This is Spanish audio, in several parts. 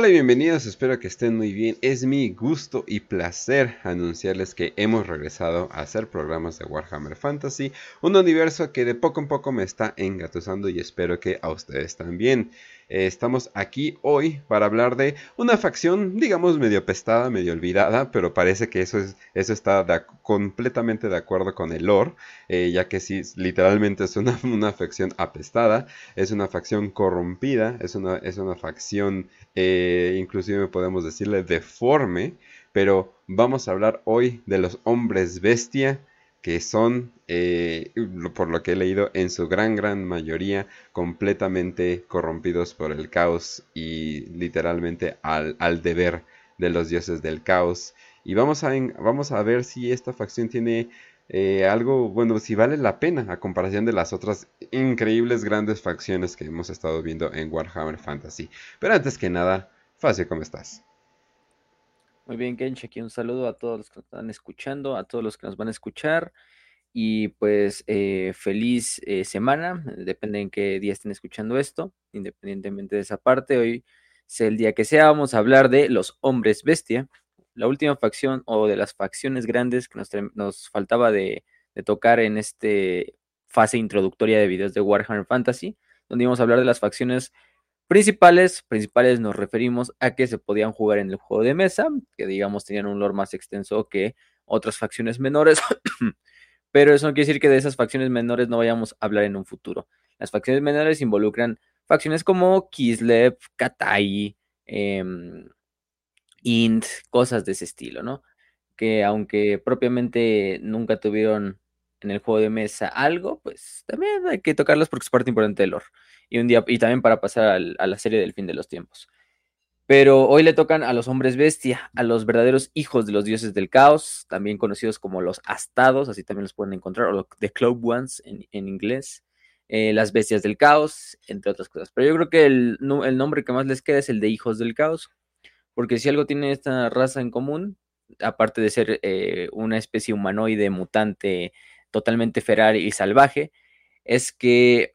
Hola y bienvenidos, espero que estén muy bien. Es mi gusto y placer anunciarles que hemos regresado a hacer programas de Warhammer Fantasy, un universo que de poco en poco me está engatusando y espero que a ustedes también. Eh, estamos aquí hoy para hablar de una facción, digamos, medio pestada, medio olvidada, pero parece que eso, es, eso está completamente de acuerdo con el lore, eh, ya que sí, literalmente es una, una, facción apestada, es una facción corrompida, es una, es una facción, eh, inclusive podemos decirle deforme, pero vamos a hablar hoy de los hombres bestia que son, eh, por lo que he leído, en su gran, gran mayoría completamente corrompidos por el caos y literalmente al, deber de los dioses del caos. Y vamos a, vamos a ver si esta facción tiene eh, algo, bueno, si vale la pena a comparación de las otras increíbles grandes facciones que hemos estado viendo en Warhammer Fantasy. Pero antes que nada, Facio, ¿cómo estás? Muy bien, Kench, aquí un saludo a todos los que nos están escuchando, a todos los que nos van a escuchar. Y pues eh, feliz eh, semana, depende en qué día estén escuchando esto, independientemente de esa parte. Hoy sea el día que sea, vamos a hablar de los hombres bestia, la última facción o de las facciones grandes que nos, faltaba de, de tocar en esta fase introductoria de videos de Warhammer Fantasy, donde íbamos a hablar de las facciones Principales, principales nos referimos a que se podían jugar en el juego de mesa, que digamos tenían un lore más extenso que otras facciones menores, pero eso no quiere decir que de esas facciones menores no vayamos a hablar en un futuro. Las facciones menores involucran facciones como Kislev, Katai, em, Int, cosas de ese estilo, ¿no? Que aunque propiamente nunca tuvieron en el juego de mesa algo, pues también hay que tocarlas porque es parte importante del lore y un día y también para pasar a la serie del fin de los tiempos. Pero hoy le tocan a los hombres bestia, a los verdaderos hijos de los dioses del caos, también conocidos como los astados, así también los pueden encontrar, o The Club Ones en, inglés, eh, las bestias del caos, entre otras cosas. Pero yo creo que el, nombre que más les queda es el de hijos del caos, porque si algo tiene esta raza en común, aparte de ser eh, una especie humanoide mutante totalmente feral y salvaje, es que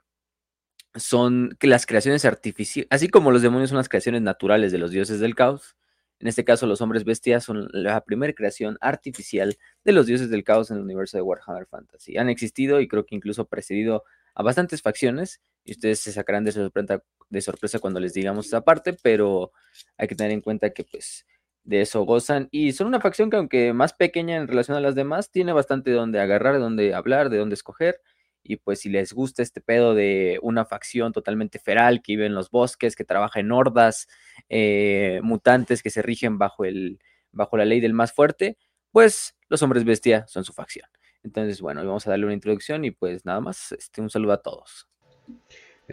son que las creaciones artificiales, así como los demonios son las creaciones naturales de los dioses del caos, en este caso los hombres bestias son la primera creación artificial de los dioses del caos en el universo de Warhammer Fantasy. Han existido y creo que incluso precedido a bastantes facciones, y ustedes se sacarán de sorpresa, de sorpresa cuando les digamos esa parte, pero hay que tener en cuenta que pues de eso gozan y son una facción que aunque más pequeña en relación a las demás, tiene bastante de donde agarrar, de donde hablar, de donde escoger y pues si les gusta este pedo de una facción totalmente feral que vive en los bosques, que trabaja en hordas, eh, mutantes que se rigen bajo, el, bajo la ley del más fuerte, pues los hombres bestia son su facción. Entonces, bueno, vamos a darle una introducción y pues nada más, este, un saludo a todos.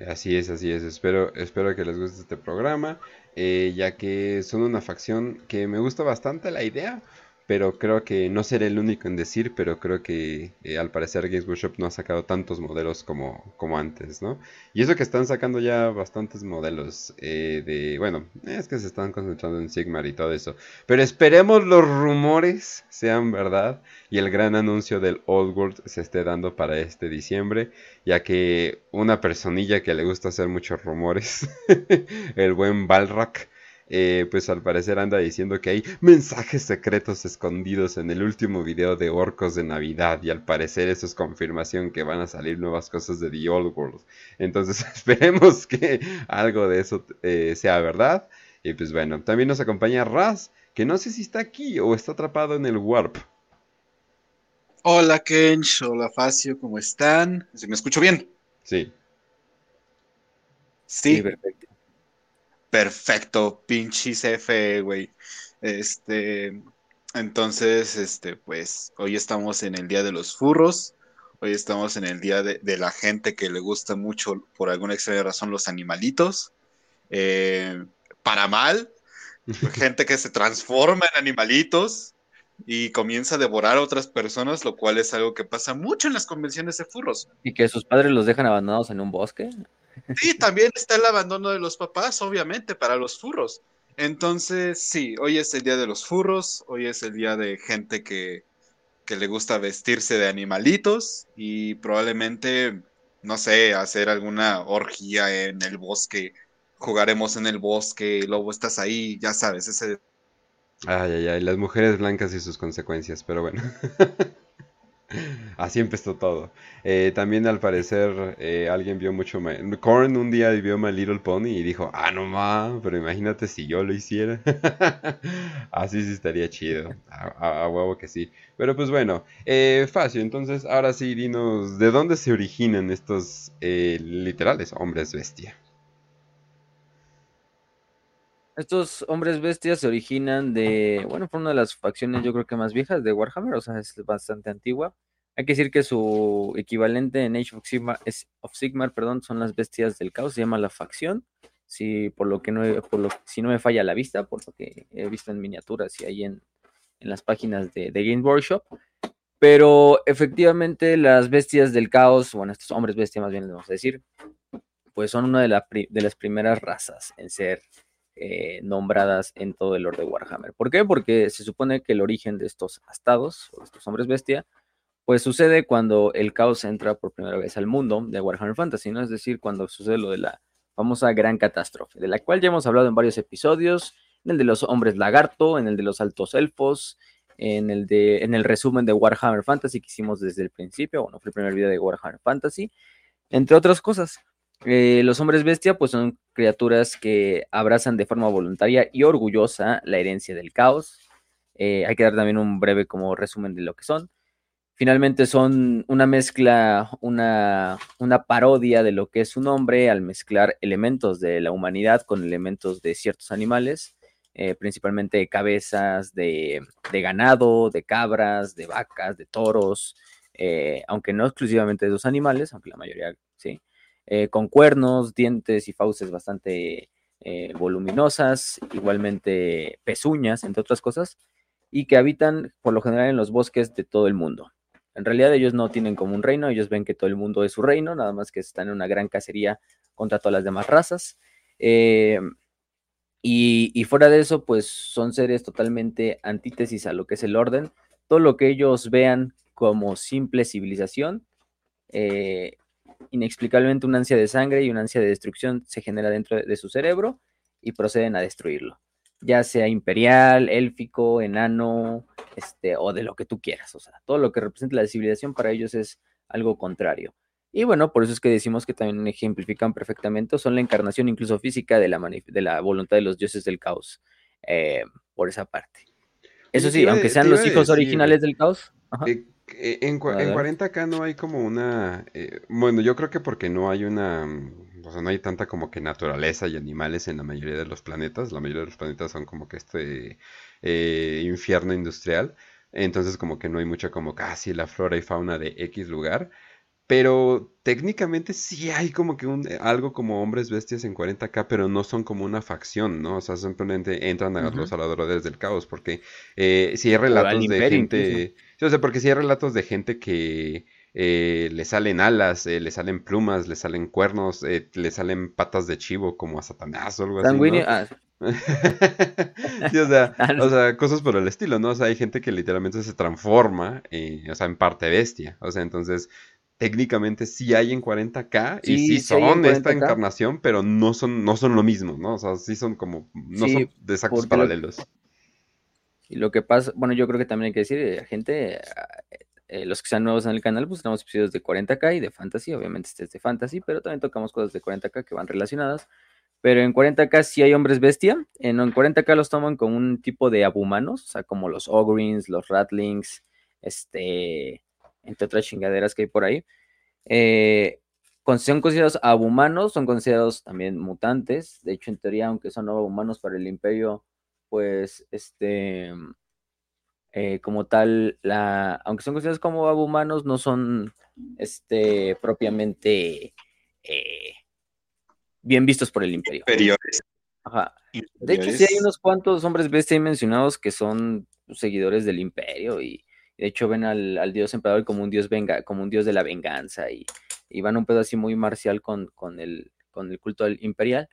Así es, así es. Espero, espero que les guste este programa, eh, ya que son una facción que me gusta bastante la idea, pero creo que no seré el único en decir, pero creo que eh, al parecer Games Workshop no ha sacado tantos modelos como, como antes, ¿no? Y eso que están sacando ya bastantes modelos eh, de, bueno, es que se están concentrando en Sigmar y todo eso, pero esperemos los rumores sean verdad y el gran anuncio del Old World se esté dando para este diciembre, ya que una personilla que le gusta hacer muchos rumores, el buen Balrak, eh, pues al parecer anda diciendo que hay mensajes secretos escondidos en el último video de Orcos de Navidad y al parecer eso es confirmación que van a salir nuevas cosas de The Old World. Entonces esperemos que algo de eso eh, sea verdad. Y pues bueno, también nos acompaña Raz, que no sé si está aquí o está atrapado en el Warp. Hola Kench, hola Facio, ¿cómo están? ¿Se me escucho bien? Sí. Sí, sí perfecto perfecto, pinches F, güey. Este, entonces, este, pues, hoy estamos en el Día de los Furros. Hoy estamos en el día de, la gente que le gusta mucho, por alguna extraña razón, los animalitos. Eh, para mal, gente que se transforma en animalitos y comienza a devorar a otras personas, lo cual es algo que pasa mucho en las convenciones de furros. Y que sus padres los dejan abandonados en un bosque. Sí, también está el abandono de los papás, obviamente, para los furros. Entonces, sí, hoy es el día de los furros, hoy es el día de gente que, que le gusta vestirse de animalitos y probablemente, no sé, hacer alguna orgía en el bosque jugaremos en el bosque, Lobo, estás ahí, ya sabes, ese... Ay, ay, ay, las mujeres blancas y sus consecuencias, pero bueno. Así empezó todo. Eh, también al parecer eh, alguien vio mucho... Korn un día vio My Little Pony y dijo, ah, no ma, pero imagínate si yo lo hiciera. Así sí estaría chido. A, huevo que sí. Pero pues bueno, eh, fácil. Entonces, ahora sí, dinos, ¿de dónde se originan estos literales hombres bestia? Estos hombres bestias se originan de, bueno, fue una de las facciones yo creo que más viejas de Warhammer, o sea, es bastante antigua. Hay que decir que su equivalente en Age of Sigmar, perdón, son las bestias del caos, se llama la facción. Si, por lo que no, si no me falla la vista, por lo que he visto en miniaturas y ahí en, en las páginas de, Game Workshop. Pero efectivamente las bestias del caos, bueno, estos hombres bestias más bien les vamos a decir, pues son una de, la, de las primeras razas en ser eh, nombradas en todo el Lord de Warhammer. ¿Por qué? Porque se supone que el origen de estos astados, o estos hombres bestia, pues sucede cuando el caos entra por primera vez al mundo de Warhammer Fantasy, ¿no? Es decir, cuando sucede lo de la famosa gran catástrofe, de la cual ya hemos hablado en varios episodios, en el de los hombres lagarto, en el de los altos elfos, en el, de, en el resumen de Warhammer Fantasy que hicimos desde el principio, bueno, fue el primer video de Warhammer Fantasy, entre otras cosas. Eh, los hombres bestia, pues son criaturas que abrazan de forma voluntaria y orgullosa la herencia del caos. Eh, hay que dar también un breve como resumen de lo que son. Finalmente son una mezcla, una, una parodia de lo que es su nombre al mezclar elementos de la humanidad con elementos de ciertos animales, eh, principalmente cabezas de, ganado, de cabras, de vacas, de toros, aunque no exclusivamente de dos animales, aunque la mayoría sí. Eh, con cuernos, dientes y fauces bastante eh, voluminosas, igualmente pezuñas, entre otras cosas, y que habitan por lo general en los bosques de todo el mundo. En realidad ellos no tienen como un reino, ellos ven que todo el mundo es su reino, nada más que están en una gran cacería contra todas las demás razas. Eh, y, y, fuera de eso, pues son seres totalmente antítesis a lo que es el orden. Todo lo que ellos vean como simple civilización, eh, inexplicablemente una ansia de sangre y una ansia de destrucción se genera dentro de su cerebro y proceden a destruirlo, ya sea imperial, élfico, enano, este, o de lo que tú quieras, o sea, todo lo que representa la civilización para ellos es algo contrario. Y bueno, por eso es que decimos que también ejemplifican perfectamente, son la encarnación incluso física de la, de la voluntad de los dioses del caos, eh, por esa parte. Eso sí, aunque sean los hijos originales del caos. Eh, en, 40k no hay como una... Eh, bueno, yo creo que porque no hay una... O sea, no hay tanta como que naturaleza y animales en la mayoría de los planetas. La mayoría de los planetas son como que este eh, infierno industrial. Entonces como que no hay mucha como casi la flora y fauna de X lugar. Pero técnicamente sí hay como que un, algo como hombres bestias en 40k, pero no son como una facción, ¿no? O sea, simplemente entran a los aladores del caos, porque eh, si hay relatos de gente... Sí, o sea, porque si hay relatos de gente que eh, le salen alas, eh, le salen plumas, le salen cuernos, le salen patas de chivo como a Satanás o algo así. ¿no? Ah. sí, o sea, ah, o sea, cosas por el estilo, ¿no? O sea, hay gente que literalmente se transforma, o sea, en parte bestia. O sea, entonces técnicamente sí hay en 40k y sí, son esta encarnación, pero no son, no son lo mismo, ¿no? O sea, sí son como, no son de sacos paralelos. Y lo que pasa, bueno, yo creo que también hay que decir, eh, gente, eh, los que sean nuevos en el canal, pues tenemos episodios de 40k y de fantasy, obviamente este es de fantasy, pero también tocamos cosas de 40k que van relacionadas. Pero en 40k sí hay hombres bestia. En, en 40k los toman como un tipo de abumanos, o sea, como los ogrins, los ratlings, este, entre otras chingaderas que hay por ahí. Eh, son considerados abumanos, son considerados también mutantes. De hecho, en teoría, aunque son abumanos para el imperio, pues, este, eh, como tal, la, aunque son considerados como abumanos, no son, este, propiamente eh, bien vistos por el imperio. Superiores. Ajá. De hecho, sí hay unos cuantos hombres bestia mencionados que son seguidores del imperio y de hecho, ven al, dios emperador como un dios venga, como un dios de la venganza y, van un pedo así muy marcial con, el, con el culto imperial.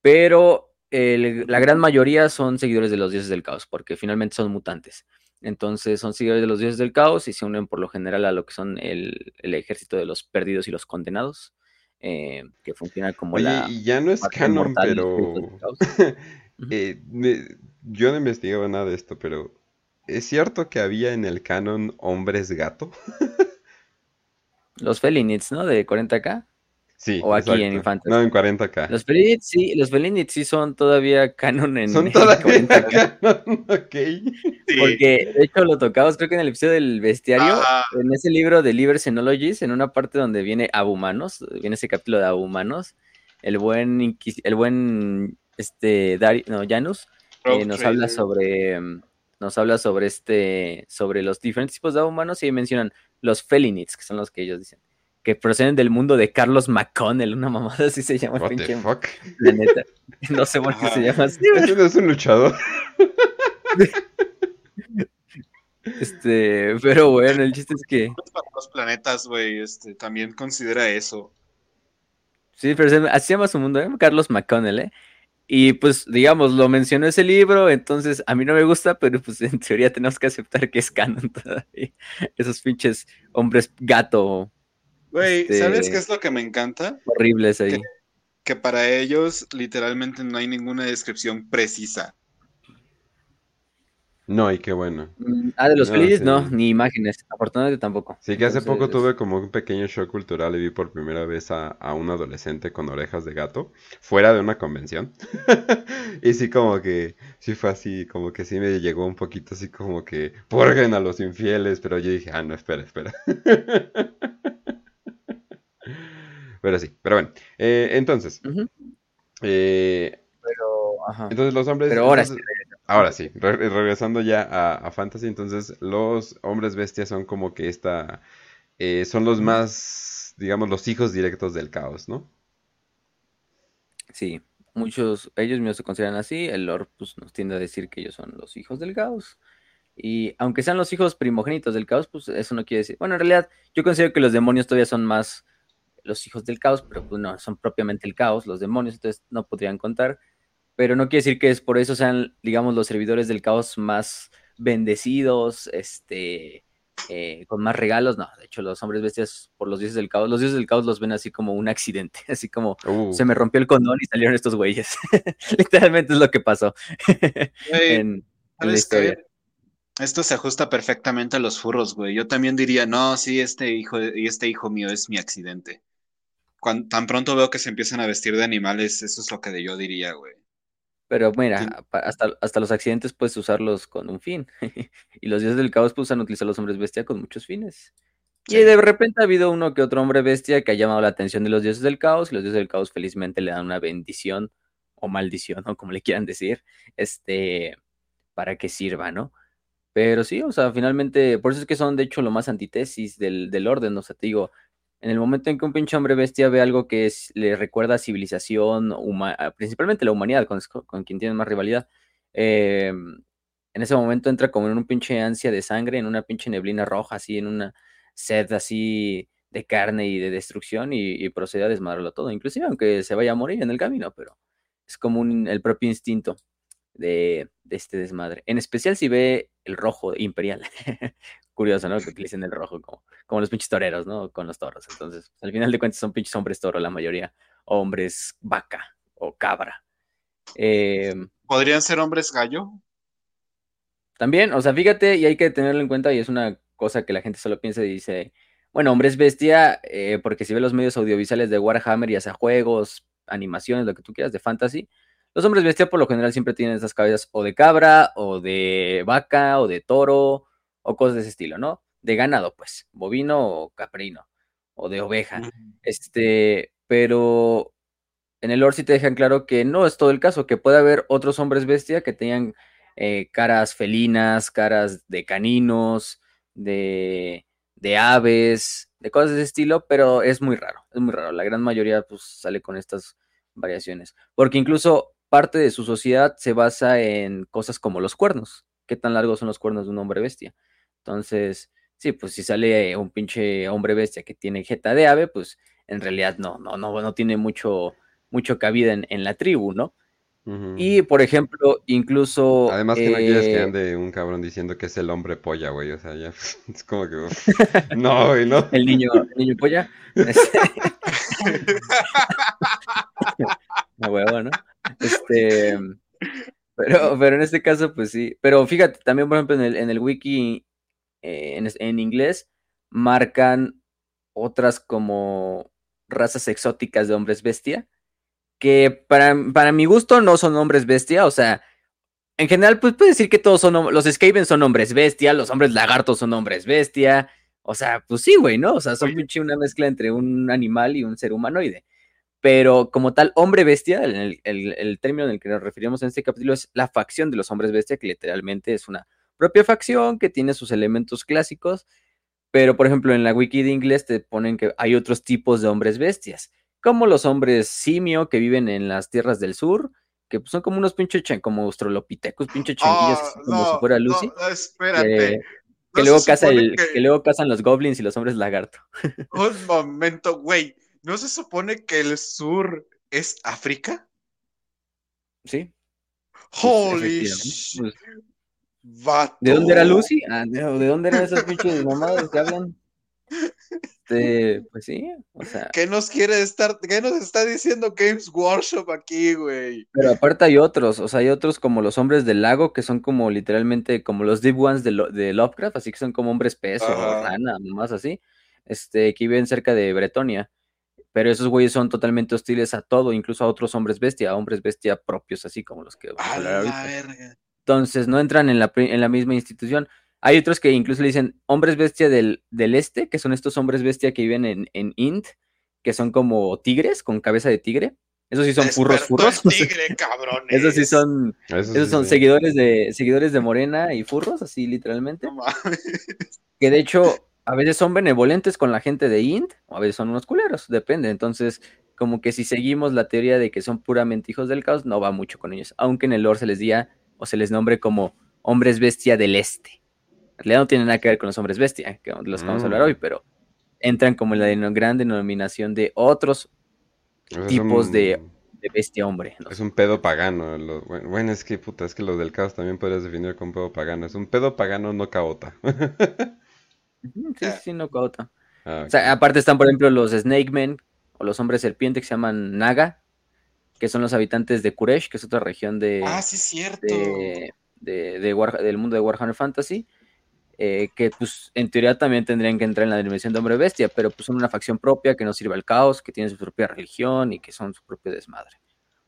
Pero la gran mayoría son seguidores de los dioses del caos, porque finalmente son mutantes. Entonces son seguidores de los dioses del caos y se unen por lo general a lo que son el, ejército de los perdidos y los condenados. eh, que funciona como Oye, la... y ya no es canon, pero... eh, me- yo no investigaba nada de esto, pero... ¿Es cierto que había en el canon hombres gato? Los Felinids, ¿no? De 40k. Sí, O aquí en exacto. Infantas. No, en 40k. Los Felinids sí, los Felinids sí son todavía canon en, Son en todavía 40K. canon, ok. Sí. Porque de hecho lo tocamos creo que en el episodio del bestiario, Ajá. en ese libro de Liber Xenologies, en una parte donde viene Abumanos, viene ese capítulo de Abumanos, el buen inquis- el buen este Dari- no, Janus eh, nos habla sobre nos habla sobre este sobre los diferentes tipos de Abumanos y ahí mencionan los Felinids, que son los que ellos dicen, que proceden del mundo de Carlos McConnell, una mamada así se llama el What the. No sé por qué se Ajá. llama así. Ese no es un luchador. Este, pero bueno, el chiste es que los planetas, güey, este, también considera eso. Sí, pero se- así se llama su mundo, ¿eh? Carlos McConnell, ¿eh? Y pues, digamos, lo mencionó ese libro, entonces a mí no me gusta, pero pues en teoría tenemos que aceptar que es canon todavía. Esos pinches hombres gato Güey, ¿sabes Este- qué es lo que me encanta? horribles ahí. Que para ellos literalmente no hay ninguna descripción precisa. No, y qué bueno. Ah, de los No, Felinids, sí. no, ni imágenes, afortunadamente tampoco. Sí, que hace poco tuve como un pequeño shock cultural y vi por primera vez a, a un adolescente con orejas de gato fuera de una convención. Y sí, como que, sí fue así, como que sí me llegó un poquito así como que purguen a los infieles, pero yo dije, ah, no, espera, espera. Pero sí, pero bueno. Eh, entonces, eh, Pero, ajá. entonces los hombres... Pero ahora entonces- Ahora sí, re- regresando ya a, a Fantasy, entonces los hombres bestias son como que esta, eh, son los más, digamos, los hijos directos del caos, ¿no? Sí, muchos, ellos mismos se consideran así, el lore pues, nos tiende a decir que ellos son los hijos del caos. Y aunque sean los hijos primogénitos del caos, pues eso no quiere decir. Bueno, en realidad yo considero que los demonios todavía son más los hijos del caos, pero pues no, son propiamente el caos, los demonios, entonces no podrían contar. Pero no quiere decir que es por eso sean, digamos, los servidores del caos más bendecidos, este, eh, con más regalos. No, de hecho, los hombres bestias por los dioses del caos, los dioses del caos los ven así como un accidente, así como Uh, se me rompió el condón y salieron estos güeyes. Literalmente es lo que pasó en, en la ¿sabes historia. Esto se ajusta perfectamente a los furros, güey. Yo también diría, no, sí, este hijo, y este hijo mío es mi accidente. Cuan- tan pronto veo que se empiezan a vestir de animales, eso es lo que yo diría, güey. Pero mira, hasta, hasta los accidentes puedes usarlos con un fin. y los dioses del caos pues usan utilizar los hombres bestia con muchos fines. Y de repente ha habido uno que otro hombre bestia que ha llamado la atención de los dioses del caos y los dioses del caos felizmente le dan una bendición o maldición o como le quieran decir, este, para que sirva, ¿no? Pero sí, o sea, finalmente, por eso es que son de hecho lo más antítesis del, del orden, o sea, te digo, en el momento en que un pinche hombre bestia ve algo que es- le recuerda a civilización, principalmente la humanidad, con, quien tiene más rivalidad, eh, en ese momento entra como en un pinche ansia de sangre, en una pinche neblina roja, así, en una sed así de carne y de destrucción y, y procede a desmadrarlo todo, inclusive aunque se vaya a morir en el camino, pero es como un- el propio instinto de, de este desmadre. En especial si ve el rojo imperial. Curioso, ¿no? Que utilicen el rojo como, como los pinches toreros, ¿no? Con los toros. Entonces, al final de cuentas son pinches hombres toro la mayoría, o hombres vaca o cabra. Eh, ¿Podrían ser hombres gallo? también, o sea, fíjate, y hay que tenerlo en cuenta, y es una cosa que la gente solo piensa y dice, bueno, hombres bestia, eh, porque si ve los medios audiovisuales de Warhammer, ya sea juegos, animaciones, lo que tú quieras, de fantasy, los hombres bestia por lo general siempre tienen esas cabezas o de cabra, o de vaca, o de toro, o cosas de ese estilo, ¿no? De ganado, pues, bovino o caprino, o de oveja. Este, pero en el lore sí te dejan claro que no es todo el caso, que puede haber otros hombres bestia que tengan eh, caras felinas, caras de caninos, de, de aves, de cosas de ese estilo, pero es muy raro, es muy raro. La gran mayoría pues sale con estas variaciones, porque incluso parte de su sociedad se basa en cosas como los cuernos. ¿Qué tan largos son los cuernos de un hombre bestia? Entonces, sí, pues si sale un pinche hombre bestia que tiene jeta de ave, pues en realidad no, no, no, no tiene mucho, mucho cabida en, en la tribu, ¿no? Y por ejemplo, incluso. Además que no quieres que eh, ande un cabrón diciendo que es el hombre polla, güey, o sea, ya, es como que, no, güey, no. El niño, el niño polla. A huevo, ¿no? Este, pero, pero en este caso, pues sí. Pero fíjate, también, por ejemplo, en el, en el wiki eh, en, en inglés marcan otras como razas exóticas de hombres bestia, que para, para mi gusto no son hombres bestia, o sea, en general, pues puedes decir que todos son, los Skaven son hombres bestia, los hombres lagartos son hombres bestia, o sea, pues sí, güey, ¿no? O sea, son pinche una mezcla entre un animal y un ser humanoide. Pero como tal, hombre bestia, el, el- el término en el que nos referimos en este capítulo es la facción de los hombres bestia, que literalmente es una propia facción que tiene sus elementos clásicos, pero por ejemplo en la wiki de inglés te ponen que hay otros tipos de hombres bestias, como los hombres simio que viven en las tierras del sur, que pues, son como unos pinches como australopithecus, pinches changuillos, así como si fuera Lucy, no, espérate. que, ¿No que se luego caza supone el, que- que luego cazan los goblins y los hombres lagarto. Un momento, güey. ¿No se supone que el sur es África? Sí. Holy pues, vato. ¿De dónde era Lucy? Ah, ¿de, de dónde eran esas pinches mamadas que hablan? Este, pues sí, o sea, ¿Qué nos quiere estar, qué nos está diciendo Games Workshop aquí, güey? pero aparte hay otros, o sea, hay otros como los hombres del lago que son como literalmente como los Deep Ones de, Lo- de Lovecraft, así que son como hombres peso o rana, más así, este, que viven cerca de Bretonia. Pero esos güeyes son totalmente hostiles a todo, incluso a otros hombres bestia, a hombres bestia propios, así como los que vamos a A hablar la ahorita. verga. Entonces, no entran en la, pri- en la misma institución. Hay otros que incluso le dicen hombres bestia del, del este, que son estos hombres bestia que viven en, en Int, que son como tigres con cabeza de tigre. Esos sí son furros, Experto en furros. tigre, cabrones. Esos sí son, Eso esos sí son seguidores de, seguidores de Morena y furros, así literalmente. No. Que de hecho, a veces son benevolentes con la gente de Int, o a veces son unos culeros, depende. Entonces, como que si seguimos la teoría de que son puramente hijos del caos, no va mucho con ellos. Aunque en el lore se les diga o se les nombre como hombres bestia del este. En realidad no tiene nada que ver con los hombres bestia, que de los que vamos a hablar Mm. hoy, pero entran como en la gran denominación de otros es tipos un- de- de bestia hombre. ¿no? Es un pedo pagano. lo- bueno, es que puta, es que los del caos también podrías definir como pedo pagano. Es un pedo pagano no caota. Sí, sí, no caota. Ah, O sea, aparte están, por ejemplo, los Snake Men o los hombres serpiente que se llaman Naga, que son los habitantes de Kuresh, que es otra región de, Ah, sí, es cierto. de, de- de War- del mundo de Warhammer Fantasy, eh, que pues en teoría también tendrían que entrar en la dimensión de hombre bestia, pero pues son una facción propia que no sirve al caos, que tiene su propia religión y que son su propio desmadre.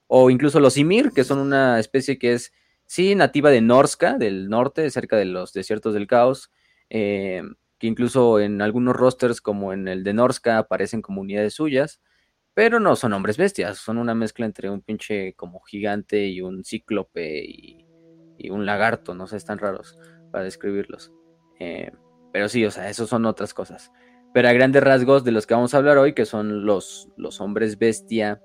O incluso los Ymir, que son una especie que es, sí, nativa de Norska, del norte, cerca de los desiertos del caos, eh, que incluso en algunos rosters como en el de Norska aparecen como unidades suyas, pero no son hombres bestias, son una mezcla entre un pinche como gigante y un cíclope y, un lagarto, no sé, están raros para describirlos. Eh, pero sí, o sea, esos son otras cosas. Pero a grandes rasgos de los que vamos a hablar hoy, que son los, los hombres bestia,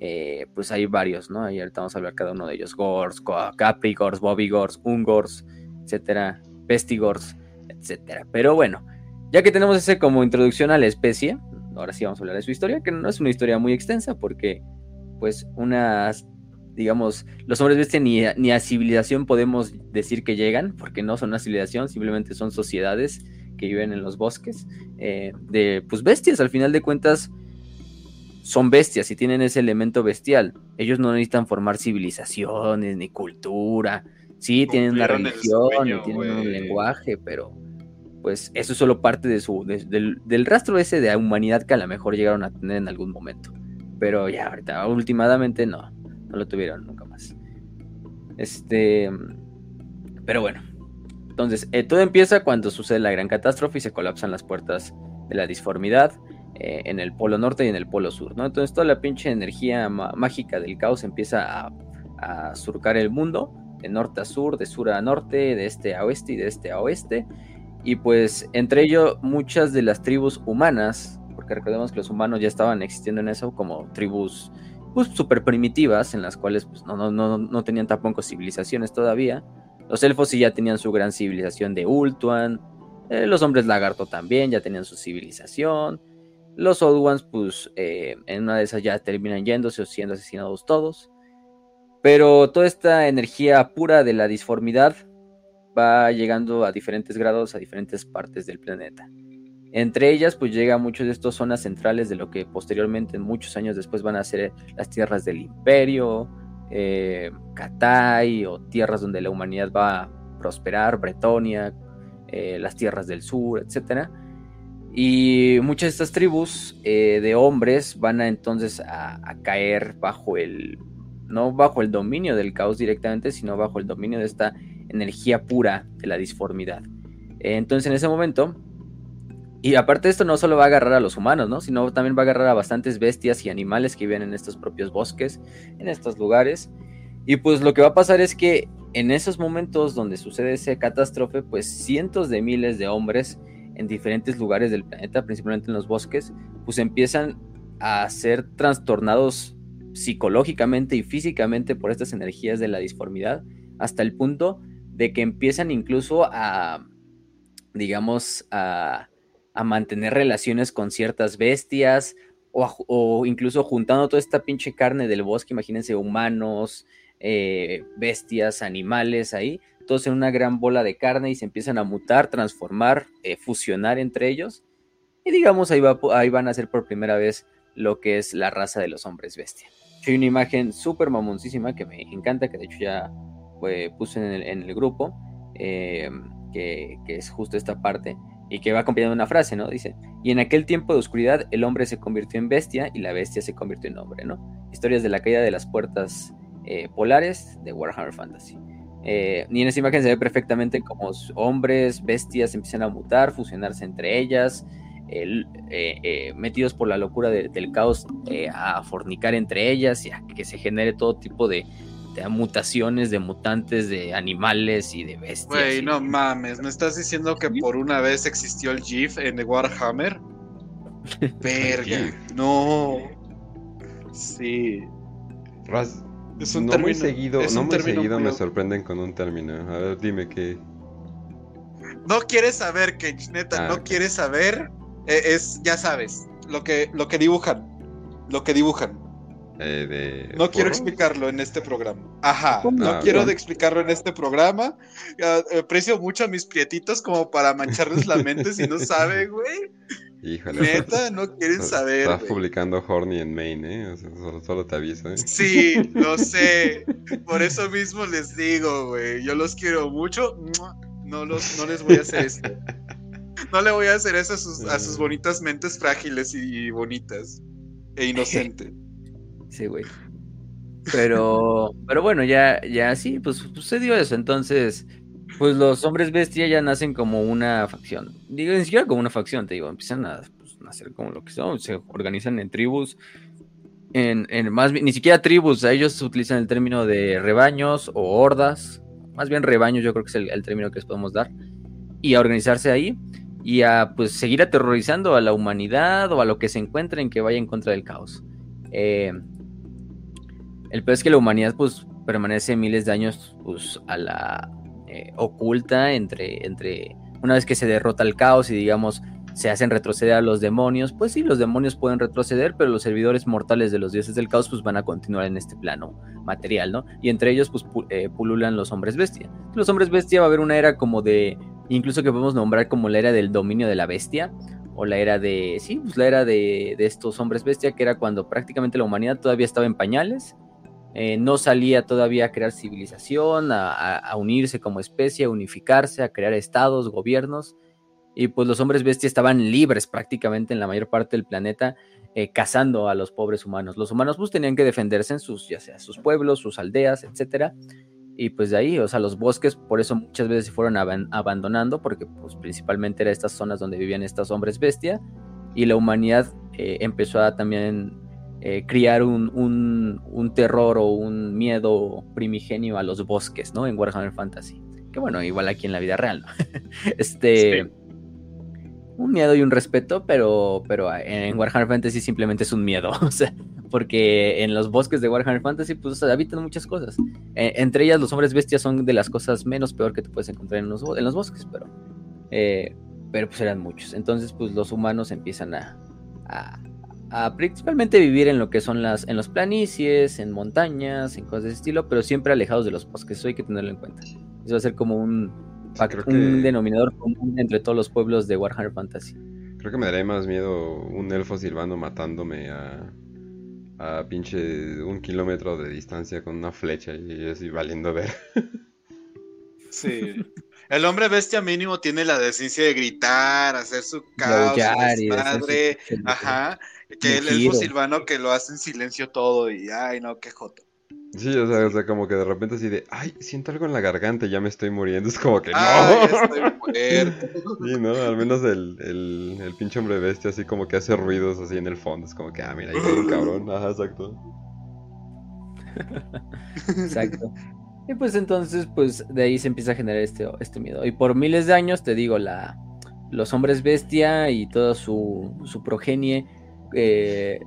eh, pues hay varios, ¿no? Y ahorita vamos a hablar cada uno de ellos. Gors, Co- Caprigors, Bobigors, Ungors, etcétera, Pestigors, etcétera. Pero bueno, ya que tenemos ese como introducción a la especie, ahora sí vamos a hablar de su historia, que no es una historia muy extensa porque pues unas, digamos, los hombres bestia ni a, ni a civilización podemos decir que llegan, porque no son una civilización, simplemente son sociedades que viven en los bosques, eh, de pues bestias, al final de cuentas son bestias y tienen ese elemento bestial. Ellos no necesitan formar civilizaciones ni cultura. Sí, tienen una religión sueño, y tienen un lenguaje, pero pues eso es solo parte de su de- del, del rastro ese de humanidad que a lo mejor llegaron a tener en algún momento. Pero ya ahorita, últimamente no, no lo tuvieron nunca más. Este, pero bueno. Entonces, eh, todo empieza cuando sucede la gran catástrofe y se colapsan las puertas de la disformidad eh, en el polo norte y en el polo sur, ¿no? Entonces toda la pinche energía mágica del caos empieza a, a surcar el mundo, de norte a sur, de sur a norte, de este a oeste y de este a oeste. Y pues entre ello muchas de las tribus humanas, porque recordemos que los humanos ya estaban existiendo en eso como tribus pues súper primitivas, en las cuales pues, no, no, no, no tenían tampoco civilizaciones todavía. Los elfos sí ya tenían su gran civilización de Ultuan, eh, los hombres lagarto también ya tenían su civilización. Los Old Ones, pues eh, en una de esas ya terminan yéndose o siendo asesinados todos. Pero toda esta energía pura de la disformidad va llegando a diferentes grados a diferentes partes del planeta. Entre ellas, pues llega a muchas de estas zonas centrales de lo que posteriormente, muchos años después, van a ser las tierras del imperio, eh, Catay, o tierras donde la humanidad va a prosperar, Bretonia, eh, las tierras del sur, etcétera. Y muchas de estas tribus eh, de hombres van a entonces a, caer bajo el, no bajo el dominio del caos directamente, sino bajo el dominio de esta energía pura de la disformidad. entonces en ese momento, y aparte de esto no solo va a agarrar a los humanos, ¿no? Sino también va a agarrar a bastantes bestias y animales que viven en estos propios bosques, en estos lugares. Y pues lo que va a pasar es que en esos momentos donde sucede esa catástrofe, pues cientos de miles de hombres en diferentes lugares del planeta, principalmente en los bosques, pues empiezan a ser trastornados psicológicamente y físicamente por estas energías de la disformidad, hasta el punto de que empiezan incluso a, digamos, a, mantener relaciones con ciertas bestias, o, o, incluso juntando toda esta pinche carne del bosque, imagínense humanos, eh, bestias, animales ahí, todos en una gran bola de carne y se empiezan a mutar, transformar, eh, fusionar entre ellos. Y digamos, ahí, va, ahí van a ser por primera vez lo que es la raza de los hombres bestia. Hay una imagen súper mamoncísima que me encanta, que de hecho ya puse en el, grupo, eh, que, es justo esta parte, y que va acompañando una frase, ¿no? Dice, y en aquel tiempo de oscuridad el hombre se convirtió en bestia y la bestia se convirtió en hombre, ¿no? Historias de la caída de las puertas eh, polares de Warhammer Fantasy. Eh, y en esa imagen se ve perfectamente como hombres, bestias empiezan a mutar, fusionarse entre ellas, metidos por la locura del caos a fornicar entre ellas y a que se genere todo tipo de, mutaciones de mutantes, de animales y de bestias. Güey, no mames, ¿me estás diciendo que por una vez existió el GIF en Warhammer? Verga, no. Sí. Es un no muy seguido, no muy seguido me sorprenden con un término. A ver, dime qué. No quieres saber, que neta, ah, no quieres saber. Eh, es, ya sabes, lo que, lo que dibujan. Lo que dibujan. Eh, no quiero explicarlo en este programa. Ajá, no ah, quiero de explicarlo en este programa. Aprecio mucho a mis prietitos como para mancharles la mente si no saben, güey. Híjole. Neta, no quieren saber. Estás publicando Horny en Maine, ¿eh? solo, te aviso, ¿eh? Sí, lo sé. Por eso mismo les digo, güey. Yo los quiero mucho. No, los, no les voy a hacer esto. No le voy a hacer eso a sus, a sus bonitas mentes frágiles y bonitas. E inocentes. Sí, güey. Pero, pero bueno, ya, ya sí, pues sucedió eso. Entonces, pues los hombres bestia ya nacen como una facción. Digo, ni siquiera como una facción, te digo, empiezan a pues, nacer como lo que son, se organizan en tribus. En, en más ni siquiera tribus, ellos utilizan el término de rebaños o hordas, más bien rebaños, yo creo que es el, término que les podemos dar, y a organizarse ahí y a pues seguir aterrorizando a la humanidad o a lo que se encuentren que vaya en contra del caos. Eh, el peor es que la humanidad pues permanece miles de años pues a la eh, oculta entre, entre una vez que se derrota el caos y digamos se hacen retroceder a los demonios, pues sí, los demonios pueden retroceder, pero los servidores mortales de los dioses del caos pues van a continuar en este plano material, ¿no? Y entre ellos pues eh, pululan los hombres bestia. Los hombres bestia va a haber una era como de, incluso que podemos nombrar como la era del dominio de la bestia, o la era de, sí, pues la era de, de estos hombres bestia, que era cuando prácticamente la humanidad todavía estaba en pañales, eh, no salía todavía a crear civilización, a, unirse como especie, a unificarse, a crear estados, gobiernos. Y pues los hombres bestia estaban libres prácticamente en la mayor parte del planeta, eh, cazando a los pobres humanos. Los humanos pues tenían que defenderse en sus, ya sea sus pueblos, sus aldeas, etcétera. Y pues de ahí, o sea, los bosques por eso muchas veces se fueron abandonando, porque pues principalmente eran estas zonas donde vivían estos hombres bestia. Y la humanidad eh, empezó a también eh, criar un, terror o un miedo primigenio a los bosques, ¿no? En Warhammer Fantasy. Que bueno, igual aquí en la vida real, ¿no? este. Un miedo y un respeto, pero, pero en Warhammer Fantasy simplemente es un miedo. O sea, porque en los bosques de Warhammer Fantasy, pues habitan muchas cosas. E, entre ellas, los hombres bestias son de las cosas menos peor que te puedes encontrar en los, en los bosques, pero. Eh, pero pues eran muchos. Entonces, pues los humanos empiezan a, principalmente vivir en lo que son las en los planicies, en montañas, en cosas de ese estilo, pero siempre alejados de los bosques, eso hay que tenerlo en cuenta. Eso va a ser como un, un denominador común entre todos los pueblos de Warhammer Fantasy. Creo que me daría más miedo un elfo silbando matándome a, a pinche un kilómetro de distancia con una flecha y así valiendo ver. Sí. El hombre bestia mínimo tiene la decencia de gritar, hacer su caos, madre, ajá, que el elfo silvano que lo hace en silencio todo y ay no, qué joto. Sí, o sea, o sea, como que de repente así de, ay, siento algo en la garganta y ya me estoy muriendo. Es como que no. Ay, estoy muerto. Sí, ¿no? Al menos el, el, el, pinche hombre bestia así como que hace ruidos así en el fondo. Es como que, ah, mira, ahí hay un cabrón. Ajá, exacto. exacto. Y pues entonces, pues de ahí se empieza a generar este, este miedo. Y por miles de años, te digo, la, los hombres bestia y toda su, su progenie eh,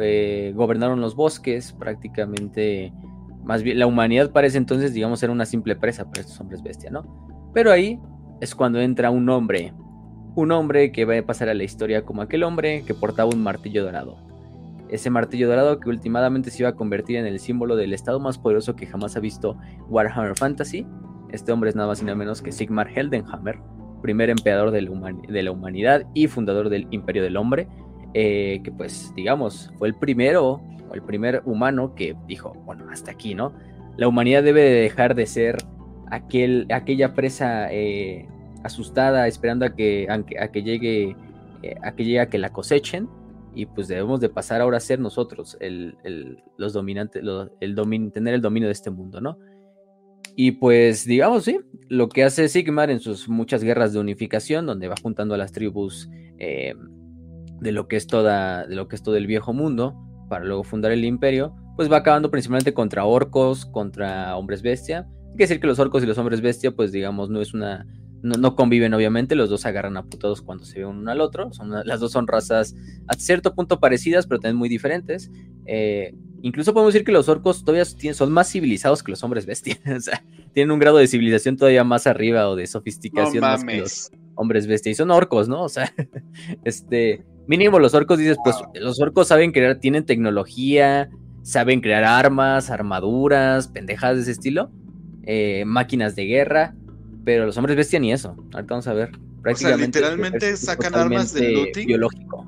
eh, gobernaron los bosques, prácticamente, más bien, la humanidad parece entonces, digamos, era una simple presa para estos hombres bestia, ¿no? Pero ahí es cuando entra un hombre, un hombre que va a pasar a la historia como aquel hombre que portaba un martillo dorado. Ese martillo dorado que últimamente se iba a convertir en el símbolo del estado más poderoso que jamás ha visto Warhammer Fantasy. Este hombre es nada más y nada menos que Sigmar Heldenhammer, primer emperador de la humanidad y fundador del Imperio del Hombre, eh, que pues digamos fue el primero o el primer humano que dijo, bueno, hasta aquí, ¿no? La humanidad debe dejar de ser aquel, aquella presa eh, asustada esperando a que, a, que llegue eh, a que llegue a que la cosechen y pues debemos de pasar ahora a ser nosotros el, los dominantes, el tener el dominio de este mundo, ¿no? Y pues digamos, sí, lo que hace Sigmar en sus muchas guerras de unificación, donde va juntando a las tribus de lo que es toda, de lo que es todo el viejo mundo, para luego fundar el imperio, pues va acabando principalmente contra orcos, contra hombres bestia. Hay que decir que los orcos y los hombres bestia, pues digamos, no es una. No, conviven, obviamente, los dos agarran a putados cuando se ven uno al otro. Son las dos son razas a cierto punto parecidas, pero también muy diferentes. Eh, incluso podemos decir que los orcos todavía son más civilizados que los hombres bestia. o sea, tienen un grado de civilización todavía más arriba o de sofisticación más que los hombres bestia. Y son orcos, ¿no? O sea, este mínimo los orcos dices, pues los orcos saben crear, tienen tecnología, saben crear armas, armaduras, pendejas de ese estilo, eh, máquinas de guerra, pero los hombres bestia ni eso. Ahorita vamos a ver. Prácticamente, o sea, literalmente sacan armas de looting. Biológico.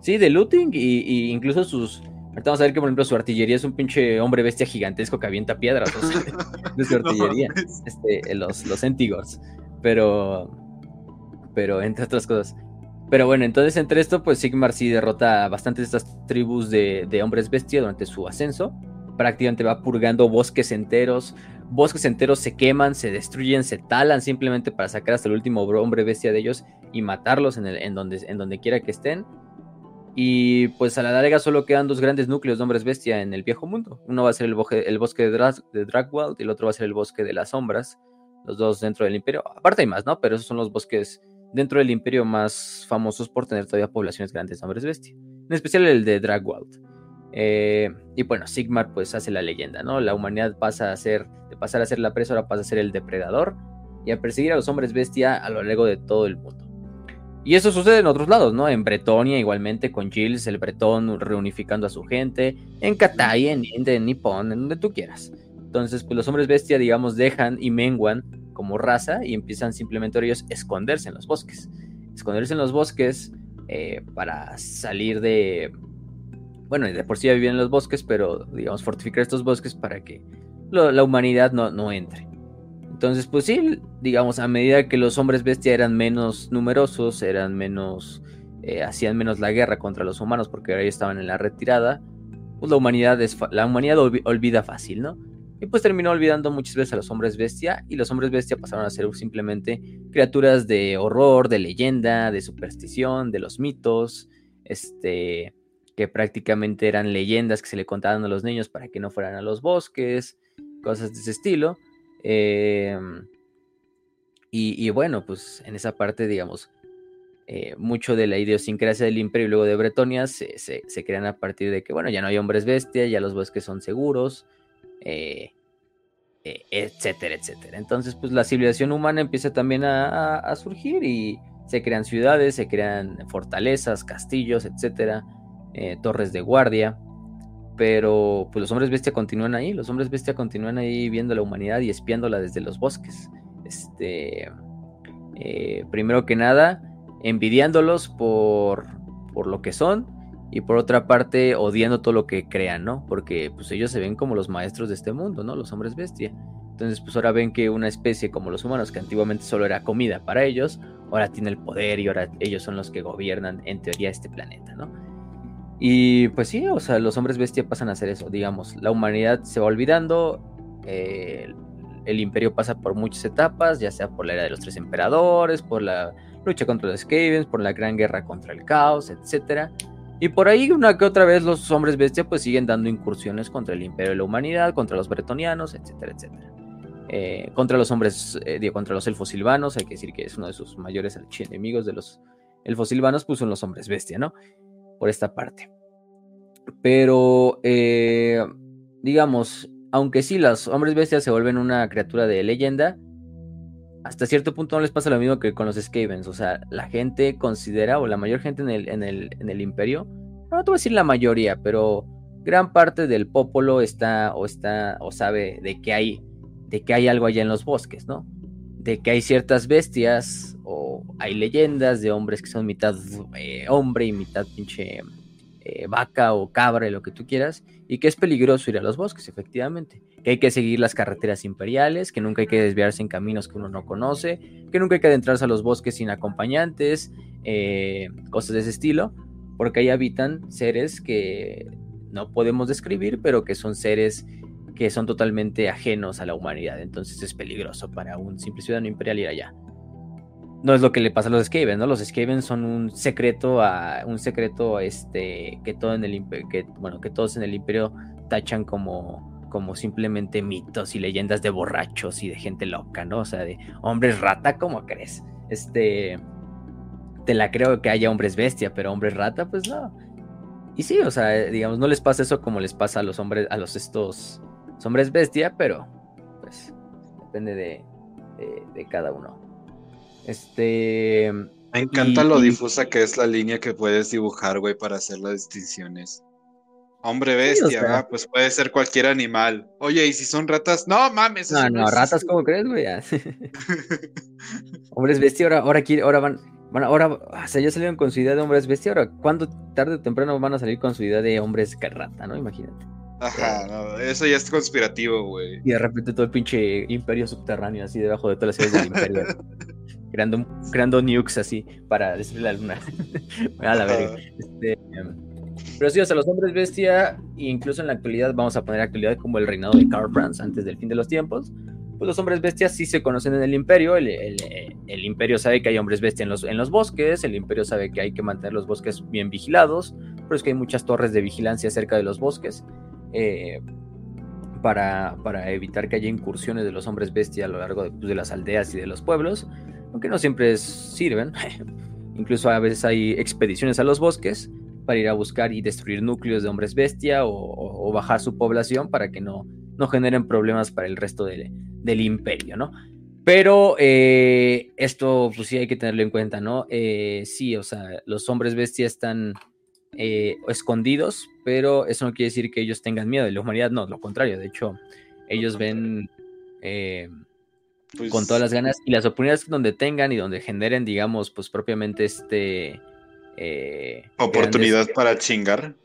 Sí, de looting y, incluso sus. Ahorita vamos a ver que, por ejemplo, su artillería es un pinche hombre bestia gigantesco que avienta piedras. de su artillería. este, los, los Pero. Pero entre otras cosas. Pero bueno, entonces entre esto, pues Sigmar sí derrota a bastantes de estas tribus de, hombres bestia durante su ascenso. Prácticamente va purgando bosques enteros. Bosques enteros se queman, se destruyen, se talan simplemente para sacar hasta el último hombre bestia de ellos y matarlos en, el, en, donde, en donde quiera que estén. Y pues a la larga solo quedan dos grandes núcleos de hombres bestia en el viejo mundo. Uno va a ser el, bosque, el bosque de, de Dragwald y el otro va a ser el bosque de las sombras. Los dos dentro del imperio. Aparte hay más, ¿no? Pero esos son los bosques dentro del imperio más famosos por tener todavía poblaciones grandes de hombres bestia, en especial el de Dragwald. Eh, y bueno, Sigmar pues hace la leyenda, ¿no? La humanidad pasa a ser, de pasar a ser la presa, ahora pasa a ser el depredador y a perseguir a los hombres bestia a lo largo de todo el mundo. Y eso sucede en otros lados, ¿no? En Bretonia, igualmente con Gilles, el bretón reunificando a su gente, en Katai, en Inde, en Nippon, en donde tú quieras. Entonces, pues los hombres bestia, digamos, dejan y menguan como raza y empiezan simplemente ellos a esconderse en los bosques. Esconderse en los bosques eh, para salir de... Bueno, de por sí ya vivían en los bosques, pero digamos fortificar estos bosques para que la humanidad no, no entre. Entonces, pues sí, digamos, a medida que los hombres bestia eran menos numerosos, eran menos, eh, hacían menos la guerra contra los humanos porque ahora estaban en la retirada, pues la humanidad, es, la humanidad olvida fácil, ¿no? Y pues terminó olvidando muchas veces a los hombres bestia y los hombres bestia pasaron a ser simplemente criaturas de horror, de leyenda, de superstición, de los mitos, este, que prácticamente eran leyendas que se le contaban a los niños para que no fueran a los bosques, cosas de ese estilo. Em, y, bueno, pues en esa parte, digamos, eh, mucho de la idiosincrasia del imperio y luego de Bretonia se, se crean a partir de que, bueno, ya no hay hombres bestia, ya los bosques son seguros eh, eh, etcétera, etcétera. Entonces, pues la civilización humana empieza también a, surgir y se crean ciudades, se crean fortalezas, castillos, etcétera, eh, torres de guardia. Pero pues los hombres bestia continúan ahí, los hombres bestia continúan ahí viendo la humanidad y espiándola desde los bosques. Este, primero que nada, envidiándolos por, por lo que son y por otra parte odiando todo lo que crean, ¿no? Porque pues ellos se ven como los maestros de este mundo, ¿no? Los hombres bestia. Entonces pues ahora ven que una especie como los humanos, que antiguamente solo era comida para ellos, ahora tiene el poder y ahora ellos son los que gobiernan en teoría este planeta, ¿no? Y pues sí, o sea, los hombres bestia pasan a hacer eso, digamos, la humanidad se va olvidando, eh, el imperio pasa por muchas etapas, ya sea por la era de los tres emperadores, por la lucha contra los Skavens, por la gran guerra contra el caos, etc. Y por ahí una que otra vez los hombres bestia pues siguen dando incursiones contra el imperio de la humanidad, contra los bretonianos, etcétera, etcétera. Eh, contra los hombres, eh, contra los elfos silvanos, hay que decir que es uno de sus mayores enemigos de los elfos silvanos, pues son los hombres bestia, ¿no? Por esta parte. Pero, eh, digamos, aunque sí, los hombres bestias se vuelven una criatura de leyenda, hasta cierto punto no les pasa lo mismo que con los Skavens. O sea, la gente considera, o la mayor gente en el, en el, en el imperio, no te voy a decir la mayoría, pero gran parte del popolo está o está o sabe de que hay de que hay algo allá en los bosques, ¿no? De que hay ciertas bestias o hay leyendas de hombres que son mitad eh, hombre y mitad pinche eh, vaca o cabra, lo que tú quieras, y que es peligroso ir a los bosques, efectivamente. Que hay que seguir las carreteras imperiales, que nunca hay que desviarse en caminos que uno no conoce, que nunca hay que adentrarse a los bosques sin acompañantes, eh, cosas de ese estilo, porque ahí habitan seres que no podemos describir, pero que son seres que son totalmente ajenos a la humanidad. Entonces es peligroso para un simple ciudadano imperial ir allá no es lo que le pasa a los Skaven, ¿no? Los Skaven son un secreto a un secreto este que todo en el que bueno, que todos en el imperio tachan como como simplemente mitos y leyendas de borrachos y de gente loca, ¿no? O sea, de hombres rata, ¿cómo crees? Este te la creo que haya hombres bestia, pero hombres rata pues no. Y sí, o sea, digamos, no les pasa eso como les pasa a los hombres a los estos hombres bestia, pero pues depende de, de cada uno. Este. Me encanta lo difusa que es la línea que puedes dibujar, güey, para hacer las distinciones. Hombre bestia, pues puede ser cualquier animal. Oye, ¿y si son ratas? No, mames. No, no, ratas, ¿cómo crees, güey? hombres bestia, ahora, ahora, ahora van, bueno, ahora, o sea, ya salieron con su idea de hombres bestia, ahora, ¿cuándo tarde o temprano van a salir con su idea de hombres rata, no? Imagínate. Ajá, no, eso ya es conspirativo, güey. Y de repente todo el pinche imperio subterráneo, así debajo de todas las ciudades del imperio. creando, creando nukes así para destruir la luna. a la verga. Este, pero sí, o sea, los hombres bestia, incluso en la actualidad, vamos a poner actualidad como el reinado de Karl Franz antes del fin de los tiempos. Pues los hombres bestias sí se conocen en el imperio. El, imperio sabe que hay hombres bestia en los, en los bosques. El imperio sabe que hay que mantener los bosques bien vigilados. Pero es que hay muchas torres de vigilancia cerca de los bosques. Eh, para, para, evitar que haya incursiones de los hombres bestia a lo largo de, pues, de las aldeas y de los pueblos aunque no siempre sirven. Incluso a veces hay expediciones a los bosques para ir a buscar y destruir núcleos de hombres bestia o, bajar su población para que no, no generen problemas para el resto del imperio, ¿no? Pero eh, esto, pues sí hay que tenerlo en cuenta, ¿no? Eh, sí, o sea, los hombres bestia están eh, escondidos, pero eso no quiere decir que ellos tengan miedo de la humanidad, no, lo contrario, de hecho, ellos ven con pues todas las ganas y las oportunidades donde tengan y donde generen, digamos, pues propiamente este... Eh, Oportunidad para chingar.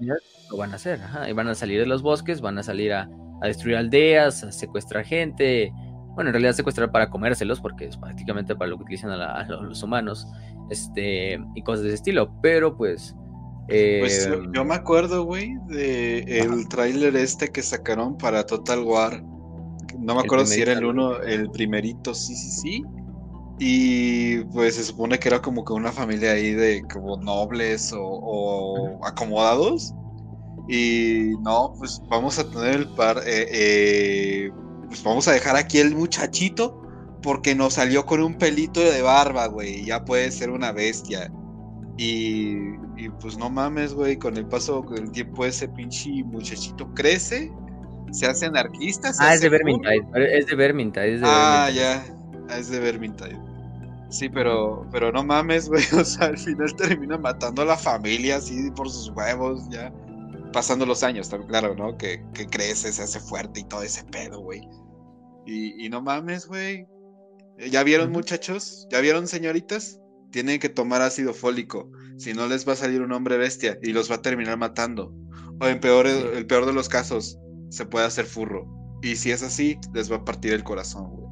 Lo van a hacer, ajá, y van a salir de los bosques, van a salir a, destruir aldeas, a secuestrar gente, bueno, en realidad secuestrar para comérselos, porque es prácticamente para lo que utilizan a, los humanos, este, y cosas de ese estilo, pero pues... pues yo, eh, me acuerdo, güey, de el tráiler este que sacaron para Total War, no me acuerdo si era el uno, el primerito, sí, sí, sí. Y pues se supone que era como que una familia ahí de como nobles o, acomodados. Y no, pues vamos a tener el par, eh, eh, pues vamos a dejar aquí el muchachito porque nos salió con un pelito de barba, güey. Ya puede ser una bestia. Y, y pues no mames, güey, con el paso del tiempo ese pinche muchachito crece se hace anarquista. ah, es de Vermintide. Es de Vermintide. ah, ya. Es de Vermintide. Sí, pero, pero no mames, güey. O sea, al final termina matando a la familia así por sus huevos, ya. Pasando los años, claro, ¿no? Que, que crece, se hace fuerte y todo ese pedo, güey. Y, y no mames, güey. ¿Ya vieron, muchachos? ¿Ya vieron, señoritas? tienen que tomar ácido fólico, si no les va a salir un hombre bestia y los va a terminar matando. O en peor, el peor de los casos, se puede hacer furro. Y si es así, les va a partir el corazón, güey.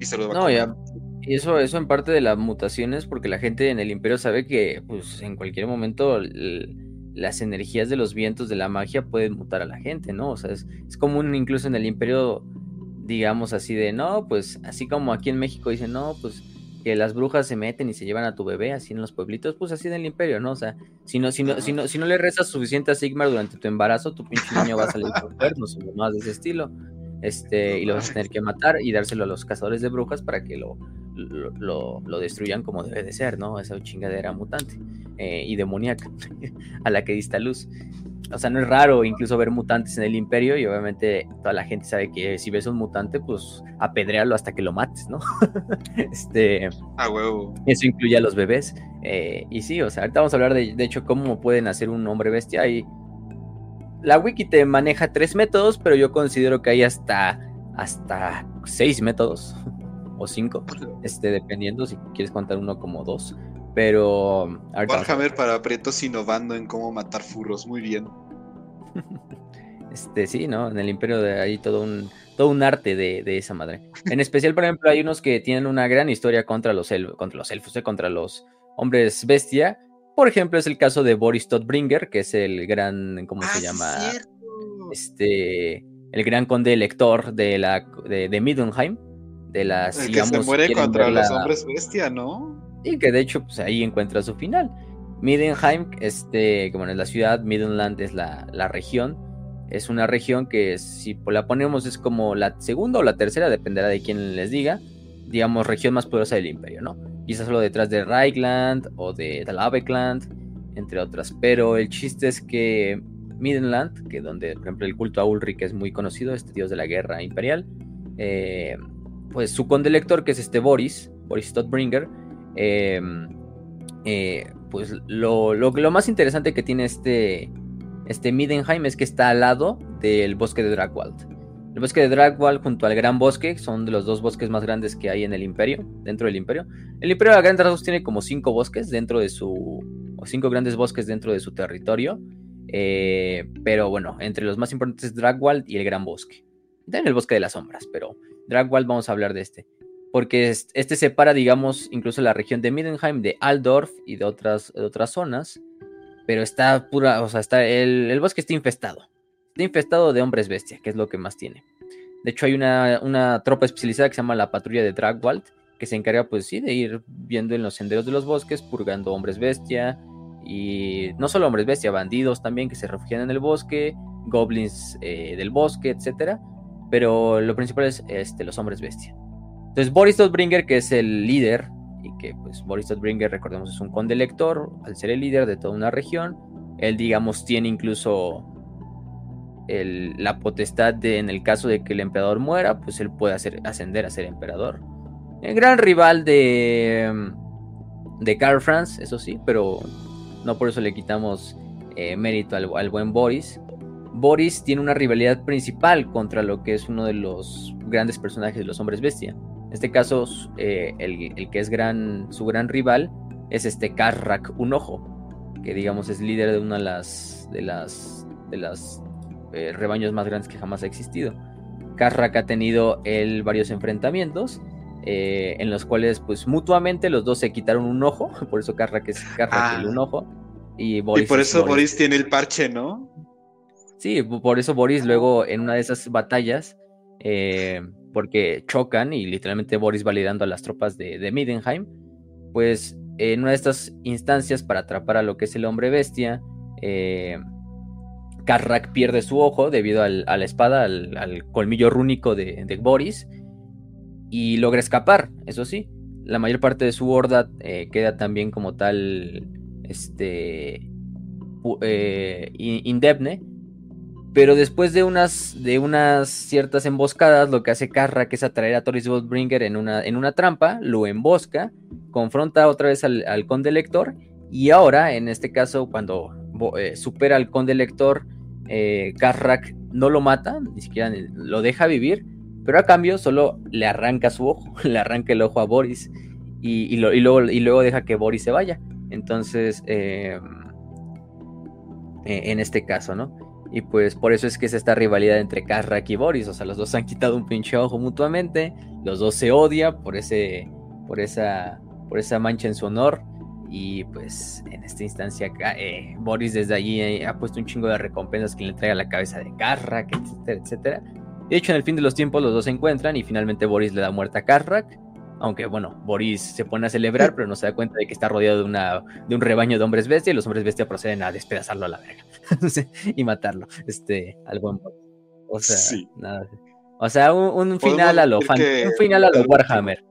Y se los va a comer. ya. Y eso, eso en parte de las mutaciones, porque la gente en el imperio sabe que pues, en cualquier momento las energías de los vientos de la magia pueden mutar a la gente, ¿no? O sea, es, es común incluso en el imperio, digamos así de, no, pues así como aquí en México dicen, no, pues que las brujas se meten y se llevan a tu bebé así en los pueblitos, pues así en el imperio, ¿no? O sea, si no, si no, si no, si no le rezas suficiente a Sigmar durante tu embarazo, tu pinche niño va a salir con cuernos o más de ese estilo. Este, y lo vas a tener que matar y dárselo a los cazadores de brujas para que lo, lo, lo, destruyan como debe de ser, ¿no? Esa chingadera mutante eh, y demoníaca a la que dista luz o sea, no es raro incluso ver mutantes en el imperio y obviamente toda la gente sabe que si ves un mutante, pues apedréalo hasta que lo mates, ¿no? este... A huevo. Eso incluye a los bebés. Eh, y sí, o sea, ahorita vamos a hablar de, de hecho cómo pueden hacer un hombre bestia y la wiki te maneja tres métodos, pero yo considero que hay hasta, hasta seis métodos o cinco, este, dependiendo si quieres contar uno como dos. Pero. Warhammer para aprietos innovando en cómo matar furros, muy bien. Este, sí, ¿no? En el imperio de ahí todo un, todo un arte de, esa madre. En especial, por ejemplo, hay unos que tienen una gran historia contra los, contra los elfos, ¿eh? contra los hombres bestia. Por ejemplo, es el caso de Boris Todbringer, que es el gran, ¿cómo se ah, llama? este, el gran conde elector de la de, de Middenheim, de las, el que se muere contra los hombres bestia, ¿no? Y que de hecho, pues ahí encuentra su final. Midenheim, este, que bueno, es la ciudad, Midland es la, región. Es una región que si la ponemos es como la segunda o la tercera, dependerá de quién les diga, digamos, región más poderosa del imperio, ¿no? Quizás solo detrás de Reichland o de Talavekland, entre otras. Pero el chiste es que Midland, que donde, por ejemplo, el culto a Ulrich es muy conocido, este dios de la guerra imperial, eh, pues su condelector, que es este Boris, Boris Stodbringer, Em, eh, pues lo, más interesante que tiene este, este Midenheim es que está al lado del bosque de Dragwald. El bosque de Dragwald junto al Gran Bosque son de los dos bosques más grandes que hay en el imperio, dentro del imperio. El imperio de Gran Rasgos tiene como cinco bosques dentro de su... o cinco grandes bosques dentro de su territorio. Eh, pero bueno, entre los más importantes es Dragwald y el Gran Bosque. También el Bosque de las Sombras, pero Dragwald vamos a hablar de este porque este separa, digamos, incluso la región de Middenheim de Aldorf y de otras, otras zonas, pero está pura, o sea, está el, bosque está infestado, infestado de hombres bestia, que es lo que más tiene. De hecho, hay una, una tropa especializada que se llama la patrulla de Dragwald, que se encarga, pues sí, de ir viendo en los senderos de los bosques, purgando hombres bestia, y no solo hombres bestia, bandidos también que se refugian en el bosque, goblins eh, del bosque, etcétera. Pero lo principal es este, los hombres bestia. Entonces Boris Todbringer, que es el líder, y que pues Boris Todbringer, recordemos, es un conde lector, al ser el líder de toda una región, él digamos tiene incluso la potestad de, en el caso de que el emperador muera, pues él puede hacer, ascender a ser emperador. El gran rival de, de Karl Franz, eso sí, pero no por eso le quitamos eh, mérito al, buen Boris. Boris tiene una rivalidad principal contra lo que es uno de los grandes personajes de los hombres bestia, en este caso, eh, el, que es gran, su gran rival es este Karrak ojo que digamos es líder de una de las, de las, de las eh, rebaños más grandes que jamás ha existido. Karrak ha tenido él varios enfrentamientos eh, en los cuales pues mutuamente los dos se quitaron un ojo, por eso Karrak es Karrak el ah. un ojo. Y, Boris y por eso Boris, tiene el parche, ¿no? Sí, por eso Boris luego en una de esas batallas porque chocan y literalmente Boris validando a las tropas de, de Middenheim, pues en una de estas instancias para atrapar a lo que es el hombre bestia, eh, Karrak pierde su ojo debido a la espada, al, colmillo rúnico de, Boris, y logra escapar, eso sí. La mayor parte de su horda eh, queda también como tal este, eh, pero después de unas, de unas ciertas emboscadas, lo que hace Karrak es atraer a Thoris Goldbringer en una, en una trampa, lo embosca, confronta otra vez al, conde lector, y ahora, en este caso, cuando eh, supera al conde lector, eh, Karrak no lo mata, ni siquiera lo deja vivir, pero a cambio solo le arranca su ojo, le arranca el ojo a Boris. y, luego, y luego deja que Boris se vaya. Entonces, em, e, en este caso, ¿no? Y pues por eso es que es esta rivalidad entre Kazrak y Boris. O sea, los dos han quitado un pinche ojo mutuamente. Los dos se odian por ese. por esa. por esa mancha en su honor. Y pues en esta instancia eh, Boris desde allí eh, ha puesto un chingo de recompensas que le entrega la cabeza de Kazrak, etcétera, etcétera. De hecho, en el fin de los tiempos los dos se encuentran y finalmente Boris le da muerte a Kazrak. Aunque bueno, Boris se pone a celebrar, pero no se da cuenta de que está rodeado de, una, de un rebaño de hombres bestia y los hombres bestia proceden a despedazarlo a la verga y matarlo. Este, al buen O sea, nada. O sea, un, final a lo fan, un final a lo Warhammer.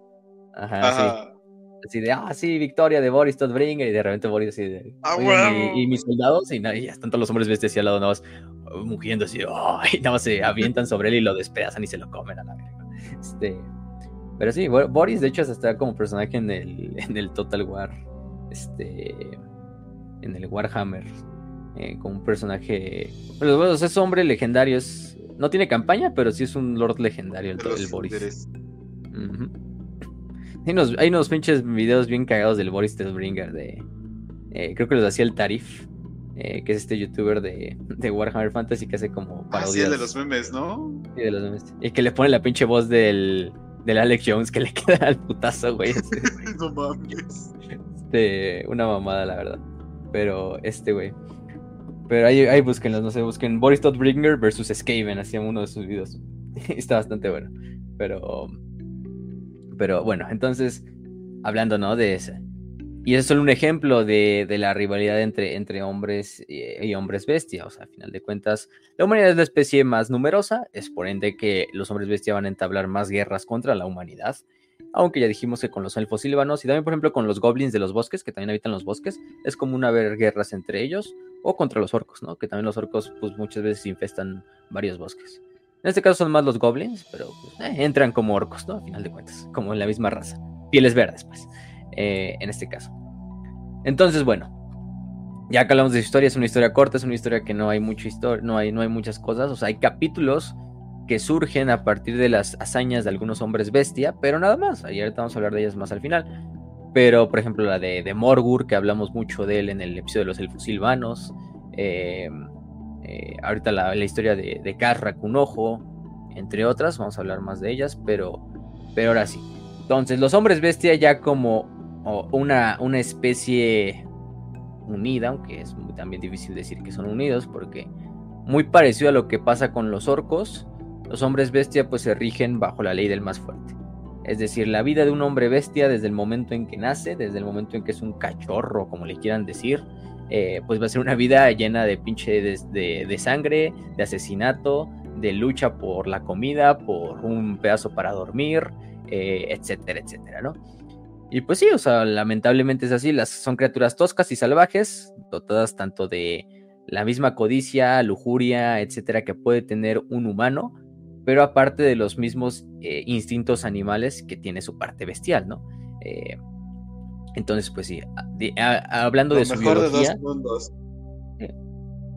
Ajá, sí así de, ah, sí, victoria de Boris Todbringer, y de repente Boris así de, ah, y, mis soldados, y, ya están todos los hombres vestidos al lado, nada más, uh, mugiendo así, oh, y nada más se avientan sobre él y lo despedazan y se lo comen a la verga. Este, pero sí, Boris de hecho está como personaje en el, en el Total War, este, en el Warhammer, eh, como un personaje, pero bueno, es hombre legendario, es, no tiene campaña, pero sí es un lord legendario el, el Boris. Hay unos, pinches videos bien cagados del Boris Tesbringer de. Eh, creo que los hacía el Tarif. Eh, que es este youtuber de, de, Warhammer Fantasy que hace como parodias. Ah, sí, el de los memes, ¿no? Sí, de los memes. Y que le pone la pinche voz del, del Alex Jones que le queda al putazo, güey. no mames. Este, una mamada, la verdad. Pero este, güey. Pero ahí, ahí búsquenlos, no sé, busquen Boris Todbringer versus Skaven, hacía uno de sus videos. Está bastante bueno. Pero pero bueno, entonces, hablando, ¿no? De eso. Y eso es solo un ejemplo de, la rivalidad entre, entre hombres y, hombres bestia. O sea, a final de cuentas, la humanidad es la especie más numerosa. Es por ende que los hombres bestia van a entablar más guerras contra la humanidad. Aunque ya dijimos que con los elfos silvanos y también, por ejemplo, con los goblins de los bosques, que también habitan los bosques, es común haber guerras entre ellos o contra los orcos, ¿no? Que también los orcos, pues muchas veces infestan varios bosques. En este caso son más los goblins, pero pues, eh, entran como orcos, ¿no? A final de cuentas, como en la misma raza. Pieles verdes, pues, eh, en este caso. Entonces, bueno, ya que hablamos de historia, es una historia corta, es una historia que no hay mucha historia, no hay, no hay muchas cosas, o sea, hay capítulos que surgen a partir de las hazañas de algunos hombres bestia, pero nada más. Ayer vamos a hablar de ellas más al final. Pero, por ejemplo, la de, de Morgur, que hablamos mucho de él en el episodio de los elfos silvanos. Eh, eh, ahorita la, historia de, de Kazrak, un ojo, entre otras, vamos a hablar más de ellas, pero, pero ahora sí. Entonces, los hombres bestia ya como una, una especie unida, aunque es también difícil decir que son unidos, porque muy parecido a lo que pasa con los orcos, los hombres bestia pues se rigen bajo la ley del más fuerte. Es decir, la vida de un hombre bestia desde el momento en que nace, desde el momento en que es un cachorro, como le quieran decir, eh, pues va a ser una vida llena de pinche de, sangre, de asesinato, de lucha por la comida, por un pedazo para dormir, eh, etcétera, etcétera, ¿no? Y pues sí, o sea, lamentablemente es así, las, son criaturas toscas y salvajes, dotadas tanto de la misma codicia, lujuria, etcétera, que puede tener un humano, pero aparte de los mismos eh, instintos animales que tiene su parte bestial, ¿no? Entonces, pues sí, hablando de su biología. Eh,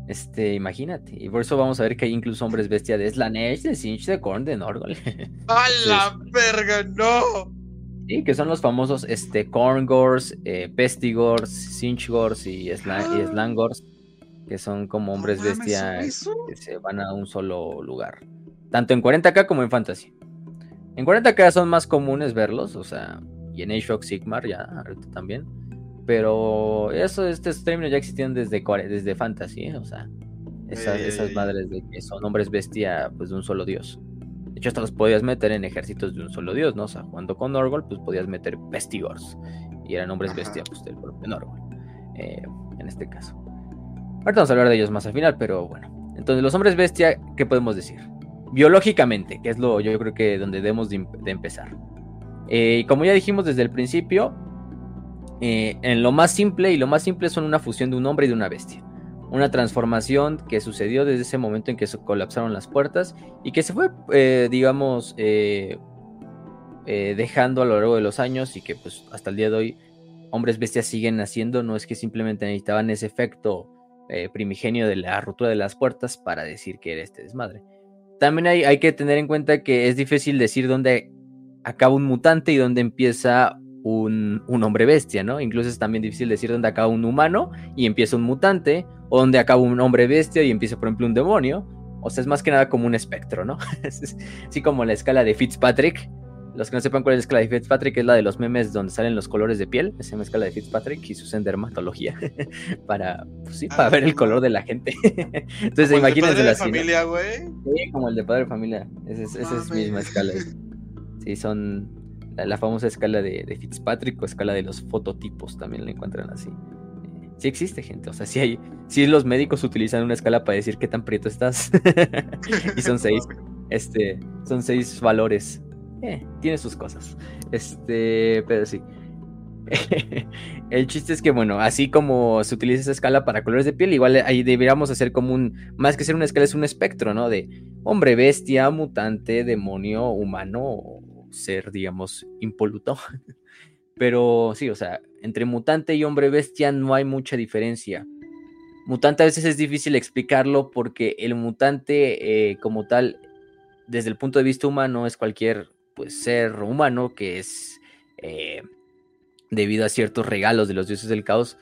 este, imagínate. Y por eso vamos a ver que hay incluso hombres bestia de Slanesh, de Sinch, de Korn, de Norgol. ¡A la verga, no! Sí, que son los famosos este, Korngors, eh, Pestigors, Sinchgors y, Slan y Slangors, que son como hombres bestia que se van a un solo lugar. Tanto en 40k como en Fantasy. En 40k son más comunes verlos, o sea, y en Age of Sigmar ya ahorita también. Pero eso, estos términos ya existían desde, desde Fantasy, ¿eh? o sea, esas, madres de que son hombres bestia pues de un solo dios. De hecho, hasta los podías meter en ejércitos de un solo dios, ¿no? O sea, jugando con Norgol, pues podías meter Pestigors. Y eran hombres bestia, pues del propio Norgol. Eh, en este caso. Ahorita vamos a hablar de ellos más al final, pero bueno. Entonces, los hombres bestia, ¿qué podemos decir? Biológicamente, que es lo yo creo que donde debemos de empezar. Eh, como ya dijimos desde el principio, eh, en lo más simple, y lo más simple son una fusión de un hombre y de una bestia. Una transformación que sucedió desde ese momento en que se colapsaron las puertas y que se fue, eh, digamos, dejando a lo largo de los años y que pues hasta el día de hoy hombres bestias siguen naciendo. No es que simplemente necesitaban ese efecto primigenio de la ruptura de las puertas para decir que era este desmadre. También hay, que tener en cuenta que es difícil decir dónde acaba un mutante y donde empieza un, un, hombre bestia, ¿no? Incluso es también difícil decir dónde acaba un humano y empieza un mutante, o dónde acaba un hombre bestia y empieza, por ejemplo, un demonio. O sea, es más que nada como un espectro, ¿no? Así como la escala de Fitzpatrick. Los que no sepan cuál es la escala de Fitzpatrick es la de los memes donde salen los colores de piel. Esa es la escala de Fitzpatrick y en dermatología para, pues sí, para ver el color de la gente. Entonces, imagínense la familia, güey. Sí, como el de padre de familia. Esa es, esa es misma escala. Sí, son la, famosa escala de, Fitzpatrick o escala de los fototipos, también la encuentran así. Sí existe gente, o sea, sí hay, sí los médicos utilizan una escala para decir qué tan prieto estás. y son seis, este, son seis valores. Eh, tiene sus cosas. Este, pero sí. el chiste es que, bueno, así como se utiliza esa escala para colores de piel, igual ahí deberíamos hacer como un, más que ser una escala, es un espectro, ¿no? De hombre, bestia, mutante, demonio, humano, ser, digamos, impoluto. Pero sí, o sea, entre mutante y hombre bestia no hay mucha diferencia. Mutante a veces es difícil explicarlo porque el mutante eh, como tal, desde el punto de vista humano, es cualquier pues, ser humano que es, eh, debido a ciertos regalos de los dioses del caos,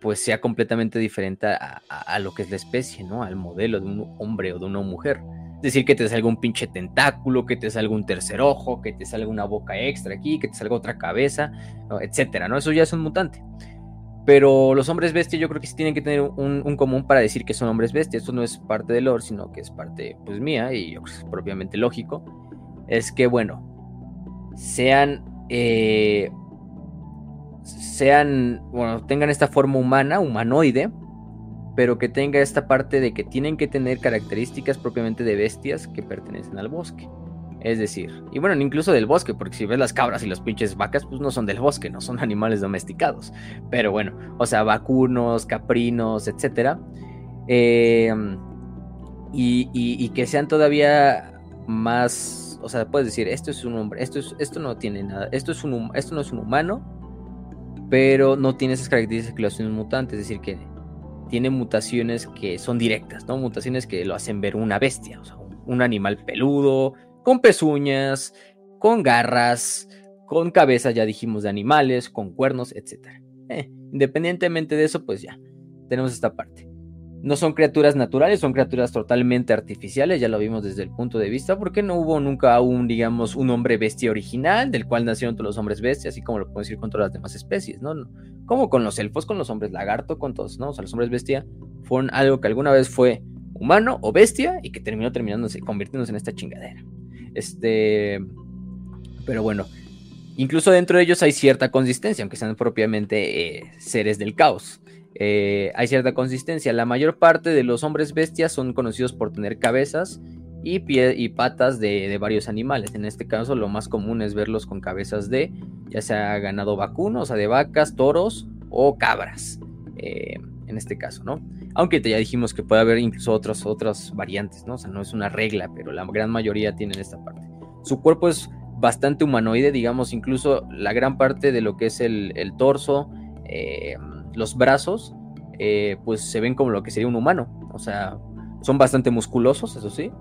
pues sea completamente diferente a, a, lo que es la especie, ¿no? Al modelo de un hombre o de una mujer decir que te salga un pinche tentáculo, que te salga un tercer ojo, que te salga una boca extra aquí, que te salga otra cabeza, etcétera, ¿no? Eso ya es un mutante. Pero los hombres bestia yo creo que sí tienen que tener un, común para decir que son hombres bestia. Esto no es parte del lore, sino que es parte pues mía y yo es propiamente lógico. Es que, bueno, sean... Eh, sean, bueno, tengan esta forma humana, humanoide, pero que tenga esta parte de que tienen que tener características propiamente de bestias que pertenecen al bosque. Es decir, y bueno, incluso del bosque, porque si ves las cabras y los pinches vacas, pues no son del bosque, no son animales domesticados. Pero bueno, o sea, vacunos, caprinos, etc. Em, y, que sean todavía más, o sea, puedes decir, esto es un hombre, esto, es, esto no tiene nada, esto, es un, esto no es un humano, pero no tiene esas características que lo hacen un es decir, que tiene mutaciones que son directas, ¿no? Mutaciones que lo hacen ver una bestia, o sea, un animal peludo, con pezuñas, con garras, con cabezas, ya dijimos, de animales, con cuernos, etc. Eh, independientemente de eso, pues ya, tenemos esta parte. No son criaturas naturales, son criaturas totalmente artificiales, ya lo vimos desde el punto de vista, porque no hubo nunca un, digamos, un hombre bestia original, del cual nacieron todos los hombres bestias, así como lo podemos decir con todas las demás especies, ¿no? Como con los elfos, con los hombres lagarto, con todos, ¿no? O sea, los hombres bestia fueron algo que alguna vez fue humano o bestia y que terminó terminándose, convirtiéndose en esta chingadera. Este. Pero bueno, incluso dentro de ellos hay cierta consistencia, aunque sean propiamente eh, seres del caos. Eh, hay cierta consistencia. La mayor parte de los hombres bestias son conocidos por tener cabezas y, pie y patas de, varios animales. En este caso, lo más común es verlos con cabezas de ya sea ganado vacuno, o sea, de vacas, toros o cabras. Eh, en este caso, ¿no? Aunque ya dijimos que puede haber incluso otras, otras variantes, ¿no? O sea, no es una regla, pero la gran mayoría tienen esta parte. Su cuerpo es bastante humanoide, digamos, incluso la gran parte de lo que es el, torso, eh, los brazos, eh, pues se ven como lo que sería un humano. O sea, son bastante musculosos, eso sí,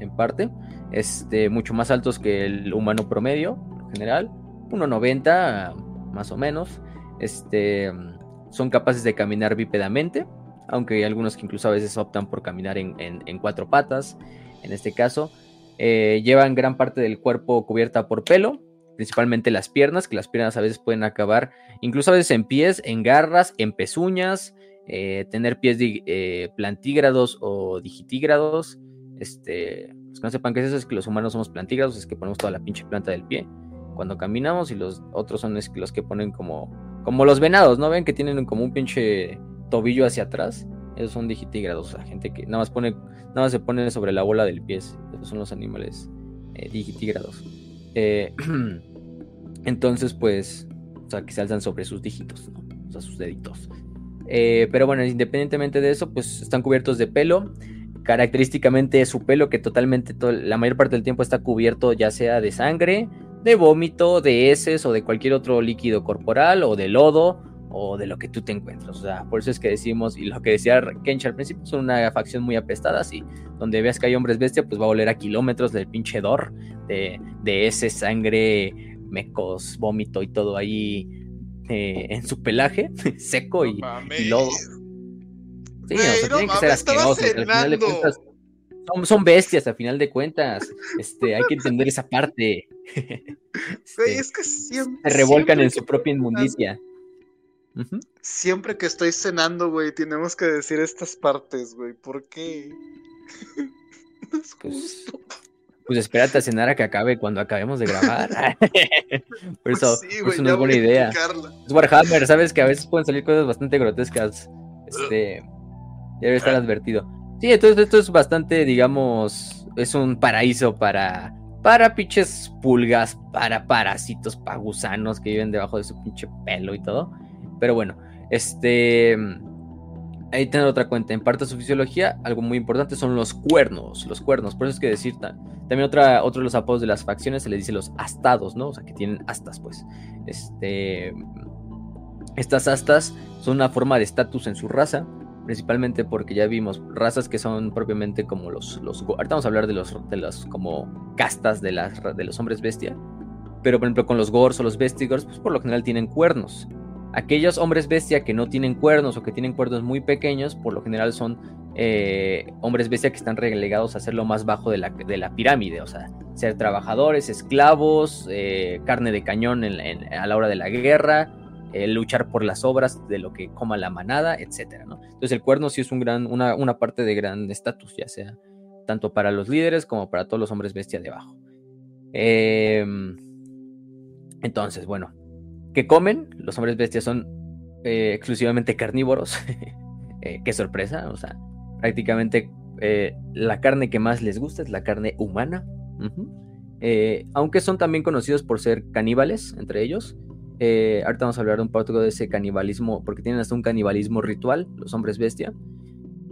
en parte. Este, mucho más altos que el humano promedio, en general. 1,90 más o menos. Este, son capaces de caminar bípedamente, aunque hay algunos que incluso a veces optan por caminar en, cuatro patas. En este caso, eh, llevan gran parte del cuerpo cubierta por pelo, principalmente las piernas, que las piernas a veces pueden acabar, incluso a veces en pies, en garras, en pezuñas, eh, tener pies eh, plantígrados o digitígrados. Este, los que no sepan qué es eso, es que los humanos somos plantígrados, es que ponemos toda la pinche planta del pie cuando caminamos y los otros son los que ponen como, como los venados, ¿no? Ven que tienen como un pinche tobillo hacia atrás. Esos son digitígrados, o sea, gente que nada más pone, nada más se pone sobre la bola del pie. Esos son los animales eh, digitígrados. Eh, Entonces, pues, o sea, que se alzan sobre sus dígitos, ¿no? O sea, sus deditos. Eh, pero bueno, independientemente de eso, pues están cubiertos de pelo. Característicamente su pelo que totalmente, la mayor parte del tiempo está cubierto ya sea de sangre, de vómito, de heces o de cualquier otro líquido corporal o de lodo o de lo que tú te encuentras. O sea, por eso es que decimos, y lo que decía Kench al principio, son una facción muy apestada, así. Donde veas que hay hombres bestia, pues va a oler a kilómetros del pinche dor, de, de ese sangre mecos, vómito y todo ahí eh, en su pelaje, seco y, y lodo. Sí, o sea, tienen que ser asquerosos. Al final de cuentas, son, bestias, a final de cuentas. Este, hay que entender esa parte. Este, es que siempre. Se revolcan en su propia inmundicia. Siempre que estoy cenando, güey, tenemos que decir estas partes, güey. ¿Por qué? no es Pues, justo. Pues espérate a cenar a que acabe cuando acabemos de grabar. Por eso, Pues sí, por eso güey, no ya es buena idea. Es Warhammer, sabes que a veces pueden salir cosas bastante grotescas. Este, debe estar advertido. Sí, entonces esto es bastante, digamos, es un paraíso para para pinches pulgas, para parásitos, para gusanos que viven debajo de su pinche pelo y todo. Pero bueno, este ahí tener otra cuenta. En parte de su fisiología, algo muy importante son los cuernos. Los cuernos, por eso es que decir ta- también otra, otro de los apodos de las facciones se les dice los astados, ¿no? O sea, que tienen astas, pues. Este. Estas astas son una forma de estatus en su raza. Principalmente porque ya vimos razas que son propiamente como los. los ahorita vamos a hablar de los, de los como castas de, las, de los hombres bestia. Pero por ejemplo, con los gors o los vestigors, pues por lo general tienen cuernos. Aquellos hombres bestia que no tienen cuernos o que tienen cuernos muy pequeños, por lo general son eh, hombres bestia que están relegados a ser lo más bajo de la, de la pirámide, o sea, ser trabajadores, esclavos, eh, carne de cañón en- a la hora de la guerra, eh, luchar por las obras de lo que coma la manada, etcétera, ¿no? Entonces el cuerno sí es un gran, una, una parte de gran estatus, ya sea tanto para los líderes como para todos los hombres bestia de abajo. Em, entonces, bueno, ¿qué comen? Los hombres bestias son eh, exclusivamente carnívoros. Eh, qué sorpresa, o sea, prácticamente eh, la carne que más les gusta es la carne humana. Eh, aunque son también conocidos por ser caníbales entre ellos. Ahorita vamos a hablar un poco de ese canibalismo, porque tienen hasta un canibalismo ritual, los hombres bestia.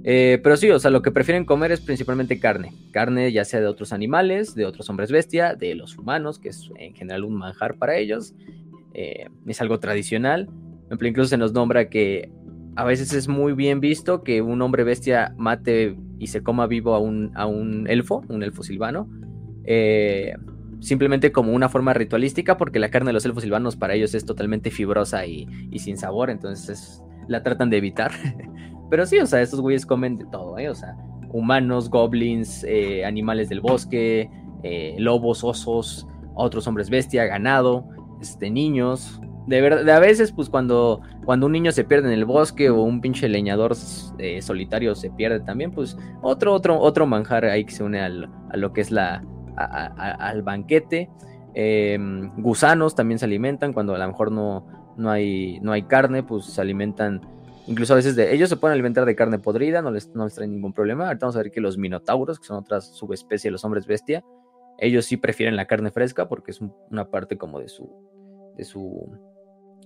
Pero sí, o sea, lo que prefieren comer es principalmente carne. Carne ya sea de otros animales, de otros hombres bestia, de los humanos, que es en general un manjar para ellos. Eh, es algo tradicional. Incluso se nos nombra que a veces es muy bien visto que un hombre bestia mate y se coma vivo a un, a un elfo, un elfo silvano. eh, simplemente como una forma ritualística, porque la carne de los elfos silvanos para ellos es totalmente fibrosa y, y sin sabor, entonces es- la tratan de evitar. Pero sí, o sea, estos güeyes comen de todo, ¿eh? O sea, humanos, goblins, animales del bosque, lobos, osos, otros hombres bestia, ganado, este, niños. De verdad, a veces, pues cuando, cuando un niño se pierde en el bosque o un pinche leñador eh, solitario se pierde también, pues otro, otro, otro manjar ahí que se une al- a lo que es la, al banquete. Eh, gusanos también se alimentan cuando a lo mejor no, no, hay, no hay carne, pues se alimentan. Incluso a veces de ellos se pueden alimentar de carne podrida, no les, no les trae ningún problema. Ahorita vamos a ver que los minotauros, que son otra subespecie de los hombres bestia, ellos sí prefieren la carne fresca porque es un- una parte como de su, de su,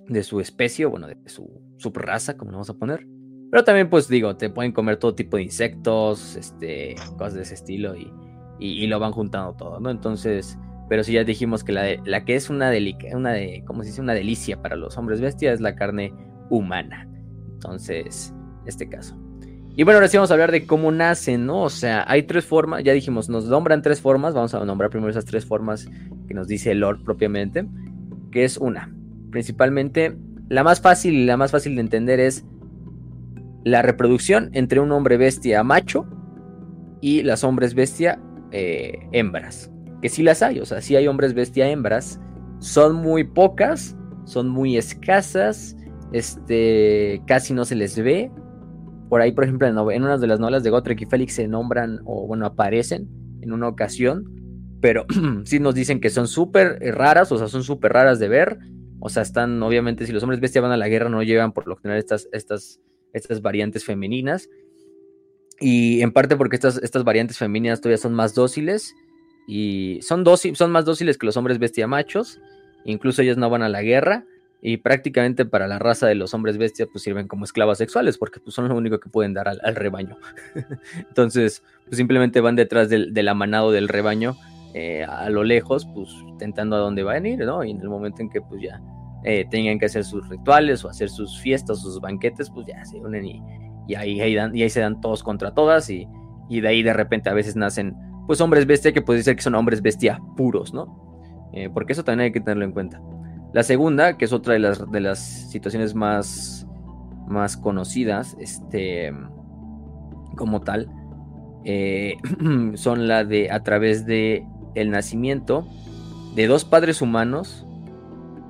de su especie, bueno, de su subraza, como le vamos a poner. Pero también, pues digo, te pueden comer todo tipo de insectos, este, cosas de ese estilo y, lo van juntando todo, ¿no? Entonces, pero si ya dijimos que la, que es una delica, una de, ¿cómo se dice? Una delicia para los hombres bestia es la carne humana. Entonces, este caso. Y bueno, ahora sí vamos a hablar de cómo nacen, ¿no? O sea, hay tres formas, ya dijimos, nos nombran tres formas, vamos a nombrar primero esas tres formas que nos dice el Lord propiamente, que es una, principalmente, la más fácil y la más fácil de entender es la reproducción entre un hombre bestia macho y las hombres bestia eh, hembras. Que sí las hay, o sea, sí hay hombres bestia hembras. Son muy pocas, son muy escasas, este, casi no se les ve. Por ahí, por ejemplo, en, en una de las novelas de Gotrek y Félix se nombran o, bueno, aparecen en una ocasión, pero sí nos dicen que son súper eh, raras, o sea, son súper raras de ver. O sea, están, obviamente, si los hombres bestia van a la guerra, no llevan por lo general estas, estas, estas variantes femeninas. Y en parte porque estas, estas variantes femeninas todavía son más dóciles. Y son, son más dóciles que los hombres bestia machos. Incluso ellas no van a la guerra. Y prácticamente para la raza de los hombres bestia, pues sirven como esclavas sexuales, porque pues, son lo único que pueden dar al, rebaño. Entonces, pues simplemente van detrás del, del amanado del rebaño eh, a lo lejos, pues tentando a dónde van a ir, ¿no? Y en el momento en que pues ya eh, tengan que hacer sus rituales o hacer sus fiestas, sus banquetes, pues ya se unen y, y ahí, y ahí se dan todos contra todas y, y de ahí de repente a veces nacen pues hombres bestia que puede ser que son hombres bestia puros, ¿no? eh, porque eso también hay que tenerlo en cuenta. La segunda, que es otra de las, de las situaciones más, más conocidas, este, como tal, eh, son la de a través de el nacimiento de dos padres humanos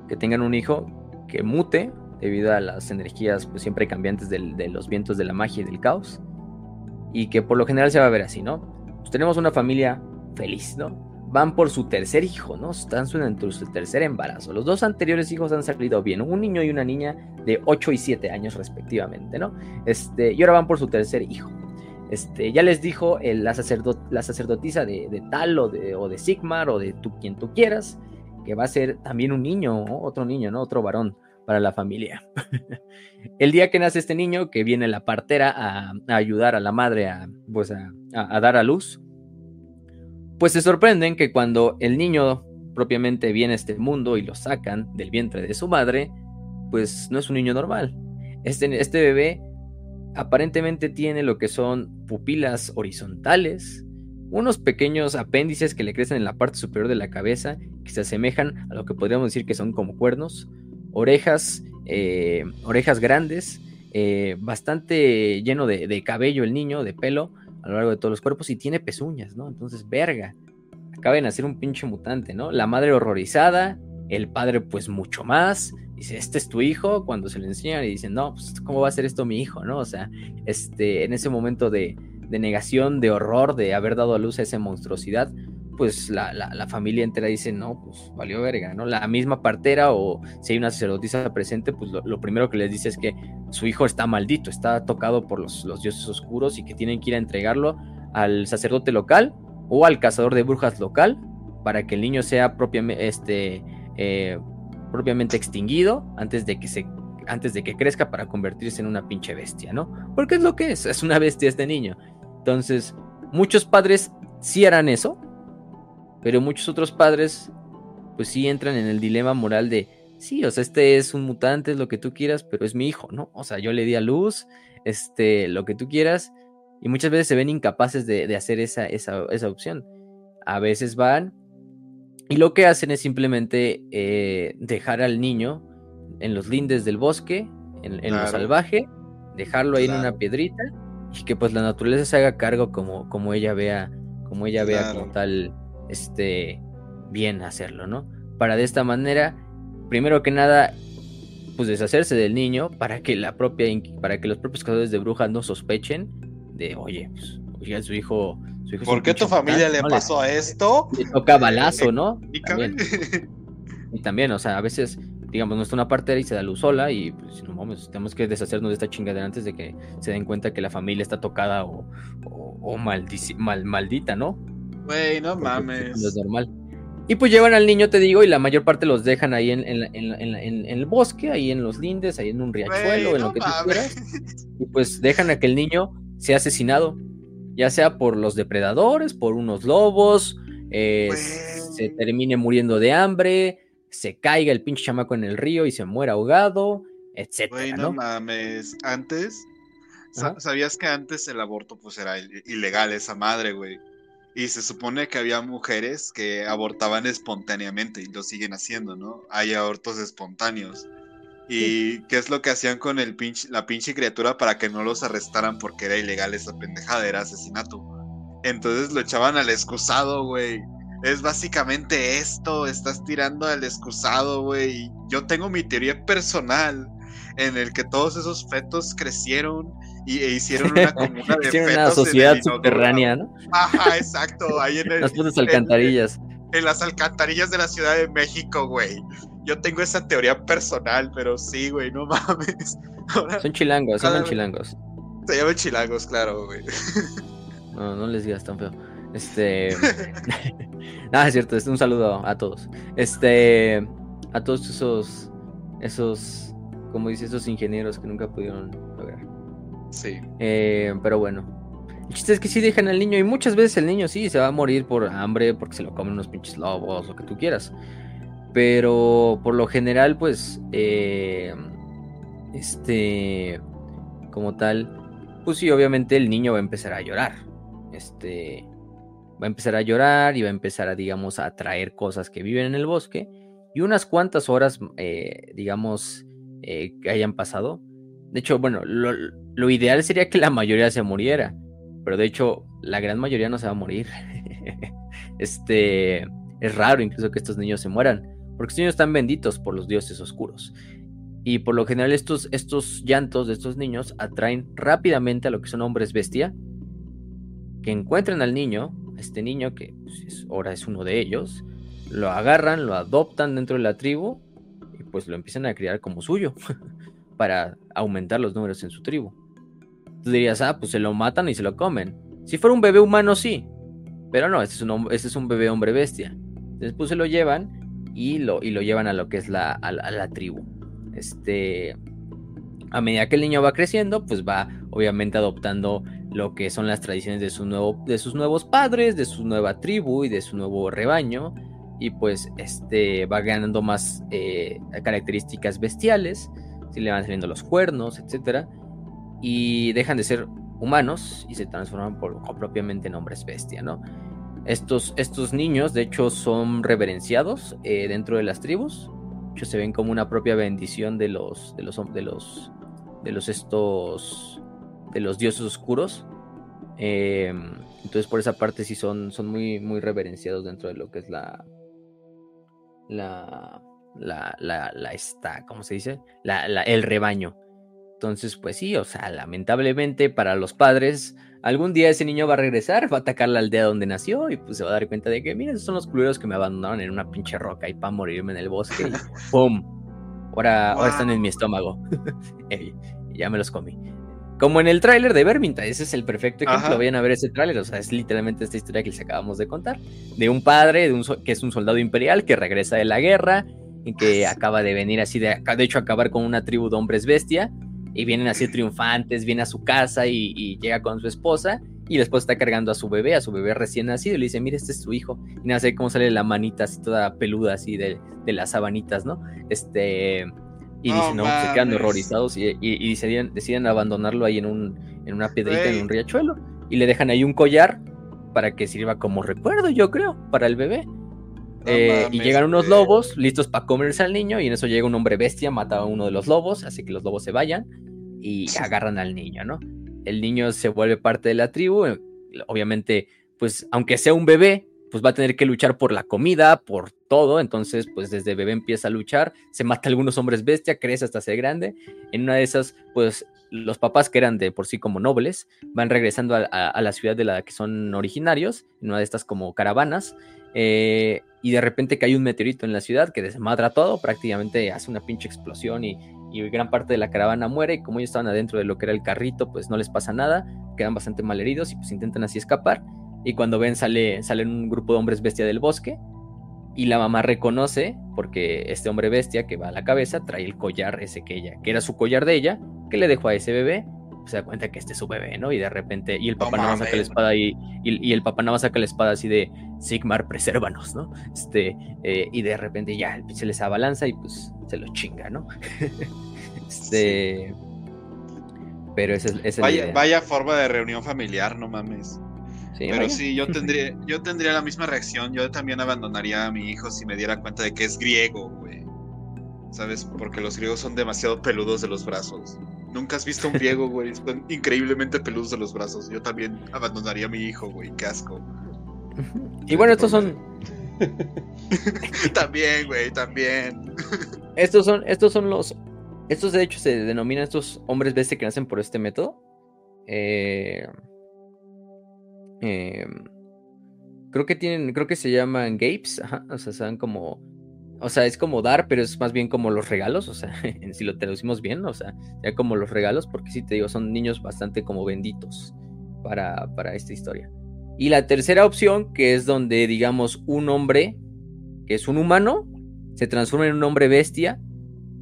que tengan un hijo que mute debido a las energías pues, siempre cambiantes de los vientos de la magia y del caos y que por lo general se va a ver así, ¿no? Pues tenemos una familia feliz, ¿no? Van por su tercer hijo, ¿no? Están en su tercer embarazo. Los dos anteriores hijos han salido bien, un niño y una niña de 8 y 7 años respectivamente, ¿no? Este, y ahora van por su tercer hijo. Este, ya les dijo la, sacerdotisa de, tal o de, o de Sigmar o de tú, quien tú quieras, que va a ser también un niño, otro niño, ¿no? Otro varón para la familia. el día que nace este niño, que viene la partera a, ayudar a la madre a, pues a, dar a luz, pues se sorprenden que cuando el niño propiamente viene a este mundo y lo sacan del vientre de su madre, pues no es un niño normal. Este, este bebé aparentemente tiene lo que son pupilas horizontales, unos pequeños apéndices que le crecen en la parte superior de la cabeza, que se asemejan a lo que podríamos decir que son como cuernos, orejas, eh, orejas grandes, eh, bastante lleno de, cabello el niño, de pelo, a lo largo de todos los cuerpos, y tiene pezuñas, ¿no? Entonces, verga, acaba de nacer un pinche mutante, ¿no? La madre horrorizada, el padre pues mucho más, dice, este es tu hijo, cuando se le enseñan y dicen, no, pues ¿cómo va a ser esto mi hijo, no? O sea, este, en ese momento de, de negación, de horror, de haber dado a luz a esa monstruosidad, pues la, la, familia entera dice, no, pues valió verga, ¿no? La misma partera o si hay una sacerdotisa presente, pues lo, primero que les dice es que su hijo está maldito, está tocado por los, los, dioses oscuros y que tienen que ir a entregarlo al sacerdote local o al cazador de brujas local para que el niño sea propiamente, este, eh, propiamente extinguido antes de que se antes de que crezca para convertirse en una pinche bestia, ¿no? Porque es lo que es, es una bestia este niño. Entonces, muchos padres sí harán eso, pero muchos otros padres, pues sí entran en el dilema moral de, sí, o sea, este es un mutante, es lo que tú quieras, pero es mi hijo, ¿no? O sea, yo le di a luz, este, lo que tú quieras, y muchas veces se ven incapaces de, hacer esa, esa, esa, opción. A veces van y lo que hacen es simplemente eh, dejar al niño en los lindes del bosque, en, lo salvaje, dejarlo ahí en una piedrita y que pues la naturaleza se haga cargo como, como ella vea, como ella vea como tal este, bien hacerlo, ¿no? Para de esta manera, primero que nada, pues deshacerse del niño para que la propia, para que los propios cazadores de brujas no sospechen de, oye, pues, su hijo, su hijo ¿Por qué tu familia le pasó a esto? Le toca balazo, ¿no? Y también, o sea, a veces, digamos, no está una partera y se da luz sola y pues no mames, tenemos que deshacernos de esta chingadera antes de que se den cuenta que la familia está tocada o, o, mal, maldita, ¿no? Güey, no pues, mames. es normal. Y pues llevan al niño, te digo, y la mayor parte los dejan ahí en, el bosque, ahí en los lindes, ahí en un riachuelo, en lo que tú quieras. Y pues dejan a que el niño sea asesinado, ya sea por los depredadores, por unos lobos, eh, se termine muriendo de hambre, se caiga el pinche chamaco en el río y se muera ahogado, etcétera. No, mames. Antes, ¿sabías que antes el aborto pues era ilegal esa madre, güey? Y se supone que había mujeres que abortaban espontáneamente y lo siguen haciendo, ¿no? Hay abortos espontáneos. ¿Y qué es lo que hacían con el pinche, la pinche criatura para que no los arrestaran porque era ilegal esa pendejada, era asesinato? Entonces lo echaban al excusado, güey. Es básicamente esto, estás tirando al excusado, güey. Yo tengo mi teoría personal en el que todos esos fetos crecieron y e hicieron una comuna de hicieron una sociedad subterránea, ¿no? Ajá, exacto, ahí en las putas alcantarillas. En, las alcantarillas de la Ciudad de México, güey. Yo tengo esa teoría personal, pero sí, güey, no mames. son chilangos, son chilangos. Se llaman chilangos, claro, güey. No, no les digas tan feo. Este. Nada, es cierto, un saludo a todos. Este. A todos esos. Esos. Como dice, esos ingenieros que nunca pudieron lograr. Sí. Eh, pero bueno. El chiste es que sí dejan al niño y muchas veces el niño sí se va a morir por hambre, porque se lo comen unos pinches lobos, lo que tú quieras. Pero por lo general, pues, eh, este, como tal, pues sí, obviamente el niño va a empezar a llorar. Este, Va a empezar a llorar y va a empezar a, digamos, a atraer cosas que viven en el bosque. Y unas cuantas horas, eh, digamos, que hayan pasado. De hecho, bueno, lo, ideal sería que la mayoría se muriera. Pero de hecho, la gran mayoría no se va a morir. este, es raro incluso que estos niños se mueran. Porque estos niños están benditos por los dioses oscuros. Y por lo general estos, estos llantos de estos niños atraen rápidamente a lo que son hombres bestia, que encuentran al niño, este niño que pues, ahora es uno de ellos, lo agarran, lo adoptan dentro de la tribu y pues lo empiezan a criar como suyo para aumentar los números en su tribu. Tú dirías, ah, pues se lo matan y se lo comen. Si fuera un bebé humano, sí. Pero no, este es un, este es un bebé hombre bestia. Después pues, se lo llevan y lo, y lo llevan a lo que es la, a la tribu. Este, a medida que el niño va creciendo, pues va obviamente adoptando lo que son las tradiciones de, su nuevo, de sus nuevos padres, de su nueva tribu y de su nuevo rebaño. Y pues este va ganando más eh, características bestiales, si le van saliendo los cuernos, etc. Y dejan de ser humanos y se transforman propiamente en hombres bestia, ¿no? Estos, estos niños, de hecho, son reverenciados eh, dentro de las tribus se ven como una propia bendición de los, de los, de los, de los estos, de los dioses oscuros. Em, entonces por esa parte sí son, son muy, muy reverenciados dentro de lo que es la, la, la, la, la ¿cómo se dice? La, el rebaño. Entonces, pues sí, o sea, lamentablemente para los padres, algún día ese niño va a regresar, va a atacar la aldea donde nació y pues se va a dar cuenta de que, miren, esos son los culeros que me abandonaron en una pinche roca y para morirme en el bosque y ¡pum! Ahora, ahora están en mi estómago. y ya me los comí. Como en el tráiler de Verminta, ese es el perfecto ejemplo. Vayan a ver ese tráiler, o sea, es literalmente esta historia que les acabamos de contar. De un padre de un que es un soldado imperial que regresa de la guerra y que acaba de venir así, de, de hecho acabar con una tribu de hombres bestia y vienen así triunfantes, viene a su casa y, llega con su esposa y después está cargando a su bebé, a su bebé recién nacido y le dice, mire, este es su hijo. Y nada, sé cómo sale la manita así toda peluda así de, las sabanitas, ¿no? Este... Y dicen, no, se quedan horrorizados y, y, deciden, abandonarlo ahí en, un, en una piedrita, en un riachuelo. Y le dejan ahí un collar para que sirva como recuerdo, yo creo, para el bebé. Eh, y llegan unos lobos listos para comerse al niño y en eso llega un hombre bestia, mata a uno de los lobos, hace que los lobos se vayan y agarran al niño, ¿no? El niño se vuelve parte de la tribu, eh, obviamente, pues aunque sea un bebé, pues va a tener que luchar por la comida, por todo, entonces pues desde bebé empieza a luchar, se mata a algunos hombres bestia, crece hasta ser grande, en una de esas pues los papás que eran de por sí como nobles van regresando a, la ciudad de la que son originarios, en una de estas como caravanas, eh, y de repente cae un meteorito en la ciudad que desmadra todo, prácticamente hace una pinche explosión y, gran parte de la caravana muere. Y como ellos estaban adentro de lo que era el carrito, pues no les pasa nada, quedan bastante mal heridos y pues intentan así escapar. Y cuando ven, sale, sale un grupo de hombres bestia del bosque. Y la mamá reconoce, porque este hombre bestia que va a la cabeza trae el collar ese que ella, que era su collar de ella, que le dejó a ese bebé se da cuenta que este es su bebé, ¿no? Y de repente, y el papá no, nada más saca la espada y, y, el papá nada más saca la espada así de Sigmar, presérvanos, ¿no? Este, eh, y de repente ya se les abalanza y pues se lo chinga, ¿no? este. Pero esa es, vaya, vaya forma de reunión familiar, no mames. Pero sí, yo tendría, yo tendría la misma reacción. Yo también abandonaría a mi hijo si me diera cuenta de que es griego, güey. ¿Sabes? Porque los griegos son demasiado peludos de los brazos. Nunca has visto un griego, güey. Son increíblemente peludos de los brazos. Yo también abandonaría a mi hijo, güey. Qué asco. Y bueno, estos son. también, güey, también. estos son, estos son los. Estos de hecho se denominan estos hombres bestia que nacen por este método. Eh, eh, creo que tienen, creo que se llaman gapes, ajá, o sea, son como o sea, es como dar, pero es más bien como los regalos, o sea, si lo traducimos bien, o sea, ya como los regalos, porque sí te digo, son niños bastante como benditos para, para esta historia. Y la tercera opción, que es donde, digamos, un hombre, que es un humano, se transforma en un hombre bestia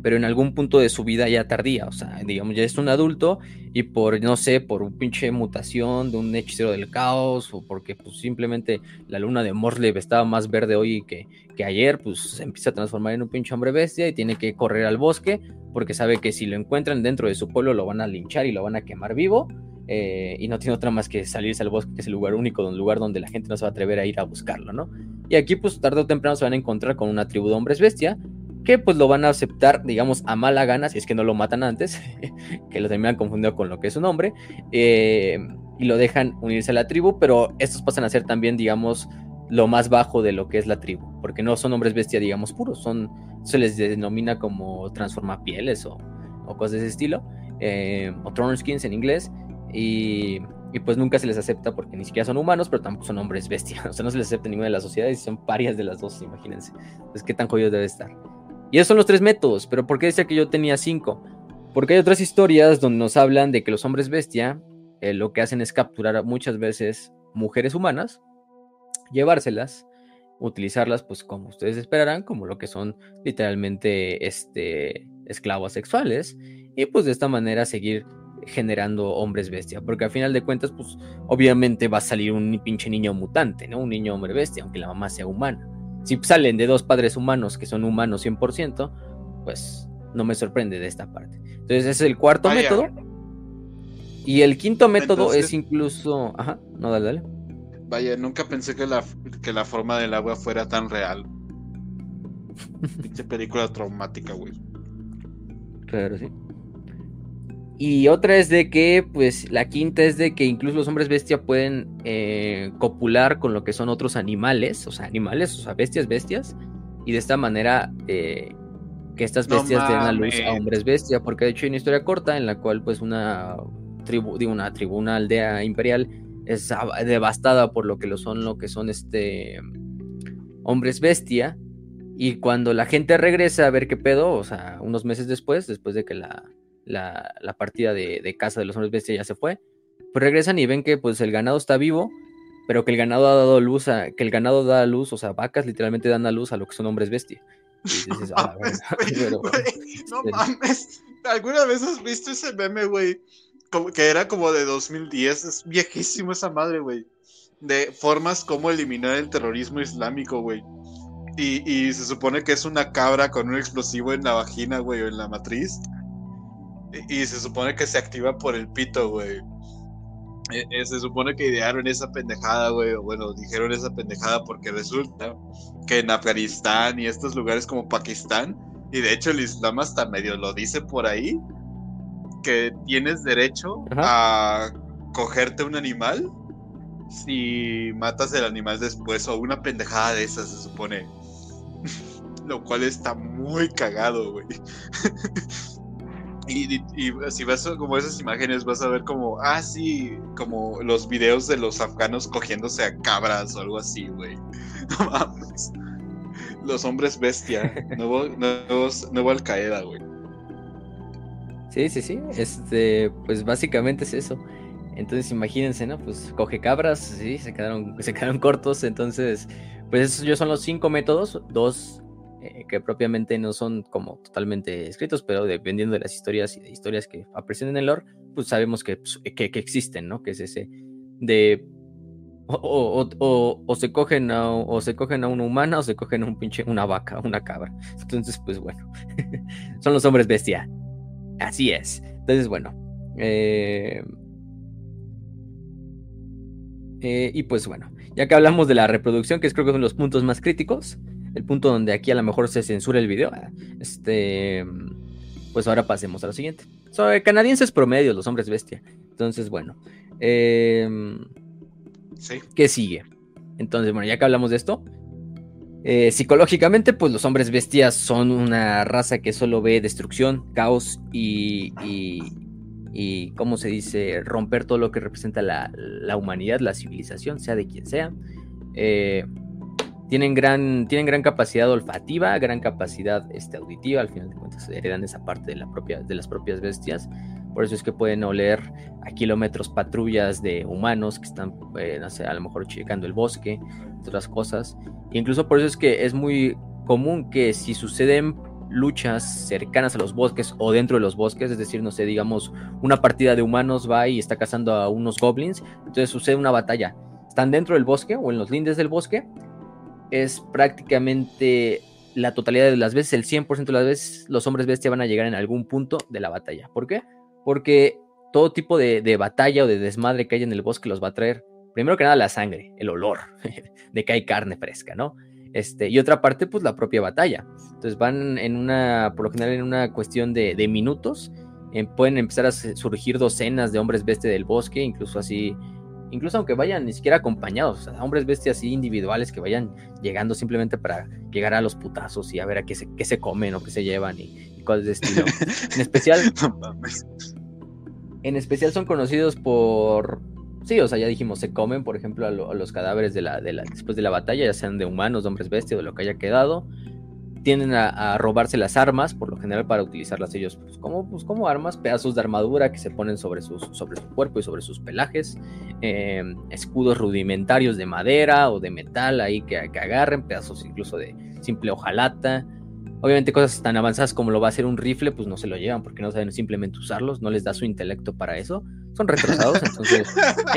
pero en algún punto de su vida ya tardía, o sea, digamos, ya es un adulto y por, no sé, por un pinche mutación de un hechicero del caos o porque pues simplemente la luna de Morslev estaba más verde hoy que, que ayer, pues se empieza a transformar en un pinche hombre bestia y tiene que correr al bosque porque sabe que si lo encuentran dentro de su pueblo lo van a linchar y lo van a quemar vivo eh, y no tiene otra más que salirse al bosque, que es el lugar único, un lugar donde la gente no se va a atrever a ir a buscarlo, ¿no? Y aquí, pues tarde o temprano se van a encontrar con una tribu de hombres bestia, que pues lo van a aceptar, digamos, a mala gana, si es que no lo matan antes, que lo terminan confundido con lo que es su nombre, eh, y lo dejan unirse a la tribu, pero estos pasan a ser también, digamos, lo más bajo de lo que es la tribu, porque no son hombres bestia, digamos, puros, son, se les denomina como transforma pieles o, o cosas de ese estilo, eh, o Throne Skins en inglés, y, y, pues nunca se les acepta porque ni siquiera son humanos, pero tampoco son hombres bestia, o sea, no se les acepta ninguna de las sociedades, son parias de las dos, imagínense, pues qué tan jodido debe estar. Y esos son los tres métodos, pero ¿por qué decía que yo tenía cinco? Porque hay otras historias donde nos hablan de que los hombres bestia eh, lo que hacen es capturar muchas veces mujeres humanas, llevárselas, utilizarlas, pues como ustedes esperarán, como lo que son literalmente este, esclavos sexuales, y pues de esta manera seguir generando hombres bestia, porque al final de cuentas, pues obviamente va a salir un pinche niño mutante, ¿no? Un niño hombre bestia, aunque la mamá sea humana. Si salen de dos padres humanos que son humanos 100%, pues no me sorprende de esta parte. Entonces ese es el cuarto Vaya. método. Y el quinto método Entonces... es incluso... Ajá, no, dale, dale. Vaya, nunca pensé que la, que la forma del agua fuera tan real. Pinche película traumática, güey. Claro, sí. Y otra es de que, pues, la quinta es de que incluso los hombres bestia pueden eh, copular con lo que son otros animales, o sea, animales, o sea, bestias, bestias, y de esta manera eh, que estas bestias no den a luz a hombres bestia, porque de hecho hay una historia corta en la cual, pues, una tribu, digo, una tribu, una aldea imperial es devastada por lo que lo son, lo que son este hombres bestia. Y cuando la gente regresa a ver qué pedo, o sea, unos meses después, después de que la, la, la partida de, de, caza de los hombres bestia ya se fue, pues regresan y ven que pues el ganado está vivo, pero que el ganado ha dado luz a, que el ganado da a luz, o sea, vacas literalmente dan a luz a lo que son hombres bestia. Y dices, ah, bueno, pero, wey, no mames, ¿alguna vez has visto ese meme, güey? que era como de 2010, es viejísimo esa madre, güey. De formas como eliminar el terrorismo islámico, güey. Y, y, se supone que es una cabra con un explosivo en la vagina, güey, o en la matriz. Y, y se supone que se activa por el pito, güey. E, e, se supone que idearon esa pendejada, güey. O bueno, dijeron esa pendejada porque resulta que en Afganistán y estos lugares como Pakistán, y de hecho el Islam hasta medio lo dice por ahí, que tienes derecho Ajá. a cogerte un animal si matas el animal después o una pendejada de esas se supone. Lo cual está muy cagado, güey. y, y, y, si ves como esas imágenes vas a ver como, ah, sí, como los videos de los afganos cogiéndose a cabras o algo así, güey. No mames. Los hombres bestia. Nuevo, nuevos, nuevo Al Qaeda, güey. Sí, sí, sí. Este, pues básicamente es eso. Entonces imagínense, ¿no? Pues coge cabras, sí, se quedaron, se quedaron cortos. Entonces, pues esos yo son los cinco métodos, dos eh, que propiamente no son como totalmente escritos, pero dependiendo de las historias y de historias que aparecen en el lore, pues sabemos que, pues, que, que existen, ¿no? Que es ese de o, o, o, o, se cogen a, o se cogen a una humana o se cogen a un pinche una vaca, una cabra. Entonces, pues bueno, son los hombres bestia. Así es. Entonces, bueno. Eh, eh, y pues bueno, ya que hablamos de la reproducción, que es creo que son los puntos más críticos, el punto donde aquí a lo mejor se censura el video, este, pues ahora pasemos a lo siguiente. Sobre canadienses promedios, los hombres bestia. Entonces, bueno, eh, sí. ¿qué sigue? Entonces, bueno, ya que hablamos de esto, eh, psicológicamente, pues los hombres bestias son una raza que solo ve destrucción, caos y, y, y ¿cómo se dice? Romper todo lo que representa la, la humanidad, la civilización, sea de quien sea. Eh, tienen, gran, tienen gran capacidad olfativa, gran capacidad este, auditiva, al final de cuentas heredan esa parte de, la propia, de las propias bestias. Por eso es que pueden oler a kilómetros patrullas de humanos que están, eh, no sé, a lo mejor checando el bosque, otras cosas. E incluso por eso es que es muy común que si suceden luchas cercanas a los bosques o dentro de los bosques, es decir, no sé, digamos, una partida de humanos va y está cazando a unos goblins, entonces sucede una batalla. Están dentro del bosque o en los lindes del bosque, es prácticamente la totalidad de las veces, el 100% de las veces, los hombres bestia van a llegar en algún punto de la batalla. ¿Por qué? Porque todo tipo de, de, batalla o de desmadre que haya en el bosque los va a traer. Primero que nada la sangre, el olor de que hay carne fresca, ¿no? Este, y otra parte, pues la propia batalla. Entonces van en una, por lo general, en una cuestión de, minutos. Pueden empezar a surgir docenas de hombres bestia del bosque, incluso así, incluso aunque vayan ni siquiera acompañados, o sea, hombres bestia así individuales que vayan llegando simplemente para llegar a los putazos y a ver a qué se, qué se comen o qué se llevan y, y cuál es el estilo. en especial, en especial son conocidos por Sí, o sea, ya dijimos, se comen, por ejemplo, a, lo, a los cadáveres de la, de la, después de la batalla, ya sean de humanos, de hombres bestia, de lo que haya quedado. Tienden a, robarse las armas, por lo general, para utilizarlas ellos pues, como, pues, como armas, pedazos de armadura que se ponen sobre, sus, sobre su cuerpo y sobre sus pelajes, eh, escudos rudimentarios de madera o de metal ahí que, que agarren, pedazos incluso de simple hojalata. Obviamente cosas tan avanzadas como lo va a hacer un rifle, pues no se lo llevan porque no saben simplemente usarlos, no les da su intelecto para eso. Son retrasados, entonces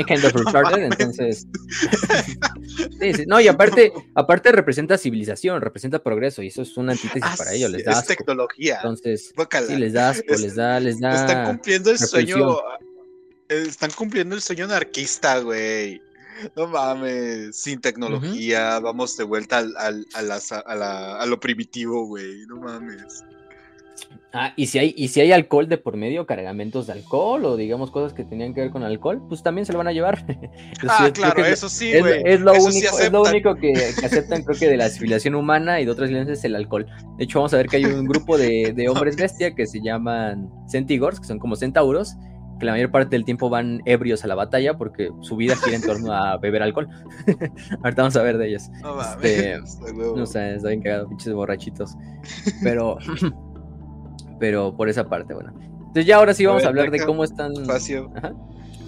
kind of retarded, entonces sí, sí. no y aparte aparte representa civilización, representa progreso y eso es una antítesis Ah, para ellos, les da es asco. tecnología. Entonces, sí les da asco, Es- les da les da Están cumpliendo el repulsión. sueño. eh, Están cumpliendo el sueño anarquista, güey. No mames, sin tecnología, vamos de vuelta al, al- a, las- a la- a lo primitivo, güey. No mames. Ah, y si hay, y si hay alcohol de por medio, cargamentos de alcohol o digamos cosas que tenían que ver con alcohol, pues también se lo van a llevar. Entonces, Ah, claro, eso sí, güey. es lo Eso sí único, es lo único que, que aceptan, creo que de la civilización humana y de otras civilizaciones es el alcohol. De hecho, vamos a ver que hay un grupo de, de hombres bestia que se llaman Centigors, que son como centauros, que la mayor parte del tiempo van ebrios a la batalla porque su vida gira en torno a beber alcohol. Ahorita vamos a ver de ellos. No. Este. No sé, está bien cagado, pinches borrachitos. Pero, pero por esa parte, bueno. Entonces ya ahora sí vamos a ver, hablar de cómo están. Espacio. Ajá.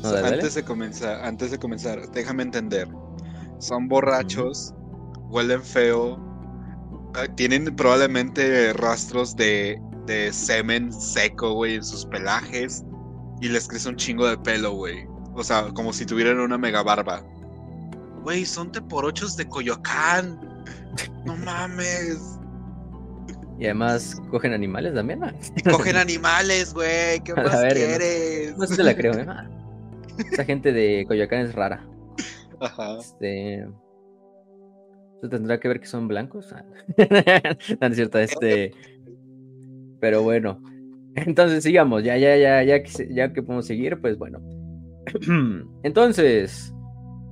No, antes de comenzar, antes de comenzar, déjame entender. Son borrachos, huelen feo, eh, tienen probablemente rastros de, de semen seco, güey, en sus pelajes y les crece un chingo de pelo, güey. O sea, como si tuvieran una mega barba. Güey, son teporochos de Coyoacán. No mames. Y además cogen animales también, ¿no? Cogen animales, güey. ¿Qué más ¿no? quieres? No sé si la creo, ¿eh? Esa gente de Coyoacán es rara. Ajá. Este. ¿Eso tendrá que ver que son blancos? No, no es cierto, este. Pero bueno. Entonces sigamos, ya, ya, ya, ya que, ya que podemos seguir, pues bueno. Entonces,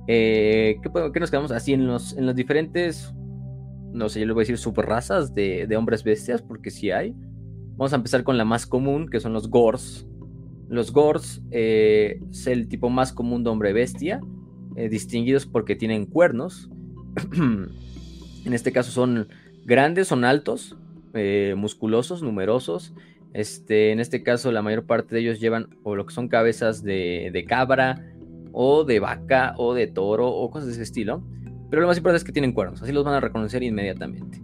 eh, ¿qué, qué nos quedamos así en los, en los diferentes, no sé, yo les voy a decir subrazas de, de hombres bestias, porque sí hay. Vamos a empezar con la más común, que son los gors. Los gors eh, es el tipo más común de hombre bestia, eh, distinguidos porque tienen cuernos. en este caso son grandes, son altos, musculosos, numerosos. Este, en este caso, la mayor parte de ellos llevan o lo que son cabezas de, cabra, o de vaca, o de toro, o cosas de ese estilo. Pero lo más importante es que tienen cuernos, así los van a reconocer inmediatamente.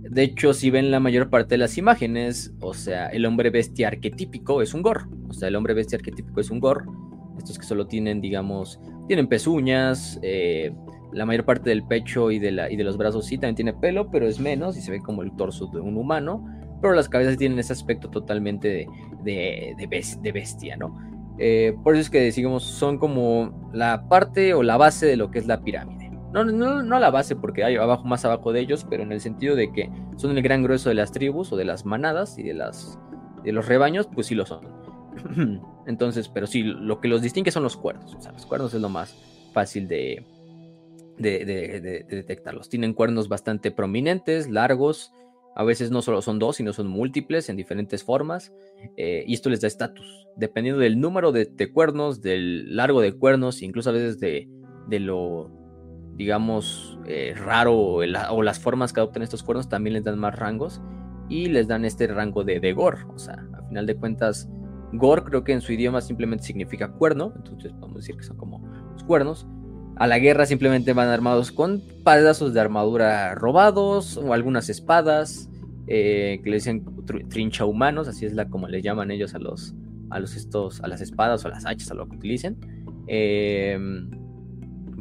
De hecho, si ven la mayor parte de las imágenes, o sea, el hombre bestia arquetípico es un gor. O sea, el hombre bestia arquetípico es un gor. Estos que solo tienen, digamos, tienen pezuñas, eh, la mayor parte del pecho y de los brazos sí también tiene pelo, pero es menos y se ve como el torso de un humano. Pero las cabezas tienen ese aspecto totalmente de, de, de bes- de bestia, ¿no? Eh, por eso es que decimos, son como la parte o la base de lo que es la pirámide. No, no, no la base porque hay abajo, más abajo de ellos, pero en el sentido de que son el gran grueso de las tribus o de las manadas y de, las, de los rebaños, pues sí lo son. Entonces, pero sí, lo que los distingue son los cuernos. O sea, los cuernos es lo más fácil de, de- de- de detectarlos. Tienen cuernos bastante prominentes, largos. A veces no solo son dos, sino son múltiples en diferentes formas. eh, y esto les da estatus. Dependiendo del número de, cuernos, del largo de cuernos, incluso a veces de, de lo, digamos, eh, raro o, las formas que adoptan estos cuernos, también les dan más rangos. Y les dan este rango de, de gore. O sea, a final de cuentas, gore creo que en su idioma simplemente significa cuerno. Entonces podemos decir que son como los cuernos. A la guerra simplemente van armados con pedazos de armadura robados o algunas espadas eh, que le dicen tr- trincha humanos, así es la como le llaman ellos a los a los estos a las espadas o a las hachas a lo que utilicen. Eh,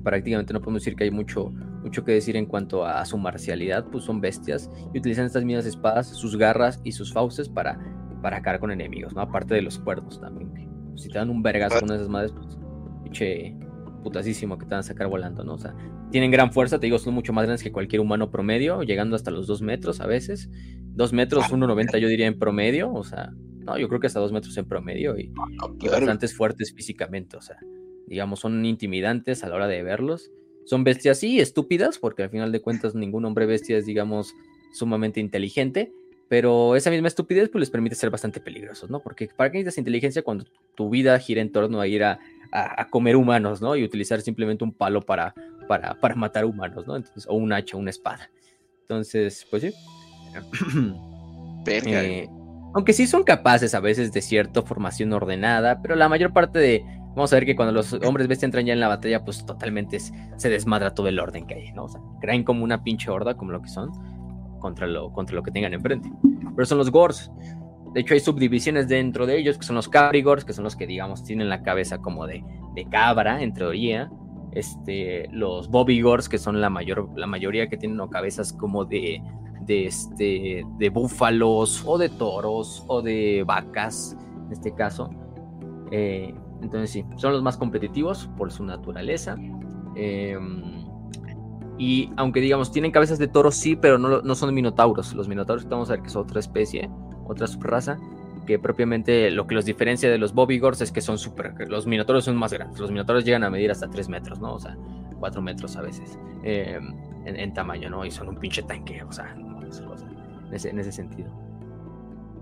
prácticamente no podemos decir que hay mucho mucho que decir en cuanto a, su marcialidad, pues son bestias y utilizan estas mismas espadas, sus garras y sus fauces para para acabar con enemigos, ¿no? Aparte de los cuernos también que si te dan un vergazo con esas madres, pues, pinche putasísimo que te van a sacar volando, ¿no? O sea, tienen gran fuerza, te digo, son mucho más grandes que cualquier humano promedio, llegando hasta los dos metros a veces. Dos metros, 1,90 yo diría en promedio, o sea, no, yo creo que hasta dos metros en promedio y, y bastante fuertes físicamente, o sea, digamos, son intimidantes a la hora de verlos. Son bestias, sí, estúpidas, porque al final de cuentas ningún hombre bestia es, digamos, sumamente inteligente, pero esa misma estupidez pues les permite ser bastante peligrosos, ¿no? Porque ¿para qué necesitas inteligencia cuando tu vida gira en torno a ir a, a, comer humanos, ¿no? Y utilizar simplemente un palo para, para, para matar humanos, ¿no? Entonces, o un hacha, una espada. Entonces, pues sí. Eh, aunque sí son capaces a veces de cierta formación ordenada, pero la mayor parte de, Vamos a ver que cuando los hombres bestia entran ya en la batalla, pues totalmente se desmadra todo el orden que hay, ¿no? O sea, creen como una pinche horda, como lo que son, contra lo, contra lo que tengan enfrente. Pero son los Gors. De hecho, hay subdivisiones dentro de ellos, que son los Caprigors, que son los que, digamos, tienen la cabeza como de, de cabra, en teoría. Este, los Bobigors, que son la, mayor, la mayoría que tienen cabezas como de, de, este, de búfalos, o de toros, o de vacas, en este caso. Eh, entonces sí, son los más competitivos por su naturaleza. Em, y aunque digamos, tienen cabezas de toro, sí, pero no, no son minotauros. Los minotauros vamos a ver que es otra especie, otra subraza, que propiamente lo que los diferencia de los bobigors es que son súper... Los minotauros son más grandes. Los minotauros llegan a medir hasta 3 metros, ¿no? O sea, 4 metros a veces em, en, tamaño, ¿no? Y son un pinche tanque, o sea, en ese sentido.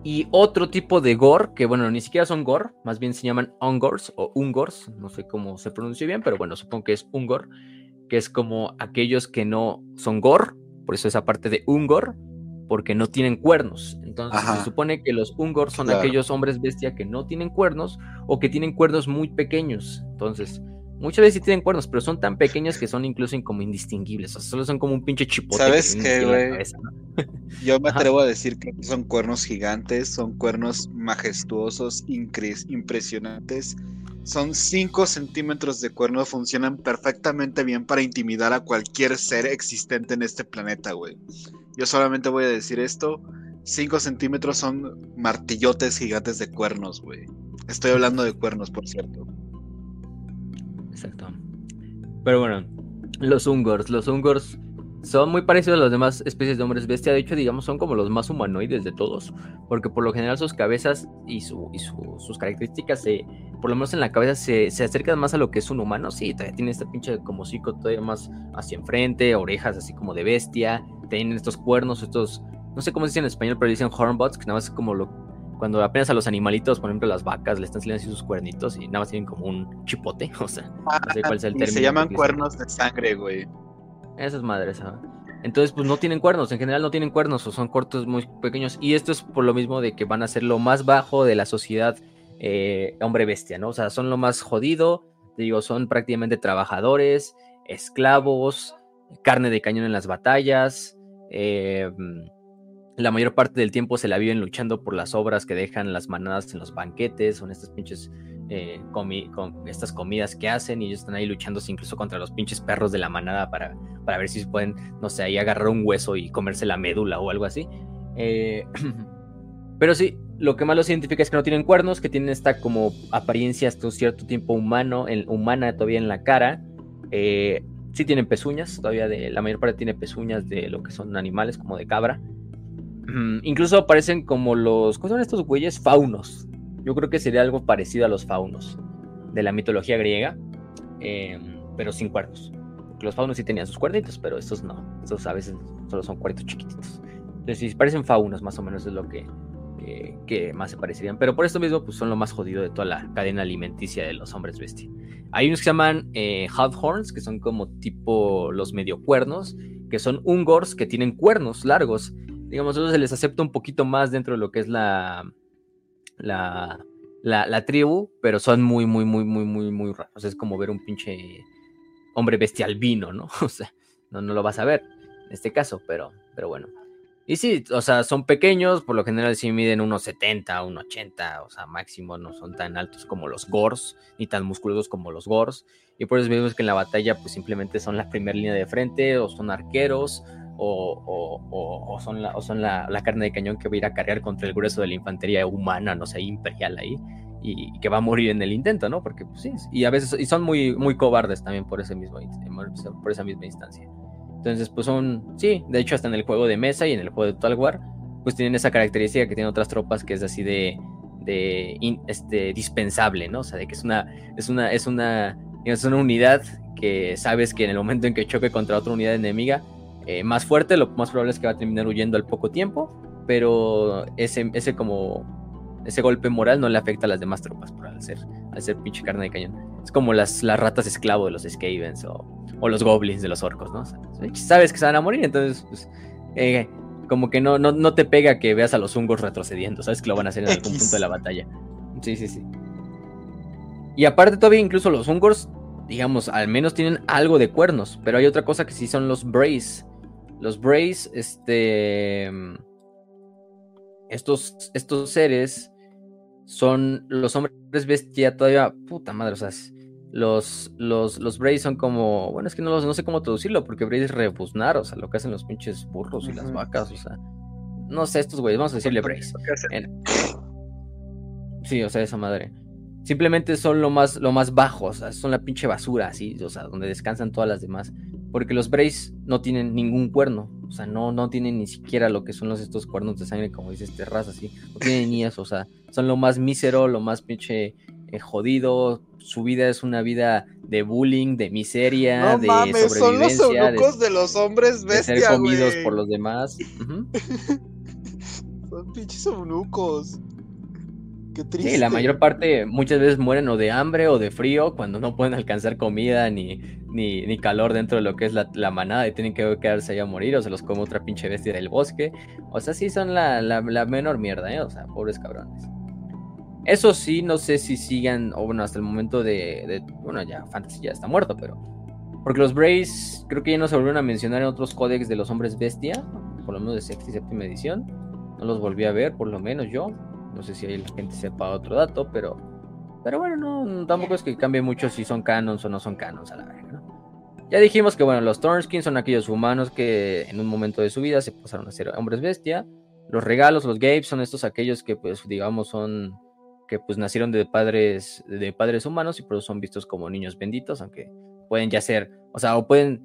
Y otro tipo de gore, que bueno, ni siquiera son gore, más bien se llaman ungors o ungors, no sé cómo se pronuncia bien, pero bueno, supongo que es ungor, que es como aquellos que no son gore, por eso esa parte de ungor, porque no tienen cuernos. Entonces se supone que los ungors son aquellos hombres bestia que no tienen cuernos o que tienen cuernos muy pequeños. Entonces, Muchas veces sí tienen cuernos, pero son tan pequeños que son incluso como indistinguibles. O sea, solo son como un pinche chipote. ¿Sabes qué, güey? Yo me atrevo a decir que son cuernos gigantes, son cuernos majestuosos, impresionantes. Son 5 centímetros de cuerno, funcionan perfectamente bien para intimidar a cualquier ser existente en este planeta, güey. Yo solamente voy a decir esto. 5 centímetros son martillotes gigantes de cuernos, güey. Estoy hablando de cuernos, por cierto. Exacto. Pero bueno, los Ungors. Los Ungors son muy parecidos a las demás especies de hombres bestia. De hecho, digamos, son como los más humanoides de todos. Porque por lo general sus cabezas y, su, y sus características, se, por lo menos en la cabeza, se, se, acercan más a lo que es un humano. Sí, todavía tiene este pinche como hocico todavía más hacia enfrente, orejas así como de bestia. Tienen estos cuernos, estos... No sé cómo se dice en español, pero dicen hornbots, que nada más es como lo, cuando apenas a los animalitos, por ejemplo las vacas, le están saliendo así sus cuernitos y nada más tienen como un chipote, o sea, no sé cuál es el término. Se llaman cuernos de sangre, güey. Esas madres, ¿ah? Entonces, pues no tienen cuernos, en general no tienen cuernos o son cortos muy pequeños. Y esto es por lo mismo de que van a ser lo más bajo de la sociedad eh, hombre bestia, ¿no? O sea, son lo más jodido, digo, son prácticamente trabajadores, esclavos, carne de cañón en las batallas, eh, la mayor parte del tiempo se la viven luchando por las obras que dejan las manadas en los banquetes, son estas pinches eh, estas comidas que hacen y ellos están ahí luchándose incluso contra los pinches perros de la manada para, para ver si pueden, no sé, ahí agarrar un hueso y comerse la médula o algo así. Eh, pero sí, lo que más los identifica es que no tienen cuernos, que tienen esta como apariencia hasta un cierto tiempo humano, en, humana todavía en la cara. Sí tienen pezuñas, todavía de, la mayor parte tiene pezuñas de lo que son animales, como de cabra incluso aparecen como los. ¿Cómo son estos güeyes? Faunos. Yo creo que sería algo parecido a los faunos de la mitología griega, em, pero sin cuernos. los faunos sí tenían sus cuernitos, pero estos no. Estos a veces solo son cuernitos chiquititos. Entonces, parecen faunos, más o menos es lo que, que más se parecerían. Pero por esto mismo, pues son lo más jodido de toda la cadena alimenticia de los hombres bestia. Hay unos que se llaman eh, horns, que son como tipo los medio cuernos, que son ungors que tienen cuernos largos digamos, eso se les acepta un poquito más dentro de lo que es la, la, la, tribu, pero son muy, muy, muy, muy, muy, muy raros. Es como ver un pinche hombre bestial vino, ¿no? O sea, no, no lo vas a ver en este caso, pero, pero bueno. Y sí, o sea, son pequeños, por lo general sí miden unos 70, unos 80, o sea, máximo no son tan altos como los Gors, ni tan musculosos como los Gors. Y por eso vemos que en la batalla, pues simplemente son la primera línea de frente, o son arqueros, o, son, la, son la, carne de cañón que va a ir a cargar contra el grueso de la infantería humana, no sé, imperial ahí, y, que va a morir en el intento, ¿no? Porque pues, sí, y a veces y son muy, muy cobardes también por ese mismo por esa misma instancia. Entonces, pues son, sí, de hecho hasta en el juego de mesa y en el juego de Total War, pues tienen esa característica que tienen otras tropas que es así de, de este, dispensable, ¿no? O sea, de que es una, es una, es una, es una unidad que sabes que en el momento en que choque contra otra unidad enemiga eh, más fuerte, lo más probable es que va a terminar huyendo al poco tiempo, pero ese, ese como ese golpe moral no le afecta a las demás tropas por al ser, al ser pinche carne de cañón. Es como las, las ratas esclavo de los Skavens o, o los goblins de los orcos, ¿no? sabes que se van a morir, entonces, pues, eh, como que no, no, no, te pega que veas a los hungos retrocediendo, sabes que lo van a hacer en algún punto de la batalla. Sí, sí, sí. Y aparte todavía incluso los hungos, digamos, al menos tienen algo de cuernos, pero hay otra cosa que sí son los Brace. Los Brace, este... Estos, estos seres son los hombres bestia todavía, puta madre, o sea, los, los, los Brays son como, bueno, es que no, no sé cómo traducirlo, porque Bray es rebuznar, o sea, lo que hacen los pinches burros y las vacas, o sea, no sé, estos güeyes, vamos a decirle Brays. Sí, o sea, esa madre. Simplemente son lo más, lo más bajo, o sea, son la pinche basura, así, o sea, donde descansan todas las demás. Porque los Brays no tienen ningún cuerno. O sea, no, no tienen ni siquiera lo que son los estos cuernos de sangre, como dice este raza, así. No tienen ni eso, o sea, son lo más mísero, lo más pinche eh, jodido. Su vida es una vida de bullying, de miseria, de sobrevivencia. Son los eunucos de, los hombres bestia, de ser comidos por los demás. son pinches eunucos. Sí, la mayor parte muchas veces mueren o de hambre o de frío cuando no pueden alcanzar comida ni, ni, calor dentro de lo que es la, manada y tienen que quedarse allá a morir o se los come otra pinche bestia del bosque. O sea, sí son la, menor mierda, ¿eh? O sea, pobres cabrones. Eso sí, no sé si sigan, o bueno, hasta el momento de, bueno, ya Fantasy ya está muerto, pero... Porque los Braves creo que ya no se volvieron a mencionar en otros códex de los hombres bestia, por lo menos de sexta y séptima edición. No los volví a ver, por lo menos yo. No sé si ahí la gente sepa otro dato, pero. Pero bueno, no, tampoco es que cambie mucho si son canons o no son canons a la verga, ¿no? Ya dijimos que bueno, los Thornskins son aquellos humanos que en un momento de su vida se pasaron a ser hombres bestia. Los regalos, los Gapes, son estos aquellos que pues digamos son que pues nacieron de padres de padres humanos y por eso son vistos como niños benditos, aunque pueden ya ser, o sea, o pueden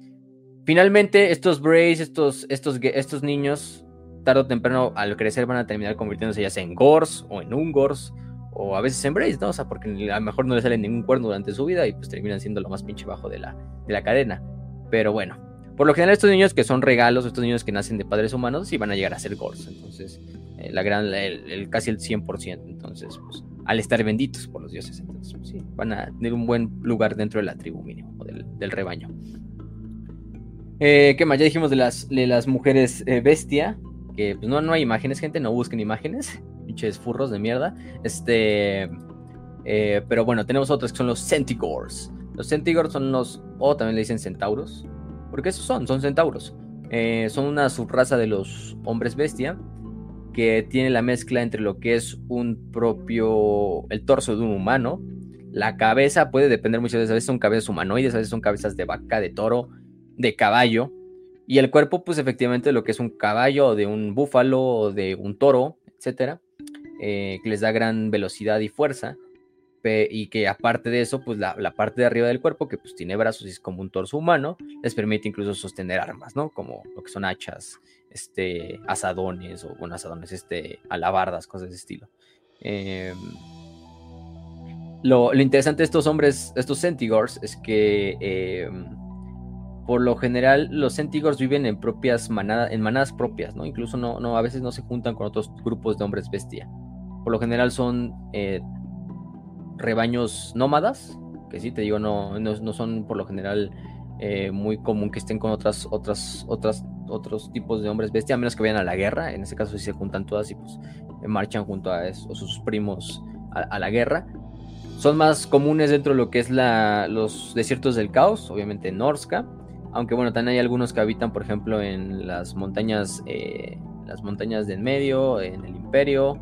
finalmente estos Braves, estos estos estos niños tarde o temprano al crecer van a terminar convirtiéndose ya sea en Gors o en Ungors o a veces en Brace, ¿no? O sea, porque a lo mejor no le sale ningún cuerno durante su vida y pues terminan siendo lo más pinche bajo de la, de la cadena. Pero bueno, por lo general estos niños que son regalos, estos niños que nacen de padres humanos, sí van a llegar a ser Gors. Entonces, eh, la gran, el, casi el 100%. Entonces, pues, al estar benditos por los dioses, entonces, pues, sí, van a tener un buen lugar dentro de la tribu mínimo, del, del rebaño. Eh, ¿Qué más? Ya dijimos de las, de las mujeres eh, bestia que pues, no, no hay imágenes, gente, no busquen imágenes, pinches furros de mierda. Este, eh, pero bueno, tenemos otros que son los Centigors. Los Centigors son los, o también le dicen centauros, porque esos son, son centauros. Son una subraza de los hombres bestia que tiene la mezcla entre lo que es un propio, el torso de un humano, la cabeza puede depender muchas veces, a veces son cabezas humanoides, a veces son cabezas de vaca, de toro, de caballo, y el cuerpo, pues efectivamente lo que es un caballo de un búfalo de un toro, etcétera, eh, que les da gran velocidad y fuerza. Y que aparte de eso, pues la, parte de arriba del cuerpo, que pues tiene brazos y es como un torso humano, les permite incluso sostener armas, ¿no? Como lo que son hachas, este, asadones o, bueno, asadones, este, alabardas, cosas de estilo. Em, lo, interesante de estos hombres, estos Centigors, es que em, por lo general los Centigors viven en propias manadas, en manadas propias, ¿no? Incluso no, no, a veces no se juntan con otros grupos de hombres bestia. Por lo general son eh, rebaños nómadas, que sí, te digo, no, no, son por lo general eh, muy común que estén con otras, otras, otras, otros tipos de hombres bestia, a menos que vayan a la guerra. En ese caso sí se juntan todas y pues marchan junto a, sus primos a, la guerra. Son más comunes dentro de lo que es la, los desiertos del caos, obviamente Norska aunque bueno, también hay algunos que habitan, por ejemplo, en las montañas, eh, las montañas del medio, en el Imperio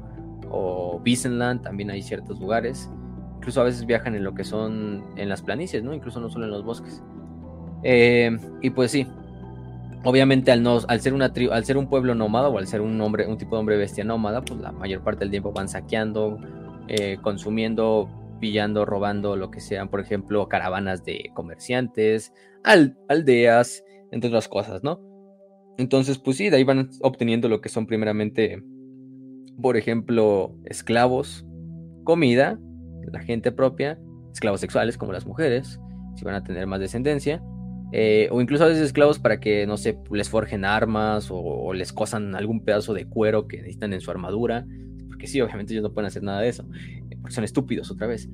o Visenland, también hay ciertos lugares. Incluso a veces viajan en lo que son en las planicies, ¿no? Incluso no solo en los bosques. Eh, y pues sí, obviamente al, no, al, ser una al ser un pueblo nómada o al ser un hombre, un tipo de hombre bestia nómada, pues la mayor parte del tiempo van saqueando, eh, consumiendo, pillando, robando, lo que sean, por ejemplo, caravanas de comerciantes, aldeas, entre otras cosas, ¿no? Entonces, pues sí, de ahí van obteniendo lo que son primeramente, por ejemplo, esclavos, comida, la gente propia, esclavos sexuales como las mujeres, si van a tener más descendencia, eh, o incluso a veces esclavos para que, no sé, les forjen armas o, les cosan algún pedazo de cuero que necesitan en su armadura, porque sí, obviamente ellos no pueden hacer nada de eso, eh, porque son estúpidos otra vez.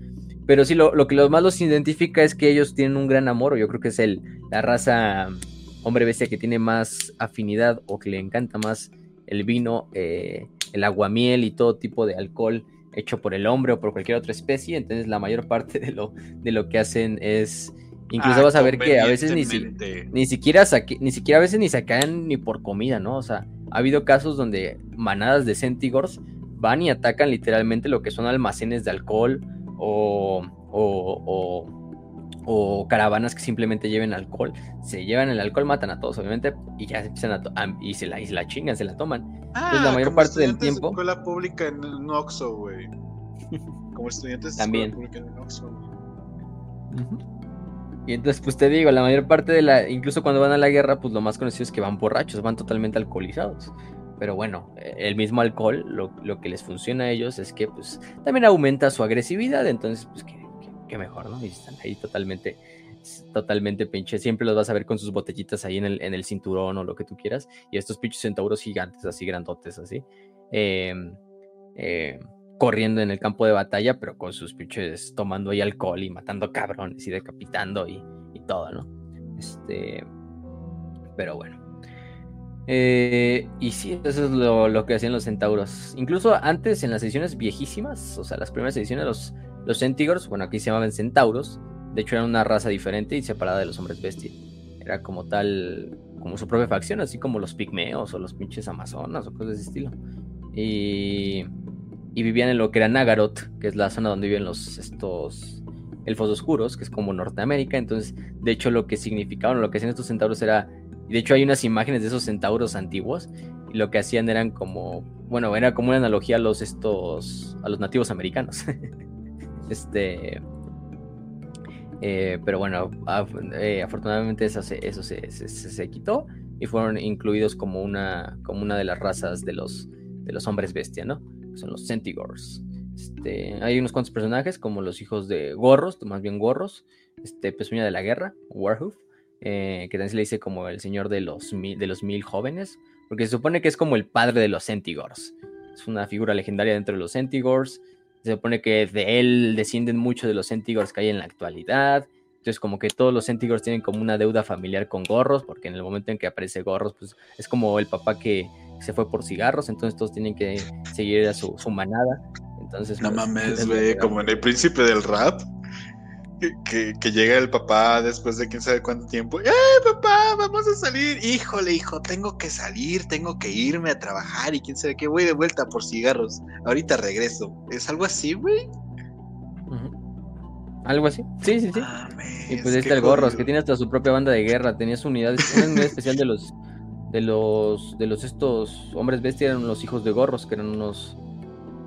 Pero sí, lo, que los más los identifica es que ellos tienen un gran amor, o yo creo que es el, la raza hombre bestia que tiene más afinidad o que le encanta más el vino, eh, el aguamiel y todo tipo de alcohol hecho por el hombre o por cualquier otra especie. Entonces la mayor parte de lo, de lo que hacen es... Incluso ah, vas a ver que a veces ni, ni siquiera ni siquiera a veces ni sacan ni por comida, ¿no? O sea, ha habido casos donde manadas de centigors van y atacan literalmente lo que son almacenes de alcohol o, o o caravanas que simplemente lleven alcohol. Se llevan el alcohol, matan a todos, obviamente, y ya se empiezan a, y se la, y la chingan, se la toman. Ah, la mayor parte del tiempo. De escuela pública en un Oxxo, güey. Como estudiantes de También. escuela pública en un Oxxo. Y entonces, pues te digo, la mayor parte de la, incluso cuando van a la guerra, pues lo más conocido es que van borrachos, van totalmente alcoholizados. Pero bueno, el mismo alcohol, lo, lo que les funciona a ellos es que pues también aumenta su agresividad, entonces pues que qué mejor, ¿no? Y están ahí totalmente, totalmente pinche. Siempre los vas a ver con sus botellitas ahí en el, en el cinturón o lo que tú quieras. Y estos pinches centauros gigantes, así grandotes, así. Em, eh, corriendo en el campo de batalla, pero con sus pinches tomando ahí alcohol y matando cabrones y decapitando y, y todo, ¿no? Este. Pero bueno. Eh, y sí, eso es lo, lo, que hacían los centauros. Incluso antes, en las ediciones viejísimas, o sea, las primeras ediciones, los, los Centigors, bueno, aquí se llamaban centauros, de hecho eran una raza diferente y separada de los hombres bestia. Era como tal, como su propia facción, así como los pigmeos o los pinches amazonas o cosas de ese estilo. Y, y vivían en lo que era Nagaroth, que es la zona donde viven los estos elfos oscuros, que es como Norteamérica. Entonces, de hecho, lo que significaban, lo que hacían estos centauros era. De hecho, hay unas imágenes de esos centauros antiguos. Y lo que hacían eran como. Bueno, era como una analogía a los estos. a los nativos americanos. Este. Eh, pero bueno, eh, afortunadamente eso, se, eso se, quitó y fueron incluidos como una, como una de las razas de los, de los hombres bestia, ¿no? Son los Centigors. Este, hay unos cuantos personajes como los hijos de Gorros, más bien Gorros, este, Pezuña de la Guerra, Warhoof, eh, que también se le dice como el señor de los, de los mil jóvenes, porque se supone que es como el padre de los Centigors. Es una figura legendaria dentro de los Centigors. Se supone que de él descienden muchos de los Centigors que hay en la actualidad. Entonces, como que todos los Centigors tienen como una deuda familiar con Gorros, porque en el momento en que aparece Gorros, pues es como el papá que se fue por cigarros, entonces todos tienen que seguir a su, manada. Entonces, no pues, mames, güey, como en el príncipe del rap que, llega el papá después de quién sabe cuánto tiempo. ¡Eh, papá! Vamos a salir. Híjole, hijo, tengo que salir, tengo que irme a trabajar y quién sabe qué. Voy de vuelta por cigarros. Ahorita regreso. ¿Es algo así, güey? Algo así. Sí, sí, sí. y pues ahí está el Gorros, que tiene hasta su propia banda de guerra. Tenía su unidad, una unidad especial de los. De los. De los estos hombres bestia eran los hijos de Gorros, que eran unos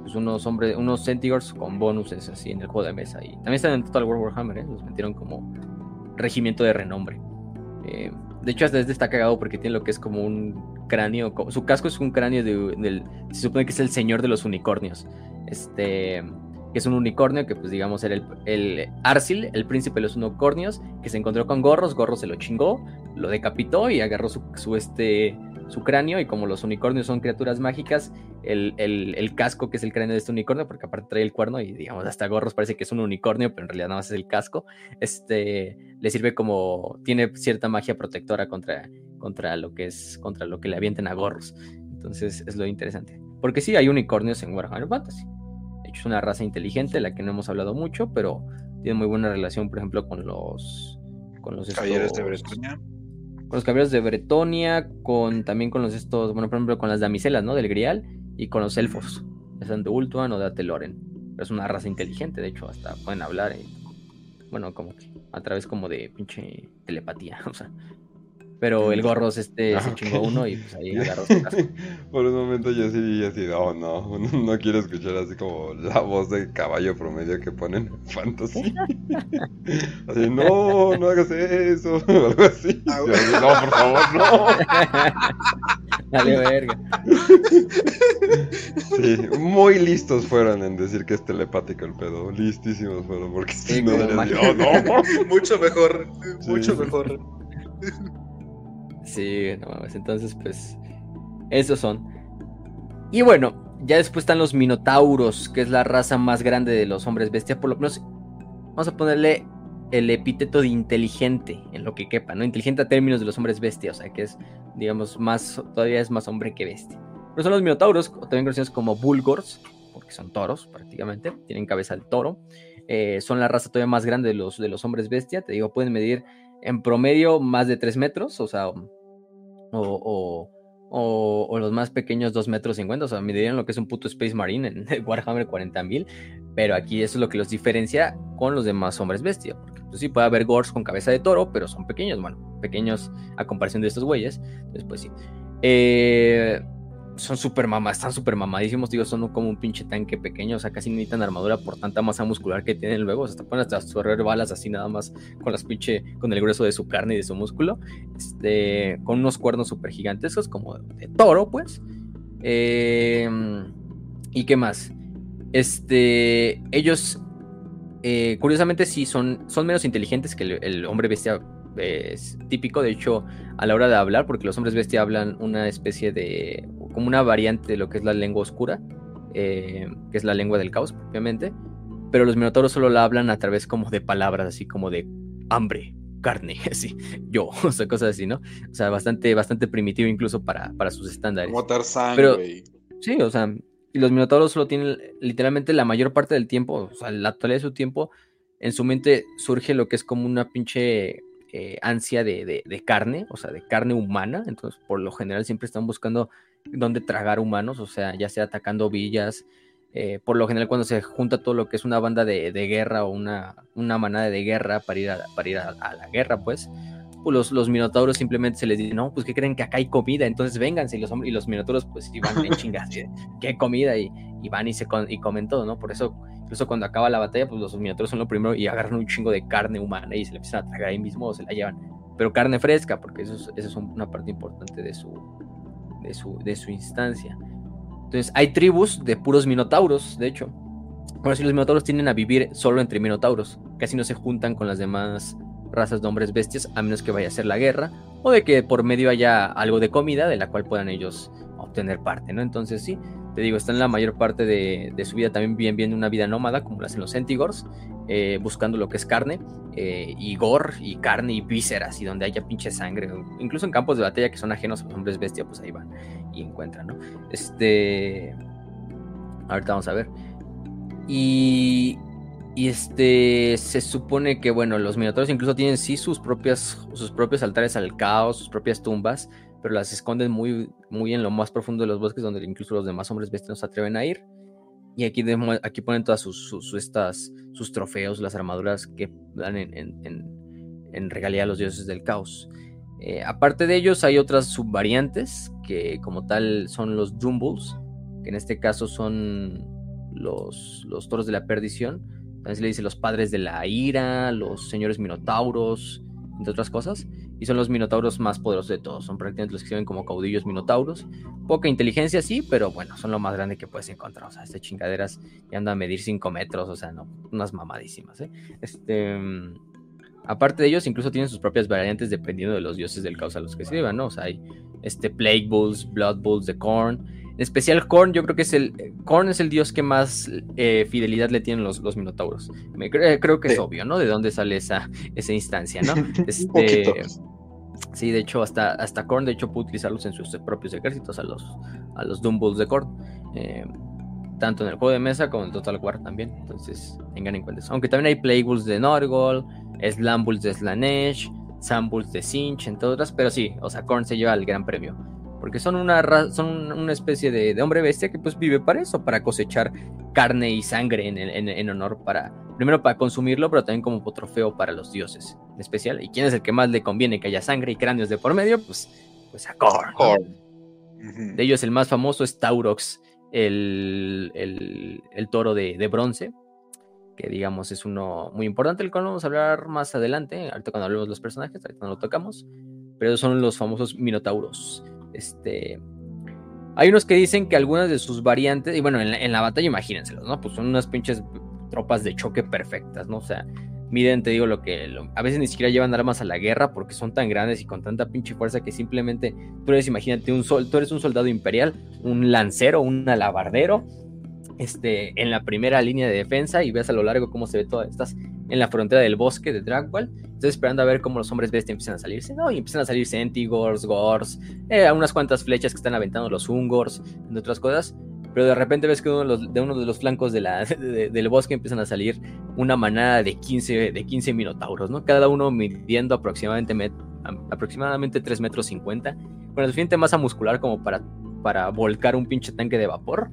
pues, unos hombres, unos Centigors con bonuses así en el juego de mesa. Y también están en Total War Warhammer, ¿eh? los metieron como regimiento de renombre. Eh, de hecho, hasta este está cagado porque tiene lo que es como un cráneo. Su casco es un cráneo del. Se supone que es el señor de los unicornios. Este. Que es un unicornio que, pues, digamos, era el, el Arsil, el príncipe de los unicornios, que se encontró con Gorros. Gorros se lo chingó, lo decapitó y agarró su, su este su cráneo y como los unicornios son criaturas mágicas, el, el, casco que es el cráneo de este unicornio, porque aparte trae el cuerno y digamos hasta gorros parece que es un unicornio, pero en realidad nada más es el casco, este le sirve como, tiene cierta magia protectora contra, contra lo que es, contra lo que le avienten a gorros. Entonces es lo interesante. Porque sí, hay unicornios en Warhammer Fantasy. De hecho, es una raza inteligente, la que no hemos hablado mucho, pero tiene muy buena relación, por ejemplo, con los... Con los Caballeros de Bretaña con los caballeros de Bretonia, con también con los estos, bueno, por ejemplo, con las damiselas, ¿no? Del Grial y con los elfos, ya de Ultuan o de Ateloren. Pero es una raza inteligente, de hecho, hasta pueden hablar, bueno, como que a través como de pinche telepatía, o sea. Pero el gorros este Ah, se chingó uno y pues ahí agarró su casco. Por un momento yo sí dije así, oh no, no quiero escuchar así como la voz de caballo promedio que ponen en Fantasy. Así, no, no hagas eso, o algo así. Ah, Yo así, no, por favor, no. Dale verga. Sí, muy listos fueron en decir que es telepático el pedo. Listísimos fueron, porque si Sí, no, oh no. mucho mejor, Sí. mucho mejor. Sí, no mames. Entonces, pues, esos son. Y bueno, ya después están los minotauros, que es la raza más grande de los hombres bestia. Por lo menos, vamos a ponerle el epíteto de inteligente, en lo que quepa, ¿no? Inteligente a términos de los hombres bestia, o sea, que es, digamos, más, todavía es más hombre que bestia. Pero son los minotauros, o también conocidos como bulgors, porque son toros prácticamente, tienen cabeza de toro. Eh, son la raza todavía más grande de los, de los hombres bestia, te digo, pueden medir en promedio más de 3 metros, o sea, o, o, o- o los más pequeños 2 metros 50, o sea, medirían lo que es un puto Space Marine en Warhammer 40.000, pero aquí eso es lo que los diferencia con los demás hombres bestia, porque pues, sí puede haber Gors con cabeza de toro, pero son pequeños, bueno, pequeños a comparación de estos güeyes, entonces pues sí. Eh, son súper mamas, están súper mamadísimos, digo, son como un pinche tanque pequeño, o sea, casi necesitan armadura por tanta masa muscular que tienen luego, o sea, hasta pueden hasta correr balas así nada más con las pinche, con el grueso de su carne y de su músculo, este, con unos cuernos súper gigantescos como de toro, pues. Eh, ¿Y qué más? Este, ellos, eh, curiosamente, sí son, son menos inteligentes que el, el hombre bestia eh, es típico, de hecho, a la hora de hablar, porque los hombres bestia hablan una especie de, como una variante de lo que es la lengua oscura, eh, que es la lengua del caos, propiamente, pero los minotauros solo la hablan a través como de palabras, así como de hambre, carne, así, yo, o sea, cosas así, ¿no? O sea, bastante, bastante primitivo incluso para, para sus estándares. Como güey. Sí, o sea, y los minotauros solo tienen literalmente la mayor parte del tiempo, o sea, la totalidad de su tiempo, en su mente surge lo que es como una pinche eh, ansia de, de- de carne, o sea, de carne humana. Entonces, por lo general, siempre están buscando dónde tragar humanos, o sea, ya sea atacando villas. eh, por lo general, cuando se junta todo lo que es una banda de, de guerra o una, una manada de guerra para ir, a, para ir a, la guerra, pues, pues los, los minotauros simplemente se les dice, no, pues que creen que acá hay comida, entonces vénganse. Y los, y los minotauros, pues, sí van chingas, ¿qué comida? Y, y van y, se con- y comen todo, ¿no? Por eso, incluso cuando acaba la batalla, pues los minotauros son lo primero y agarran un chingo de carne humana y se la empiezan a tragar ahí mismo o se la llevan. Pero carne fresca, porque eso es, eso es un- una parte importante de su, de su, de su instancia. Entonces, hay tribus de puros minotauros, de hecho. Bueno, si los minotauros tienden a vivir solo entre minotauros, casi no se juntan con las demás razas de hombres bestias, a menos que vaya a ser la guerra, o de que por medio haya algo de comida de la cual puedan ellos obtener parte, ¿no? Entonces sí, te digo, están la mayor parte de, de su vida también bien viendo una vida nómada, como lo hacen los Centigors, eh, buscando lo que es carne, eh, y gore, y carne, y vísceras, y donde haya pinche sangre, incluso en campos de batalla que son ajenos a los hombres bestia, pues ahí van y encuentran, ¿no? Este... Ahorita vamos a ver. Y, y este se supone que bueno, los minotauros incluso tienen sí sus propias sus propios altares al caos, sus propias tumbas, pero las esconden muy muy en lo más profundo de los bosques donde incluso los demás hombres bestias no se atreven a ir. Y aquí, aquí ponen todas sus, sus, estas, sus trofeos, las armaduras que dan en, en, en- regalía a los dioses del caos. Eh, aparte de ellos, hay otras subvariantes que, como tal, son los Dumbles, que en este caso son los, los toros de la perdición. También se le dice los padres de la ira, los señores minotauros, entre otras cosas. Y son los minotauros más poderosos de todos. Son prácticamente los que se ven como caudillos minotauros. Poca inteligencia, sí, pero bueno, son lo más grande que puedes encontrar. O sea, estas chingaderas ya andan a medir 5 metros, o sea, no, unas mamadísimas, ¿eh? Este. Aparte de ellos, incluso tienen sus propias variantes dependiendo de los dioses del caos a los que sirvan, ¿no? O sea, hay este Plague Bulls, Blood Bulls de Korn. En especial Korn, yo creo que es el. Korn es el dios que más eh, fidelidad le tienen los, los minotauros. Me creo que es Sí. obvio, ¿no? De dónde sale esa, esa instancia, ¿no? Este. Sí, de hecho, hasta, hasta Korn, de hecho, puede utilizarlos en sus propios ejércitos, a los, a los Dumbles de Korn. eh, tanto en el juego de mesa como en Total War también. Entonces, tengan en cuenta eso. Aunque también hay Playbulls de Norgol, Slambulls de Slanesh, Sambulls de Sinch, entre otras. Pero sí, o sea, Korn se lleva el gran premio. Porque son una, ra- son una especie de, de hombre bestia que pues vive para eso, para cosechar carne y sangre en, en- en honor para, primero para consumirlo, pero también como trofeo para los dioses. en especial. ¿Y quién es el que más le conviene que haya sangre y cráneos de por medio? Pues, pues a Korn. De ellos el más famoso es Taurox, el, el, toro de, de, bronce, que digamos es uno muy importante, el cual vamos a hablar más adelante, ahorita cuando hablemos de los personajes, ahorita no lo tocamos, pero son los famosos minotauros. Este, hay unos que dicen que algunas de sus variantes, y bueno, en la, batalla imagínenselos, ¿no? Pues son unas pinches tropas de choque perfectas, ¿no? O sea, miden, te digo, lo que a veces ni siquiera llevan armas a la guerra porque son tan grandes y con tanta pinche fuerza que simplemente tú eres, imagínate, un sol, tú eres un soldado imperial, un lancero, un alabardero, este, en la primera línea de defensa y ves a lo largo cómo se ve todo, estás en la frontera del bosque de Dragwall, estás esperando a ver cómo los hombres bestia empiezan a salirse, ¿no? Y empiezan a salir Centigors, Gors, eh, unas cuantas flechas que están aventando los Ungors, entre otras cosas, pero de repente ves que uno de, los, de uno de los flancos de del bosque empiezan a salir una manada de 15, de 15 minotauros, ¿no? Cada uno midiendo aproximadamente, aproximadamente 3 metros 50, con la suficiente masa muscular como para, para volcar un pinche tanque de vapor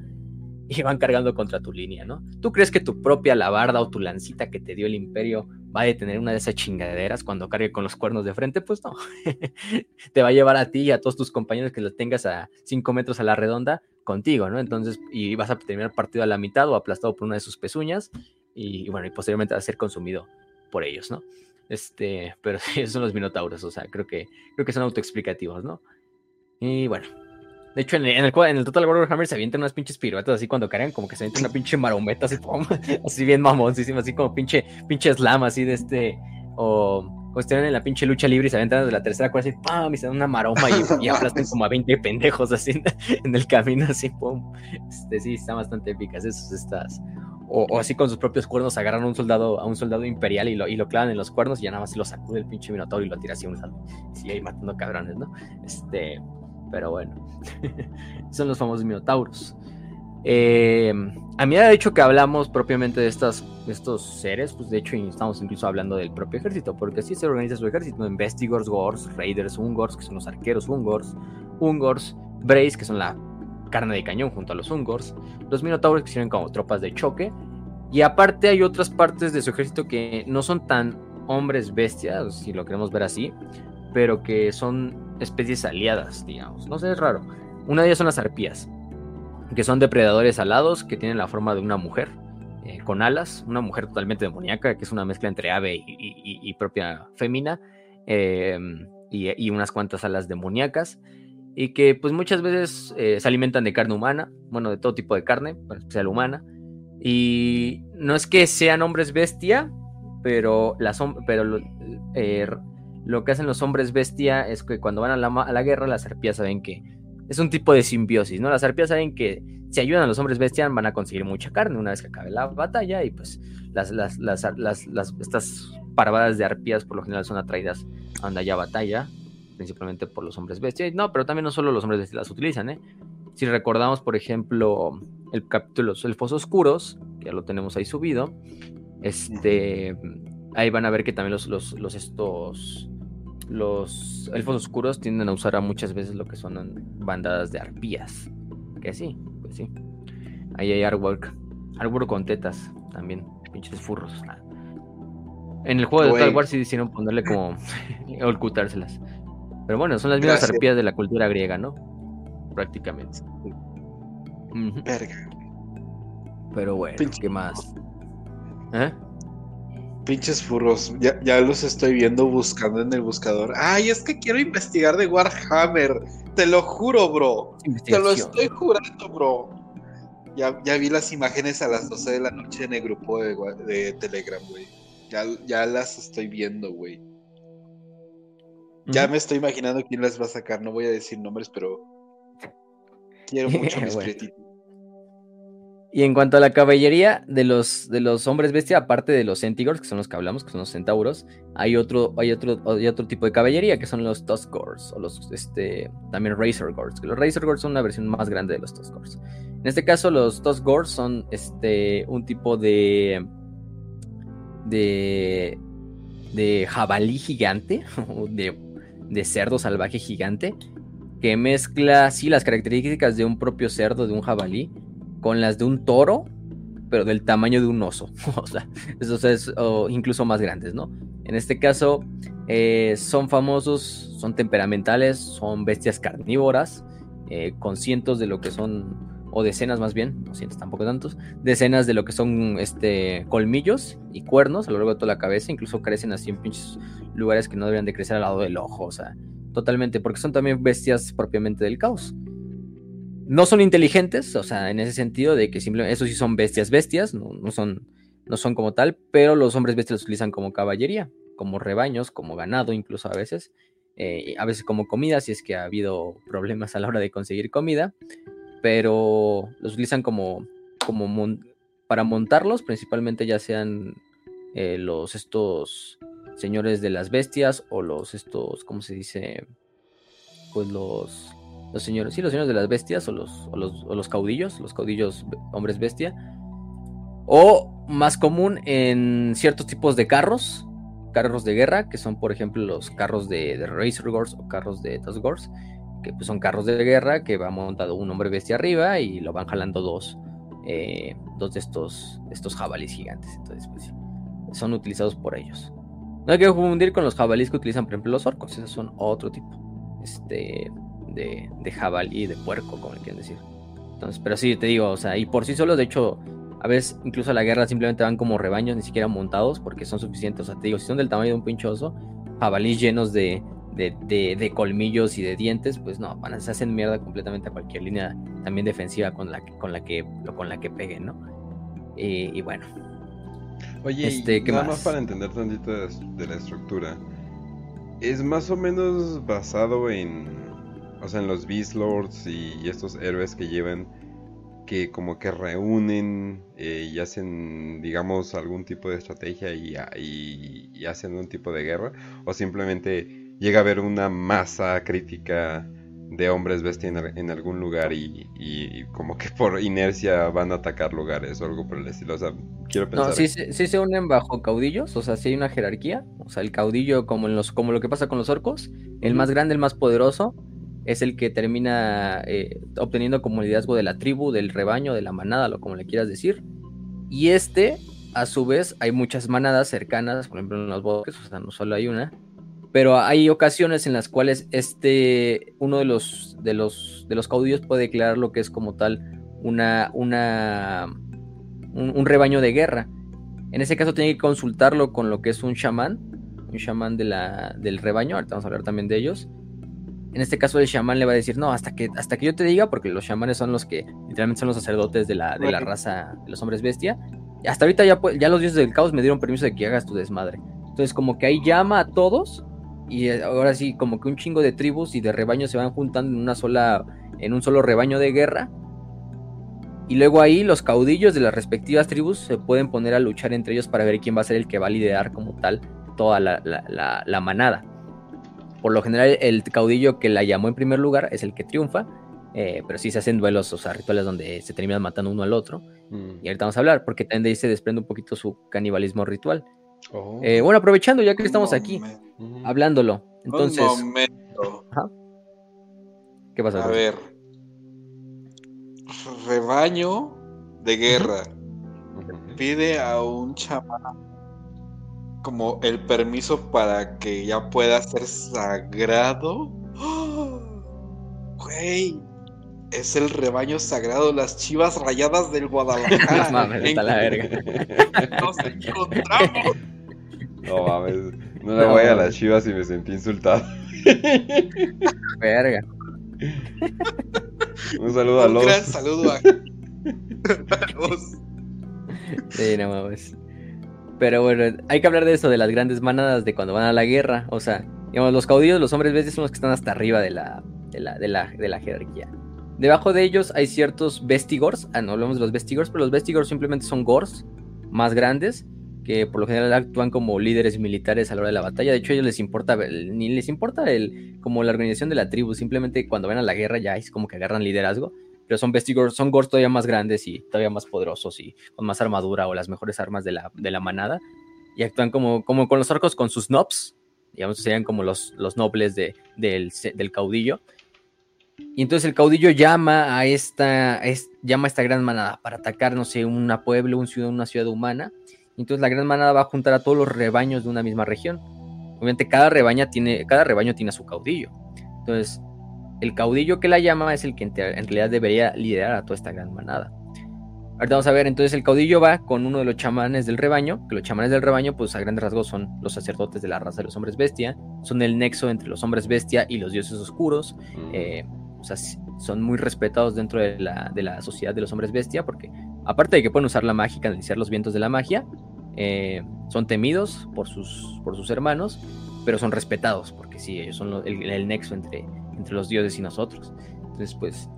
y van cargando contra tu línea, ¿no? ¿Tú crees que tu propia labarda o tu lancita que te dio el imperio va a detener una de esas chingaderas cuando cargue con los cuernos de frente? Pues no. te va a llevar a ti y a todos tus compañeros que los tengas a 5 metros a la redonda contigo, ¿no? Entonces, y vas a terminar partido a la mitad o aplastado por una de sus pezuñas y, bueno, y posteriormente va a ser consumido por ellos, ¿no? Este, pero sí, esos son los minotauros, o sea, creo que, creo que son autoexplicativos, ¿no? Y bueno, de hecho, en el, en el, Total War Warhammer se avientan unas pinches piruetas así cuando caen, como que se avienta una pinche marometa así, así bien mamoncísima, así como pinche, pinche slam así de este, o como están en la pinche lucha libre y se aventan de la tercera cuerda así, ¡pam! y se dan una maroma y, y aplastan como a 20 pendejos así en el camino, así, ¡pum! Este, sí, están bastante épicas esos estas. O, así con sus propios cuernos agarran a un soldado, a un soldado imperial y lo, y lo clavan en los cuernos y ya nada más lo sacude el pinche minotauro y lo tira así un lado. Y sigue ahí matando cabrones, ¿no? Este, pero bueno, son los famosos minotauros. Eh, a mí ha hecho que hablamos propiamente de, estas, estos seres, pues de hecho estamos incluso hablando del propio ejército, porque así se organiza su ejército, Investigors, Gors, Raiders, Ungors, que son los arqueros Ungors, Ungors, Brace, que son la carne de cañón junto a los Ungors, los Minotauros que sirven como tropas de choque, y aparte hay otras partes de su ejército que no son tan hombres bestias, si lo queremos ver así, pero que son especies aliadas, digamos. No sé, es raro. Una de ellas son las arpías, que son depredadores alados que tienen la forma de una mujer eh, con alas, una mujer totalmente demoníaca, que es una mezcla entre ave y, propia fémina, em, y, unas cuantas alas demoníacas, y que pues muchas veces eh, se alimentan de carne humana, bueno, de todo tipo de carne, especial humana, y no es que sean hombres bestia, pero, las, pero eh, lo que hacen los hombres bestia es que cuando van a la, guerra, las arpías saben que es un tipo de simbiosis, ¿no? Las arpías saben que si ayudan a los hombres bestia van a conseguir mucha carne una vez que acabe la batalla y pues las, las, las, estas parvadas de arpías por lo general son atraídas a donde haya batalla, principalmente por los hombres bestia. No, pero también no solo los hombres bestia las utilizan, ¿eh? Si recordamos, por ejemplo, el capítulo Los Elfos Oscuros, que ya lo tenemos ahí subido, este, ahí van a ver que también los, los estos los elfos oscuros tienden a usar a muchas veces lo que son bandadas de arpías. Que sí, pues sí. Ahí hay artwork. Artwork con tetas también. Pinches furros. En el juego de Star Wars sí hicieron ponerle como ocultárselas. Pero bueno, son las mismas arpías de la cultura griega, ¿no? Prácticamente. Verga. Pero bueno, ¿qué más? ¿Eh? Pinches furros, ya, ya, los estoy viendo buscando en el buscador. Ay, es que quiero investigar de Warhammer. Te lo juro, bro. Te lo estoy jurando, bro. Ya, ya vi las imágenes a las 12 de la noche en el grupo de, Telegram, güey. Ya, ya las estoy viendo, güey. Ya me estoy imaginando quién las va a sacar. No voy a decir nombres, pero quiero mucho mis bueno. Y en cuanto a la caballería de los, de los hombres bestia, aparte de los Centigors, que son los que hablamos, que son los centauros, hay otro, hay otro, hay otro tipo de caballería que son los Tuskgors, o los este, también Razorgors. Que los Razorgors son una versión más grande de los Tuskgors. En este caso, los Tuskgors son este, un tipo de. de. de jabalí gigante, de, de cerdo salvaje gigante, que mezcla, sí, las características de un propio cerdo, de un jabalí con las de un toro, pero del tamaño de un oso. o sea, es incluso más grandes, ¿no? En este caso, eh, son famosos, son temperamentales, son bestias carnívoras, eh, conscientes de lo que son, o decenas más bien, no sientes tampoco tantos, decenas de lo que son este, colmillos y cuernos a lo largo de toda la cabeza, incluso crecen así en pinches lugares que no deberían de crecer al lado del ojo, o sea, totalmente, porque son también bestias propiamente del caos. No son inteligentes, o sea, en ese sentido de que simplemente, eso sí son bestias bestias, no, son, no son como tal, pero los hombres bestias los utilizan como caballería, como rebaños, como ganado incluso a veces, eh, a veces como comida, si es que ha habido problemas a la hora de conseguir comida, pero los utilizan como, como para montarlos, principalmente ya sean eh, los estos señores de las bestias o los estos, ¿cómo se dice? Pues los, los señores, sí, los señores de las bestias o los, o los, o los caudillos, los caudillos hombres bestia. O más común en ciertos tipos de carros, carros de guerra, que son por ejemplo los carros de, de Razor Gors o carros de Task Gors, que pues, son carros de guerra que va montado un hombre bestia arriba y lo van jalando dos, eh, dos de estos, estos jabalíes gigantes. Entonces, pues son utilizados por ellos. No hay que confundir con los jabalíes que utilizan, por ejemplo, los orcos. Esos son otro tipo este, de, de jabalí, de puerco, como le quieren decir. Entonces, pero sí, te digo, o sea, y por sí solos, de hecho, a veces incluso a la guerra simplemente van como rebaños, ni siquiera montados, porque son suficientes. O sea, te digo, si son del tamaño de un pinchoso, jabalíes llenos de, de, colmillos y de dientes, pues no, van a, se hacen mierda completamente a cualquier línea también defensiva con la, con la, que, con la que peguen, ¿no? y bueno. Oye, este, ¿qué nada más? para entender tantito de, la estructura. Es más o menos basado en, o sea, en los Beast Lords y estos héroes que llevan que como que reúnen eh, y hacen, digamos, algún tipo de estrategia y, hacen un tipo de guerra, o simplemente llega a haber una masa crítica de hombres bestia en, algún lugar y, como que por inercia van a atacar lugares o algo por el estilo. O sea, quiero pensar. No, sí, se unen bajo caudillos, o sea, sí hay una jerarquía. O sea, el caudillo, como, en los, como lo que pasa con los orcos, el más grande, el más poderoso, es el que termina eh, obteniendo como liderazgo de la tribu, del rebaño, de la manada, lo como le quieras decir. Y este, a su vez, hay muchas manadas cercanas, por ejemplo en los bosques, o sea, no solo hay una. Pero hay ocasiones en las cuales este, uno de los, de los, de los caudillos puede declarar lo que es como tal una, una, un, rebaño de guerra. En ese caso tiene que consultarlo con lo que es un chamán, un chamán de la, del rebaño, ahorita vamos a hablar también de ellos en este caso el chamán le va a decir, no, hasta que, hasta que yo te diga, porque los chamanes son los que literalmente son los sacerdotes de la, de la raza de los hombres bestia. Hasta ahorita ya, ya los dioses del caos me dieron permiso de que hagas tu desmadre. Entonces como que ahí llama a todos y ahora sí como que un chingo de tribus y de rebaños se van juntando en una sola, en un solo rebaño de guerra. Y luego ahí los caudillos de las respectivas tribus se pueden poner a luchar entre ellos para ver quién va a ser el que va a liderar como tal toda la, la manada. Por lo general, el caudillo que la llamó en primer lugar es el que triunfa. Eh, pero sí se hacen duelos, o sea, rituales donde se terminan matando uno al otro. Mm. Y ahorita vamos a hablar, porque también de ahí se desprende un poquito su canibalismo ritual. Oh. Eh, bueno, aprovechando ya que estamos aquí, hablándolo. Entonces. Un momento. ¿Qué pasa? A ver. Rebaño de guerra. Pide a un chamán como el permiso para que ya pueda ser sagrado. Güey, es el rebaño sagrado, las chivas rayadas del Guadalajara. no mames, está la verga. Nos encontramos. No mames, no le voy a las chivas y me sentí insultado. Verga. Un saludo a los. Un gran saludo a, a los. Sí, no mames. Pero bueno, hay que hablar de eso, de las grandes manadas de cuando van a la guerra. O sea, digamos, los caudillos, los hombres bestias son los que están hasta arriba de la, de la, de la, jerarquía. Debajo de ellos hay ciertos vestigors. Ah, no hablamos de los vestigors, pero los vestigors simplemente son gors más grandes que por lo general actúan como líderes militares a la hora de la batalla. De hecho, a ellos les importa, ni les importa el, como la organización de la tribu. Simplemente cuando van a la guerra ya es como que agarran liderazgo pero son vestigors, son gors todavía más grandes y todavía más poderosos y con más armadura o las mejores armas de la, de la manada. Y actúan como, como con los orcos con sus nobs, digamos, serían como los, los nobles de, del, del, caudillo. Y entonces el caudillo llama a esta, es, llama a esta gran manada para atacar, no sé, una pueblo, un ciudad, una ciudad humana. Entonces la gran manada va a juntar a todos los rebaños de una misma región. Obviamente cada, rebaña tiene, cada rebaño tiene a su caudillo. Entonces, el caudillo que la llama es el que en realidad debería liderar a toda esta gran manada. Ahorita vamos a ver, entonces el caudillo va con uno de los chamanes del rebaño, que los chamanes del rebaño, pues a grandes rasgos son los sacerdotes de la raza de los hombres bestia, son el nexo entre los hombres bestia y los dioses oscuros, Mm. eh, o sea, son muy respetados dentro de la, de la, sociedad de los hombres bestia, porque aparte de que pueden usar la magia y canalizar los vientos de la magia, eh, son temidos por sus, por sus hermanos, pero son respetados, porque sí, ellos son el, nexo entre, entre los dioses y nosotros. Entonces, pues,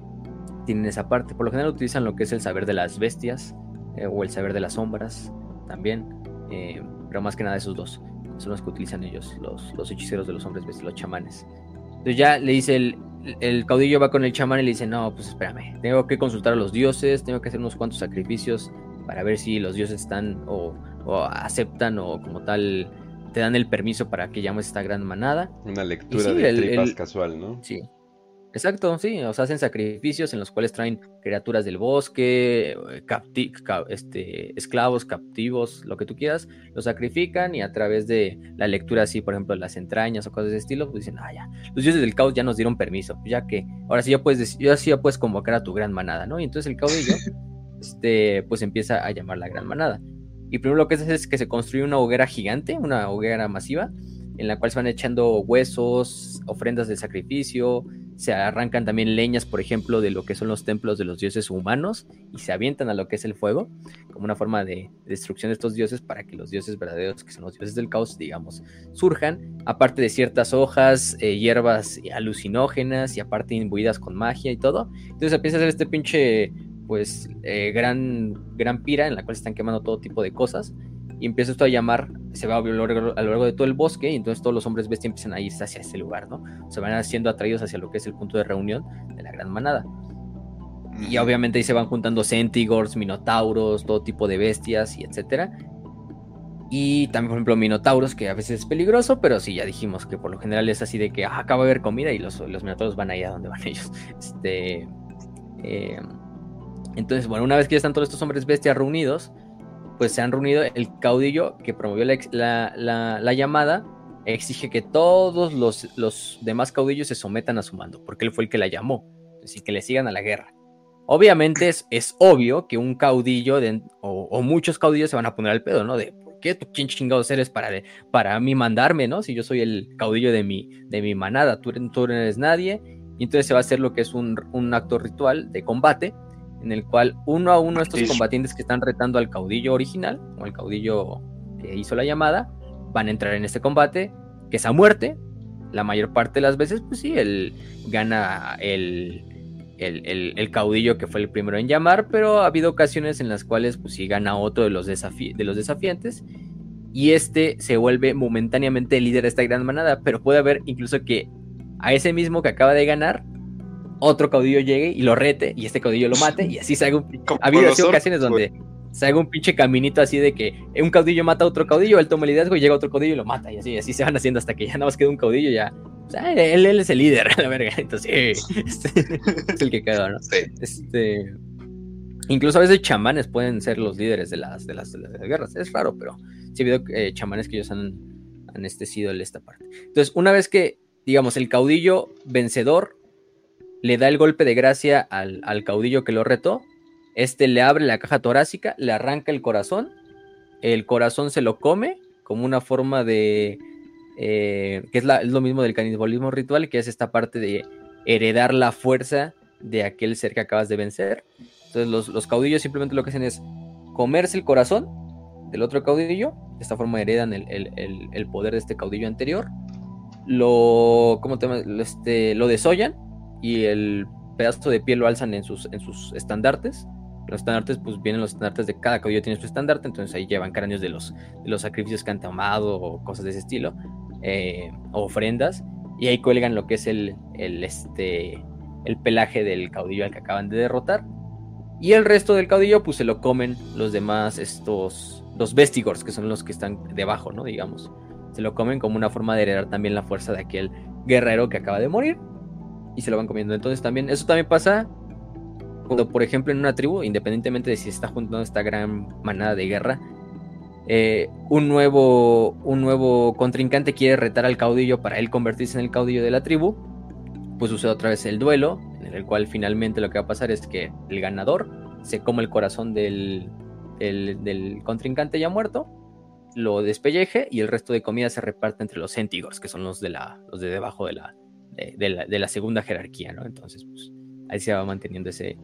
tienen esa parte. Por lo general utilizan lo que es el saber de las bestias eh, o el saber de las sombras también, eh, pero más que nada esos dos son los que utilizan ellos, los, hechiceros de los hombres bestias, los chamanes. Entonces ya le dice el, el caudillo va con el chamán y le dice, no, pues espérame, tengo que consultar a los dioses, tengo que hacer unos cuantos sacrificios para ver si los dioses están o, o aceptan o como tal te dan el permiso para que llames esta gran manada. Una lectura sí, de el, tripas el, casual, ¿no? Sí. Exacto, sí, o sea, hacen sacrificios en los cuales traen criaturas del bosque, capti ca este, esclavos, captivos, lo que tú quieras, los sacrifican y a través de la lectura así, por ejemplo, las entrañas o cosas de ese estilo, pues dicen, ah, ya, los dioses del caos ya nos dieron permiso, ya que ahora sí ya puedes, ya, sí ya puedes convocar a tu gran manada, ¿no? Y entonces el caudillo, este, pues empieza a llamar la gran manada. Y primero lo que hace es que se construye una hoguera gigante, una hoguera masiva, en la cual se van echando huesos, ofrendas de sacrificio, se arrancan también leñas, por ejemplo, de lo que son los templos de los dioses humanos y se avientan a lo que es el fuego, como una forma de destrucción de estos dioses para que los dioses verdaderos, que son los dioses del caos, digamos, surjan, aparte de ciertas hojas, eh, hierbas alucinógenas y aparte imbuidas con magia y todo. Entonces empieza a hacer este pinche, pues, eh, gran, gran pira en la cual se están quemando todo tipo de cosas y empieza esto a llamar, se va a lo, largo, a lo largo de todo el bosque y entonces todos los hombres bestia empiezan a irse hacia ese lugar, ¿no? Se van siendo atraídos hacia lo que es el punto de reunión de la gran manada. Y obviamente ahí se van juntando centigors, minotauros, todo tipo de bestias y etcétera. Y también, por ejemplo, minotauros, que a veces es peligroso, pero sí, ya dijimos que por lo general es así de que ah, acaba de haber comida y los, los minotauros van ahí a donde van ellos. Este, eh, entonces, bueno, una vez que ya están todos estos hombres bestias reunidos, pues se han reunido el caudillo que promovió la, la, la, la llamada, exige que todos los, los, demás caudillos se sometan a su mando, porque él fue el que la llamó, así que le sigan a la guerra. Obviamente es, es obvio que un caudillo de, o, o, muchos caudillos se van a poner al pedo, ¿no? De ¿por qué tú quién chingados eres para, de, para mí mandarme, ¿no? Si yo soy el caudillo de mi, de mi manada, tú, tú no eres nadie. Y entonces se va a hacer lo que es un, un acto ritual de combate, en el cual uno a uno estos combatientes que están retando al caudillo original, o el caudillo que hizo la llamada, van a entrar en este combate, que es a muerte. La mayor parte de las veces, pues sí, él gana el, el, el, el, caudillo que fue el primero en llamar, pero ha habido ocasiones en las cuales, pues sí, gana otro de los, desafi de los desafiantes. Y este se vuelve momentáneamente el líder de esta gran manada, pero puede haber incluso que a ese mismo que acaba de ganar, otro caudillo llegue y lo rete y este caudillo lo mate y así se haga un... Ha habido así ocasiones donde se haga un pinche caminito así de que un caudillo mata a otro caudillo, él toma el liderazgo y llega otro caudillo y lo mata y así, así se van haciendo hasta que ya nada más queda un caudillo y ya... O sea, él, él, es el líder, la verga, entonces este, es el que quedó, ¿no? Sí. Este... Incluso a veces chamanes pueden ser los líderes de las, de las, de las guerras. Es raro, pero sí he habido eh, chamanes que ellos han, han este, sido esta parte. Entonces, una vez que, digamos, el caudillo vencedor le da el golpe de gracia al, al, caudillo que lo retó. Este le abre la caja torácica, le arranca el corazón. El corazón se lo come como una forma de. Eh, que es, la, es, lo mismo del canibalismo ritual, que es esta parte de heredar la fuerza de aquel ser que acabas de vencer. Entonces, los, los caudillos simplemente lo que hacen es comerse el corazón del otro caudillo. De esta forma heredan el, el, el, poder de este caudillo anterior. Lo, ¿cómo te? Este, lo desollan y el pedazo de piel lo alzan en sus, en sus estandartes. Los estandartes, pues vienen los estandartes de cada caudillo tiene su estandarte, entonces ahí llevan cráneos de los, los sacrificios que han tomado o cosas de ese estilo, eh, ofrendas, y ahí cuelgan lo que es el, el, este, el pelaje del caudillo al que acaban de derrotar. Y el resto del caudillo, pues se lo comen los demás, estos, los vestigors, que son los que están debajo, ¿no? Digamos. Se lo comen como una forma de heredar también la fuerza de aquel guerrero que acaba de morir y se lo van comiendo. Entonces también, eso también pasa cuando, por ejemplo, en una tribu, independientemente de si está juntando esta gran manada de guerra, eh, un, nuevo, un nuevo contrincante quiere retar al caudillo para él convertirse en el caudillo de la tribu, pues sucede otra vez el duelo, en el cual finalmente lo que va a pasar es que el ganador se come el corazón del, del contrincante ya muerto, lo despelleje y el resto de comida se reparte entre los centigors, que son los de, la, los de debajo de la, de, la, segunda jerarquía, ¿no? Entonces, pues ahí se va manteniendo ese,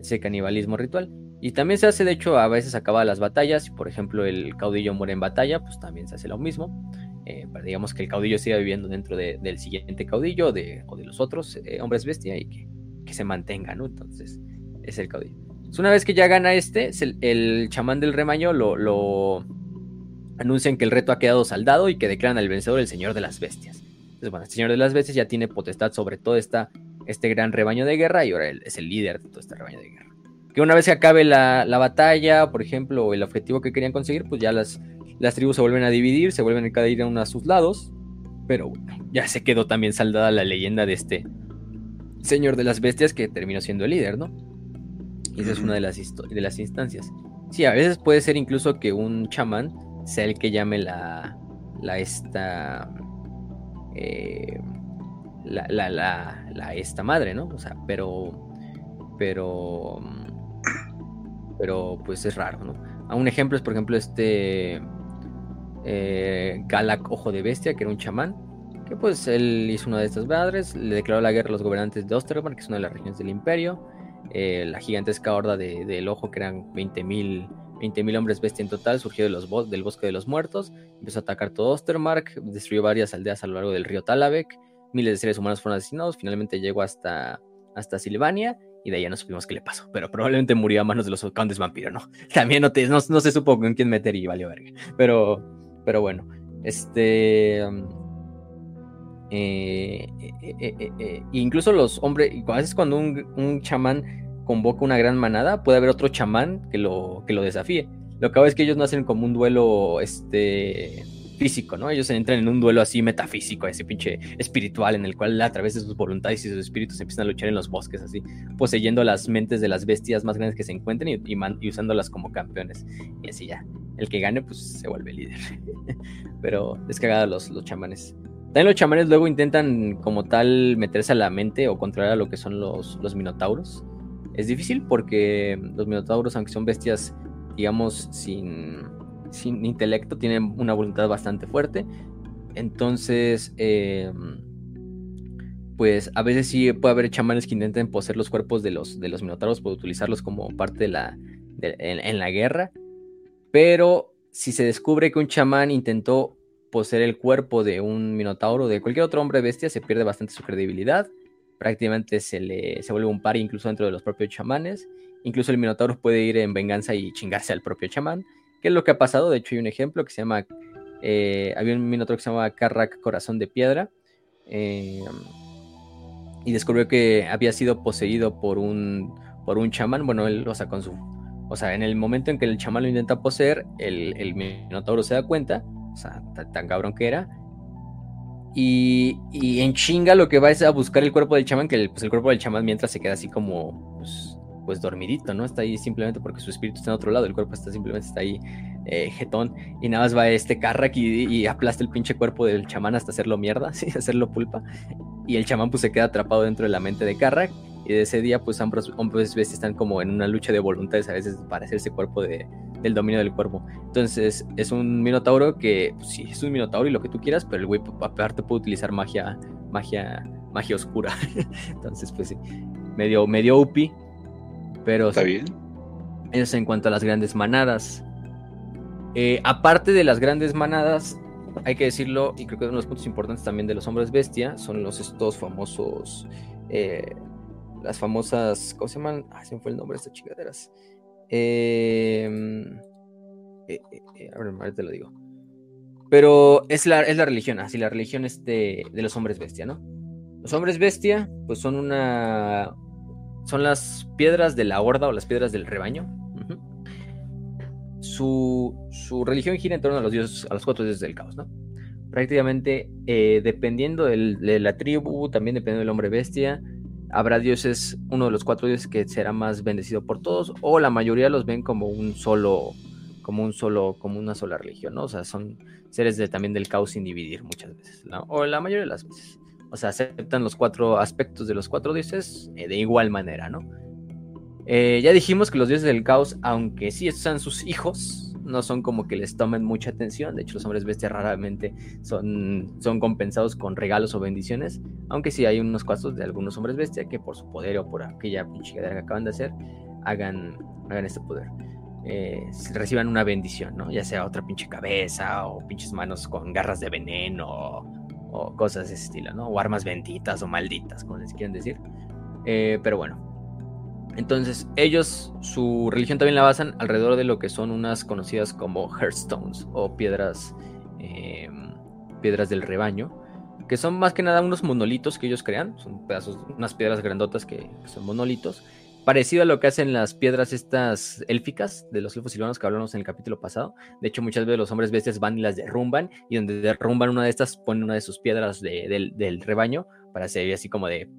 ese canibalismo ritual. Y también se hace, de hecho, a veces acaba las batallas. Por ejemplo, el caudillo muere en batalla, pues también se hace lo mismo. Eh, digamos que el caudillo siga viviendo dentro del siguiente caudillo de, o de los otros eh, hombres bestia y que, que, se mantenga, ¿no? Entonces, es el caudillo. una vez que ya gana este, el, chamán del remaño lo, lo, anuncian que el reto ha quedado saldado y que declaran al vencedor el señor de las bestias. Entonces, bueno, el señor de las bestias ya tiene potestad sobre todo esta, este gran rebaño de guerra y ahora es el líder de todo este rebaño de guerra. Que una vez que acabe la, batalla, por ejemplo, o el objetivo que querían conseguir, pues ya las, las tribus se vuelven a dividir, se vuelven a cada ir a uno a sus lados. Pero bueno, ya se quedó también saldada la leyenda de este señor de las bestias que terminó siendo el líder, ¿no? Y esa es una de las, de las instancias. Sí, a veces puede ser incluso que un chamán sea el que llame la, la esta, eh, la, esta madre, ¿no? O sea, pero, pero, pero pues es raro, ¿no? un ejemplo es, por ejemplo, este eh, Galak Ojo de Bestia, que era un chamán, que pues él hizo una de estas madres, le declaró la guerra a los gobernantes de Osterman, que es una de las regiones del imperio, eh, la gigantesca horda del de, ojo, que eran 20.000 20.000 hombres bestia en total, surgió de los del bosque de los muertos, empezó a atacar todo Ostermark, destruyó varias aldeas a lo largo del río Talavek, miles de seres humanos fueron asesinados, finalmente llegó hasta, hasta Silvania y de ya no supimos qué le pasó, pero probablemente murió a manos de los condes vampiro, ¿no? También no, no, se supo con quién meter y valió verga, pero, pero bueno, este... Eh, eh, eh, incluso los hombres, a veces cuando un, un chamán convoca una gran manada, puede haber otro chamán que lo, que lo desafíe. Lo que hago es que ellos no hacen como un duelo este, físico, ¿no? Ellos entran en un duelo así metafísico, ese pinche espiritual, en el cual a través de sus voluntades y sus espíritus empiezan a luchar en los bosques, así, poseyendo las mentes de las bestias más grandes que se encuentren y, usándolas como campeones. Y así ya. El que gane, pues se vuelve líder. Pero es cagada los, los chamanes. También los chamanes luego intentan como tal meterse a la mente o controlar a lo que son los, los minotauros es difícil porque los minotauros, aunque son bestias, digamos, sin, sin intelecto, tienen una voluntad bastante fuerte. Entonces, em, pues a veces sí puede haber chamanes que intenten poseer los cuerpos de los, de los minotauros, para utilizarlos como parte de la, en, la guerra. Pero si se descubre que un chamán intentó poseer el cuerpo de un minotauro de cualquier otro hombre bestia, se pierde bastante su credibilidad prácticamente se le se vuelve un par incluso dentro de los propios chamanes. Incluso el Minotauro puede ir en venganza y chingarse al propio chamán, que es lo que ha pasado. De hecho, hay un ejemplo que se llama. Eh, había un Minotauro que se llama Carrack Corazón de Piedra. Eh, y descubrió que había sido poseído por un, por un chamán. Bueno, él, o sea, con su. O sea, en el momento en que el chamán lo intenta poseer, el, el Minotauro se da cuenta. O sea, tan cabrón que era y, en chinga lo que va es a buscar el cuerpo del chamán, que el, pues el cuerpo del chamán mientras se queda así como, pues, pues, dormidito, ¿no? Está ahí simplemente porque su espíritu está en otro lado, el cuerpo está simplemente está ahí eh, jetón, y nada más va este Carrack y, aplasta el pinche cuerpo del chamán hasta hacerlo mierda, ¿sí? hacerlo pulpa, y el chamán pues se queda atrapado dentro de la mente de Carrack, y de ese día pues ambos hombres están como en una lucha de voluntades a veces para hacerse cuerpo de, del dominio del cuerpo. Entonces es un minotauro que pues, sí es un minotauro y lo que tú quieras, pero el güey aparte puede utilizar magia, magia, magia oscura. Entonces pues sí, medio, medio upi, pero está bien. Eso en cuanto a las grandes manadas. Eh, aparte de las grandes manadas, hay que decirlo, y creo que uno de los puntos importantes también de los hombres bestia son los estos famosos, eh, las famosas, ¿cómo se llaman? Ah, se me fue el nombre de estas chingaderas. Em, eh, eh, eh, ahora te lo digo. Pero es la, es la religión, así la religión es de, los hombres bestia, ¿no? Los hombres bestia, pues son una. Son las piedras de la horda o las piedras del rebaño. su, religión gira en torno a los dioses, a los cuatro dioses del caos, ¿no? Prácticamente, dependiendo de la tribu, también dependiendo del hombre bestia, habrá dioses, uno de los cuatro dioses que será más bendecido por todos, o la mayoría los ven como un solo, como un solo, como una sola religión, ¿no? O sea, son seres también del caos sin dividir muchas veces, ¿no? O la mayoría de las veces. O sea, aceptan los cuatro aspectos de los cuatro dioses eh, de igual manera, ¿no? Eh, ya dijimos que los dioses del caos, aunque sí sean sus hijos, no son como que les tomen mucha atención. De hecho, los hombres bestias raramente son, son compensados con regalos o bendiciones. Aunque sí hay unos casos de algunos hombres bestia que por su poder o por aquella pinche que acaban de hacer, hagan, hagan este poder. Eh, reciban una bendición, ¿no? Ya sea otra pinche cabeza o pinches manos con garras de veneno o, cosas de ese estilo, ¿no? O armas benditas o malditas, como les quieran decir. Eh, pero bueno, entonces, ellos, su religión también la basan alrededor de lo que son unas conocidas como Hearthstones o piedras, em, piedras del rebaño, que son más que nada unos monolitos que ellos crean, son pedazos, unas piedras grandotas que, son monolitos, parecido a lo que hacen las piedras estas élficas de los elfos silvanos que hablamos en el capítulo pasado. De hecho, muchas veces los hombres bestias van y las derrumban, y donde derrumban una de estas, ponen una de sus piedras del, rebaño para hacer así como de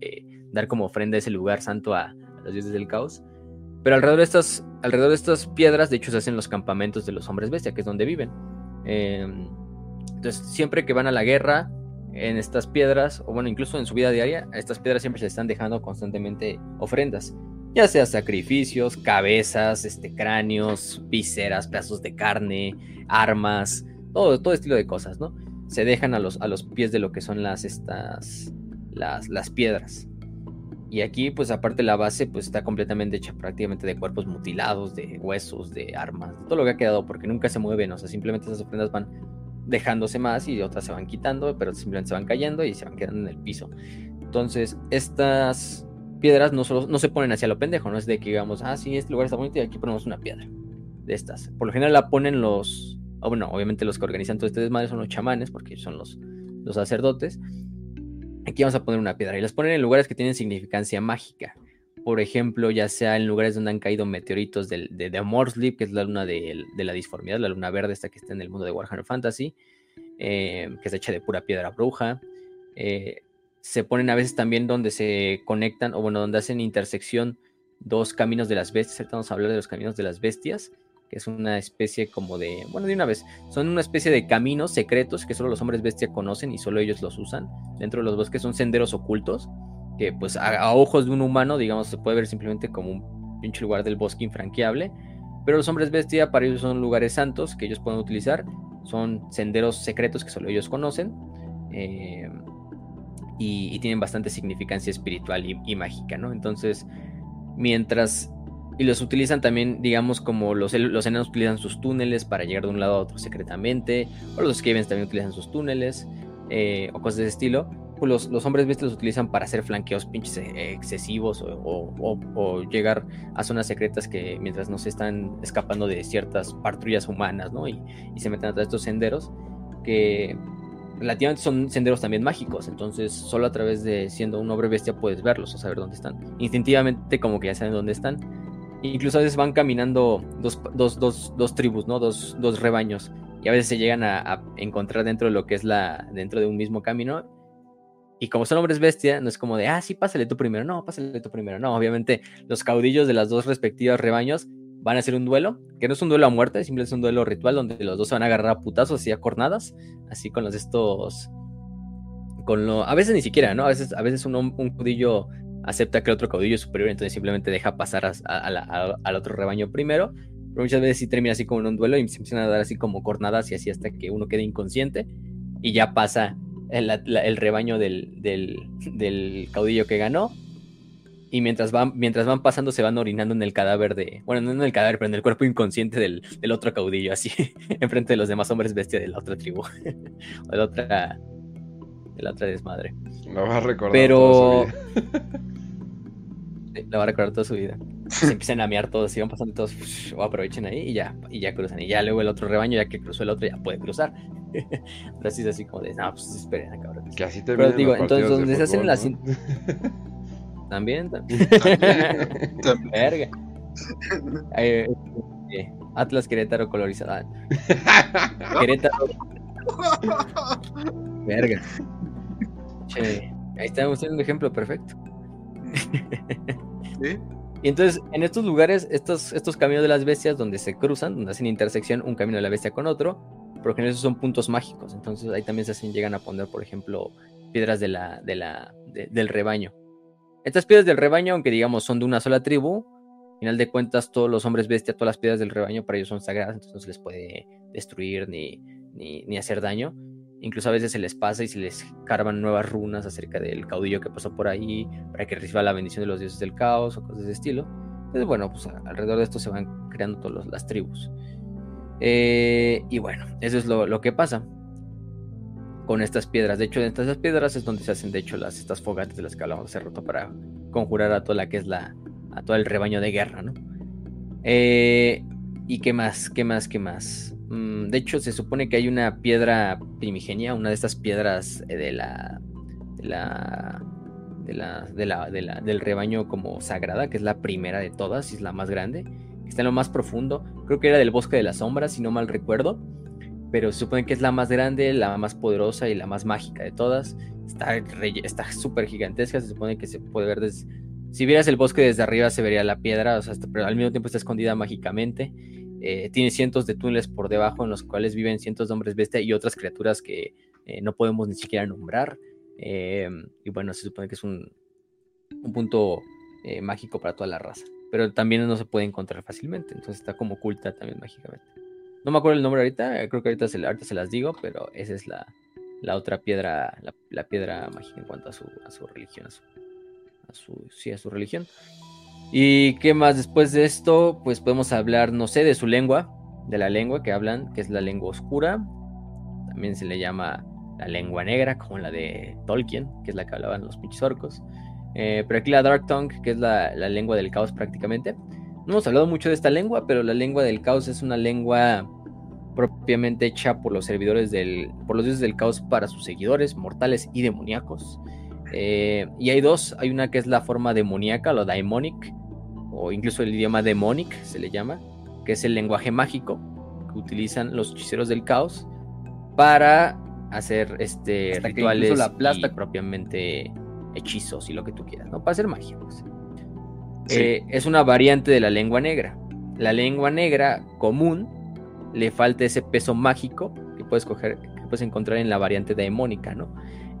eh, dar como ofrenda ese lugar santo a, los dioses del caos. Pero alrededor de, estas, alrededor de estas piedras, de hecho, se hacen los campamentos de los hombres bestia, que es donde viven. Em, entonces, siempre que van a la guerra, en estas piedras, o bueno, incluso en su vida diaria, estas piedras siempre se están dejando constantemente ofrendas. Ya sea sacrificios, cabezas, este, cráneos, viseras, pedazos de carne, armas, todo, todo estilo de cosas, ¿no? Se dejan a los, a los pies de lo que son las, estas, las, las piedras. Y aquí, pues aparte la base, pues está completamente hecha prácticamente de cuerpos mutilados, de huesos, de armas, de todo lo que ha quedado, porque nunca se mueven, o sea, simplemente esas ofrendas van dejándose más y otras se van quitando, pero simplemente se van cayendo y se van quedando en el piso. Entonces, estas piedras no, solo, no se ponen hacia lo pendejo, no es de que digamos, ah, sí, este lugar está bonito y aquí ponemos una piedra de estas. Por lo general la ponen los, bueno, obviamente los que organizan todo este desmadre son los chamanes, porque son los, los sacerdotes, Aquí vamos a poner una piedra y las ponen en lugares que tienen significancia mágica. Por ejemplo, ya sea en lugares donde han caído meteoritos de, de, de que es la luna de, la disformidad, la luna verde esta que está en el mundo de Warhammer Fantasy, eh, que está hecha de pura piedra bruja. Eh, se ponen a veces también donde se conectan, o bueno, donde hacen intersección dos caminos de las bestias. Ahorita vamos a hablar de los caminos de las bestias que es una especie como de, bueno, de una vez, son una especie de caminos secretos que solo los hombres bestia conocen y solo ellos los usan. Dentro de los bosques son senderos ocultos, que pues a, ojos de un humano, digamos, se puede ver simplemente como un pinche lugar del bosque infranqueable, pero los hombres bestia para ellos son lugares santos que ellos pueden utilizar, son senderos secretos que solo ellos conocen. Eh, y, tienen bastante significancia espiritual y, mágica, ¿no? Entonces, mientras y los utilizan también, digamos, como los, los enanos utilizan sus túneles para llegar de un lado a otro secretamente, o los Skavens también utilizan sus túneles, eh, o cosas de ese estilo. Los, hombres bestias los utilizan para hacer flanqueos pinches eh, excesivos o, llegar a zonas secretas que mientras no se están escapando de ciertas patrullas humanas, ¿no? Y, y se meten a través de estos senderos que relativamente son senderos también mágicos, entonces solo a través de siendo un hombre bestia puedes verlos o saber dónde están. Instintivamente como que ya saben dónde están Incluso a veces van caminando dos, dos, dos, dos tribus, ¿no? Dos, dos, rebaños. Y a veces se llegan a, encontrar dentro de lo que es la. dentro de un mismo camino. Y como son hombres bestia, no es como de, ah, sí, pásale tú primero. No, pásale tú primero. No, obviamente los caudillos de las dos respectivas rebaños van a hacer un duelo, que no es un duelo a muerte, simplemente es un duelo ritual donde los dos se van a agarrar a putazos y a cornadas, así con los estos. Con lo, a veces ni siquiera, ¿no? A veces, a veces un, un caudillo acepta que el otro caudillo superior, entonces simplemente deja pasar al otro rebaño primero. Pero muchas veces sí termina así como en un duelo y se empiezan a dar así como cornadas y así hasta que uno quede inconsciente y ya pasa el, rebaño del, caudillo que ganó. Y mientras van, mientras van pasando se van orinando en el cadáver de... Bueno, no en el cadáver, pero en el cuerpo inconsciente del, otro caudillo, así, enfrente de los demás hombres bestia de la otra tribu. o de la otra... De la otra desmadre. Lo va a recordar. Pero... la va a recordar toda su vida. Se empiezan a mear todos, y van pasando todos, o aprovechen ahí y ya, y ya cruzan. Y ya luego el otro rebaño, ya que cruzó el otro, ya puede cruzar. Pero así es así como de, no, pues esperen, cabrón. Que así Pero digo, entonces donde se hacen las. También, también. Verga. Eh, Atlas Querétaro colorizada. Querétaro. Verga. Che, ahí estamos teniendo un ejemplo perfecto. Y entonces, en estos lugares, estos, estos caminos de las bestias donde se cruzan, donde hacen intersección un camino de la bestia con otro, porque en esos son puntos mágicos. Entonces ahí también se hacen, llegan a poner, por ejemplo, piedras de la, de la, del rebaño. Estas piedras del rebaño, aunque digamos son de una sola tribu, al final de cuentas todos los hombres bestia, todas las piedras del rebaño para ellos son sagradas, entonces no se les puede destruir ni, ni, ni hacer daño. Incluso a veces se les pasa y se les carvan nuevas runas acerca del caudillo que pasó por ahí para que reciba la bendición de los dioses del caos o cosas de ese estilo. Entonces, bueno, pues alrededor de esto se van creando todas las tribus. Eh, y bueno, eso es lo, que pasa con estas piedras. De hecho, en estas piedras es donde se hacen, de hecho, las, estas fogatas de las que hablamos hace rato para conjurar a toda la que es la, a todo el rebaño de guerra, ¿no? Eh, ¿Y qué más? ¿Qué más? ¿Qué más? Mm, de hecho, se supone que hay una piedra primigenia, una de estas piedras eh, de la. de la. De la, de la, del rebaño como sagrada, que es la primera de todas, y es la más grande, está en lo más profundo. Creo que era del bosque de las sombras, si no mal recuerdo. Pero se supone que es la más grande, la más poderosa y la más mágica de todas. Está súper gigantesca, se supone que se puede ver desde. Si vieras el bosque desde arriba se vería la piedra, pero al mismo tiempo está escondida mágicamente. Eh, tiene cientos de túneles por debajo en los cuales viven cientos de hombres bestia y otras criaturas que eh, no podemos ni siquiera nombrar. Eh, y bueno, se supone que es un, un punto mágico para toda la raza. Pero también no se puede encontrar fácilmente, entonces está como oculta también mágicamente. No me acuerdo el nombre ahorita, creo que ahorita se, las digo, pero esa es la, la otra piedra, la, piedra mágica en cuanto a su, a su religión, a su, a su, sí, a su religión. ¿Y qué más después de esto? Pues podemos hablar, no sé, de su lengua, de la lengua que hablan, que es la lengua oscura. También se le llama la lengua negra, como la de Tolkien, que es la que hablaban los pinches orcos. Eh, pero aquí la Dark Tongue, que es la, lengua del caos prácticamente. No hemos hablado mucho de esta lengua, pero la lengua del caos es una lengua propiamente hecha por los servidores del, por los dioses del caos para sus seguidores, mortales y demoníacos. Eh, y hay dos, hay una que es la forma demoníaca, lo daimonic, o incluso el idioma demonic se le llama, que es el lenguaje mágico que utilizan los hechiceros del caos para hacer este rituales la plasta propiamente hechizos y lo que tú quieras, ¿no? Para hacer magia. Pues. Eh, es una variante de la lengua negra. La lengua negra común le falta ese peso mágico que puedes coger, que puedes encontrar en la variante demónica, ¿no?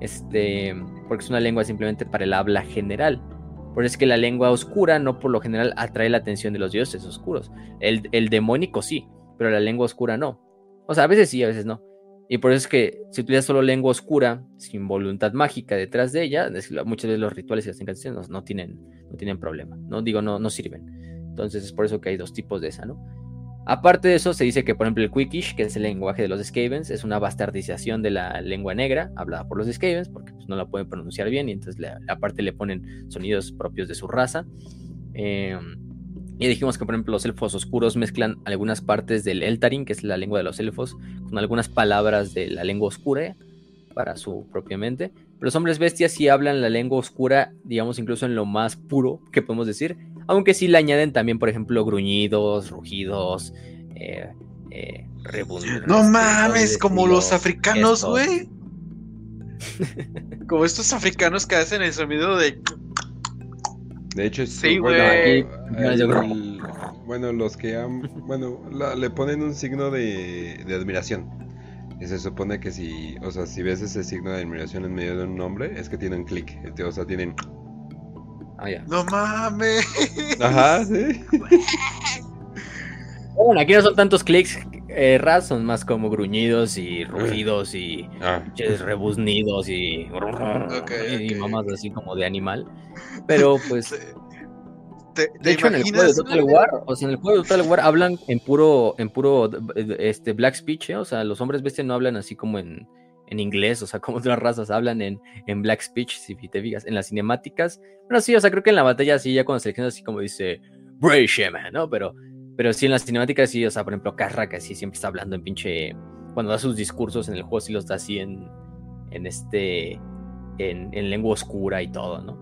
Este, porque es una lengua simplemente para el habla general. Por eso es que la lengua oscura no por lo general atrae la atención de los dioses oscuros. El, el demónico sí, pero la lengua oscura no. O sea, a veces sí, a veces no. Y por eso es que si utilizas solo lengua oscura, sin voluntad mágica detrás de ella, muchas veces los rituales y las canciones no, tienen, no tienen problema. No digo, no, no sirven. Entonces es por eso que hay dos tipos de esa, ¿no? Aparte de eso, se dice que, por ejemplo, el Quickish, que es el lenguaje de los Skavens, es una bastardización de la lengua negra hablada por los Skavens, porque pues, no la pueden pronunciar bien y entonces aparte le ponen sonidos propios de su raza. Em, y dijimos que, por ejemplo, los elfos oscuros mezclan algunas partes del Eltarin, que es la lengua de los elfos, con algunas palabras de la lengua oscura para su propia mente. Pero los hombres bestias sí hablan la lengua oscura, digamos, incluso en lo más puro que podemos decir, aunque sí le añaden también, por ejemplo, gruñidos, rugidos, eh, eh No mames, como los africanos, güey. como estos africanos que hacen el sonido de. De hecho, sí, güey. Bueno, los que han. Bueno, le ponen un signo de, de admiración. Y se supone que si, o sea, si ves ese signo de admiración en medio de un nombre, es que tienen clic. O sea, tienen Ah, no mames. Ajá, sí. Bueno, aquí no son tantos clics eh, ras, son más como gruñidos y rugidos y ah. rebuznidos y, y mamás así como de animal. Pero pues. de hecho, en el juego de Total War, o sea, en el juego de Total War hablan en puro, en puro este, black speech, ¿eh? o sea, los hombres bestia no hablan así como en, en inglés, o sea, como otras razas hablan en, en Black Speech, si te fijas, en las cinemáticas. Bueno, sí, o sea, creo que en la batalla sí, ya cuando seleccionas así como dice Bray Shaman, ¿no? Pero, pero sí en las cinemáticas sí, o sea, por ejemplo, Carra, que sí siempre está hablando en pinche. Cuando da sus discursos en el juego, sí los da así en, en este. En, en lengua oscura y todo, ¿no?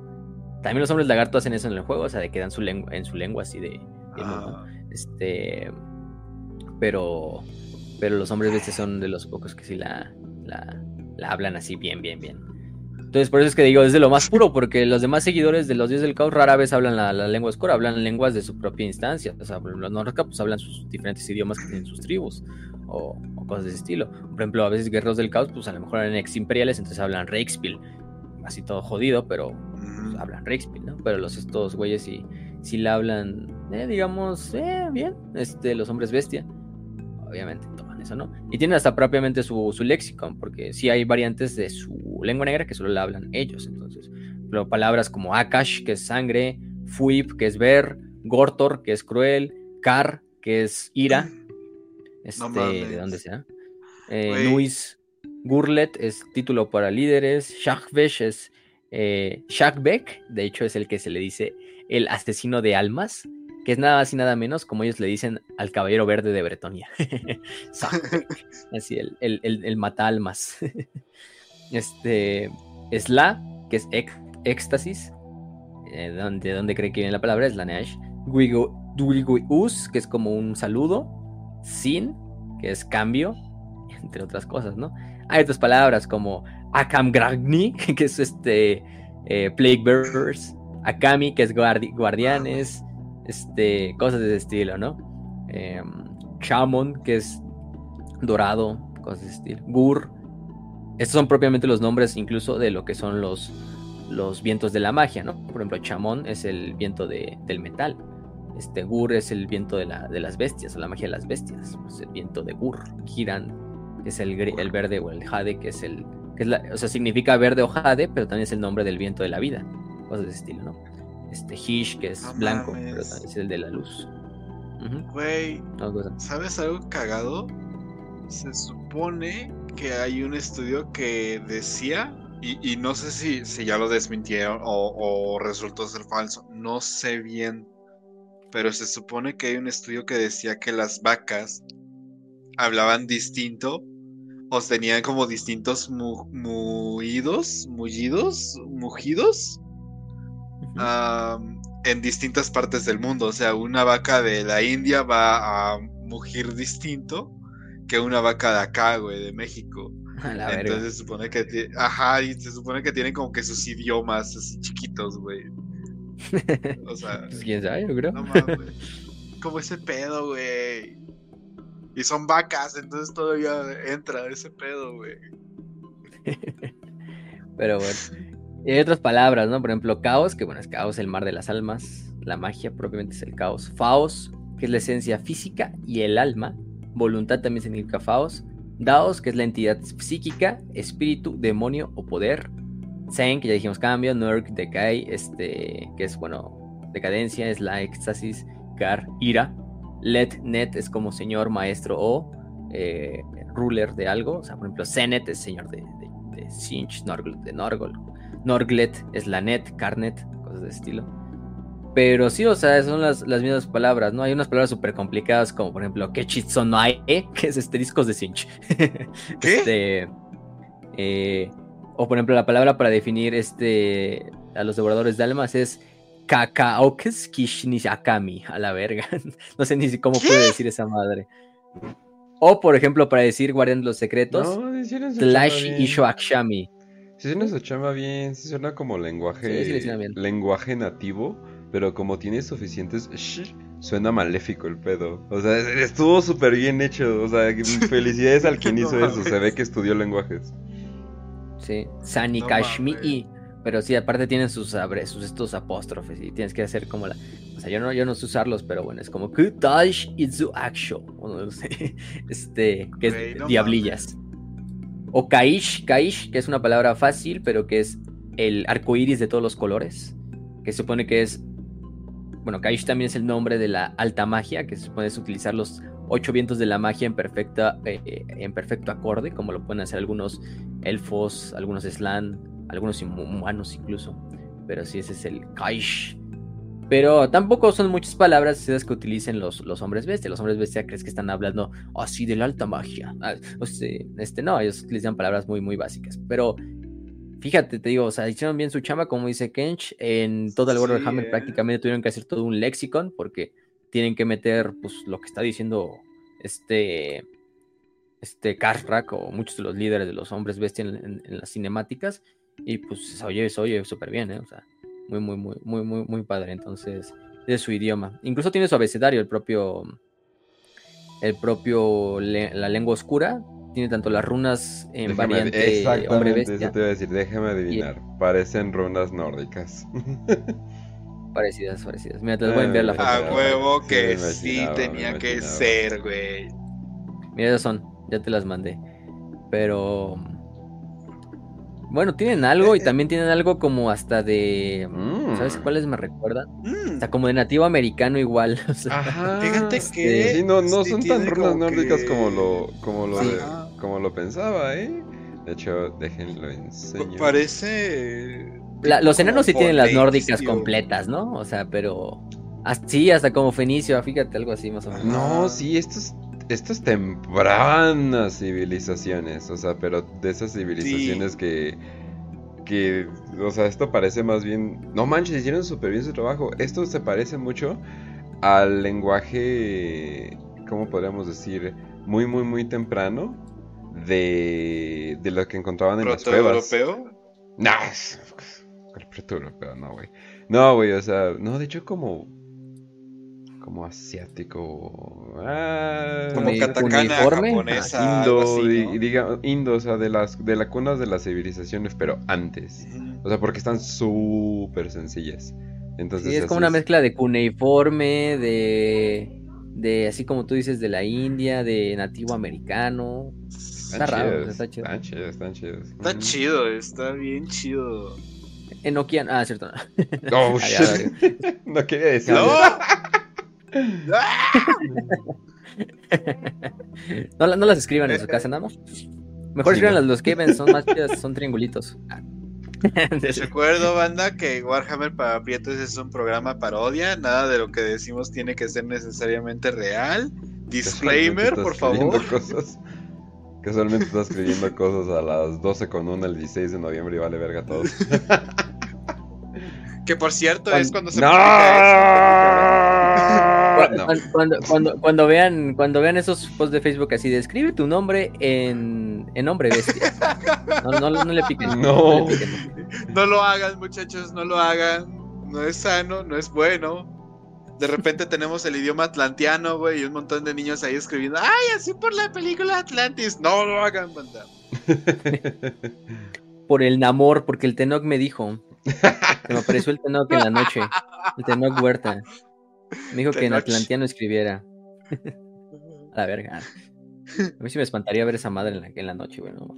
También los hombres lagarto hacen eso en el juego, o sea, de que dan su lengua, en su lengua así de. Ah. Este. Pero. Pero los hombres bestias son de los pocos que sí la, la, hablan así bien, bien, bien. Entonces, por eso es que digo, es de lo más puro, porque los demás seguidores de los dioses del caos rara vez hablan la, lengua oscura, hablan lenguas de su propia instancia. O sea, los Norca pues hablan sus diferentes idiomas que tienen sus tribus, o, cosas de ese estilo. Por ejemplo, a veces guerreros del caos, pues a lo mejor eran ex imperiales, entonces hablan Reichspiel, así todo jodido, pero pues, hablan Reichspiel, ¿no? Pero los estos güeyes sí, sí la hablan, eh, digamos, eh, bien, este, los hombres bestia, obviamente eso, ¿no? Y tienen hasta propiamente su, su lexicon, porque sí hay variantes de su lengua negra que solo la hablan ellos. Entonces, pero palabras como Akash, que es sangre, Fuip, que es ver, Gortor, que es cruel, Kar, que es ira, este, de dónde sea, eh, Nuis, Gurlet es título para líderes, Shakvesh es eh, Shakbek, de hecho es el que se le dice el asesino de almas, que es nada más y nada menos como ellos le dicen al caballero verde de Bretonia. Así, el, el, el, mata almas. este, Sla, que es éxtasis, eh, de donde cree que viene la palabra, es la Neash. Us, que es como un saludo. Sin, que es cambio, entre otras cosas, ¿no? Hay otras palabras como Akamgragni, que es este eh, Plague Bearers. Akami, que es guardianes este, cosas de ese estilo, ¿no? Eh, Chamon, que es dorado, cosas de ese estilo. Gur, estos son propiamente los nombres incluso de lo que son los, los vientos de la magia, ¿no? Por ejemplo, Chamon es el viento de, del metal. Este Gur es el viento de, la, de las bestias, o la magia de las bestias. Es el viento de Gur. Kiran es el, el verde o el jade, que es el. Que es la, o sea, significa verde o jade, pero también es el nombre del viento de la vida. Cosas de ese estilo, ¿no? Este Hish, que es blanco, pero es el de la luz. Güey, ¿sabes algo cagado? Se supone que hay un estudio que decía, y, no sé si, si, ya lo desmintieron o, resultó ser falso, no sé bien, pero se supone que hay un estudio que decía que las vacas hablaban distinto o tenían como distintos mu mullidos, mullidos, mugidos en distintas partes del mundo. O sea, una vaca de la India va a mugir distinto que una vaca de acá, güey, de México. Entonces se supone que ajá, y se supone que tienen como que sus idiomas así chiquitos, güey. O sea, pues, quién sabe, yo creo. No Como ese pedo, güey. Y son vacas, entonces todavía entra ese pedo, güey. Pero bueno. Y hay otras palabras, ¿no? Por ejemplo, caos, que bueno, es caos, el mar de las almas. La magia propiamente es el caos. Faos, que es la esencia física y el alma. Voluntad también significa faos. Daos, que es la entidad psíquica, espíritu, demonio o poder. Zen, que ya dijimos cambio. Nurk, decay, este, que es, bueno, decadencia, es la éxtasis. Gar, ira. Let, net es como señor, maestro o eh, ruler de algo. O sea, por ejemplo, Zenet es señor de, de, de Sinch, de Norgol, Norglet es la net, Carnet, cosas de estilo. Pero sí, o sea, son las, mismas palabras, ¿no? Hay unas palabras súper complicadas, como por ejemplo, Kechitsonae, que es esteriscos de Sinch. ¿Qué? Este, eh, o por ejemplo, la palabra para definir este, a los devoradores de almas es Kakaokes Kishnishakami, a la verga. no sé ni si cómo puede decir esa madre. O por ejemplo, para decir guardián los secretos, no, Tlash Ishoakshami. Si suena su chamba bien, si suena como lenguaje, lenguaje nativo, pero como tiene suficientes sh, suena maléfico el pedo. O sea, estuvo súper bien hecho. O sea, felicidades al quien hizo eso. Se ve que estudió lenguajes. Sí, Sanikashmi. pero sí, aparte tienen sus, sus estos apóstrofes y tienes que hacer como la. O sea, yo no, yo no sé usarlos, pero bueno, es como Kutash Itzu Action. No sé, este, que es diablillas. O Kaish, Kaish, que es una palabra fácil, pero que es el arco iris de todos los colores. Que se supone que es. Bueno, Kaish también es el nombre de la alta magia, que se supone utilizar los ocho vientos de la magia en, perfecta, eh, en perfecto acorde, como lo pueden hacer algunos elfos, algunos slan, algunos humanos incluso. Pero sí, ese es el Kaish. Pero tampoco son muchas palabras esas que utilicen los, los hombres bestia. Los hombres bestia crees que están hablando así de la alta magia. Ah, o este, no, ellos utilizan palabras muy, muy básicas. Pero fíjate, te digo, o sea, hicieron bien su chamba, como dice Kench. En todo el Warhammer prácticamente tuvieron que hacer todo un lexicon porque tienen que meter pues lo que está diciendo este este Karrak o muchos de los líderes de los hombres bestia en, las cinemáticas Y pues se oye, se oye súper bien, ¿eh? O sea, muy, muy, muy, muy, muy, muy padre. Entonces, de su idioma. Incluso tiene su abecedario, el propio. El propio. la lengua oscura. Tiene tanto las runas en Déjame- variante exactamente, hombre eso te iba a decir, déjame adivinar. Parecen runas nórdicas. Parecidas, parecidas. Mira, te las voy a enviar la Ah, foto. A huevo que sí tenía que ser, güey. Mira, esas son, ya te las mandé. Pero. Bueno, tienen algo y también tienen algo como hasta de. Mm. ¿Sabes cuáles me recuerdan? Mm, Hasta como de nativo americano igual. o sea, Ajá. Fíjate que Sí, no, no sí son tan runas como nórdicas que- como lo, como lo, Sí. de- como lo pensaba, ¿eh? De hecho, déjenlo enseño. Parece. la- los enanos sí tienen las nórdicas completas, ¿no? O sea, pero. Así, hasta como fenicio, fíjate, algo así más o menos. No, sí, estos, estas tempranas civilizaciones, o sea, pero de esas civilizaciones que, que, o sea, esto parece más bien, no manches, hicieron súper bien su trabajo. Esto se parece mucho al lenguaje, ¿cómo podríamos decir? Muy, muy, muy temprano de, de lo que encontraban en las cuevas. ¿Protoeuropeo? No, es- el protoeuropeo, no, güey. No, güey, o sea, no, de hecho como como asiático. Ah, Como katakana uniforme, japonesa. indo, así, ¿no? diga, indo, o sea, de las de las cunas de las civilizaciones, pero antes. O sea, porque están súper sencillas. Entonces Sí, es como una mezcla de cuneiforme, de. De así como tú dices, de la India, de nativo americano. Está raro, está chido. Están chidos, están chidos. Está Ujú. chido, está bien chido. Enoquian. Ah, cierto. Oh, Ah, ya, shit. no quería decir. ¡No! No, la- no las escriban en su casa, nada más. Mejor escriban los que ven, son más chidas, son triangulitos. Les recuerdo, banda, que Warhammer para Prietos es un programa parodia. Nada de lo que decimos tiene que ser necesariamente real. Disclaimer, por favor. Cosas. Casualmente estás escribiendo cosas a las 12 con 1 el 16 de noviembre y vale verga todo. Que por cierto Cuando- es cuando se ¡No! Cu- No. cuando, cuando, cuando, cuando vean, cuando vean esos posts de Facebook así, describe tu nombre en, en nombre bestia. No, no, no le piquen. No. le piquen. No lo hagan, muchachos, no lo hagan. No es sano, no es bueno. De repente tenemos el idioma atlanteano, güey, y un montón de niños ahí escribiendo, ¡ay, así por la película Atlantis! No lo hagan, banda. Por el Namor, porque el Tenoch me dijo. Se me apareció el Tenoch en la noche. El Tenoch Huerta. Me dijo que en. Atlantiano escribiera. A la verga. A mí sí me espantaría ver esa madre en la, en la noche, güey. no.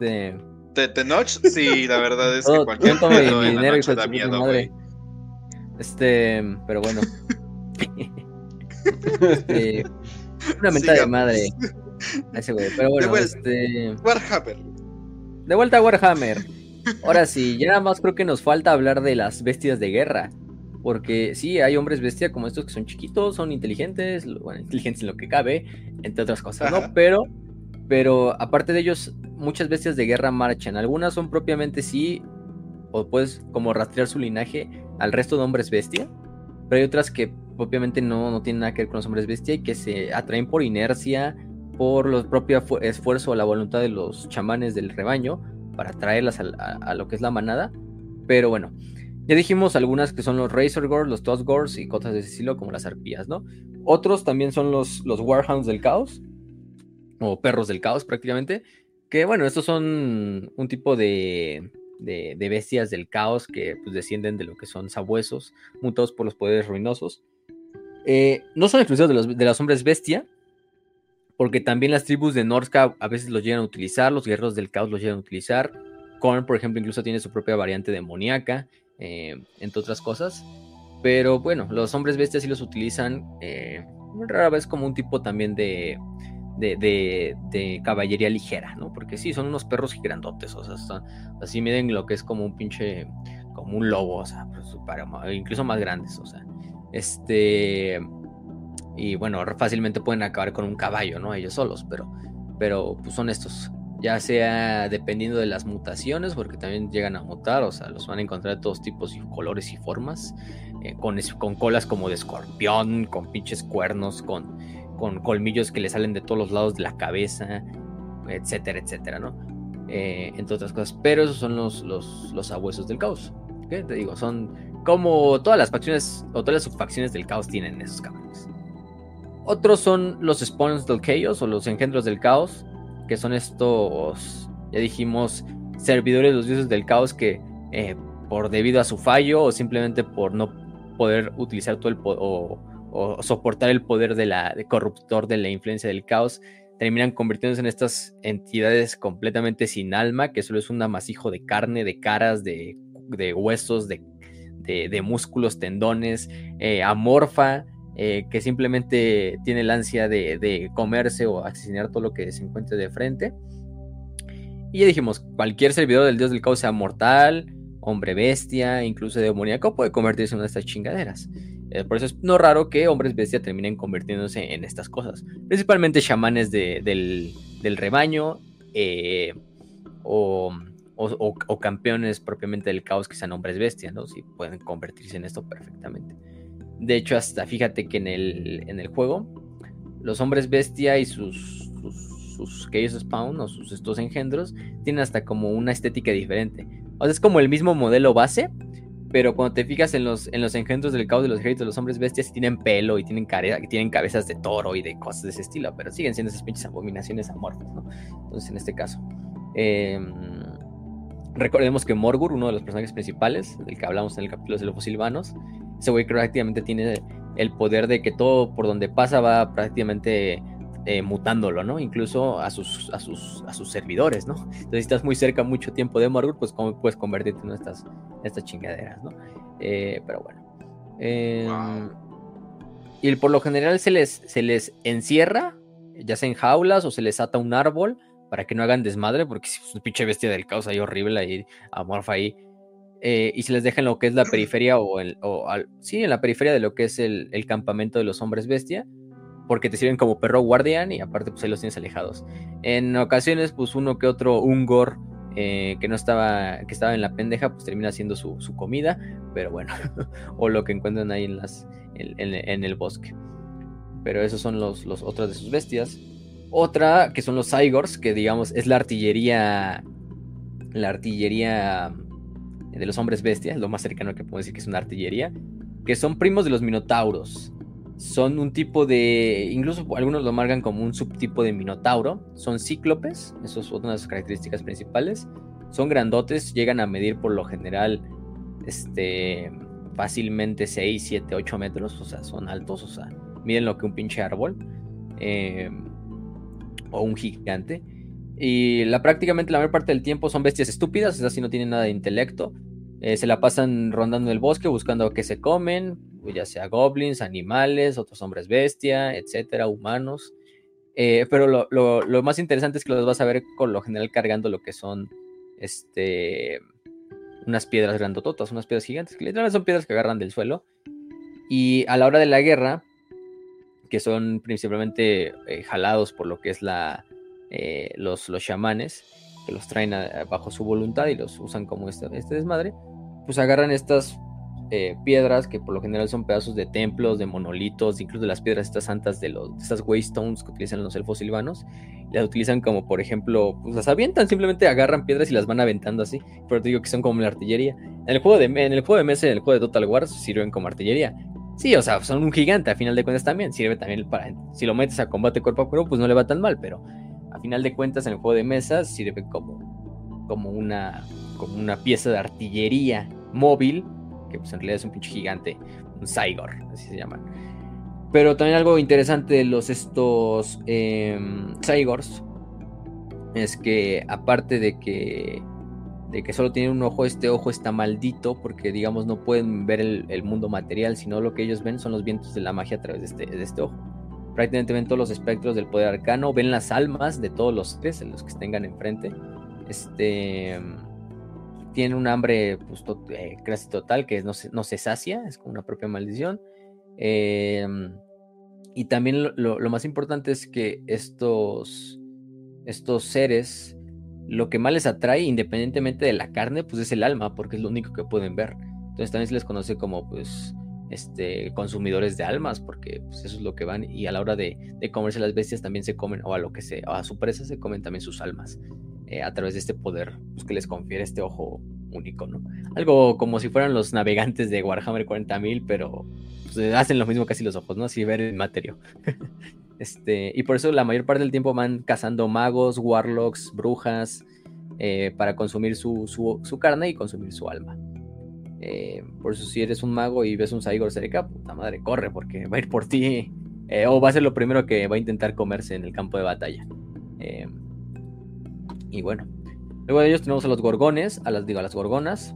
De- ¿Te, Tenoch? Sí, la verdad es que Todo- cualquier todo mi la dinero, noche da miedo, madre. Este, pero bueno. Este, una mentada de madre a ese güey. Pero bueno, este. Warhammer. De vuelta a Warhammer. Ahora sí, ya nada más creo que nos falta hablar de las bestias de guerra. Porque sí, hay hombres bestia como estos que son chiquitos, son inteligentes, bueno, inteligentes en lo que cabe, entre otras cosas, Ajá. ¿no? Pero, pero aparte de ellos, muchas bestias de guerra marchan. Algunas son propiamente sí, o puedes como rastrear su linaje al resto de hombres bestia. Pero hay otras que propiamente no, no tienen nada que ver con los hombres bestia y que se atraen por inercia, por el propio fu- esfuerzo o la voluntad de los chamanes del rebaño para traerlas a, lo que es la manada. Pero bueno, ya dijimos algunas que son los Razor Gores, los Toss Gores y cosas de ese estilo, como las arpías, ¿no? Otros también son los, los Warhounds del caos, o perros del caos prácticamente, que bueno, estos son un tipo de, de, de bestias del caos que pues, descienden de lo que son sabuesos, mutados por los poderes ruinosos. Eh, no son exclusivos de los, de los hombres bestia, porque también las tribus de Norska a veces los llegan a utilizar, los guerreros del caos los llegan a utilizar. Korn, por ejemplo, incluso tiene su propia variante demoníaca, eh, entre otras cosas. Pero bueno, los hombres bestias sí los utilizan eh, rara vez como un tipo también de, de, de- caballería ligera, ¿no? Porque sí, son unos perros grandotes, o sea, están- así miden lo que es como un pinche, como un lobo, o sea, pues, incluso más grandes, o sea. Este. Y bueno, fácilmente pueden acabar con un caballo, ¿no? Ellos solos, pero, pero pues son estos. Ya sea dependiendo de las mutaciones, porque también llegan a mutar, o sea, los van a encontrar de todos tipos y colores y formas, eh, con, con colas como de escorpión, con pinches cuernos, con, con colmillos que le salen de todos los lados de la cabeza, etcétera, etcétera, ¿no? eh, entre otras cosas. Pero esos son los, los, los abuesos del caos. ¿Qué te digo? Son como todas las facciones o todas las subfacciones del caos tienen esos cabrones. Otros son los spawns del chaos o los engendros del caos, que son estos, ya dijimos, servidores de los dioses del caos que eh, por debido a su fallo o simplemente por no poder utilizar todo el poder o, soportar el poder de la corruptor de la influencia del caos, terminan convirtiéndose en estas entidades completamente sin alma, que solo es un amasijo de carne, de caras, de, huesos, de, músculos, tendones, eh, amorfa, eh, que simplemente tiene el ansia de, comerse o asesinar todo lo que se encuentre de frente. Y ya dijimos, cualquier servidor del dios del caos sea mortal, hombre bestia, incluso demoníaco, puede convertirse en una de estas chingaderas. Eh, por eso es no raro que hombres bestia terminen convirtiéndose en estas cosas. Principalmente chamanes del, rebaño eh, o, campeones propiamente del caos que sean hombres bestia, ¿no? Si pueden convertirse en esto perfectamente. De hecho, hasta fíjate que en el, en el juego, los hombres bestia y sus, sus, sus spawn o sus estos engendros tienen hasta como una estética diferente. O sea, es como el mismo modelo base, pero cuando te fijas en los, en los engendros del caos de los ejércitos los hombres bestias, tienen pelo y tienen, tienen cabezas de toro y de cosas de ese estilo, pero siguen siendo esas pinches abominaciones amorfas, ¿no? Entonces, en este caso. Em, recordemos que Morgur, uno de los personajes principales, del que hablamos en el capítulo de los silvanos, ese güey prácticamente tiene el poder de que todo por donde pasa va prácticamente eh, mutándolo, ¿no? Incluso a sus, a sus, a sus servidores, ¿no? Entonces, si estás muy cerca mucho tiempo de Morgur, pues cómo puedes convertirte en estas, estas chingaderas, ¿no? Eh, pero bueno. Em, y por lo general se les, se les encierra, ya sea en jaulas o se les ata un árbol para que no hagan desmadre, porque si es una pinche bestia del caos ahí horrible, ahí amorfa ahí. Eh, y se les deja en lo que es la periferia o, el, o sí, en la periferia de lo que es el, el campamento de los hombres bestia porque te sirven como perro guardián y aparte pues ahí los tienes alejados. En ocasiones pues uno que otro Ungor eh, que no estaba, que estaba en la pendeja pues termina haciendo su, comida, pero bueno, o lo que encuentran ahí en, las, en, el bosque. Pero esos son los, los otros de sus bestias. Otra que son los Cygors, que digamos es la artillería, la artillería de los hombres bestias, lo más cercano que puedo decir que es una artillería, que son primos de los minotauros. Son un tipo de, incluso algunos lo marcan como un subtipo de minotauro, son cíclopes, eso es una de sus características principales, son grandotes, llegan a medir por lo general este, fácilmente 6, 7, 8 metros, o sea, son altos, o sea, miden lo que un pinche árbol. Em, o un gigante. Y la, prácticamente la mayor parte del tiempo son bestias estúpidas, es así, no tienen nada de intelecto. Eh, se la pasan rondando el bosque buscando qué se comen, ya sea goblins, animales, otros hombres bestia, etcétera, humanos. Eh, pero lo, más interesante es que los vas a ver con lo general cargando lo que son este unas piedras grandototas, unas piedras gigantes, que literalmente son piedras que agarran del suelo. Y a la hora de la guerra, que son principalmente eh, jalados por lo que es la, los, los chamanes, que los traen bajo su voluntad y los usan como este, este desmadre, pues agarran estas eh, piedras que por lo general son pedazos de templos, de monolitos, incluso de las piedras estas santas de, los, estas waystones que utilizan los elfos silvanos. Las utilizan como, por ejemplo, pues las avientan, simplemente agarran piedras y las van aventando así. Pero te digo que son como la artillería. En el juego de, en el juego de mesa, en el juego de Total War, sirven como artillería. Sí, o sea, son un gigante, a final de cuentas también. Sirve también para. Si lo metes a combate cuerpo a cuerpo, pues no le va tan mal, pero a final de cuentas en el juego de mesa sirve como, como, una, como una pieza de artillería móvil, que pues en realidad es un pinche gigante, un Cygor, así se llaman. Pero también algo interesante de los estos eh, es que aparte de que de que solo tienen un ojo, este ojo está maldito porque digamos no pueden ver el, mundo material, sino lo que ellos ven son los vientos de la magia a través de este, de este ojo prácticamente ven todos los espectros del poder arcano, ven las almas de todos los tres, los que tengan enfrente. Este tiene un hambre pues, eh, casi total que no se, no se sacia, es como una propia maldición. Em, y también lo, más importante es que estos, estos seres, lo que más les atrae, independientemente de la carne, pues es el alma, porque es lo único que pueden ver. Entonces también se les conoce como pues este, consumidores de almas, porque pues, eso es lo que van, y a la hora de, comerse las bestias también se comen, o a lo que sea, a su presa se comen también sus almas. eh, a través de este poder pues, que les confiere este ojo único, ¿no? Algo como si fueran los navegantes de Warhammer 40.000, pero pues, hacen lo mismo casi los ojos, ¿no? Así ver el materio. este, y por eso la mayor parte del tiempo van cazando magos, warlocks, brujas, eh, para consumir su, su, carne y consumir su alma. Eh, por eso si eres un mago y ves un Saigor cerca, puta madre, corre porque va a ir por ti. Eh, o va a ser lo primero que va a intentar comerse en el campo de batalla. y bueno. Luego de ellos tenemos a los gorgones, a las, digo, a las gorgonas.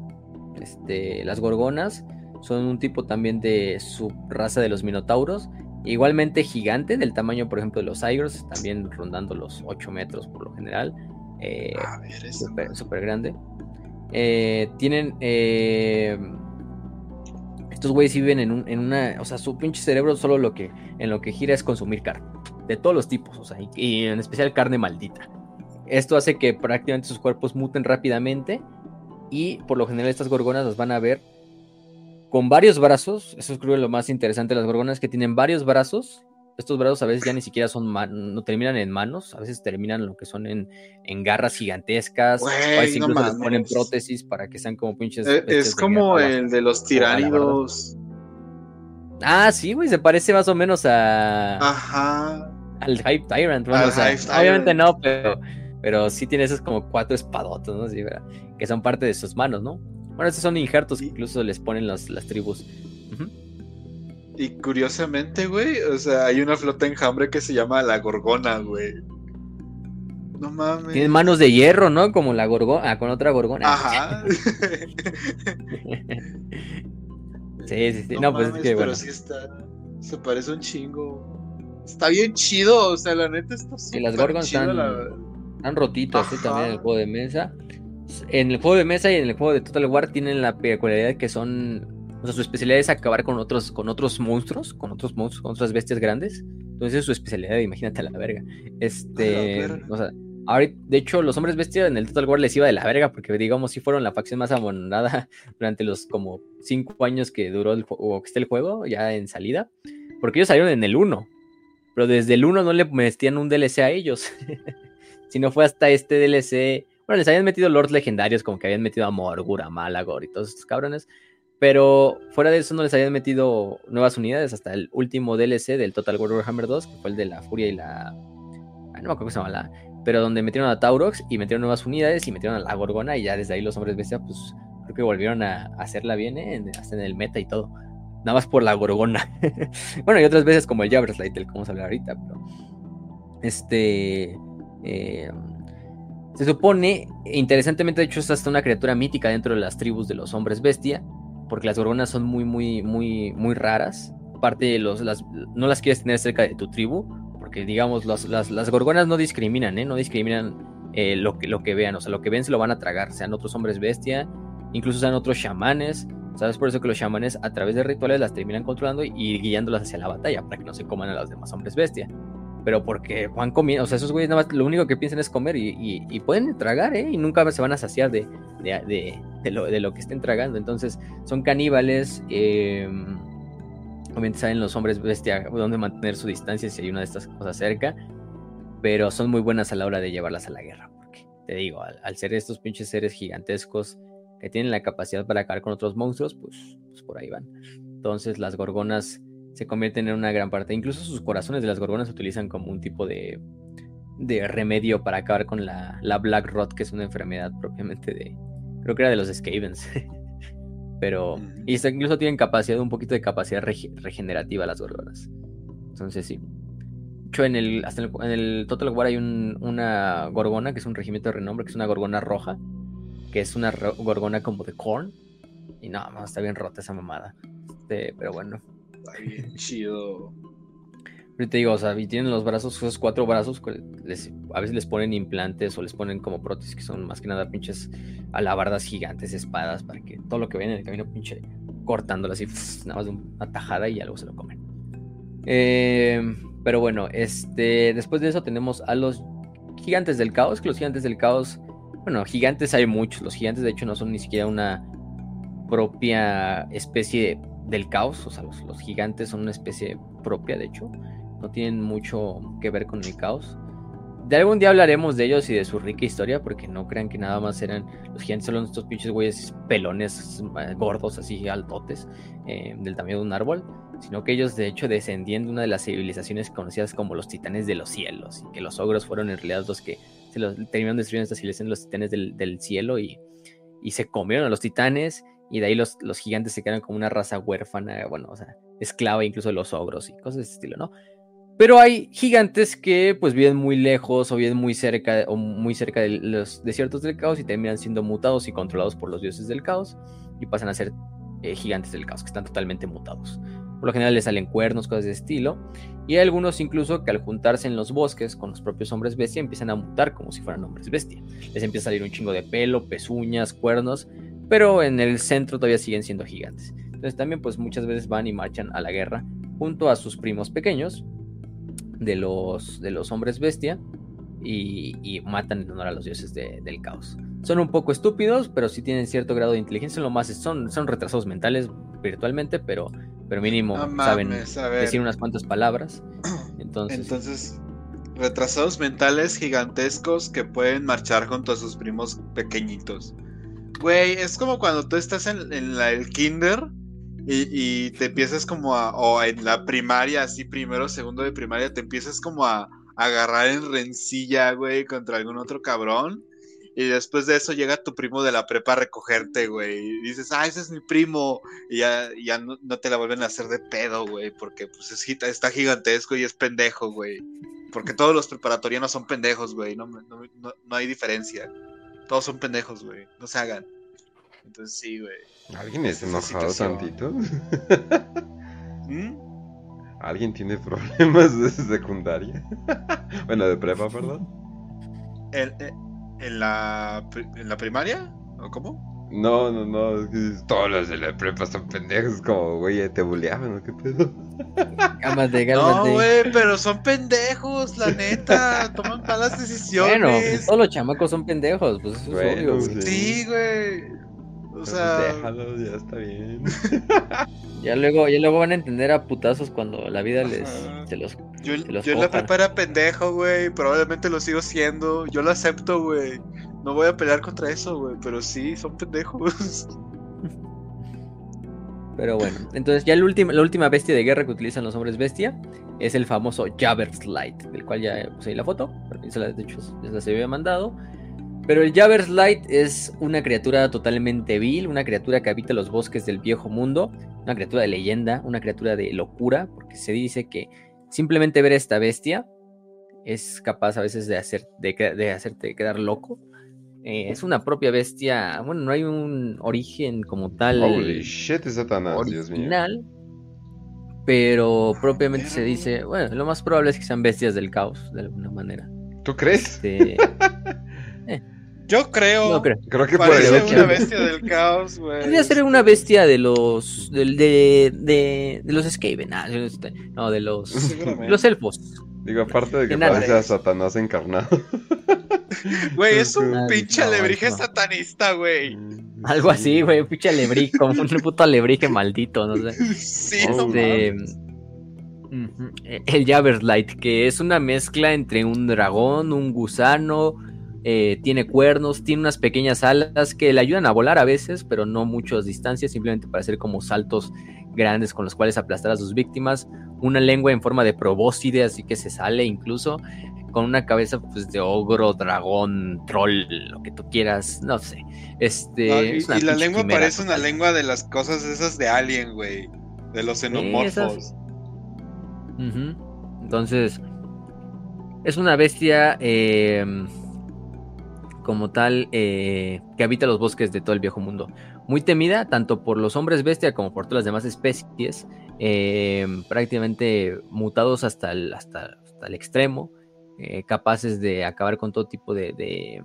Este, las gorgonas son un tipo también de su raza de los minotauros. Igualmente gigante, del tamaño, por ejemplo, de los Saigors, también rondando los 8 metros por lo general. Eh, super, grande. Eh, tienen. Eh, estos güeyes viven en, en, una. O sea, su pinche cerebro solo lo que, en lo que gira es consumir carne. De todos los tipos, o sea, y, en especial carne maldita. Esto hace que prácticamente sus cuerpos muten rápidamente. Y por lo general, estas gorgonas las van a ver con varios brazos. Eso es creo lo más interesante de las gorgonas, que tienen varios brazos estos brazos a veces ya ni siquiera son no terminan en manos, a veces terminan lo que son en, garras gigantescas, a veces incluso les ponen prótesis para que sean como pinches. Eh, es, como el de los tiránidos. Ah, sí, güey, se parece más o menos a. Ajá. Al Hype Tyrant, Obviamente no, pero, pero sí tiene esos como cuatro espadotos, ¿no? Sí, que son parte de sus manos, ¿no? Bueno, estos son injertos que incluso les ponen las tribus. Y curiosamente, güey, o sea, hay una flota enjambre que se llama la Gorgona, güey. No mames. Tiene manos de hierro, ¿no? Como la gorgona, ah, con otra gorgona. Ajá. sí, sí, sí. No, pues es que pero sí está. Se parece un chingo. Está bien chido, o sea, la neta está súper Y las gorgonas están, están rotitas, ¿eh? también en el juego de mesa. En el juego de mesa y en el juego de Total War tienen la peculiaridad que son o sea, su especialidad es acabar con otros, con otros monstruos, con otros monstruos, con otras bestias grandes. Entonces es su especialidad, imagínate a la verga. Este, o sea, ahorita, de hecho, los hombres bestias en el Total War les iba de la verga, porque digamos, si fueron la facción más amonada durante los como cinco años que duró el o que esté el juego, ya en salida. Porque ellos salieron en el 1. Pero desde el 1 no le metían un DLC a ellos. si no fue hasta este DLC. Les habían metido lords legendarios, como que habían metido a Morgur, a Malagor y todos estos cabrones. Pero fuera de eso no les habían metido nuevas unidades hasta el último DLC del Total War Warhammer 2, que fue el de la Furia y la... Ah, no me acuerdo cómo se llama la... Pero donde metieron a Taurox y metieron nuevas unidades y metieron a la Gorgona y ya desde ahí los hombres bestia pues creo que volvieron a, hacerla bien, ¿eh? hasta en el meta y todo. Nada más por la Gorgona. bueno, y otras veces como el Jabberslide, del que vamos a ahorita, pero... Este... Eh, se supone, interesantemente, de hecho, es hasta una criatura mítica dentro de las tribus de los hombres bestia porque las gorgonas son muy, muy, muy, muy raras. Aparte, los, las, no las quieres tener cerca de tu tribu, porque digamos, las, las, gorgonas no discriminan, ¿eh? No discriminan eh, lo, que, lo que vean, o sea, lo que ven se lo van a tragar, sean otros hombres bestia, incluso sean otros chamanes. ¿Sabes? Por eso que los chamanes a través de rituales las terminan controlando y guiándolas hacia la batalla para que no se coman a los demás hombres bestia pero porque van comiendo, o sea, esos güeyes nada más lo único que piensan es comer y, pueden tragar, ¿eh? Y nunca se van a saciar de, de, lo, que estén tragando. Entonces, son caníbales. Eh, obviamente saben los hombres bestia dónde mantener su distancia si hay una de estas cosas cerca, pero son muy buenas a la hora de llevarlas a la guerra. Porque, te digo, al, al ser estos pinches seres gigantescos que tienen la capacidad para acabar con otros monstruos, pues, pues por ahí van. Entonces, las gorgonas se convierten en una gran parte. Incluso sus corazones de las gorgonas se utilizan como un tipo de, de remedio para acabar con la, la, Black Rot, que es una enfermedad propiamente de. Creo que era de los Skavens. Pero. Y incluso tienen capacidad, un poquito de capacidad regenerativa las gorgonas. Entonces sí. De hecho, en el, hasta en el, Total War hay una gorgona, que es un regimiento de renombre, que es una gorgona roja. Que es una gorgona como de corn. Y no, no, está bien rota esa mamada. Este, pero bueno. Está chido. Pero te digo, o sea, y tienen los brazos, esos cuatro brazos, a veces les ponen implantes o les ponen como prótesis, que son más que nada pinches alabardas gigantes, espadas, para que todo lo que ven en el camino, pinche, cortándolo así, nada más de una tajada y algo se lo comen. Eh, pero bueno, este, después de eso tenemos a los gigantes del caos, que los gigantes del caos, bueno, gigantes hay muchos, los gigantes de hecho no son ni siquiera una propia especie de del caos, o sea, los, gigantes son una especie propia, de hecho, no tienen mucho que ver con el caos. de algún día hablaremos de ellos y de su rica historia, porque no crean que nada más eran los gigantes, solo estos pinches güeyes pelones eh, gordos, así altotes, eh, del tamaño de un árbol, sino que ellos de hecho descendían de una de las civilizaciones conocidas como los titanes de los cielos, y que los ogros fueron en realidad los que se los terminaron destruyendo esta civilización, los titanes del, cielo, y, se comieron a los titanes, y de ahí los, los gigantes se quedaron como una raza huérfana, bueno, o sea, esclava incluso de los ogros y cosas de ese estilo, ¿no? Pero hay gigantes que pues viven muy lejos o viven muy cerca o muy cerca de los desiertos del caos y terminan siendo mutados y controlados por los dioses del caos y pasan a ser eh, gigantes del caos que están totalmente mutados. Por lo general les salen cuernos, cosas de estilo. Y hay algunos incluso que al juntarse en los bosques con los propios hombres bestia empiezan a mutar como si fueran hombres bestia. Les empieza a salir un chingo de pelo, pezuñas, cuernos, pero en el centro todavía siguen siendo gigantes. Entonces también pues muchas veces van y marchan a la guerra junto a sus primos pequeños de los, de los hombres bestia y, matan en honor a los dioses del caos. Son un poco estúpidos, pero sí tienen cierto grado de inteligencia. Lo más son, son retrasados mentales virtualmente, pero, pero mínimo saben decir unas cuantas palabras. Entonces, Entonces, retrasados mentales gigantescos que pueden marchar junto a sus primos pequeñitos. Güey, es como cuando tú estás en, el kinder y, te empiezas como a, o en la primaria, así primero, segundo de primaria, te empiezas como a, agarrar en rencilla, güey, contra algún otro cabrón. Y después de eso llega tu primo de la prepa a recogerte, güey. Y dices, ah, ese es mi primo. Y ya, ya no, te la vuelven a hacer de pedo, güey. Porque pues es, está gigantesco y es pendejo, güey. Porque todos los preparatorianos son pendejos, güey. No, no, no hay diferencia. Todos son pendejos, güey. No se hagan. Entonces sí, güey. ¿Alguien es enojado tantito? ¿Mm? ¿Alguien tiene problemas de secundaria? bueno, de prepa, perdón. ¿En, en, la, ¿En la primaria? ¿O cómo? No, no, no. Todos los de la prepa son pendejos. Como, güey, te buleaban, ¿o qué pedo? Cálmate, cálmate. No, güey, pero son pendejos, la neta. Toman malas decisiones. Bueno, todos los chamacos son pendejos. Pues eso es obvio. Sí, güey. O sea. Déjalo, ya está bien. ya luego, ya luego van a entender a putazos cuando la vida les se los. Yo, yo en la prepa era pendejo, güey. Probablemente lo sigo siendo. Yo lo acepto, güey. No voy a pelear contra eso, güey. Pero sí, son pendejos. Pero bueno, entonces ya la última, bestia de guerra que utilizan los hombres bestia es el famoso Light, del cual ya puse ahí la foto. De hecho, ya se había mandado. Pero el Light es una criatura totalmente vil, una criatura que habita los bosques del viejo mundo, una criatura de leyenda, una criatura de locura, porque se dice que simplemente ver a esta bestia es capaz a veces de, hacer, de, hacerte quedar loco. Eh, es una propia bestia, bueno, no hay un origen como tal. Holy shit, es Satanás, original, Dios mío. Pero propiamente se dice, bueno, lo más probable es que sean bestias del caos, de alguna manera. ¿Tú crees? Este, eh, yo creo. creo. que puede ser una bestia del caos, güey. Podría ser una bestia de los. de, de, de, de los Skaven. Ah, no, de los. los elfos. Digo, aparte de que parece a Satanás encarnado. Güey, es un pinche alebrije satanista, güey. Algo así, güey, un pinche alebrije, como un puto alebrije maldito, no sé. Sí, este, El Light, que es una mezcla entre un dragón, un gusano, eh, tiene cuernos, tiene unas pequeñas alas que le ayudan a volar a veces, pero no muchas distancias, simplemente para hacer como saltos grandes con los cuales aplastar a sus víctimas. Una lengua en forma de probóscide, así que se sale incluso, con una cabeza pues, de ogro, dragón, troll, lo que tú quieras, no sé. Este, y, la lengua parece una lengua de las cosas esas de Alien, güey, de los xenomorfos. Entonces, es una bestia. Eh, como tal eh, que habita los bosques de todo el viejo mundo. Muy temida tanto por los hombres bestia como por todas las demás especies, eh, prácticamente mutados hasta el, hasta, el extremo, eh, capaces de acabar con todo tipo de, de,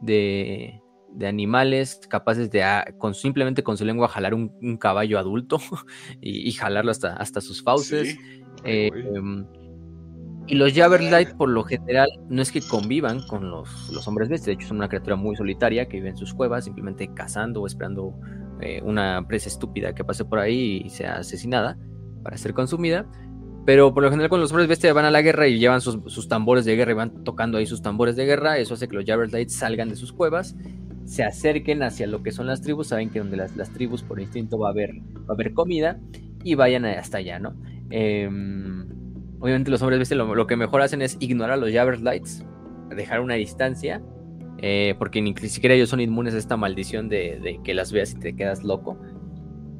de, animales, capaces de ah, con, simplemente con su lengua jalar un, caballo adulto y, jalarlo hasta, hasta sus fauces. Y los Light, por lo general, no es que convivan con los, los hombres bestia, de hecho son una criatura muy solitaria que vive en sus cuevas, simplemente cazando o esperando eh, una presa estúpida que pase por ahí y sea asesinada para ser consumida. Pero por lo general, cuando los hombres bestia van a la guerra y llevan sus, tambores de guerra y van tocando ahí sus tambores de guerra, eso hace que los Lights salgan de sus cuevas, se acerquen hacia lo que son las tribus, saben que donde las, tribus por instinto va a haber, va a haber comida y vayan hasta allá, ¿no? Em, obviamente, los hombres bestia lo, que mejor hacen es ignorar a los Lights, dejar una distancia, eh, porque ni siquiera ellos son inmunes a esta maldición de, que las veas y te quedas loco.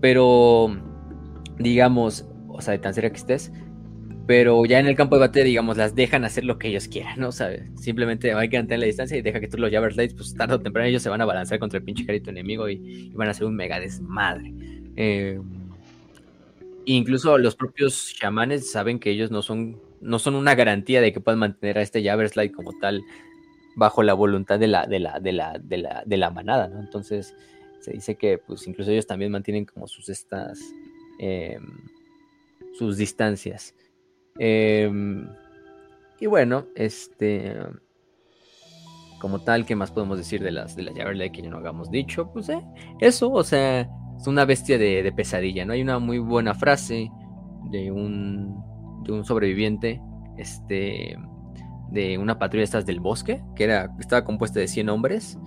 Pero, digamos, o sea, de tan cerca que estés, pero ya en el campo de batalla, digamos, las dejan hacer lo que ellos quieran, ¿no? ¿Sabes? Simplemente hay que mantener la distancia y deja que tú los Javers Lights, pues tarde o temprano ellos se van a balancear contra el pinche carito enemigo y, van a hacer un mega desmadre. Eh, incluso los propios chamanes saben que ellos no son, no son una garantía de que puedan mantener a este Javers Light como tal bajo la voluntad de la, de la, de la, de la, de la manada, ¿no? Entonces se dice que pues incluso ellos también mantienen como sus estas eh, sus distancias. Em, y bueno, este. Como tal, ¿qué más podemos decir de las de la llave que ya no hagamos dicho? Pues eh, eso, o sea, es una bestia de, pesadilla, ¿no? Hay una muy buena frase de un, de un sobreviviente, este, de una patrulla estas del bosque, que era, estaba compuesta de 100 hombres,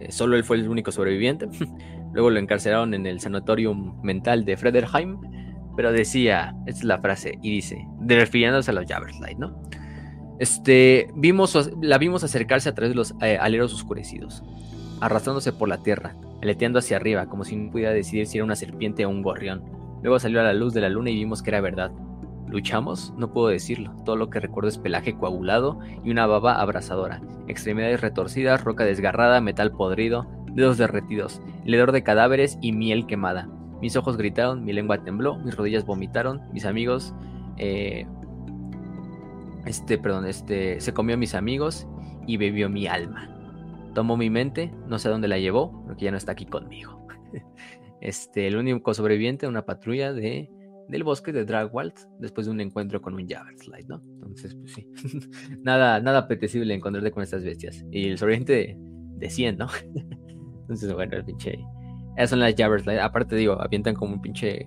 eh, solo él fue el único sobreviviente. Luego lo encarcelaron en el sanatorium mental de Frederheim pero decía, esta es la frase, y dice, refiriéndose a los Javerslight, ¿no? Este, vimos, la vimos acercarse a través de los eh, aleros oscurecidos, arrastrándose por la tierra, aleteando hacia arriba, como si no pudiera decidir si era una serpiente o un gorrión. Luego salió a la luz de la luna y vimos que era verdad. ¿Luchamos? No puedo decirlo. Todo lo que recuerdo es pelaje coagulado y una baba abrasadora, extremidades retorcidas, roca desgarrada, metal podrido, dedos derretidos, hedor de cadáveres y miel quemada. Mis ojos gritaron, mi lengua tembló, mis rodillas vomitaron, mis amigos, eh, este, perdón, este, se comió a mis amigos y bebió mi alma. Tomó mi mente, no sé dónde la llevó, porque ya no está aquí conmigo. Este, el único sobreviviente de una patrulla de, del bosque de Dragwald después de un encuentro con un Slide, ¿no? Entonces, pues sí, nada, nada apetecible encontrarte con estas bestias. Y el sobreviviente de 100, ¿no? Entonces, bueno, el pinche esas son las Jabbers. Aparte, digo, avientan como un pinche.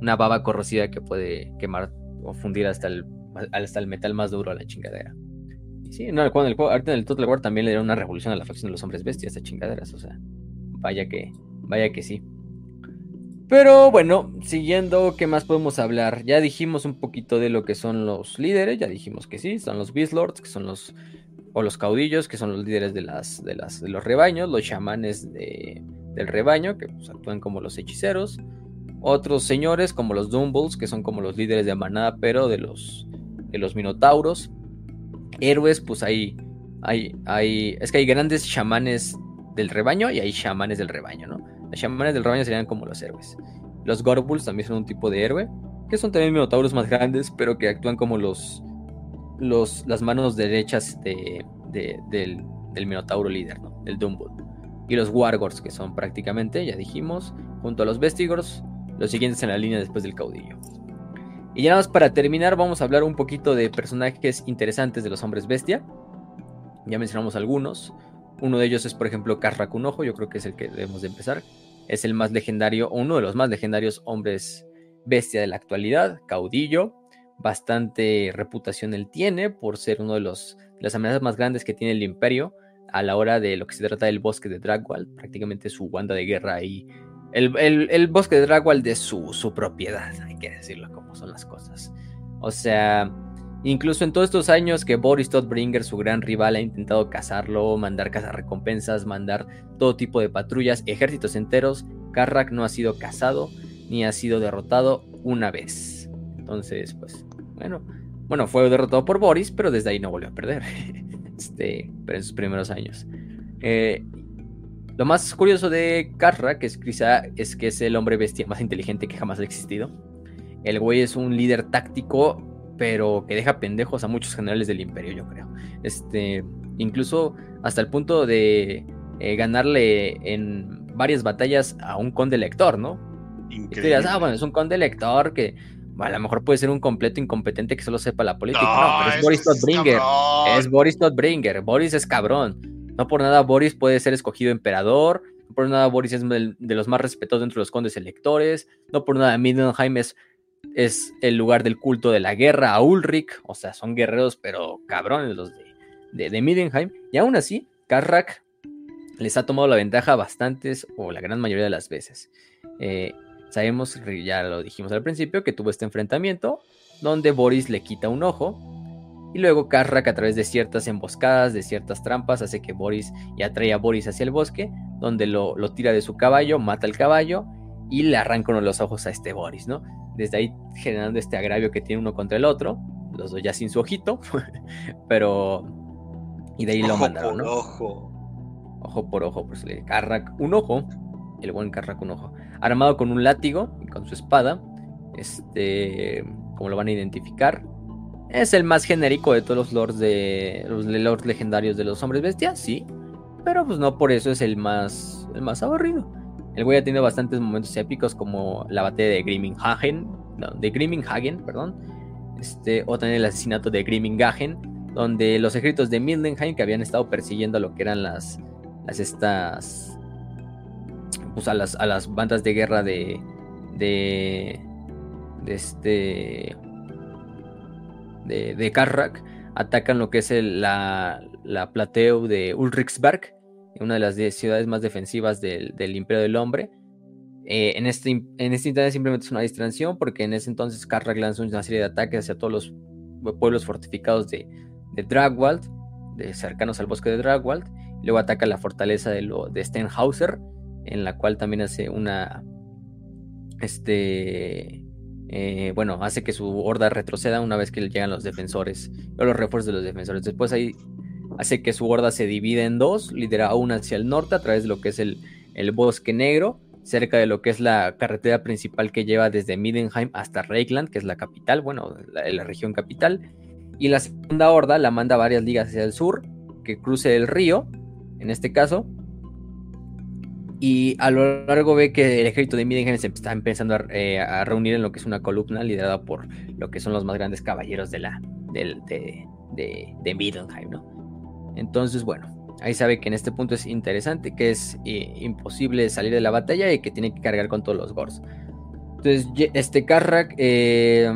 Una baba corrosiva que puede quemar o fundir hasta el, hasta el metal más duro a la chingadera. Sí, no, el ahorita en el Total War también le dieron una revolución a la facción de los hombres bestias a chingaderas. O sea, vaya que, vaya que sí. Pero bueno, siguiendo, ¿qué más podemos hablar? Ya dijimos un poquito de lo que son los líderes, ya dijimos que sí, son los Beast Lords, que son los, o los caudillos, que son los líderes de, las, de, las, de los rebaños, los chamanes de, del rebaño, que pues, actúan como los hechiceros. Otros señores como los Dumbles, que son como los líderes de manada, pero de los, de los minotauros. Héroes, pues hay, hay, hay, es que hay grandes chamanes del rebaño y hay chamanes del rebaño, ¿no? Los chamanes del rebaño serían como los héroes. Los Gorbuls también son un tipo de héroe, que son también minotauros más grandes, pero que actúan como los, los las manos derechas de, del, del, minotauro líder, ¿no? El Dumble y los Wargors, que son prácticamente, ya dijimos, junto a los Vestigors, los siguientes en la línea después del caudillo. Y ya nada más para terminar, vamos a hablar un poquito de personajes interesantes de los hombres bestia. Ya mencionamos algunos. Uno de ellos es, por ejemplo, Carracunojo, yo creo que es el que debemos de empezar. Es el más legendario, o uno de los más legendarios hombres bestia de la actualidad, caudillo. Bastante reputación él tiene por ser uno de, los, las amenazas más grandes que tiene el imperio a la hora de lo que se trata del bosque de Dragwald, prácticamente su banda de guerra y el, bosque de Dragwald es su, su, propiedad, hay que decirlo como son las cosas. O sea, incluso en todos estos años que Boris Todbringer, su gran rival, ha intentado cazarlo, mandar recompensas, mandar todo tipo de patrullas, ejércitos enteros, Karrak no ha sido cazado ni ha sido derrotado una vez. Entonces, pues, bueno, bueno, fue derrotado por Boris, pero desde ahí no volvió a perder. este, en sus primeros años. Eh, lo más curioso de Karra, que es quizá, es que es el hombre bestia más inteligente que jamás ha existido. El güey es un líder táctico, pero que deja pendejos a muchos generales del imperio, yo creo. Este, incluso hasta el punto de eh, ganarle en varias batallas a un conde lector, ¿no? Y te dirás, ah, bueno, es un conde lector que a lo mejor puede ser un completo incompetente que solo sepa la política. No, pero es, Boris Todbringer. Es Boris Todbringer. Boris es cabrón. No por nada Boris puede ser escogido emperador. No por nada Boris es de los más respetados dentro de los condes electores. No por nada Middenheim es es el lugar del culto de la guerra a Ulrich, o sea, son guerreros, pero cabrones los de, de, Middenheim, y aún así, Karrak les ha tomado la ventaja bastantes o la gran mayoría de las veces. Eh, sabemos, ya lo dijimos al principio, que tuvo este enfrentamiento donde Boris le quita un ojo y luego Karrak a través de ciertas emboscadas, de ciertas trampas, hace que Boris y atrae a Boris hacia el bosque, donde lo, tira de su caballo, mata al caballo y le arranca uno de los ojos a este Boris, ¿no? Desde ahí generando este agravio que tiene uno contra el otro, los dos ya sin su ojito, pero... Y de ahí lo mandaron, ¿no? Ojo. Ojo por ojo, pues le Karrak un ojo, el buen Karrak un ojo, armado con un látigo y con su espada, este, como lo van a identificar, es el más genérico de todos los lords de los lords legendarios de los hombres bestias, sí. Pero pues no por eso es el más el más aburrido. El güey ha tenido bastantes momentos épicos como la batalla de Grimminghaugen, no, de Grimminghaugen, perdón. Este, o también el asesinato de Grimminghaugen, donde los ejércitos de Mildenheim que habían estado persiguiendo a lo que eran las las estas pues a las, a las bandas de guerra de de de este de, de atacan lo que es la, la plateo de Ulrichsberg, una de las ciudades más defensivas del, Imperio del Hombre. Eh, en, este, en este instante simplemente es una distracción porque en ese entonces Karrak lanzó una serie de ataques hacia todos los pueblos fortificados de, de Dragwald, de cercanos al bosque de Dragwald. Luego ataca la fortaleza de, lo, de Stenhauser, en la cual también hace una este eh, bueno, hace que su horda retroceda una vez que llegan los defensores, o los refuerzos de los defensores. Después ahí hace que su horda se divide en dos, lidera una hacia el norte a través de lo que es el, bosque negro, cerca de lo que es la carretera principal que lleva desde Middenheim hasta Reikland, que es la capital, bueno, la región capital. Y la segunda horda la manda varias ligas hacia el sur, que cruce el río, en este caso, y a lo largo ve que el ejército de Middenheim se está empezando eh, a, reunir en lo que es una columna liderada por lo que son los más grandes caballeros de la de, de, de, Middenheim, ¿no? Entonces, bueno, ahí sabe que en este punto es interesante, que es eh, imposible salir de la batalla y que tiene que cargar con todos los gors. Entonces, este Karrak eh,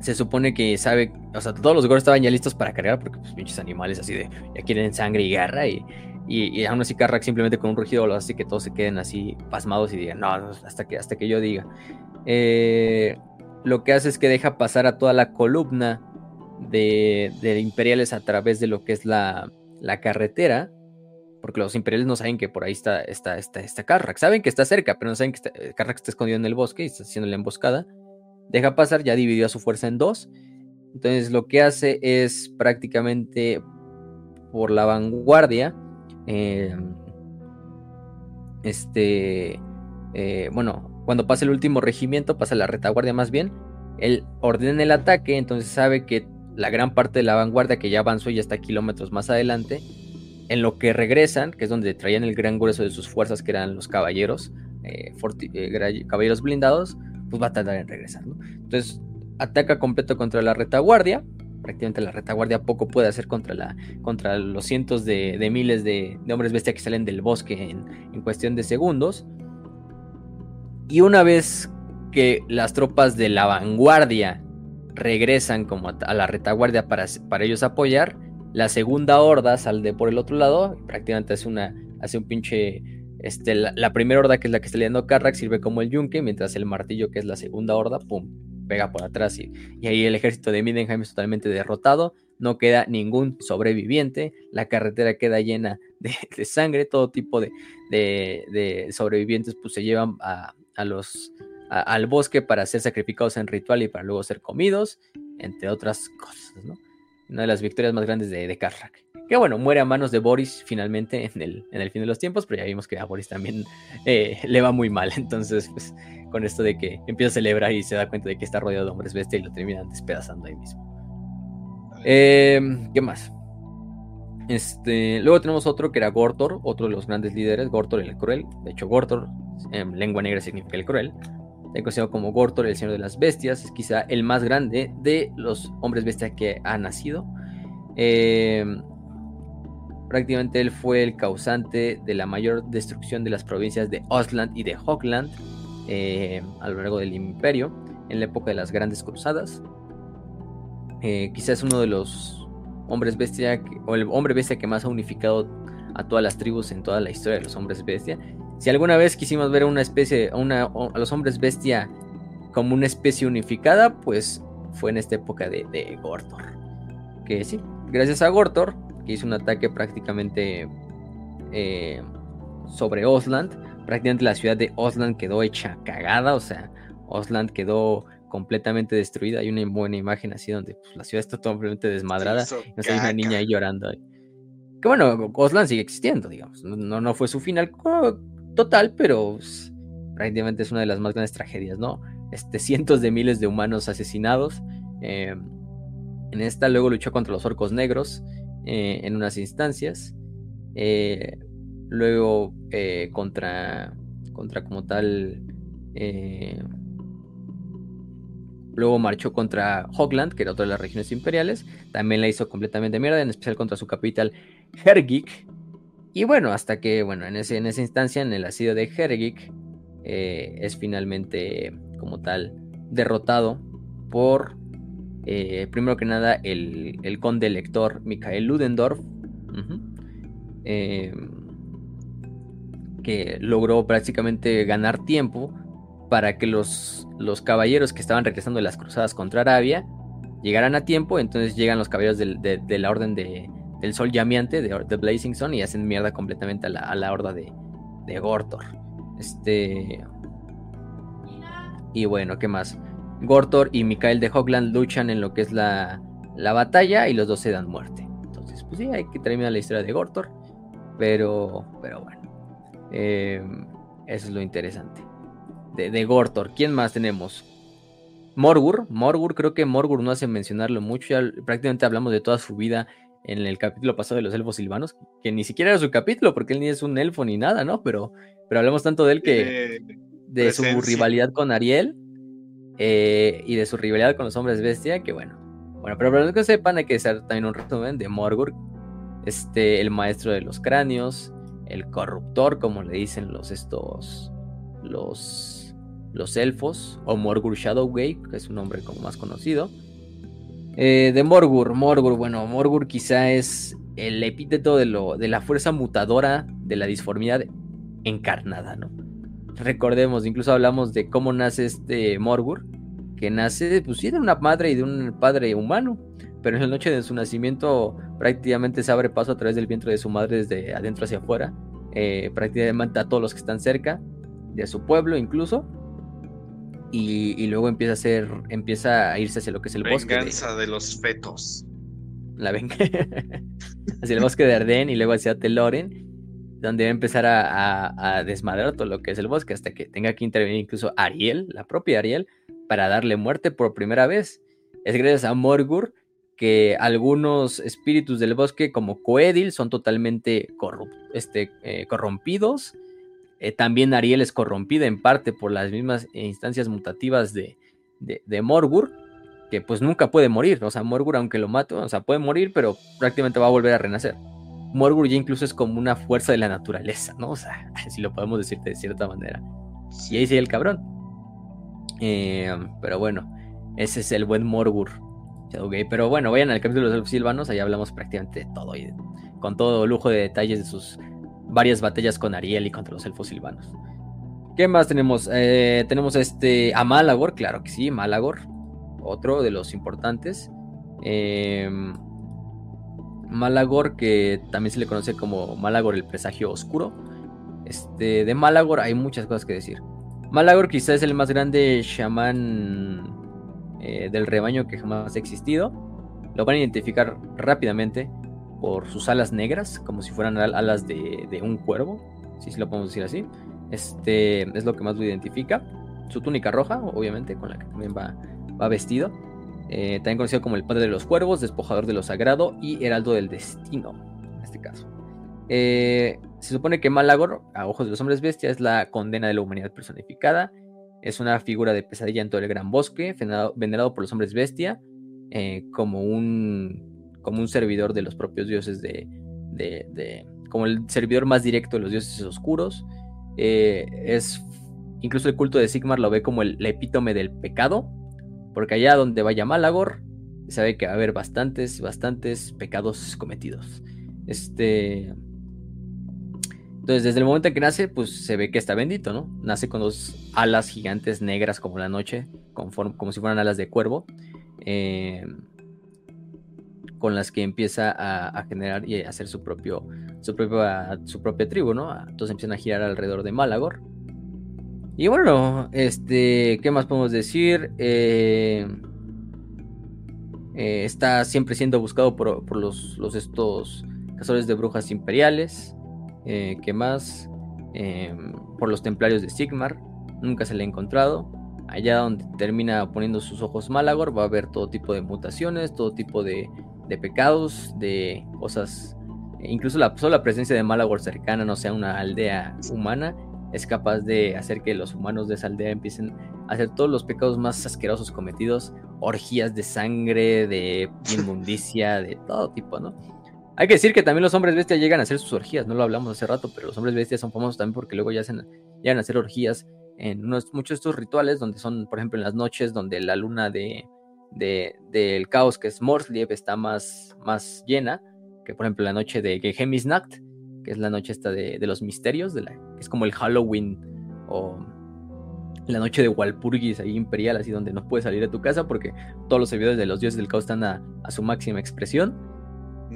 se supone que sabe, o sea, todos los gors estaban ya listos para cargar porque pues pinches animales así de ya quieren sangre y guerra y y, aún así Carrack simplemente con un rugido lo hace que todos se queden así pasmados y digan, no, hasta que, hasta que yo diga. Eh, lo que hace es que deja pasar a toda la columna de, imperiales a través de lo que es la, carretera, porque los imperiales no saben que por ahí está, está, está, está Carrack. Saben que está cerca, pero no saben que está, Carrack está escondido en el bosque y está haciendo la emboscada. Deja pasar, ya dividió a su fuerza en dos. Entonces lo que hace es prácticamente por la vanguardia Em, este, eh, bueno, cuando pasa el último regimiento, pasa la retaguardia más bien, él ordena el ataque, entonces sabe que la gran parte de la vanguardia que ya avanzó y ya está kilómetros más adelante, en lo que regresan, que es donde traían el gran grueso de sus fuerzas, que eran los caballeros, eh, eh, caballeros blindados, pues va a tardar en regresar. Entonces ataca completo contra la retaguardia, prácticamente la retaguardia poco puede hacer contra, la, contra los cientos de, miles de, hombres bestia que salen del bosque en, cuestión de segundos. Y una vez que las tropas de la vanguardia regresan como a, la retaguardia para, para, ellos apoyar, la segunda horda sale por el otro lado, prácticamente hace, una, hace un pinche... Este, la, primera horda, que es la que está liando Carrack, sirve como el yunque, mientras el martillo, que es la segunda horda, pum, pega por atrás y, ahí el ejército de Middenheim es totalmente derrotado, no queda ningún sobreviviente, la carretera queda llena de, sangre, todo tipo de, sobrevivientes pues se llevan a, los, al bosque para ser sacrificados en ritual y para luego ser comidos, entre otras cosas, ¿no? Una de las victorias más grandes de, de Karrak. Que bueno, muere a manos de Boris finalmente en el, en el fin de los tiempos, pero ya vimos que a Boris también eh, le va muy mal. Entonces, pues con esto de que empieza a celebrar y se da cuenta de que está rodeado de hombres bestia y lo terminan despedazando ahí mismo. Em, ¿Qué más? Este, luego tenemos otro que era Gortor, otro de los grandes líderes, Gortor el Cruel. De hecho, Gortor, en lengua negra significa el Cruel. Está conocido como Gortor, el Señor de las Bestias. Es quizá el más grande de los hombres bestia que ha nacido. Em, prácticamente él fue el causante de la mayor destrucción de las provincias de Osland y de Hockland eh, a lo largo del imperio, en la época de las grandes cruzadas. Eh, quizás uno de los hombres bestia, o el hombre bestia que más ha unificado a todas las tribus en toda la historia de los hombres bestia. Si alguna vez quisimos ver una especie, a los hombres bestia como una especie unificada, pues fue en esta época de, de Gortor. Que sí, gracias a Gortor, que hizo un ataque prácticamente eh, sobre Osland, prácticamente la ciudad de Osland quedó hecha cagada, o sea, Osland quedó completamente destruida. Hay una buena imagen así donde pues, la ciudad está totalmente desmadrada. No hay una niña ahí llorando. Que bueno, Osland sigue existiendo, digamos. No, no fue su final total, pero pues, prácticamente es una de las más grandes tragedias, ¿no? Este, cientos de miles de humanos asesinados. Em, en esta luego luchó contra los orcos negros eh, en unas instancias. Eh, luego eh, contra, contra como tal Luego marchó contra Hogland, que era otra de las regiones imperiales. También la hizo completamente mierda, en especial contra su capital, Hergik. Y bueno, hasta que, bueno, en, ese, en esa instancia, en el asedio de Hergik, eh, es finalmente, como tal, derrotado por, eh, primero que nada, el, conde elector Mikael Ludendorff. Que logró prácticamente ganar tiempo para que los, los caballeros que estaban regresando de las cruzadas contra Arabia llegaran a tiempo. Entonces llegan los caballeros de, la orden de, del Sol Llameante, de, de, Blazing Sun, y hacen mierda completamente a la, a la horda de, de Gortor. Este. Y bueno, ¿qué más? Gortor y Mikael de Hogland luchan en lo que es la, la batalla y los dos se dan muerte. Entonces, pues sí, hay que terminar la historia de Gortor. Pero, pero bueno. Eh, eso es lo interesante de, Gortor. ¿Quién más tenemos? Morgur. Morgur, creo que Morgur no hace mencionarlo mucho. Ya prácticamente hablamos de toda su vida en el capítulo pasado de los elfos silvanos, que ni siquiera era su capítulo, porque él ni es un elfo ni nada, ¿no? Pero, pero hablamos tanto de él que. de su rivalidad con Ariel eh, y de su rivalidad con los hombres bestia, que bueno. Bueno, pero para los que sepan, hay que hacer también un resumen de Morgur, este, el maestro de los cráneos, el corruptor, como le dicen los estos. los los elfos, o Morgur Shadowgate, que es un nombre como más conocido. Eh, de Morgur, Morgur, bueno, Morgur quizá es el epíteto de, lo, de la fuerza mutadora de la disformidad encarnada, ¿no? Recordemos, incluso hablamos de cómo nace este Morgur, que nace, pues sí, de una madre y de un padre humano, pero en la noche de su nacimiento prácticamente se abre paso a través del vientre de su madre desde adentro hacia afuera, eh, prácticamente a todos los que están cerca, de su pueblo incluso, y, luego empieza a hacer, empieza a irse hacia lo que es el bosque. Venganza de... los fetos. La venga hacia el bosque de Arden y luego hacia Teloren, donde va a empezar a, desmadrar todo lo que es el bosque, hasta que tenga que intervenir incluso Ariel, la propia Ariel, para darle muerte por primera vez. Es gracias a Morgur que algunos espíritus del bosque, como Coedil, son totalmente este, eh, corrompidos eh, también Ariel es corrompida en parte por las mismas instancias mutativas de, de, Morgur, que pues nunca puede morir. O sea, Morgur, aunque lo mate, o sea, puede morir, pero prácticamente va a volver a renacer. Morgur ya incluso es como una fuerza de la naturaleza, ¿no? O sea, si lo podemos decir de cierta manera. Y ahí sí el cabrón. Eh, pero bueno, ese es el buen Morgur. Pero bueno, vayan al capítulo de los silvanos, ahí hablamos prácticamente de todo y con todo lujo de detalles de sus varias batallas con Ariel y contra los elfos silvanos. ¿Qué más tenemos? Eh, tenemos este a Malagor, claro que sí, Malagor, otro de los importantes. Em, Malagor, que también se le conoce como Malagor el presagio oscuro. Este, de Malagor hay muchas cosas que decir. Malagor quizás es el más grande chamán eh, del rebaño que jamás ha existido. Lo van a identificar rápidamente por sus alas negras, como si fueran alas de, un cuervo, si lo podemos decir así. Este es lo que más lo identifica. Su túnica roja, obviamente, con la que también va, vestido. Eh, también conocido como el padre de los cuervos, despojador de lo sagrado y heraldo del destino, en este caso. Eh, se supone que Malagor, a ojos de los hombres bestia, es la condena de la humanidad personificada. Es una figura de pesadilla en todo el gran bosque, venerado, por los hombres bestia, eh, como un como un servidor de los propios dioses de, de, como el servidor más directo de los dioses oscuros. Eh, es incluso el culto de Sigmar lo ve como el, epítome del pecado, porque allá donde vaya Malagor, sabe que va a haber bastantes, bastantes pecados cometidos. Este. Entonces, desde el momento en que nace, pues se ve que está bendito, ¿no? Nace con dos alas gigantes negras como la noche, como si fueran alas de cuervo. Eh, con las que empieza a, generar y a hacer su propio su propia su propia tribu, ¿no? Entonces empiezan a girar alrededor de Malagor. Y bueno, este, ¿qué más podemos decir? Eh, eh, está siempre siendo buscado por, los, los, estos cazadores de brujas imperiales. Eh, ¿Qué más? por los templarios de Sigmar. Nunca se le ha encontrado. Allá donde termina poniendo sus ojos Malagor va a haber todo tipo de mutaciones, todo tipo de, de pecados, de cosas. Incluso la sola presencia de Malagor cercana, no sea una aldea humana, es capaz de hacer que los humanos de esa aldea empiecen a hacer todos los pecados más asquerosos cometidos, orgías de sangre, de inmundicia, de todo tipo, ¿no? Hay que decir que también los hombres bestias llegan a hacer sus orgías, no lo hablamos hace rato, pero los hombres bestias son famosos también porque luego ya hacen, llegan a hacer orgías en muchos de estos rituales, donde son, por ejemplo, en las noches donde la luna de, del caos, que es Morsliev, está más, más llena, que por ejemplo la noche de Gehemisnacht, que es la noche esta de, los misterios, es como el Halloween o la noche de Walpurgis ahí imperial, así donde no puedes salir de tu casa porque todos los servidores de los dioses del caos están a, su máxima expresión.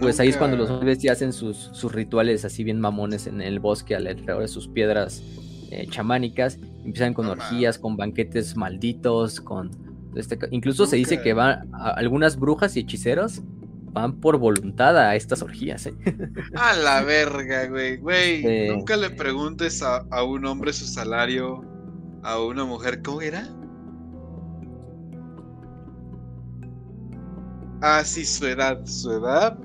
Pues ahí es cuando los hombres ya hacen sus, sus, rituales así bien mamones en el bosque alrededor de sus piedras eh, chamánicas. Empiezan con orgías, con banquetes malditos, con... Este, incluso se dice que van algunas brujas y hechiceros van por voluntad a estas orgías. ¿eh? A la verga, güey. Güey, nunca le preguntes a, a, un hombre su salario, a una mujer, ¿cómo era? Ah, sí, su edad. Su edad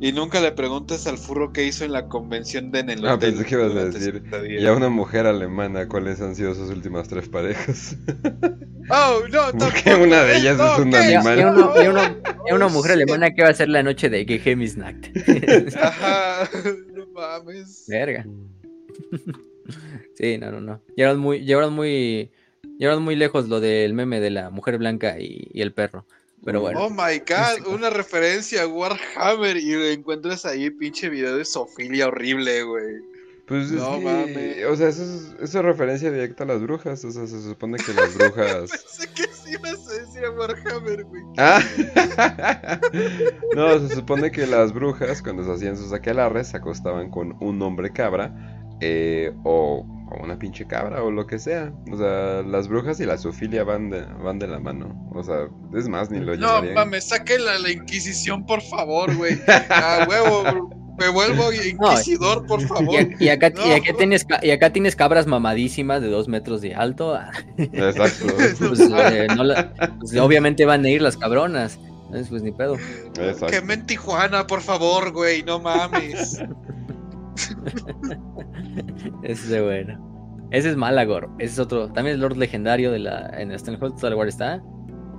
y nunca le preguntas al furro qué hizo en la convención de Nenel. Ah, pensé que ibas a decir. Y a una mujer alemana, ¿cuáles han sido sus últimas tres parejas? Oh, no, Porque una de ellas es un animal. Y, una mujer alemana que va a ser la noche de Gehemisnacht. Ajá, no mames. Verga. Sí, no, no, no. Llevaron muy, llevaron muy, llevaron muy lejos lo del meme de la mujer blanca y el perro. Pero bueno. Oh my god, una referencia a Warhammer y encuentras ahí pinche video de Sofilia horrible, güey. Pues no mames. O sea, eso es, eso es referencia directa a las brujas. O sea, se supone que las brujas. Pensé que sí ibas a decir a Warhammer, güey. Ah. no, se supone que las brujas, cuando se hacían sus aquelarres, se acostaban con un hombre cabra. Eh, o una pinche cabra o lo que sea. O sea, las brujas y la zoofilia van de, van de la mano. O sea, es más, ni lo No, mames, saque la, la Inquisición, por favor, güey. A huevo, me vuelvo inquisidor, por favor. Y, acá, tienes, y acá tienes cabras mamadísimas de dos metros de alto. Exacto. Pues, eh, pues, obviamente van a ir las cabronas. Pues ni pedo. Exacto. Que en Tijuana, por favor, güey, no mames. Ese es bueno. Ese es Malagor. Ese es otro. También el Lord legendario de la. En Stronghold Star Wars está.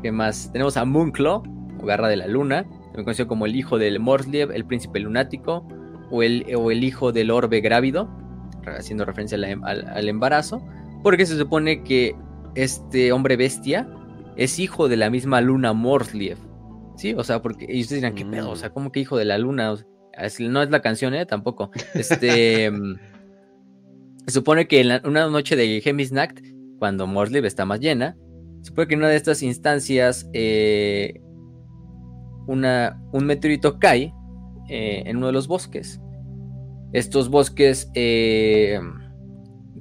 ¿Qué más? Tenemos a Moonclaw, o Garra de la Luna. También conocido como el hijo del Morsliev, el príncipe lunático. O el, o el hijo del orbe grávido. Haciendo referencia al, embarazo. Porque se supone que este hombre bestia es hijo de la misma luna Morsliev. ¿Sí? O sea, porque. Y ustedes dirán, ¿qué pedo? O sea, ¿cómo que hijo de la luna? No es la canción, ¿eh? Tampoco. Este. se supone que en una noche de Gemisnacht, cuando Morsliv está más llena, supone que en una de estas instancias eh, una, un meteorito cae eh, en uno de los bosques. Estos bosques,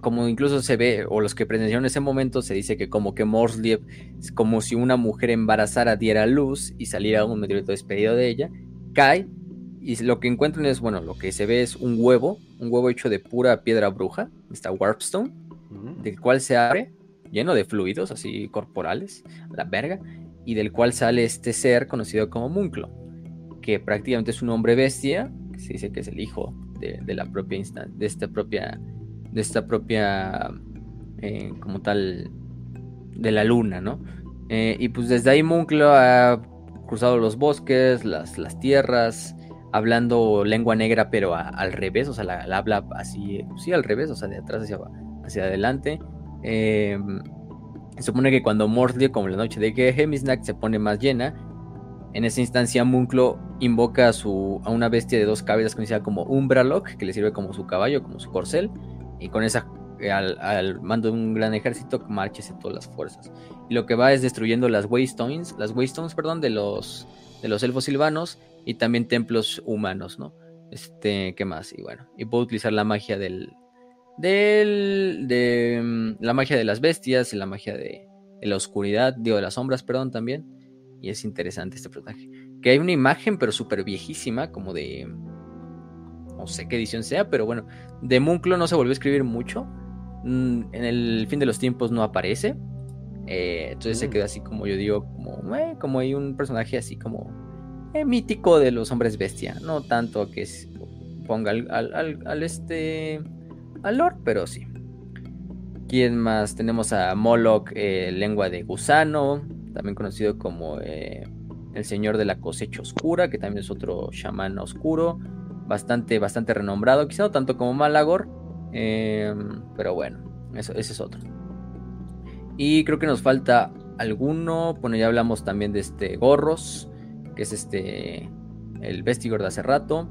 como incluso se ve, o los que presenciaron en ese momento, se dice que como que Morsliev es como si una mujer embarazada diera luz y saliera un meteorito despedido de ella, cae y lo que encuentran es, bueno, lo que se ve es un huevo, un huevo hecho de pura piedra bruja, está Warpstone, mm. del cual se abre, lleno de fluidos así corporales, la verga, y del cual sale este ser conocido como Munclo, que prácticamente es un hombre bestia, que se dice que es el hijo de, la propia de esta propia, de esta propia, eh, como tal, de la luna, ¿no? Eh, y pues desde ahí Munclo ha cruzado los bosques, las, las tierras, hablando lengua negra, pero al revés, o sea, la, habla así, sí, al revés, o sea, de atrás hacia, hacia adelante. Eh, se supone que cuando Mortley, como la noche de que Hemisnack se pone más llena, en esa instancia Munclo invoca a, su, a una bestia de dos cabezas conocida como Umbralock, que le sirve como su caballo, como su corcel, y con esa al, mando de un gran ejército marches todas las fuerzas. Y lo que va es destruyendo las Waystones, las Waystones, perdón, de los, de los elfos silvanos y también templos humanos, ¿no? Este, ¿qué más? Y bueno, y puedo utilizar la magia del, del, de mm, la magia de las bestias y la magia de, de, la oscuridad, digo, de las sombras, perdón, también. Y es interesante este personaje. Que hay una imagen, pero súper viejísima, como de... No sé qué edición sea, pero bueno, de Munclo no se volvió a escribir mucho. Mm, en el fin de los tiempos no aparece. Eh, entonces se mm. queda así como yo digo, como, eh, como hay un personaje así como eh, mítico de los hombres bestia. No tanto que ponga al, este al Lord, pero sí. ¿Quién más? Tenemos a Moloch, lengua de gusano, también conocido como el señor de la cosecha oscura, que también es otro chamán oscuro, bastante, bastante renombrado, quizá no tanto como Malagor, Em, pero bueno, eso, ese es otro. Y creo que nos falta alguno. Bueno, ya hablamos también de este Gorros, que es este el Vestigor de hace rato.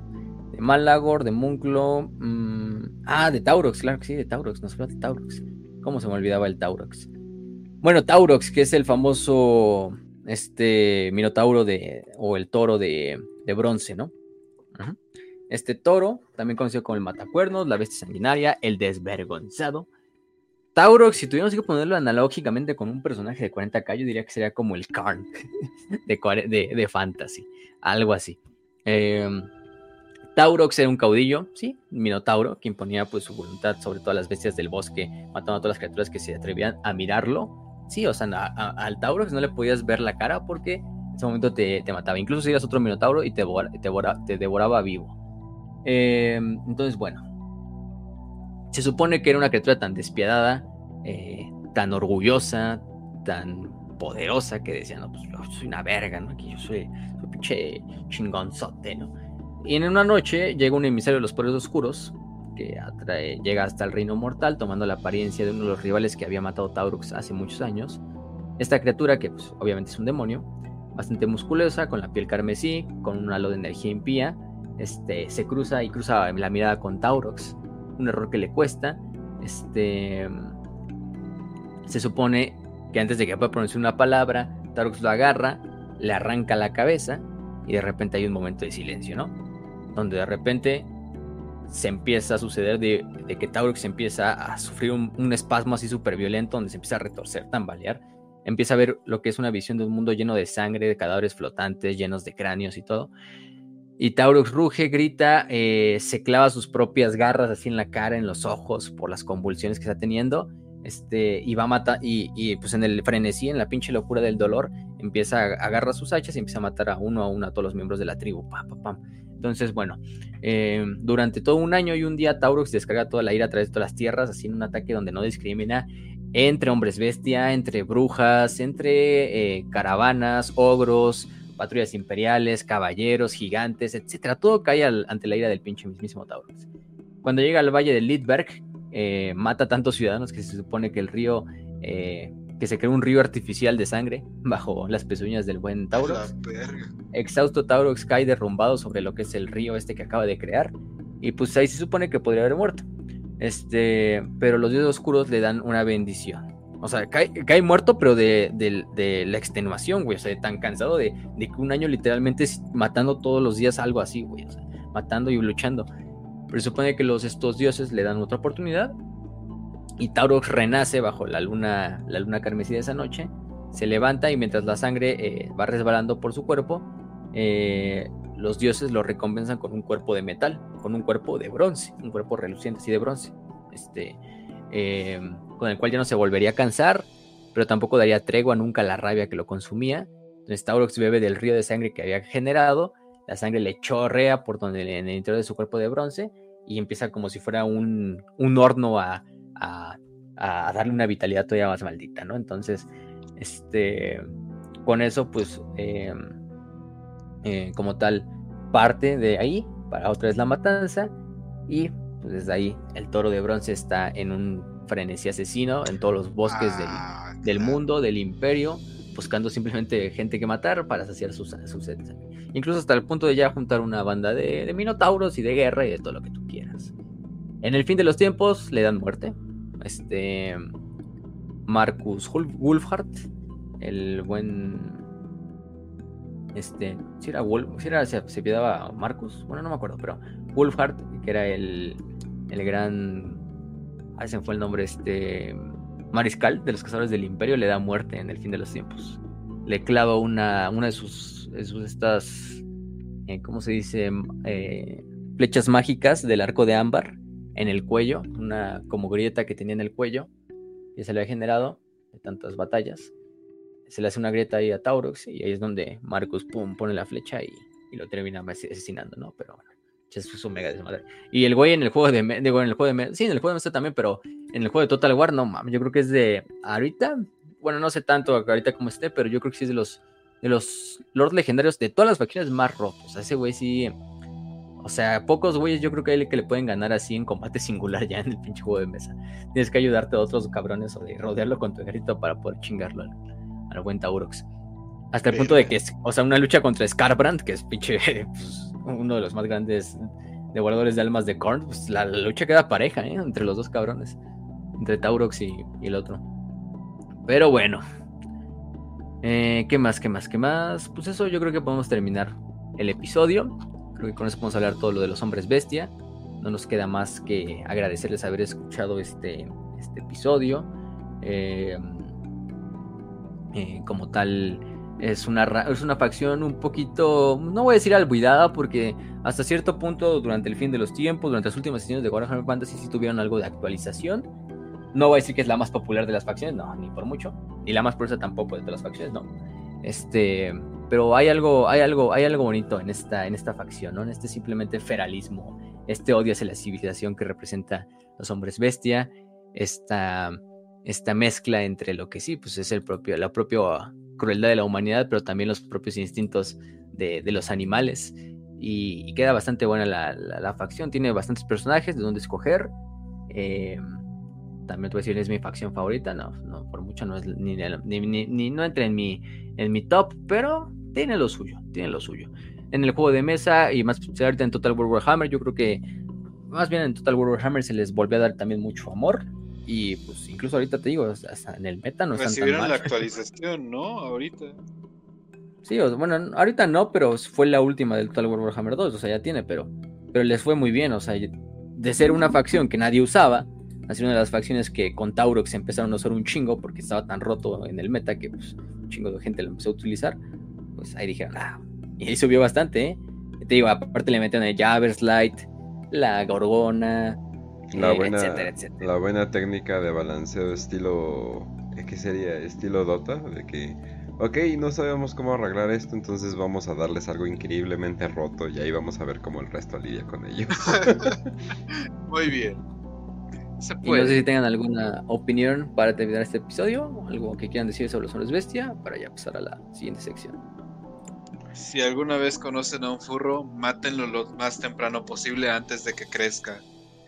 De Malagor, de Munclo. Mm, ah, de Taurox, claro que sí, de Taurox. Nos falta de Taurox. ¿Cómo se me olvidaba el Taurox? Bueno, Taurox, que es el famoso este Minotauro de, o el toro de, de bronce, ¿no? Este toro, también conocido como el matacuernos, la bestia sanguinaria, el desvergonzado. Taurox, si tuviéramos que ponerlo analógicamente con un personaje de 40k, yo diría que sería como el Karn de, de, Fantasy, algo así. Eh, Taurox era un caudillo, sí, Minotauro, que imponía pues su voluntad sobre todas las bestias del bosque, matando a todas las criaturas que se atrevían a mirarlo. Sí, o sea, al Taurox no le podías ver la cara porque en ese momento te, mataba. Incluso si eras otro Minotauro y te, te devoraba vivo. Em, entonces, bueno, se supone que era una criatura tan despiadada, eh, tan orgullosa, tan poderosa que decía, no, pues yo soy una verga, ¿no? Que yo soy, un pinche chingonzote, ¿no? Y en una noche llega un emisario de los poderes oscuros que atrae, llega hasta el reino mortal tomando la apariencia de uno de los rivales que había matado Taurux hace muchos años. Esta criatura, que pues, obviamente es un demonio, bastante musculosa, con la piel carmesí, con un halo de energía impía, este, se cruza y cruza la mirada con Taurox, un error que le cuesta. Este, se supone que antes de que pueda pronunciar una palabra, Taurox lo agarra, le arranca la cabeza y de repente hay un momento de silencio, ¿no? Donde de repente se empieza a suceder de, que Taurox empieza a sufrir un, espasmo así súper violento, donde se empieza a retorcer, tambalear. Empieza a ver lo que es una visión de un mundo lleno de sangre, de cadáveres flotantes, llenos de cráneos y todo. Y Taurus ruge, grita, eh, se clava sus propias garras así en la cara, en los ojos, por las convulsiones que está teniendo. Este, y va a matar, y, pues en el frenesí, en la pinche locura del dolor, empieza a agarrar sus hachas y empieza a matar a uno a uno a todos los miembros de la tribu. Entonces, bueno, eh, durante todo un año y un día, Taurus descarga toda la ira a través de todas las tierras, haciendo un ataque donde no discrimina entre hombres bestia, entre brujas, entre eh, caravanas, ogros, patrullas imperiales, caballeros, gigantes, etcétera. Todo cae ante la ira del pinche mismísimo Taurus. Cuando llega al valle de Lidberg, eh, mata a tantos ciudadanos que se supone que el río, eh, que se crea un río artificial de sangre bajo las pezuñas del buen Taurus. Exhausto Taurus cae derrumbado sobre lo que es el río este que acaba de crear. Y pues ahí se supone que podría haber muerto. Este, pero los dioses oscuros le dan una bendición. O sea, cae, muerto, pero de, la extenuación, güey. O sea, tan cansado de, que un año literalmente es matando todos los días algo así, güey. O sea, matando y luchando. Pero supone que los, estos dioses le dan otra oportunidad. Y Taurox renace bajo la luna, la luna carmesí de esa noche. Se levanta y mientras la sangre eh, va resbalando por su cuerpo, eh, los dioses lo recompensan con un cuerpo de metal, con un cuerpo de bronce, un cuerpo reluciente así de bronce. Este, eh, con el cual ya no se volvería a cansar, pero tampoco daría tregua nunca a la rabia que lo consumía. Entonces Taurox bebe del río de sangre que había generado, la sangre le chorrea por donde en el interior de su cuerpo de bronce y empieza como si fuera un, horno a, darle una vitalidad todavía más maldita, ¿no? Entonces, este, con eso, pues, em, eh, como tal, parte de ahí para otra vez la matanza y pues desde ahí el toro de bronce está en un frenesí asesino en todos los bosques del, Ah, del claro. mundo, del imperio, buscando simplemente gente que matar para saciar sus, sus sed. Incluso hasta el punto de ya juntar una banda de, de minotauros y de guerra y de todo lo que tú quieras. En el fin de los tiempos le dan muerte. Este. Marcus Wolfhard, el buen. Este. Si era Wolf. Era, se, se Marcus. Bueno, no me acuerdo, pero. Wolfhard, que era el. El gran. Ah, se fue el nombre. Este. Mariscal de los cazadores del Imperio le da muerte en el fin de los tiempos. Le clava una, una de sus, estas, eh, ¿cómo se dice? Eh, flechas mágicas del arco de ámbar en el cuello, una como grieta que tenía en el cuello, y se le había generado de tantas batallas. Se le hace una grieta ahí a Taurox y ahí es donde Marcus pum, pone la flecha y, y lo termina ase- asesinando, ¿no? Pero bueno, es su mega desmadre. Y el güey en el juego de, me- digo, en el juego de, sí, en el juego de mesa también, pero en el juego de Total War, no mames, yo creo que es de ahorita, bueno, no sé tanto ahorita como esté, pero yo creo que sí es de los de los lords legendarios de todas las facciones más rotos. Ese güey sí, o sea, pocos güeyes yo creo que hay que le pueden ganar así en combate singular ya en el pinche juego de mesa. Tienes que ayudarte a otros cabrones o de rodearlo con tu ejército para poder chingarlo al, al buen Taurox. Hasta el punto de que es, o sea, una lucha contra Scarbrand, que es pinche, pues, uno de los más grandes devoradores de almas de Korn, pues la, lucha queda pareja, ¿eh? Entre los dos cabrones. Entre Taurox y, y el otro. Pero bueno. Eh, ¿Qué más? ¿Qué más? ¿Qué más? Pues eso yo creo que podemos terminar el episodio. Creo que con eso podemos hablar todo lo de los hombres bestia. No nos queda más que agradecerles haber escuchado este, este episodio. Eh, eh, como tal, es una, es una facción un poquito, no voy a decir olvidada, porque hasta cierto punto, durante el fin de los tiempos, durante las últimas sesiones de Warhammer Fantasy, sí tuvieron algo de actualización. No voy a decir que es la más popular de las facciones, no, ni por mucho. Ni la más poderosa tampoco de todas las facciones, no. Este, pero hay algo, hay algo, hay algo bonito en esta, en esta facción, ¿no? En este simplemente feralismo, este odio hacia la civilización que representa los hombres bestia, esta, esta mezcla entre lo que sí, pues es el propio, la propia crueldad de la humanidad, pero también los propios instintos de, los animales. Y, queda bastante buena la, la- la facción, tiene bastantes personajes de donde escoger. Eh, también te voy a decir, es mi facción favorita, no, no por mucho no es ni, ni- ni- ni- no entra en mi, en mi top, pero tiene lo suyo, tiene lo suyo. En el juego de mesa y más ahorita en Total War Warhammer, yo creo que más bien en Total War Warhammer se les volvió a dar también mucho amor. Y pues incluso ahorita te digo, hasta en el meta no están tan Recibieron mal. la actualización, ¿no? Ahorita. Sí, bueno, ahorita no, pero fue la última del Total War Warhammer 2, o sea, ya tiene, pero, pero les fue muy bien, o sea, de ser una facción que nadie usaba, a ser una de las facciones que con Taurox empezaron a usar un chingo porque estaba tan roto en el meta que pues, un chingo de gente lo empezó a utilizar, pues ahí dijeron, ah, y ahí subió bastante, ¿eh? Y te digo, aparte le metieron el Light, la Gorgona, La eh, buena, etcétera, etcétera. la buena técnica de balanceo estilo... eh, ¿Qué sería? Estilo Dota, de que... Ok, no sabemos cómo arreglar esto, entonces vamos a darles algo increíblemente roto y ahí vamos a ver cómo el resto lidia con ello. Muy bien. Se Y no puede. sé si tengan alguna opinión para terminar este episodio, o algo que quieran decir sobre los hombres bestia, para ya pasar a la siguiente sección. Si alguna vez conocen a un furro, mátenlo lo más temprano posible antes de que crezca.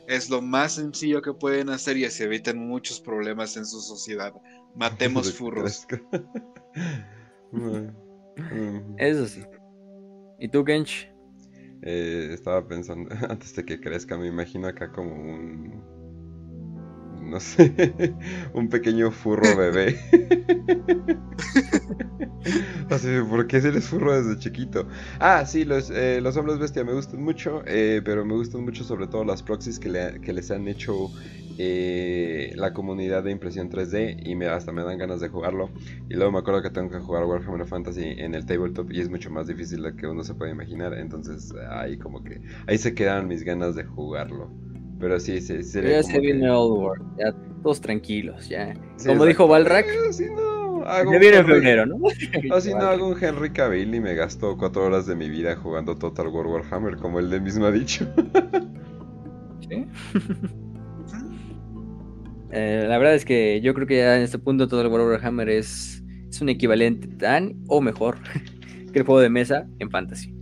Es lo más sencillo que pueden hacer y así eviten muchos problemas en su sociedad. Matemos furros. Eso sí. ¿Y tú, Gench? Eh, estaba pensando, antes de que crezca, me imagino acá como un... No sé, un pequeño furro bebé. Así, ¿por qué eres furro desde chiquito? Ah, sí, los, eh, los hombres bestia me gustan mucho, eh, pero me gustan mucho sobre todo las proxies que, le- que les han hecho eh, la comunidad de impresión 3D y me, hasta me dan ganas de jugarlo. Y luego me acuerdo que tengo que jugar Warhammer Fantasy en el tabletop y es mucho más difícil de que uno se puede imaginar. Entonces ahí como que ahí se quedaron mis ganas de jugarlo. Pero sí, sí, Ya se que- viene Old World, ya todos tranquilos, ya. Sí, Como dijo exacto. Balrac, Eh, no, hago ya viene Henry- febrero, ¿no? Así no hago un Henry Cavill y me gasto cuatro horas de mi vida jugando Total War Warhammer, como él mismo ha dicho. Sí. Eh, la verdad es que yo creo que ya en este punto todo el Warhammer es, es un equivalente tan o mejor que el juego de mesa en fantasy.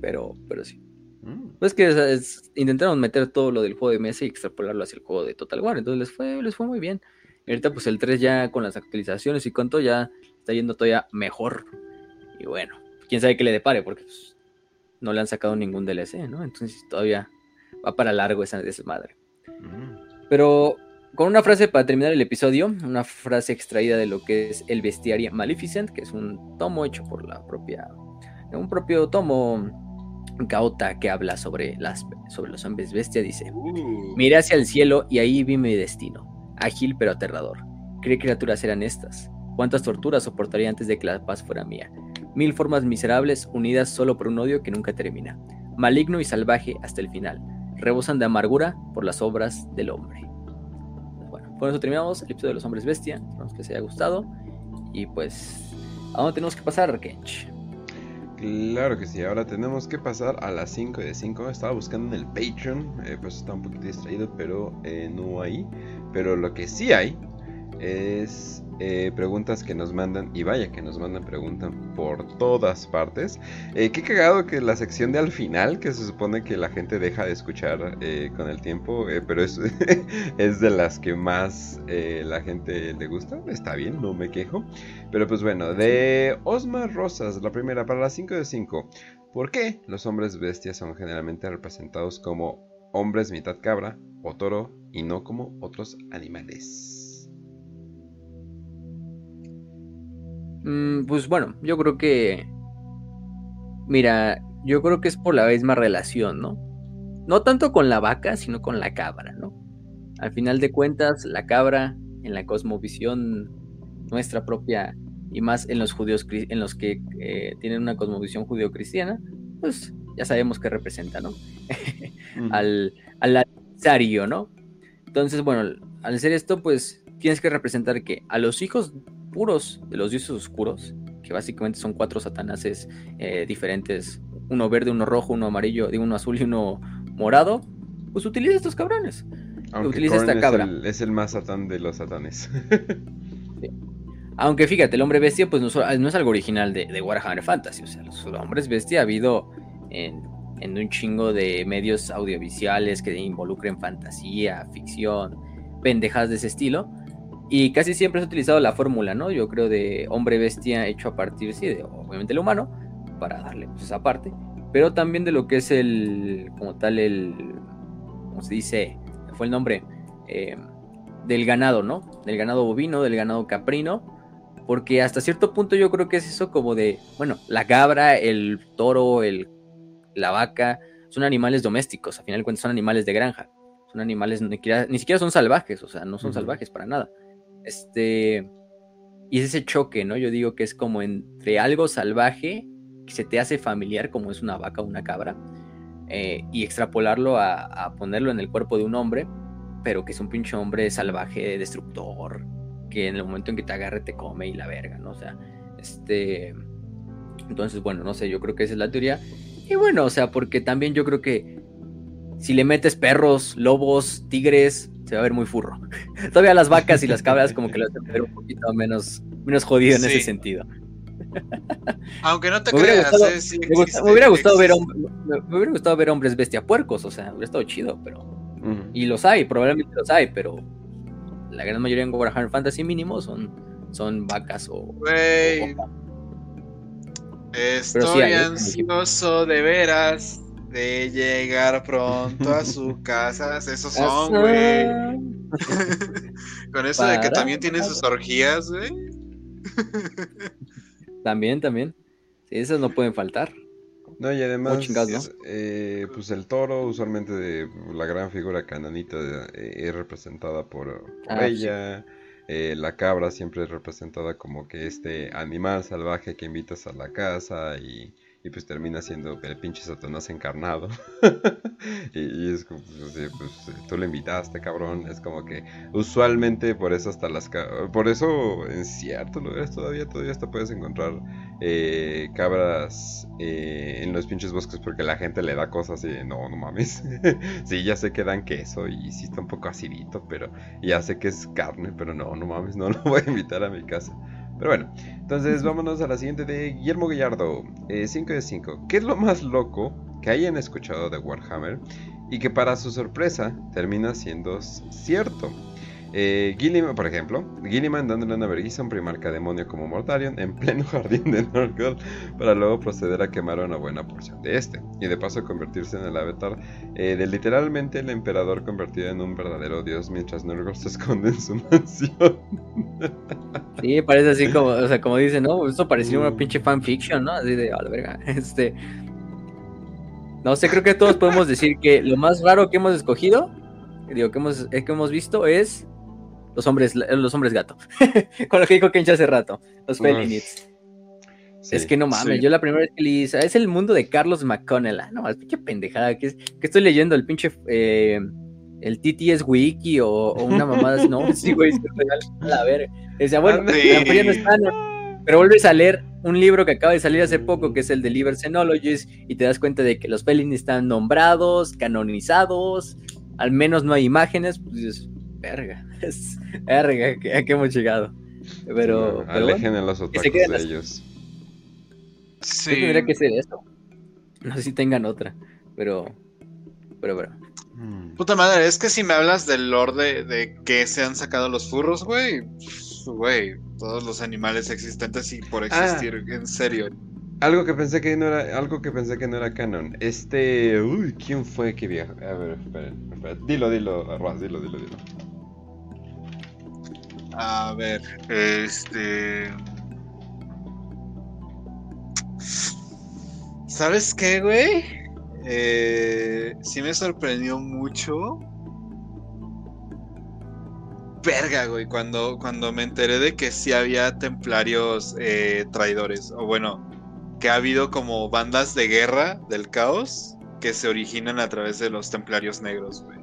Pero, pero sí. Pues que intentaron meter todo lo del juego de mesa y extrapolarlo hacia el juego de Total War. Entonces les fue, les fue muy bien. Y ahorita pues el 3 ya con las actualizaciones y con todo ya está yendo todavía mejor. Y bueno, quién sabe qué le depare porque pues, no le han sacado ningún DLC, ¿no? Entonces todavía va para largo esa desmadre. Mm. Pero con una frase para terminar el episodio, una frase extraída de lo que es el Bestiario Maleficent, que es un tomo hecho por la propia, un propio tomo Gauta que habla sobre, las, sobre los hombres bestia, dice, uh. miré hacia el cielo y ahí vi mi destino, ágil pero aterrador. ¿Qué criaturas eran estas? ¿Cuántas torturas soportaría antes de que la paz fuera mía? Mil formas miserables unidas solo por un odio que nunca termina, maligno y salvaje hasta el final, rebosan de amargura por las obras del hombre. Bueno, con eso terminamos el episodio de los hombres bestia, esperamos que les haya gustado y pues, ¿a dónde tenemos que pasar, Kench? Claro que sí, ahora tenemos que pasar a las 5 de 5. Estaba buscando en el Patreon, eh, pues está un poquito distraído, pero eh, no hay. Pero lo que sí hay es eh, preguntas que nos mandan, y vaya que nos mandan preguntas por todas partes. Eh, qué cagado que la sección de al final, que se supone que la gente deja de escuchar eh, con el tiempo, pero es, es de las que más la gente le gusta. Está bien, no me quejo. Pero pues bueno, de Osmar Rosas, la primera para las 5 de 5. ¿Por qué los hombres bestias son generalmente representados como hombres mitad cabra o toro y no como otros animales? Pues bueno, yo creo que. Mira, yo creo que es por la misma relación, ¿no? No tanto con la vaca, sino con la cabra, ¿no? Al final de cuentas, la cabra, en la cosmovisión nuestra propia, y más en los judíos, en los que eh, tienen una cosmovisión judío-cristiana, pues ya sabemos qué representa, ¿no? al, al adversario, ¿no? Entonces, bueno, al hacer esto, pues tienes que representar que a los hijos puros de los dioses oscuros, que básicamente son cuatro satanases eh, diferentes, uno verde, uno rojo, uno amarillo, digo, uno azul y uno morado, pues utiliza estos cabrones. utiliza esta cabra. Es el, más satán de los satanes. Aunque fíjate, el hombre bestia pues no, es algo original de, Warhammer Fantasy. O sea, los hombres bestia ha habido en, en, un chingo de medios audiovisuales que involucren fantasía, ficción, pendejas de ese estilo. Y casi siempre se ha utilizado la fórmula, ¿no? Yo creo de hombre bestia hecho a partir, sí, de obviamente el humano, para darle pues, esa parte, pero también de lo que es el, como tal, el, ¿cómo se dice? Fue el nombre, eh, del ganado, ¿no? Del ganado bovino, del ganado caprino, porque hasta cierto punto yo creo que es eso como de, bueno, la cabra, el toro, el, la vaca, son animales domésticos, al final de cuentas son animales de granja, son animales, ni siquiera, ni siquiera son salvajes, o sea, no son salvajes para nada. Este. Y es ese choque, ¿no? Yo digo que es como entre algo salvaje que se te hace familiar, como es una vaca o una cabra, eh, y extrapolarlo a, ponerlo en el cuerpo de un hombre, pero que es un pinche hombre salvaje, destructor, que en el momento en que te agarre te come y la verga, ¿no? O sea, este. Entonces, bueno, no sé, yo creo que esa es la teoría. Y bueno, o sea, porque también yo creo que si le metes perros, lobos, tigres, se va a ver muy furro. Todavía las vacas y las cabras como que lo hacen ver un poquito menos, menos jodido en ese sentido. Aunque no te creas, me, hubiera gustado ver me, hubiera gustado ver hombres bestia puercos, o sea, hubiera estado chido, pero y los hay, probablemente los hay, pero la gran mayoría en Warhammer Fantasy mínimo son, son vacas o, Estoy ansioso de veras de llegar pronto a su casa. Esos son, güey. Con eso de que también tiene sus orgías, güey. también, también. Sí, esas no pueden faltar. No, y además, eh, pues el toro, usualmente de la gran figura cananita, eh, es representada por, ah, ella. Eh, la cabra siempre es representada como que este animal salvaje que invitas a la casa y y pues termina siendo el pinche Satanás encarnado. y, es como, pues, pues, tú le invitaste, cabrón. Es como que usualmente por eso hasta las por eso en cierto lugares todavía todavía hasta puedes encontrar eh, cabras eh, en los pinches bosques porque la gente le da cosas y no, no mames. sí, ya sé que dan queso y sí está un poco acidito, pero ya sé que es carne, pero no, no mames, no lo voy a invitar a mi casa. Pero bueno, entonces vámonos a la siguiente de Guillermo Gallardo, 5 eh, de 5. ¿Qué es lo más loco que hayan escuchado de Warhammer y que para su sorpresa termina siendo cierto. Eh, Gilliman, por ejemplo, Gilliman dándole una vergüenza a un primarca demonio como Mortarion en pleno jardín de Norgol para luego proceder a quemar una buena porción de este y de paso convertirse en el avatar eh, de literalmente el emperador convertido en un verdadero dios mientras Norgol se esconde en su mansión. Sí, parece así como, o sea, como dice, ¿no? Esto parecía una pinche fanfiction, ¿no? Así de, a la verga, este... No sé, creo que todos podemos decir que lo más raro que hemos escogido, digo, que hemos, que hemos visto es los hombres, los hombres gato. Con lo que dijo Kencha hace rato. Los Felinids. es que no mames, yo la primera vez que leí es el mundo de Carlos McConnell. Ah, no, es pinche pendejada. Que, que estoy leyendo el pinche. Eh, el TTS Wiki o, una mamada No, sí, güey, a la verga. Decía, bueno, la no está, pero vuelves a leer un libro que acaba de salir hace poco, que es el de Liber Xenologies, y te das cuenta de que los Felinids están nombrados, canonizados, al menos no hay imágenes, pues dices, verga, es verga, a qué hemos llegado. Pero, alejen a los otakus de ellos. Sí. Tendría que ser eso. No sé si tengan otra, pero, pero bueno. Hmm. Puta madre, es que si me hablas del lore de, que se han sacado los furros, güey, güey, todos los animales existentes y por ah. existir, en serio. Algo que pensé que no era, algo que pensé que no era canon. Este, uy, ¿quién fue que viajó? A ver, esperen, esperen. Dilo, dilo, Arroz, dilo, dilo, dilo. A ver, este. ¿Sabes qué, güey? Eh, sí me sorprendió mucho. Verga, güey, cuando, cuando me enteré de que sí había templarios eh, traidores. O bueno, que ha habido como bandas de guerra del caos que se originan a través de los templarios negros, güey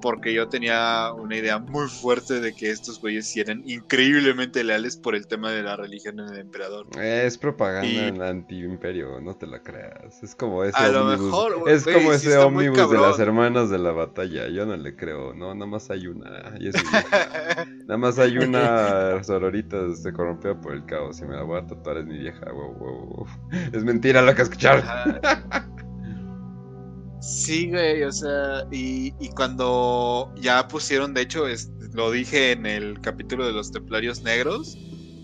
porque yo tenía una idea muy fuerte de que estos güeyes eran increíblemente leales por el tema de la religión del emperador. Es propaganda en el anti-imperio, no te la creas. Es como ese a Lo mejor, es como ese ómnibus de las hermanas de la batalla. Yo no le creo, no, nada más hay una. nada más hay una sororita se corrompió por el caos y me la voy a tatuar, es mi vieja. Es mentira lo que escucharon. Sí, güey, o sea, y, cuando ya pusieron, de hecho, lo dije en el capítulo de los Templarios Negros,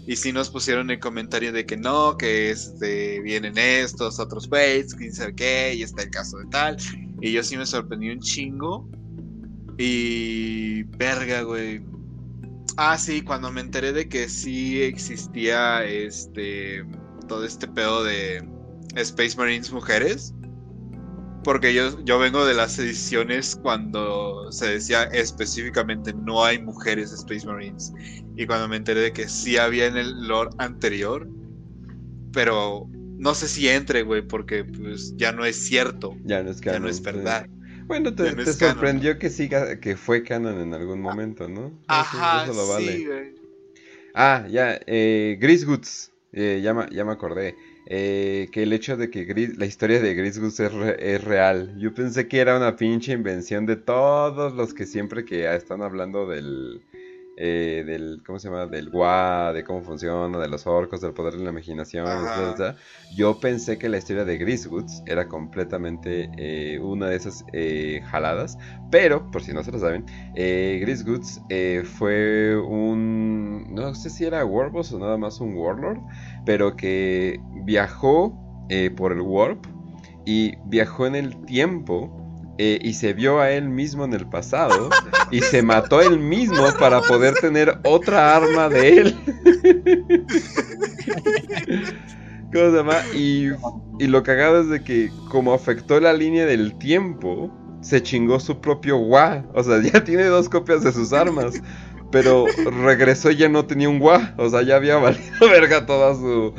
y sí nos pusieron el comentario de que no, que este, vienen estos otros güeyes, quién sabe qué, y está el caso de tal, y yo sí me sorprendí un chingo, y verga, güey. Ah, sí, cuando me enteré de que sí existía este, todo este pedo de Space Marines mujeres porque yo, yo vengo de las ediciones cuando se decía específicamente no hay mujeres Space Marines. Y cuando me enteré de que sí había en el lore anterior, pero no sé si entre, güey, porque pues ya no es cierto. Ya no es canon. Ya no es verdad. Bueno, te, sorprendió que siga, que fue canon en algún momento, ¿no? Ajá, sí, güey. Ah, ya, eh, Gris Goods, eh, ya, ya me acordé. Eh, que el hecho de que la historia de Gris es, es, real. Yo pensé que era una pinche invención de todos los que siempre que están hablando del, eh, del, ¿cómo se llama? Del gua, de cómo funciona, de los orcos, del poder de la imaginación, Yo pensé que la historia de Griswoods era completamente eh, una de esas eh, jaladas, pero, por si no se lo saben, Griswoods fue un, no sé si era Warboss o nada más un Warlord, pero que viajó por el Warp y viajó en el tiempo eh, y se vio a él mismo en el pasado y se mató él mismo para poder tener otra arma de él. ¿Cómo se llama? Y, y, lo cagado es de que como afectó la línea del tiempo, se chingó su propio Wa. O sea, ya tiene dos copias de sus armas. Pero regresó y ya no tenía un Wa. O sea, ya había valido verga toda su,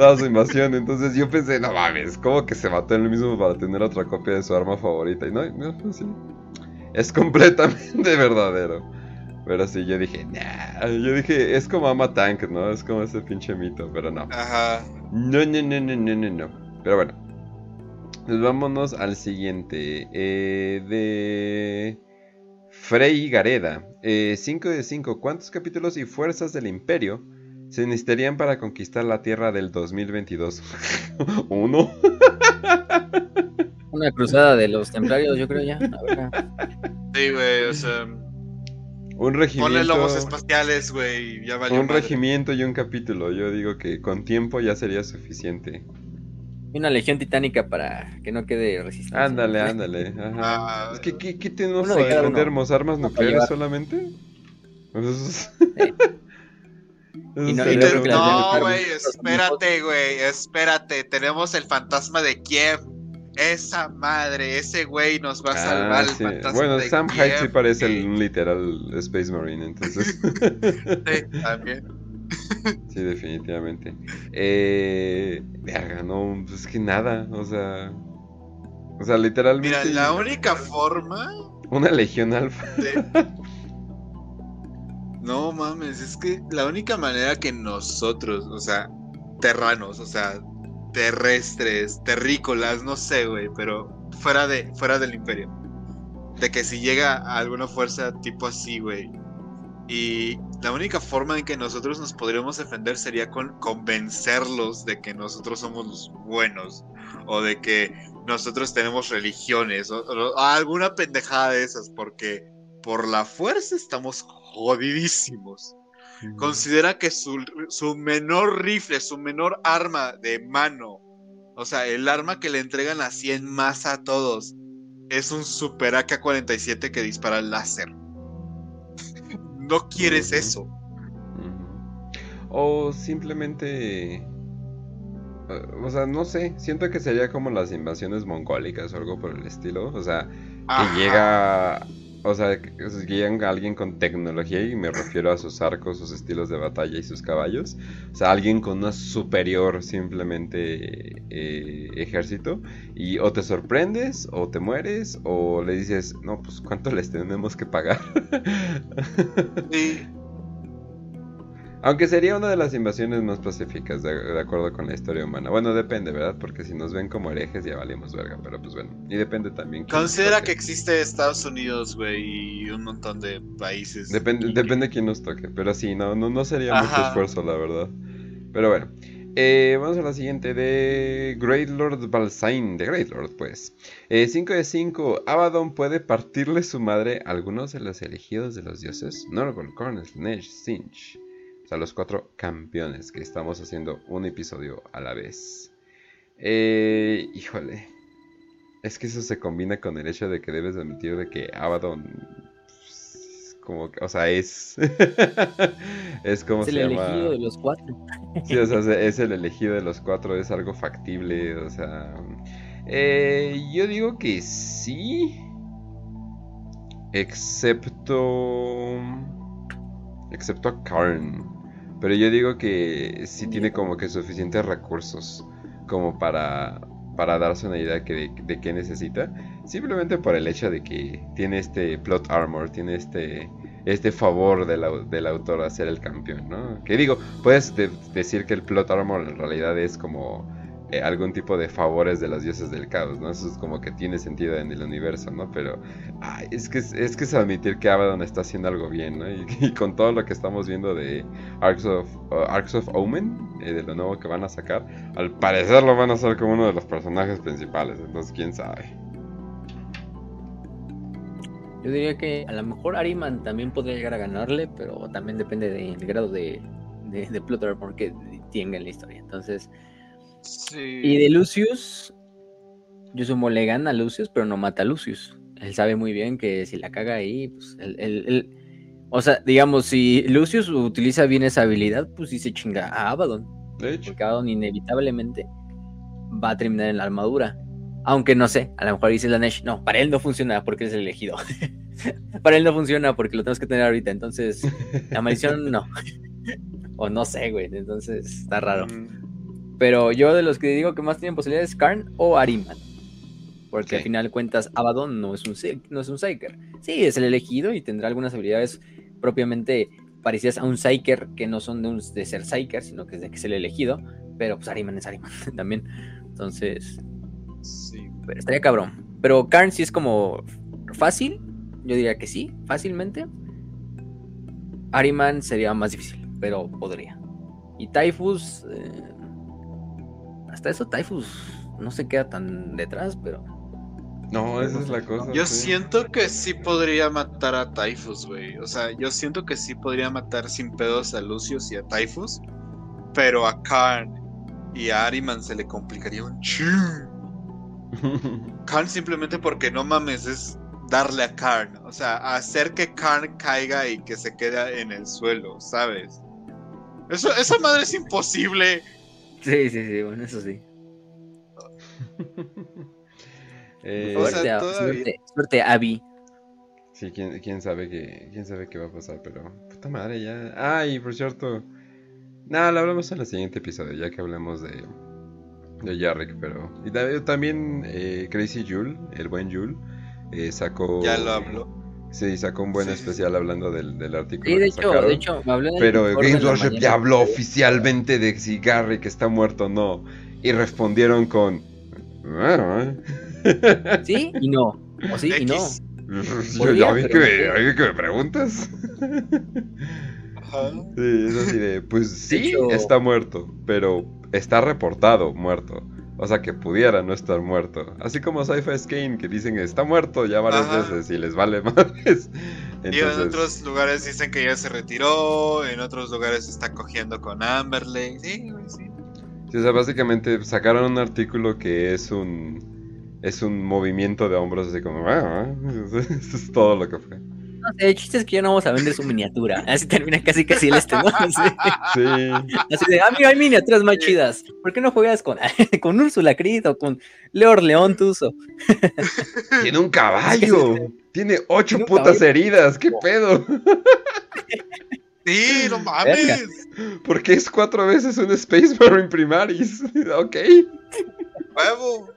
toda su invasión. Entonces yo pensé, no mames, ¿cómo que se mató él mismo para tener otra copia de su arma favorita? Y no, no, pues Es completamente verdadero. Pero sí, yo dije, nah. Yo dije, es como Ama Tank, ¿no? Es como ese pinche mito, pero no. Ajá. No, no, no, no, no, no, no. Pero bueno. Pues vámonos al siguiente. Eh, de. Frey Gareda. 5 eh, de 5. ¿Cuántos capítulos y fuerzas del Imperio se necesitarían para conquistar la Tierra del 2022. Uno. Una cruzada de los templarios, yo creo ya. Sí, güey, o sea. Un Ponle regimiento. lobos espaciales, güey. y Ya valió Un madre. regimiento y un capítulo. Yo digo que con tiempo ya sería suficiente. y una legión titánica para que no quede resistencia. Ándale, ándale. Ajá. Ah, Es que, ¿qué, qué tenemos para defendernos? ¿Armas nucleares solamente? Pues eso- Sí. Y no- y no creo que güey, espérate, güey, espérate. Tenemos el fantasma de Kiev. Esa madre, ese güey nos va a Ah, salvar el sí. fantasma Bueno, de Sam. Hyde sí parece güey. un literal Space Marine, entonces. Sí, también. sí, definitivamente. Eh, no, pues que nada, o sea. O sea, literalmente. Mira, la única forma Una legión alfa. de... No mames, es que la única manera que nosotros, o sea, terranos, o sea, terrestres, terrícolas, no sé, güey, pero fuera de fuera del imperio. De que si llega alguna fuerza tipo así, güey. Y la única forma en que nosotros nos podríamos defender sería con convencerlos de que nosotros somos los buenos. O de que nosotros tenemos religiones. O, o- o alguna pendejada de esas. Porque por la fuerza estamos jodidísimos. Considera que su, su menor rifle, su menor arma de mano, o sea, el arma que le entregan así en masa a todos, es un Super AK-47 que dispara láser. no quieres eso. O simplemente. eh, O sea, no sé. Siento que sería como las invasiones mongólicas o algo por el estilo. O sea, que Ajá. llega. O sea, que llega alguien con tecnología y me refiero a sus arcos, sus estilos de batalla y sus caballos. O sea, alguien con una superior simplemente eh, ejército. Y o te sorprendes, o te mueres, o le dices, no, pues cuánto les tenemos que pagar. Sí, Aunque sería una de las invasiones más pacíficas, de, de acuerdo con la historia humana. Bueno, depende, ¿verdad? Porque si nos ven como herejes ya valimos verga, pero pues bueno. Y depende también. considera que existe Estados Unidos, güey, y un montón de países. Depende, que- depende quién nos toque, pero sí, no, no, no sería mucho esfuerzo, la verdad. Pero bueno. Eh, vamos a la siguiente de Great Lord Balsain, de Great Lord, pues. 5 de 5. Abaddon puede partirle su madre a algunos de los elegidos de los dioses. Norgol, Cornel, Nesh, Sinch. O sea, los cuatro campeones que estamos haciendo un episodio a la vez. Eh, híjole. Es que eso se combina con el hecho de que debes admitir de que Abaddon. pues, Como que, o sea, es. es como Es el se llama. elegido de los cuatro. Sí, o sea, es el elegido de los cuatro, es algo factible, o sea... eh, yo digo que sí, excepto... Excepto a Karn. Pero yo digo que sí tiene como que suficientes recursos como para, para darse una idea que de, de qué necesita. Simplemente por el hecho de que tiene este plot armor, tiene este, este favor del, del autor a ser el campeón, ¿no? Que digo, puedes de- decir que el plot armor en realidad es como eh, algún tipo de favores de los dioses del caos, ¿no? Eso es como que tiene sentido en el universo, ¿no? Pero es que es, que es admitir que Abaddon está haciendo algo bien, ¿no? Y, con todo lo que estamos viendo de Arcs of, uh, Arcs of Omen, eh, de lo nuevo que van a sacar, al parecer lo van a hacer como uno de los personajes principales, entonces quién sabe. Yo diría que a lo mejor Ariman también podría llegar a ganarle, pero también depende del grado de, de, de plot armor que tenga en la historia. Entonces, Sí. y de Lucius, yo sumo le gana a Lucius, pero no mata a Lucius. Él sabe muy bien que si la caga ahí, pues él, él- él- o sea, digamos, si Lucius utiliza bien esa habilidad, pues sí se chinga a Abaddon. De hecho, Porque Abaddon inevitablemente va a terminar en la armadura. Aunque no sé, a lo mejor dice la Nesh, no, para él no funciona porque es el elegido. para él no funciona porque lo tenemos que tener ahorita. Entonces, la maldición no. o no sé, güey. Entonces, está raro. mm, Pero yo de los que digo que más tienen posibilidades, Karn o Ariman. Porque al final de cuentas, Abaddon no es un no es un Psyker. Sí, es el elegido y tendrá algunas habilidades propiamente parecidas a un Psyker, que no son de, un, de ser Psyker, sino que es de que es el elegido. Pero pues Ariman es Ariman también. Entonces, Sí. pero estaría cabrón. Pero Karn sí es como fácil. Yo diría que sí, fácilmente. Ariman sería más difícil, pero podría. Y Typhus. eh, hasta eso, Typhus. no se queda tan detrás, pero. No, esa es la cosa. Yo sí. siento que sí podría matar a Typhus, güey. O sea, yo siento que sí podría matar sin pedos a Lucius y a Typhus. Pero a Karn y a Ariman se le complicaría un ching. Karn simplemente porque no mames, es darle a Karn. O sea, hacer que Karn caiga y que se quede en el suelo, ¿sabes? Eso, esa madre es imposible. Sí, sí, sí, bueno, eso sí. Eh, O sea, Suerte, suerte, suerte, Abby. Sí, quién, quién sabe qué, quién sabe qué va a pasar, pero puta madre ya. Ay, por cierto. Nada, lo hablamos en el siguiente episodio, ya que hablamos de de Jarrick, pero y ta- también eh, Crazy Jule, el buen Jule, eh, sacó Ya lo habló. Sí, sacó un buen Sí, sí, especial hablando del, del artículo Sí, de que hecho, sacaron. de hecho, me el Pero Games Workshop ya habló oficialmente de si Garrick está muerto o no. Y respondieron con. "Ah, Sí y no. O sí y no. Ya vi que, que me preguntas. Ajá. Sí, es así de, pues sí, hecho- está muerto, pero está reportado muerto. O sea que pudiera no estar muerto. Así como Sci-Fi Skane, que dicen que está muerto ya varias Ajá. veces y les vale madres. Y en Entonces, otros lugares dicen que ya se retiró, en otros lugares está cogiendo con Amberley. Sí, sí. sí, o sea, básicamente sacaron un artículo que es un es un movimiento de hombros así como, "Ah, ah", eso es todo lo que fue. No sé, el chiste es que ya no vamos a vender su miniatura. Así termina casi casi el este, ¿no? Así, Sí. así de, ah, mira, hay miniaturas más chidas. ¿Por qué no juegas con, con Úrsula Creed o con Leor León Tuso? Tiene un caballo. Tiene ocho Tiene putas caballo. heridas. ¿Qué pedo? Sí, no mames. Porque es cuatro veces un Space Marine Primaris. ok. Huevo.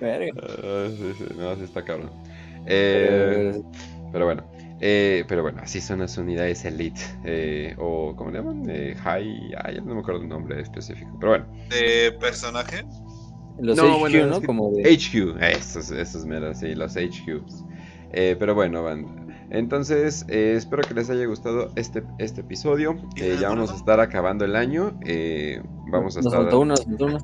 Verga. Ah, sí, sí, no, sí está cabrón. Eh, pero bueno. eh, pero bueno, así son las unidades Elite. eh, o, ¿cómo le llaman? Eh, high. Ah, ya no me acuerdo el nombre específico. Pero bueno. De personaje. Los No, HQ, bueno, es ¿no? que- Como de... HQ, esos, esos meros, sí, los HQs. Eh, pero bueno, banda. Entonces, eh, espero que les haya gustado este, este episodio. ¿Y Eh, ya vamos a estar acabando el año. eh, vamos a Nos estar. faltó uno, nos faltó uno.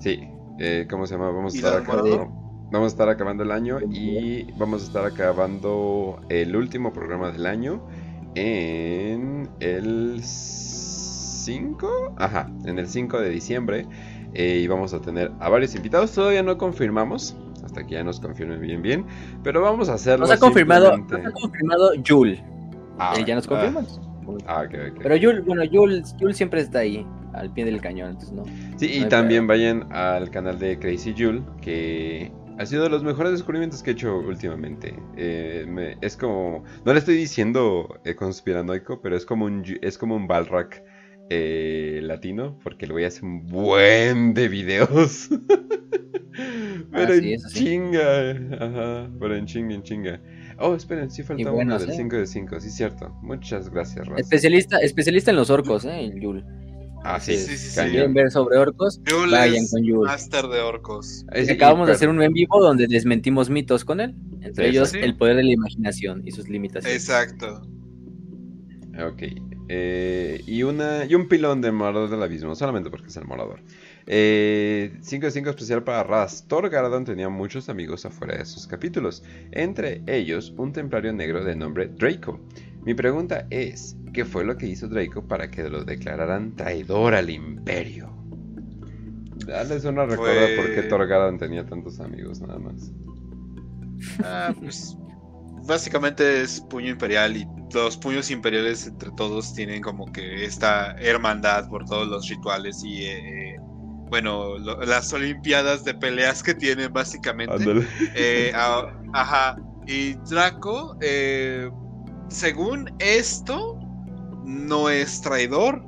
Sí, eh, ¿cómo se llama? Vamos a ¿Y estar acabando. Vamos a estar acabando el año y vamos a estar acabando el último programa del año en el 5, ajá, en el 5 de diciembre eh, y vamos a tener a varios invitados, todavía no confirmamos, hasta que ya nos confirmen bien bien, pero vamos a hacerlo Nos ha confirmado, nos simplemente- ha confirmado Jul. Ah, Eh, ya nos ah, confirman. Ah, ok, ok. Pero Jul, bueno, Jul, Jul siempre está ahí, al pie del cañón, entonces no. Sí, y No también vayan al canal de Crazy Jule, que ha sido de los mejores descubrimientos que he hecho últimamente. Eh, me- es como, no le estoy diciendo eh, conspiranoico, pero es como un, es como un Balrac eh, latino, porque el güey hace un buen de videos. pero Ah, sí, en sí. chinga, ajá, pero en chinga, en chinga. Oh, esperen, sí falta uno buenos, del ¿eh? 5 de 5, sí, cierto. Muchas gracias, Raz. Especialista, especialista en los orcos, ¿eh? El Jul. Ah, sí, Sí, sí, sí. ¿Quieren ver sobre orcos? Jul Vayan es con Jul. Master de orcos. Es Acabamos de hacer un en vivo donde desmentimos mitos con él. Entre ellos, el poder de la imaginación y sus limitaciones. Exacto. Ok. eh, y, una, y un pilón de Morador del Abismo, solamente porque es el Morador. 5 de 5 especial para Raz. Thor Garadon tenía muchos amigos afuera de sus capítulos, entre ellos un templario negro de nombre Draco. Mi pregunta es, ¿qué fue lo que hizo Draco para que lo declararan traidor al imperio? Dales una recuerda Fue- por qué Garadon tenía tantos amigos nada más. Ah, pues básicamente es puño imperial y los puños imperiales entre todos tienen como que esta hermandad por todos los rituales y eh, bueno, lo- las olimpiadas de peleas que tienen básicamente. Eh, a- ajá. Y Draco, eh, según esto, no es traidor.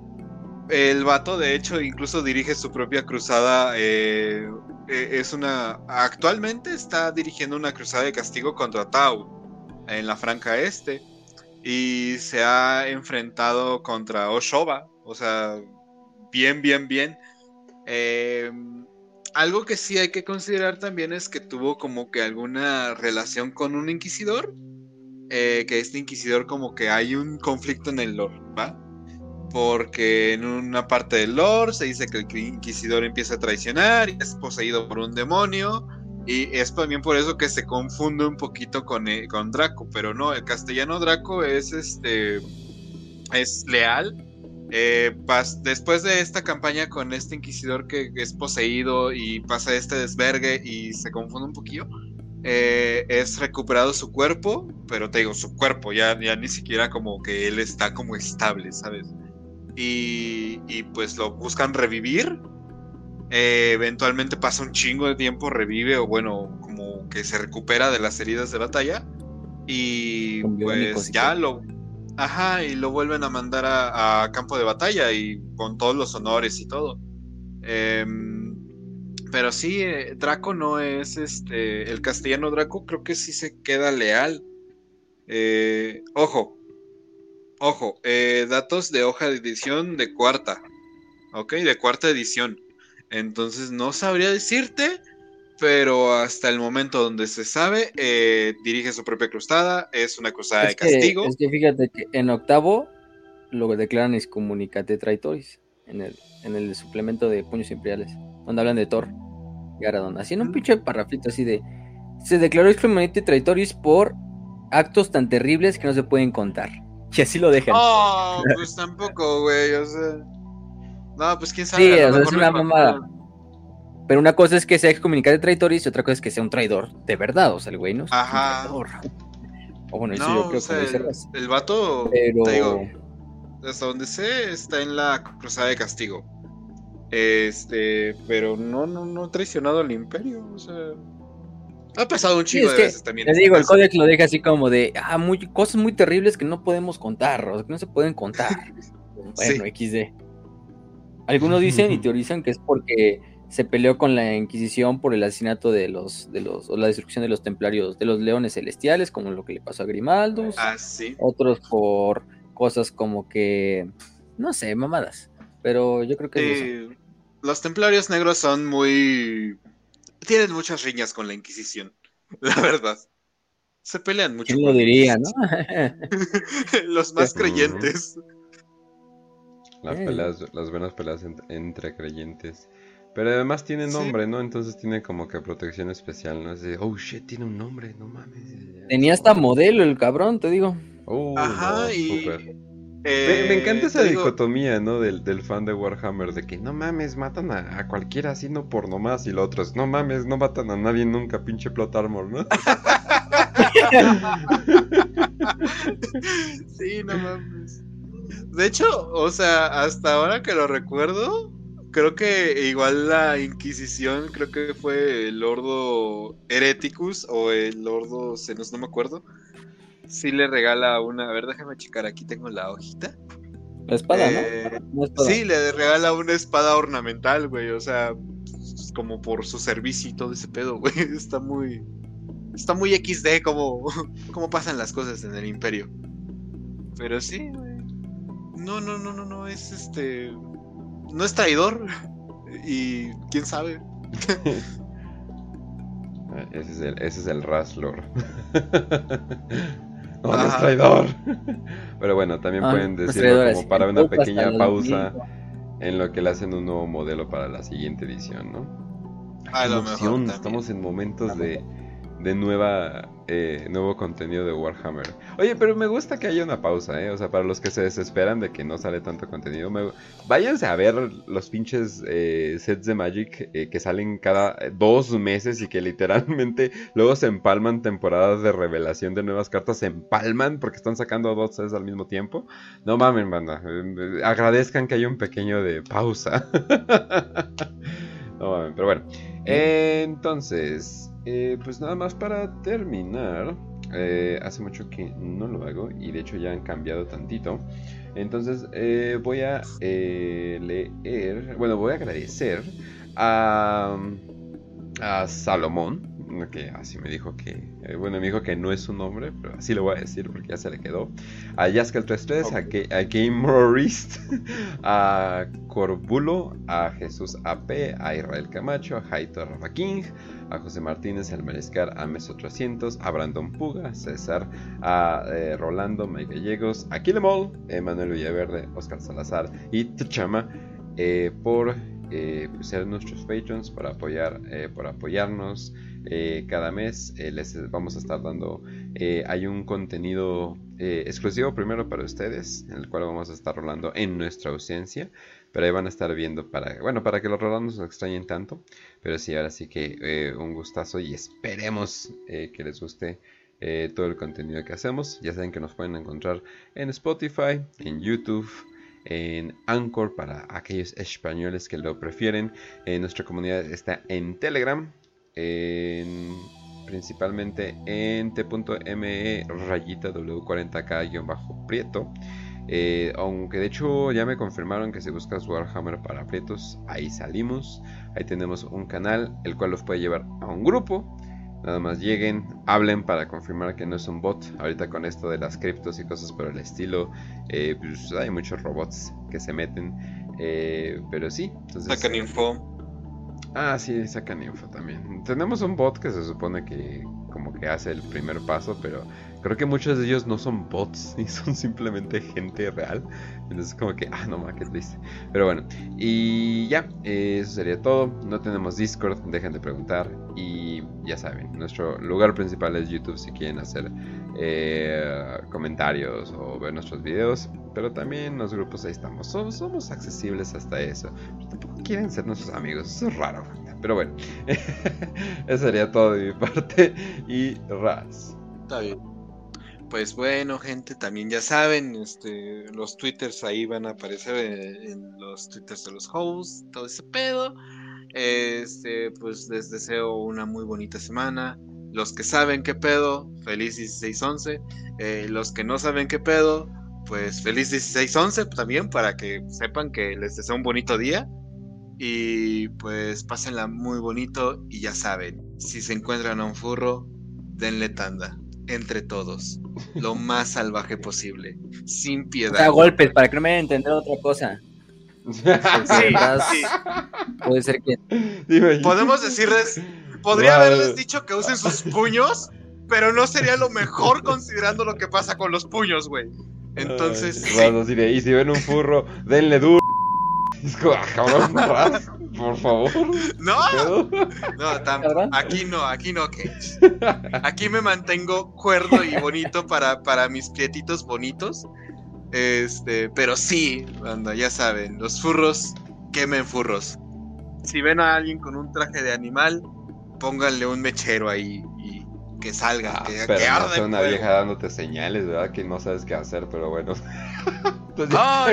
El vato, de hecho, incluso dirige su propia cruzada. eh, eh, es una. Actualmente está dirigiendo una cruzada de castigo contra Tau en la Franca Este. Y se ha enfrentado contra Oshoba. O sea, bien, bien, bien. Eh, algo que sí hay que considerar también es que tuvo como que alguna relación con un inquisidor. Eh, que este inquisidor como que hay un conflicto en el lore, ¿va? porque en una parte del lore se dice que el inquisidor empieza a traicionar y es poseído por un demonio. Y es también por eso que se confunde un poquito con, eh, con Draco, pero no, el castellano Draco es este es leal. Eh, después de esta campaña con este inquisidor que es poseído y pasa este desvergue y se confunde un poquillo, eh, es recuperado su cuerpo, pero te digo, su cuerpo, ya, ya ni siquiera como que él está como estable, ¿sabes? Y, y pues lo buscan revivir eh, eventualmente pasa un chingo de tiempo, revive o bueno, como que se recupera de las heridas de batalla. Y pues ya lo... Ajá, y lo vuelven a mandar a, campo de batalla y con todos los honores y todo. Em, pero sí, eh, Draco no es este. El castellano Draco creo que sí se queda leal. Eh, ojo, ojo, datos de hoja de edición de cuarta. Ok, de cuarta edición. Entonces no sabría decirte, pero hasta el momento donde se sabe, eh, dirige su propia cruzada, es una cruzada de castigo. Es que fíjate que en octavo lo declaran es comunicate traitoris, en el, en el suplemento de Puños Imperiales, donde hablan de Thor y Aradon. Así en un pinche parrafito así de... Se declaró exclusive traitoris por actos tan terribles que no se pueden contar. Y así lo dejan. Oh, pues tampoco, güey, o sea... No, pues quién sabe. Sí, es una mamada. Pero una cosa es que sea excomunicado de traidores y otra cosa es que sea un traidor de verdad. O sea, el güey no es Ajá. un traidor. O bueno, eso yo creo que el, el vato, Pero... te digo, hasta donde sé, está en la cruzada de castigo. Este, pero no, no, no ha traicionado al imperio. O sea, ha pasado un chingo de veces también. Te digo, el códex lo deja así como de ah, muy, cosas muy terribles que no podemos contar, o que no se pueden contar. bueno, XD. Algunos dicen y teorizan que es porque se peleó con la Inquisición por el asesinato de los, de los, o la destrucción de los templarios, de los leones celestiales, como lo que le pasó a Grimaldus. Ah, sí. Otros por cosas como que, no sé, mamadas. Pero yo creo que Los templarios negros son muy... Tienen muchas riñas con la Inquisición, la verdad. Se pelean mucho. ¿Quién lo diría, no? los más creyentes. Las, peleas, las buenas peleas entre creyentes. Pero además tiene nombre, ¿no? Entonces tiene como que protección especial, ¿no? Es de, oh shit, tiene un nombre, no mames. Tenía hasta modelo el cabrón, te digo. Oh, Ajá, y... me, encanta esa dicotomía, ¿no? Del, del, fan de Warhammer, de que no mames, matan a, cualquiera así, no por nomás, y lo otro es, no mames, no matan a nadie nunca, pinche plot armor, ¿no? sí, no mames. De hecho, o sea, hasta ahora que lo recuerdo, creo que igual la Inquisición, creo que fue el Lordo Hereticus o el Lordo Senos, no me acuerdo. Sí le regala una. A ver, déjame checar, aquí tengo la hojita. La espada, ¿no? Eh, sí, le regala una espada ornamental, güey. O sea, como por su servicio y todo ese pedo, güey. Está muy. Está muy XD como, como pasan las cosas en el Imperio. Pero sí, güey. No, no, no, no, no, es este. No es traidor. Y quién sabe. ese es el, ese es el Raslor. No, no es traidor. Pero bueno, también ah, pueden decirlo como para una pequeña pausa en lo que le hacen un nuevo modelo para la siguiente edición, ¿no? Ah, lo mejor Estamos en momentos de de nueva eh, nuevo contenido de Warhammer. Oye, pero me gusta que haya una pausa, ¿eh? O sea, para los que se desesperan de que no sale tanto contenido, váyanse a ver los pinches eh, sets de Magic eh, que salen cada dos meses y que literalmente luego se empalman temporadas de revelación de nuevas cartas, se empalman porque están sacando dos sets al mismo tiempo. No mamen, banda. agradezcan que haya un pequeño de pausa. no mamen, pero bueno. entonces... Eh, pues nada más para terminar. Eh, hace mucho que no lo hago y de hecho ya han cambiado tantito. Entonces eh, voy a leer, bueno, voy a agradecer a, a Salomón que así me dijo que, eh, bueno, me dijo que no es su nombre, pero así lo voy a decir porque ya se le quedó. A Yaskel33, a, a, Game Morist, a Corbulo, a Jesús AP, a Israel Camacho, a Jaito Rafa King, a José Martínez, el Mariscal, a Meso 300, a Brandon Puga, César, a eh, Rolando, Mike Gallegos, a Kilemol, Manuel Villaverde, Oscar Salazar y Tuchama eh, por eh, ser nuestros patrons, para apoyar, por apoyarnos cada mes. les vamos a estar dando, hay un contenido exclusivo primero para ustedes, en el cual vamos a estar rolando en nuestra ausencia. Pero ahí van a estar viendo para, bueno, para que los rolandos no extrañen tanto. Pero sí, ahora sí que eh, un gustazo y esperemos eh, que les guste eh, todo el contenido que hacemos. Ya saben que nos pueden encontrar en Spotify, en YouTube, en Anchor para aquellos españoles que lo prefieren. nuestra comunidad está en Telegram, principalmente en t.me rayita w40k-prieto. Eh, aunque de hecho ya me confirmaron que si buscas Warhammer para aprietos, ahí salimos. Ahí tenemos un canal, el cual los puede llevar a un grupo. Nada más lleguen, hablen para confirmar que no es un bot. Ahorita con esto de las criptos y cosas por el estilo, eh, pues hay muchos robots que se meten. Eh, pero sí, sacan info. Ah, sí, sacan info también. Tenemos un bot que se supone que como que hace el primer paso, pero Creo que muchos de ellos no son bots, y son simplemente gente real. Entonces, como que, ah, no más, qué triste. Pero bueno, y ya, eso sería todo. No tenemos Discord, dejen de preguntar. Y ya saben, nuestro lugar principal es YouTube si quieren hacer eh, comentarios o ver nuestros videos. Pero también los grupos ahí estamos. Somos, somos accesibles hasta eso. Pero tampoco quieren ser nuestros amigos. Eso es raro. Pero bueno, eso sería todo de mi parte. Y Raz. Está bien. Pues bueno, gente, también ya saben, este, los twitters ahí van a aparecer en, los twitters de los hosts, todo ese pedo. Este, pues les deseo una muy bonita semana. Los que saben qué pedo, feliz 16-11. Eh, los que no saben qué pedo, pues feliz 16-11 también para que sepan que les deseo un bonito día. Y pues pásenla muy bonito y ya saben, si se encuentran a un furro, denle tanda entre todos, lo más salvaje posible, sin piedad. A golpes, para que no me vayan a entender otra cosa. Sí, Puede ser que. Podemos decirles, podría haberles dicho que usen sus puños, pero no sería lo mejor considerando lo que pasa con los puños, güey. Entonces. y si ven un furro, denle duro. Es como, ah, cabrón, por favor. No, no, aquí no, aquí no, Aquí me mantengo cuerdo y bonito para, para mis pietitos bonitos. Este, pero sí, banda, ya saben, los furros quemen furros. Si ven a alguien con un traje de animal, pónganle un mechero ahí que salga, ah, que, pero que no una vieja dándote señales, ¿verdad? Que no sabes qué hacer, pero bueno. Pues ya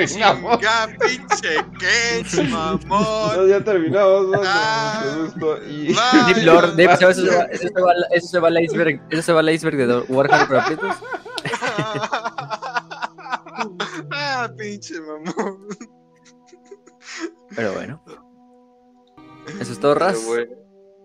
¡Oh, pinche qué, mamón! ya terminamos, ¿no? Ah, gusto. Y... Deep Lord, Deep, eso, se va, eso, se va, eso se va al iceberg, eso se va al iceberg de Warhammer para ah, pinche mamón. Pero bueno. ¿Eso es todo, Raz?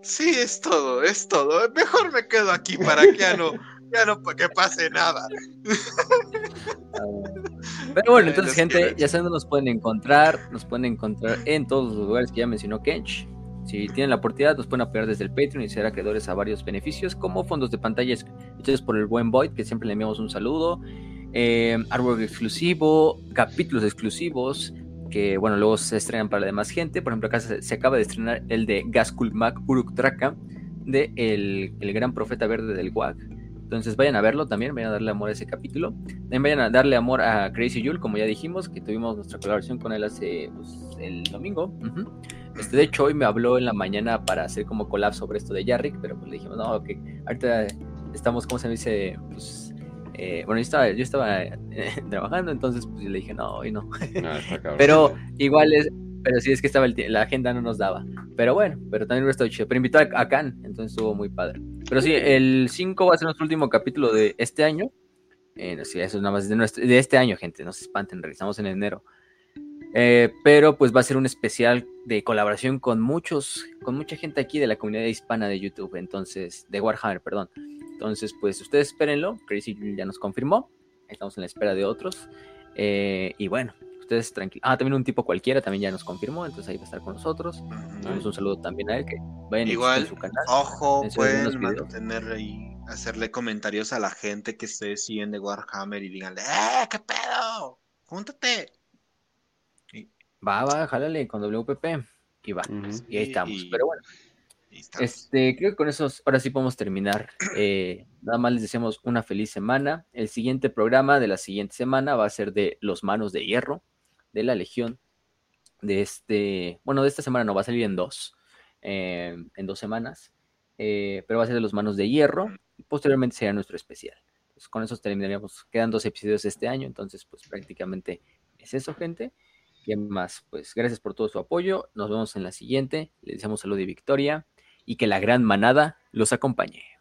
Sí, es todo, es todo. Mejor me quedo aquí para que ya no ya no que pase nada. Pero bueno, entonces, gente, ya saben nos pueden encontrar. Nos pueden encontrar en todos los lugares que ya mencionó Kench. Si tienen la oportunidad, nos pueden apoyar desde el Patreon y ser acreedores a varios beneficios, como fondos de pantalla hechos por el buen Void, que siempre le enviamos un saludo. Eh, artwork exclusivo, capítulos exclusivos, que bueno, luego se estrenan para la demás gente. Por ejemplo, acá se, acaba de estrenar el de Gaskulmak Uruk Traka, de el, el gran profeta verde del WAG entonces vayan a verlo también, vayan a darle amor a ese capítulo. También vayan a darle amor a Crazy Jule, como ya dijimos, que tuvimos nuestra colaboración con él hace pues, el domingo. este, de hecho, hoy me habló en la mañana para hacer como collab sobre esto de Yarrick, pero pues le dijimos, no, que ahorita estamos, ¿cómo se dice? Pues, eh, bueno, yo estaba, yo estaba eh, trabajando, entonces pues le dije, no, hoy no. Ah, pero igual es, pero sí es que estaba la agenda no nos daba. Pero bueno, pero también hubiera estado chido. Pero invitó a, Khan, entonces estuvo muy padre. Pero sí, el 5 va a ser nuestro último capítulo de este año. Eh, sí, eso es nada más de, de, este año, gente. No se espanten, regresamos en enero. Eh, pero pues va a ser un especial de colaboración con muchos, con mucha gente aquí de la comunidad hispana de YouTube, entonces, de Warhammer, perdón. Entonces, pues ustedes espérenlo, Crazy ya nos confirmó, estamos en la espera de otros. Eh, y bueno, ustedes tranquilos. Ah, también un tipo cualquiera también ya nos confirmó, entonces ahí va a estar con nosotros. Damos un saludo también a él, que vayan Igual, a su canal. ojo, pueden mantener ahí, hacerle comentarios a la gente que ustedes siguen de Warhammer y díganle, ¡eh, qué pedo! ¡Júntate! Va, va, jálale con WPP. Y va. Y ahí estamos. Y- Pero bueno. Este, creo que con eso ahora sí podemos terminar. Eh, nada más les deseamos una feliz semana. El siguiente programa de la siguiente semana va a ser de Los Manos de Hierro, de la Legión. De este, bueno, de esta semana no va a salir en dos, eh, en dos semanas, eh, pero va a ser de Los Manos de Hierro. Y posteriormente será nuestro especial. Pues con eso terminaríamos. Quedan dos episodios este año, entonces, pues prácticamente es eso, gente. ¿Qué más? Pues gracias por todo su apoyo. Nos vemos en la siguiente. Les deseamos salud y victoria y que la gran manada los acompañe.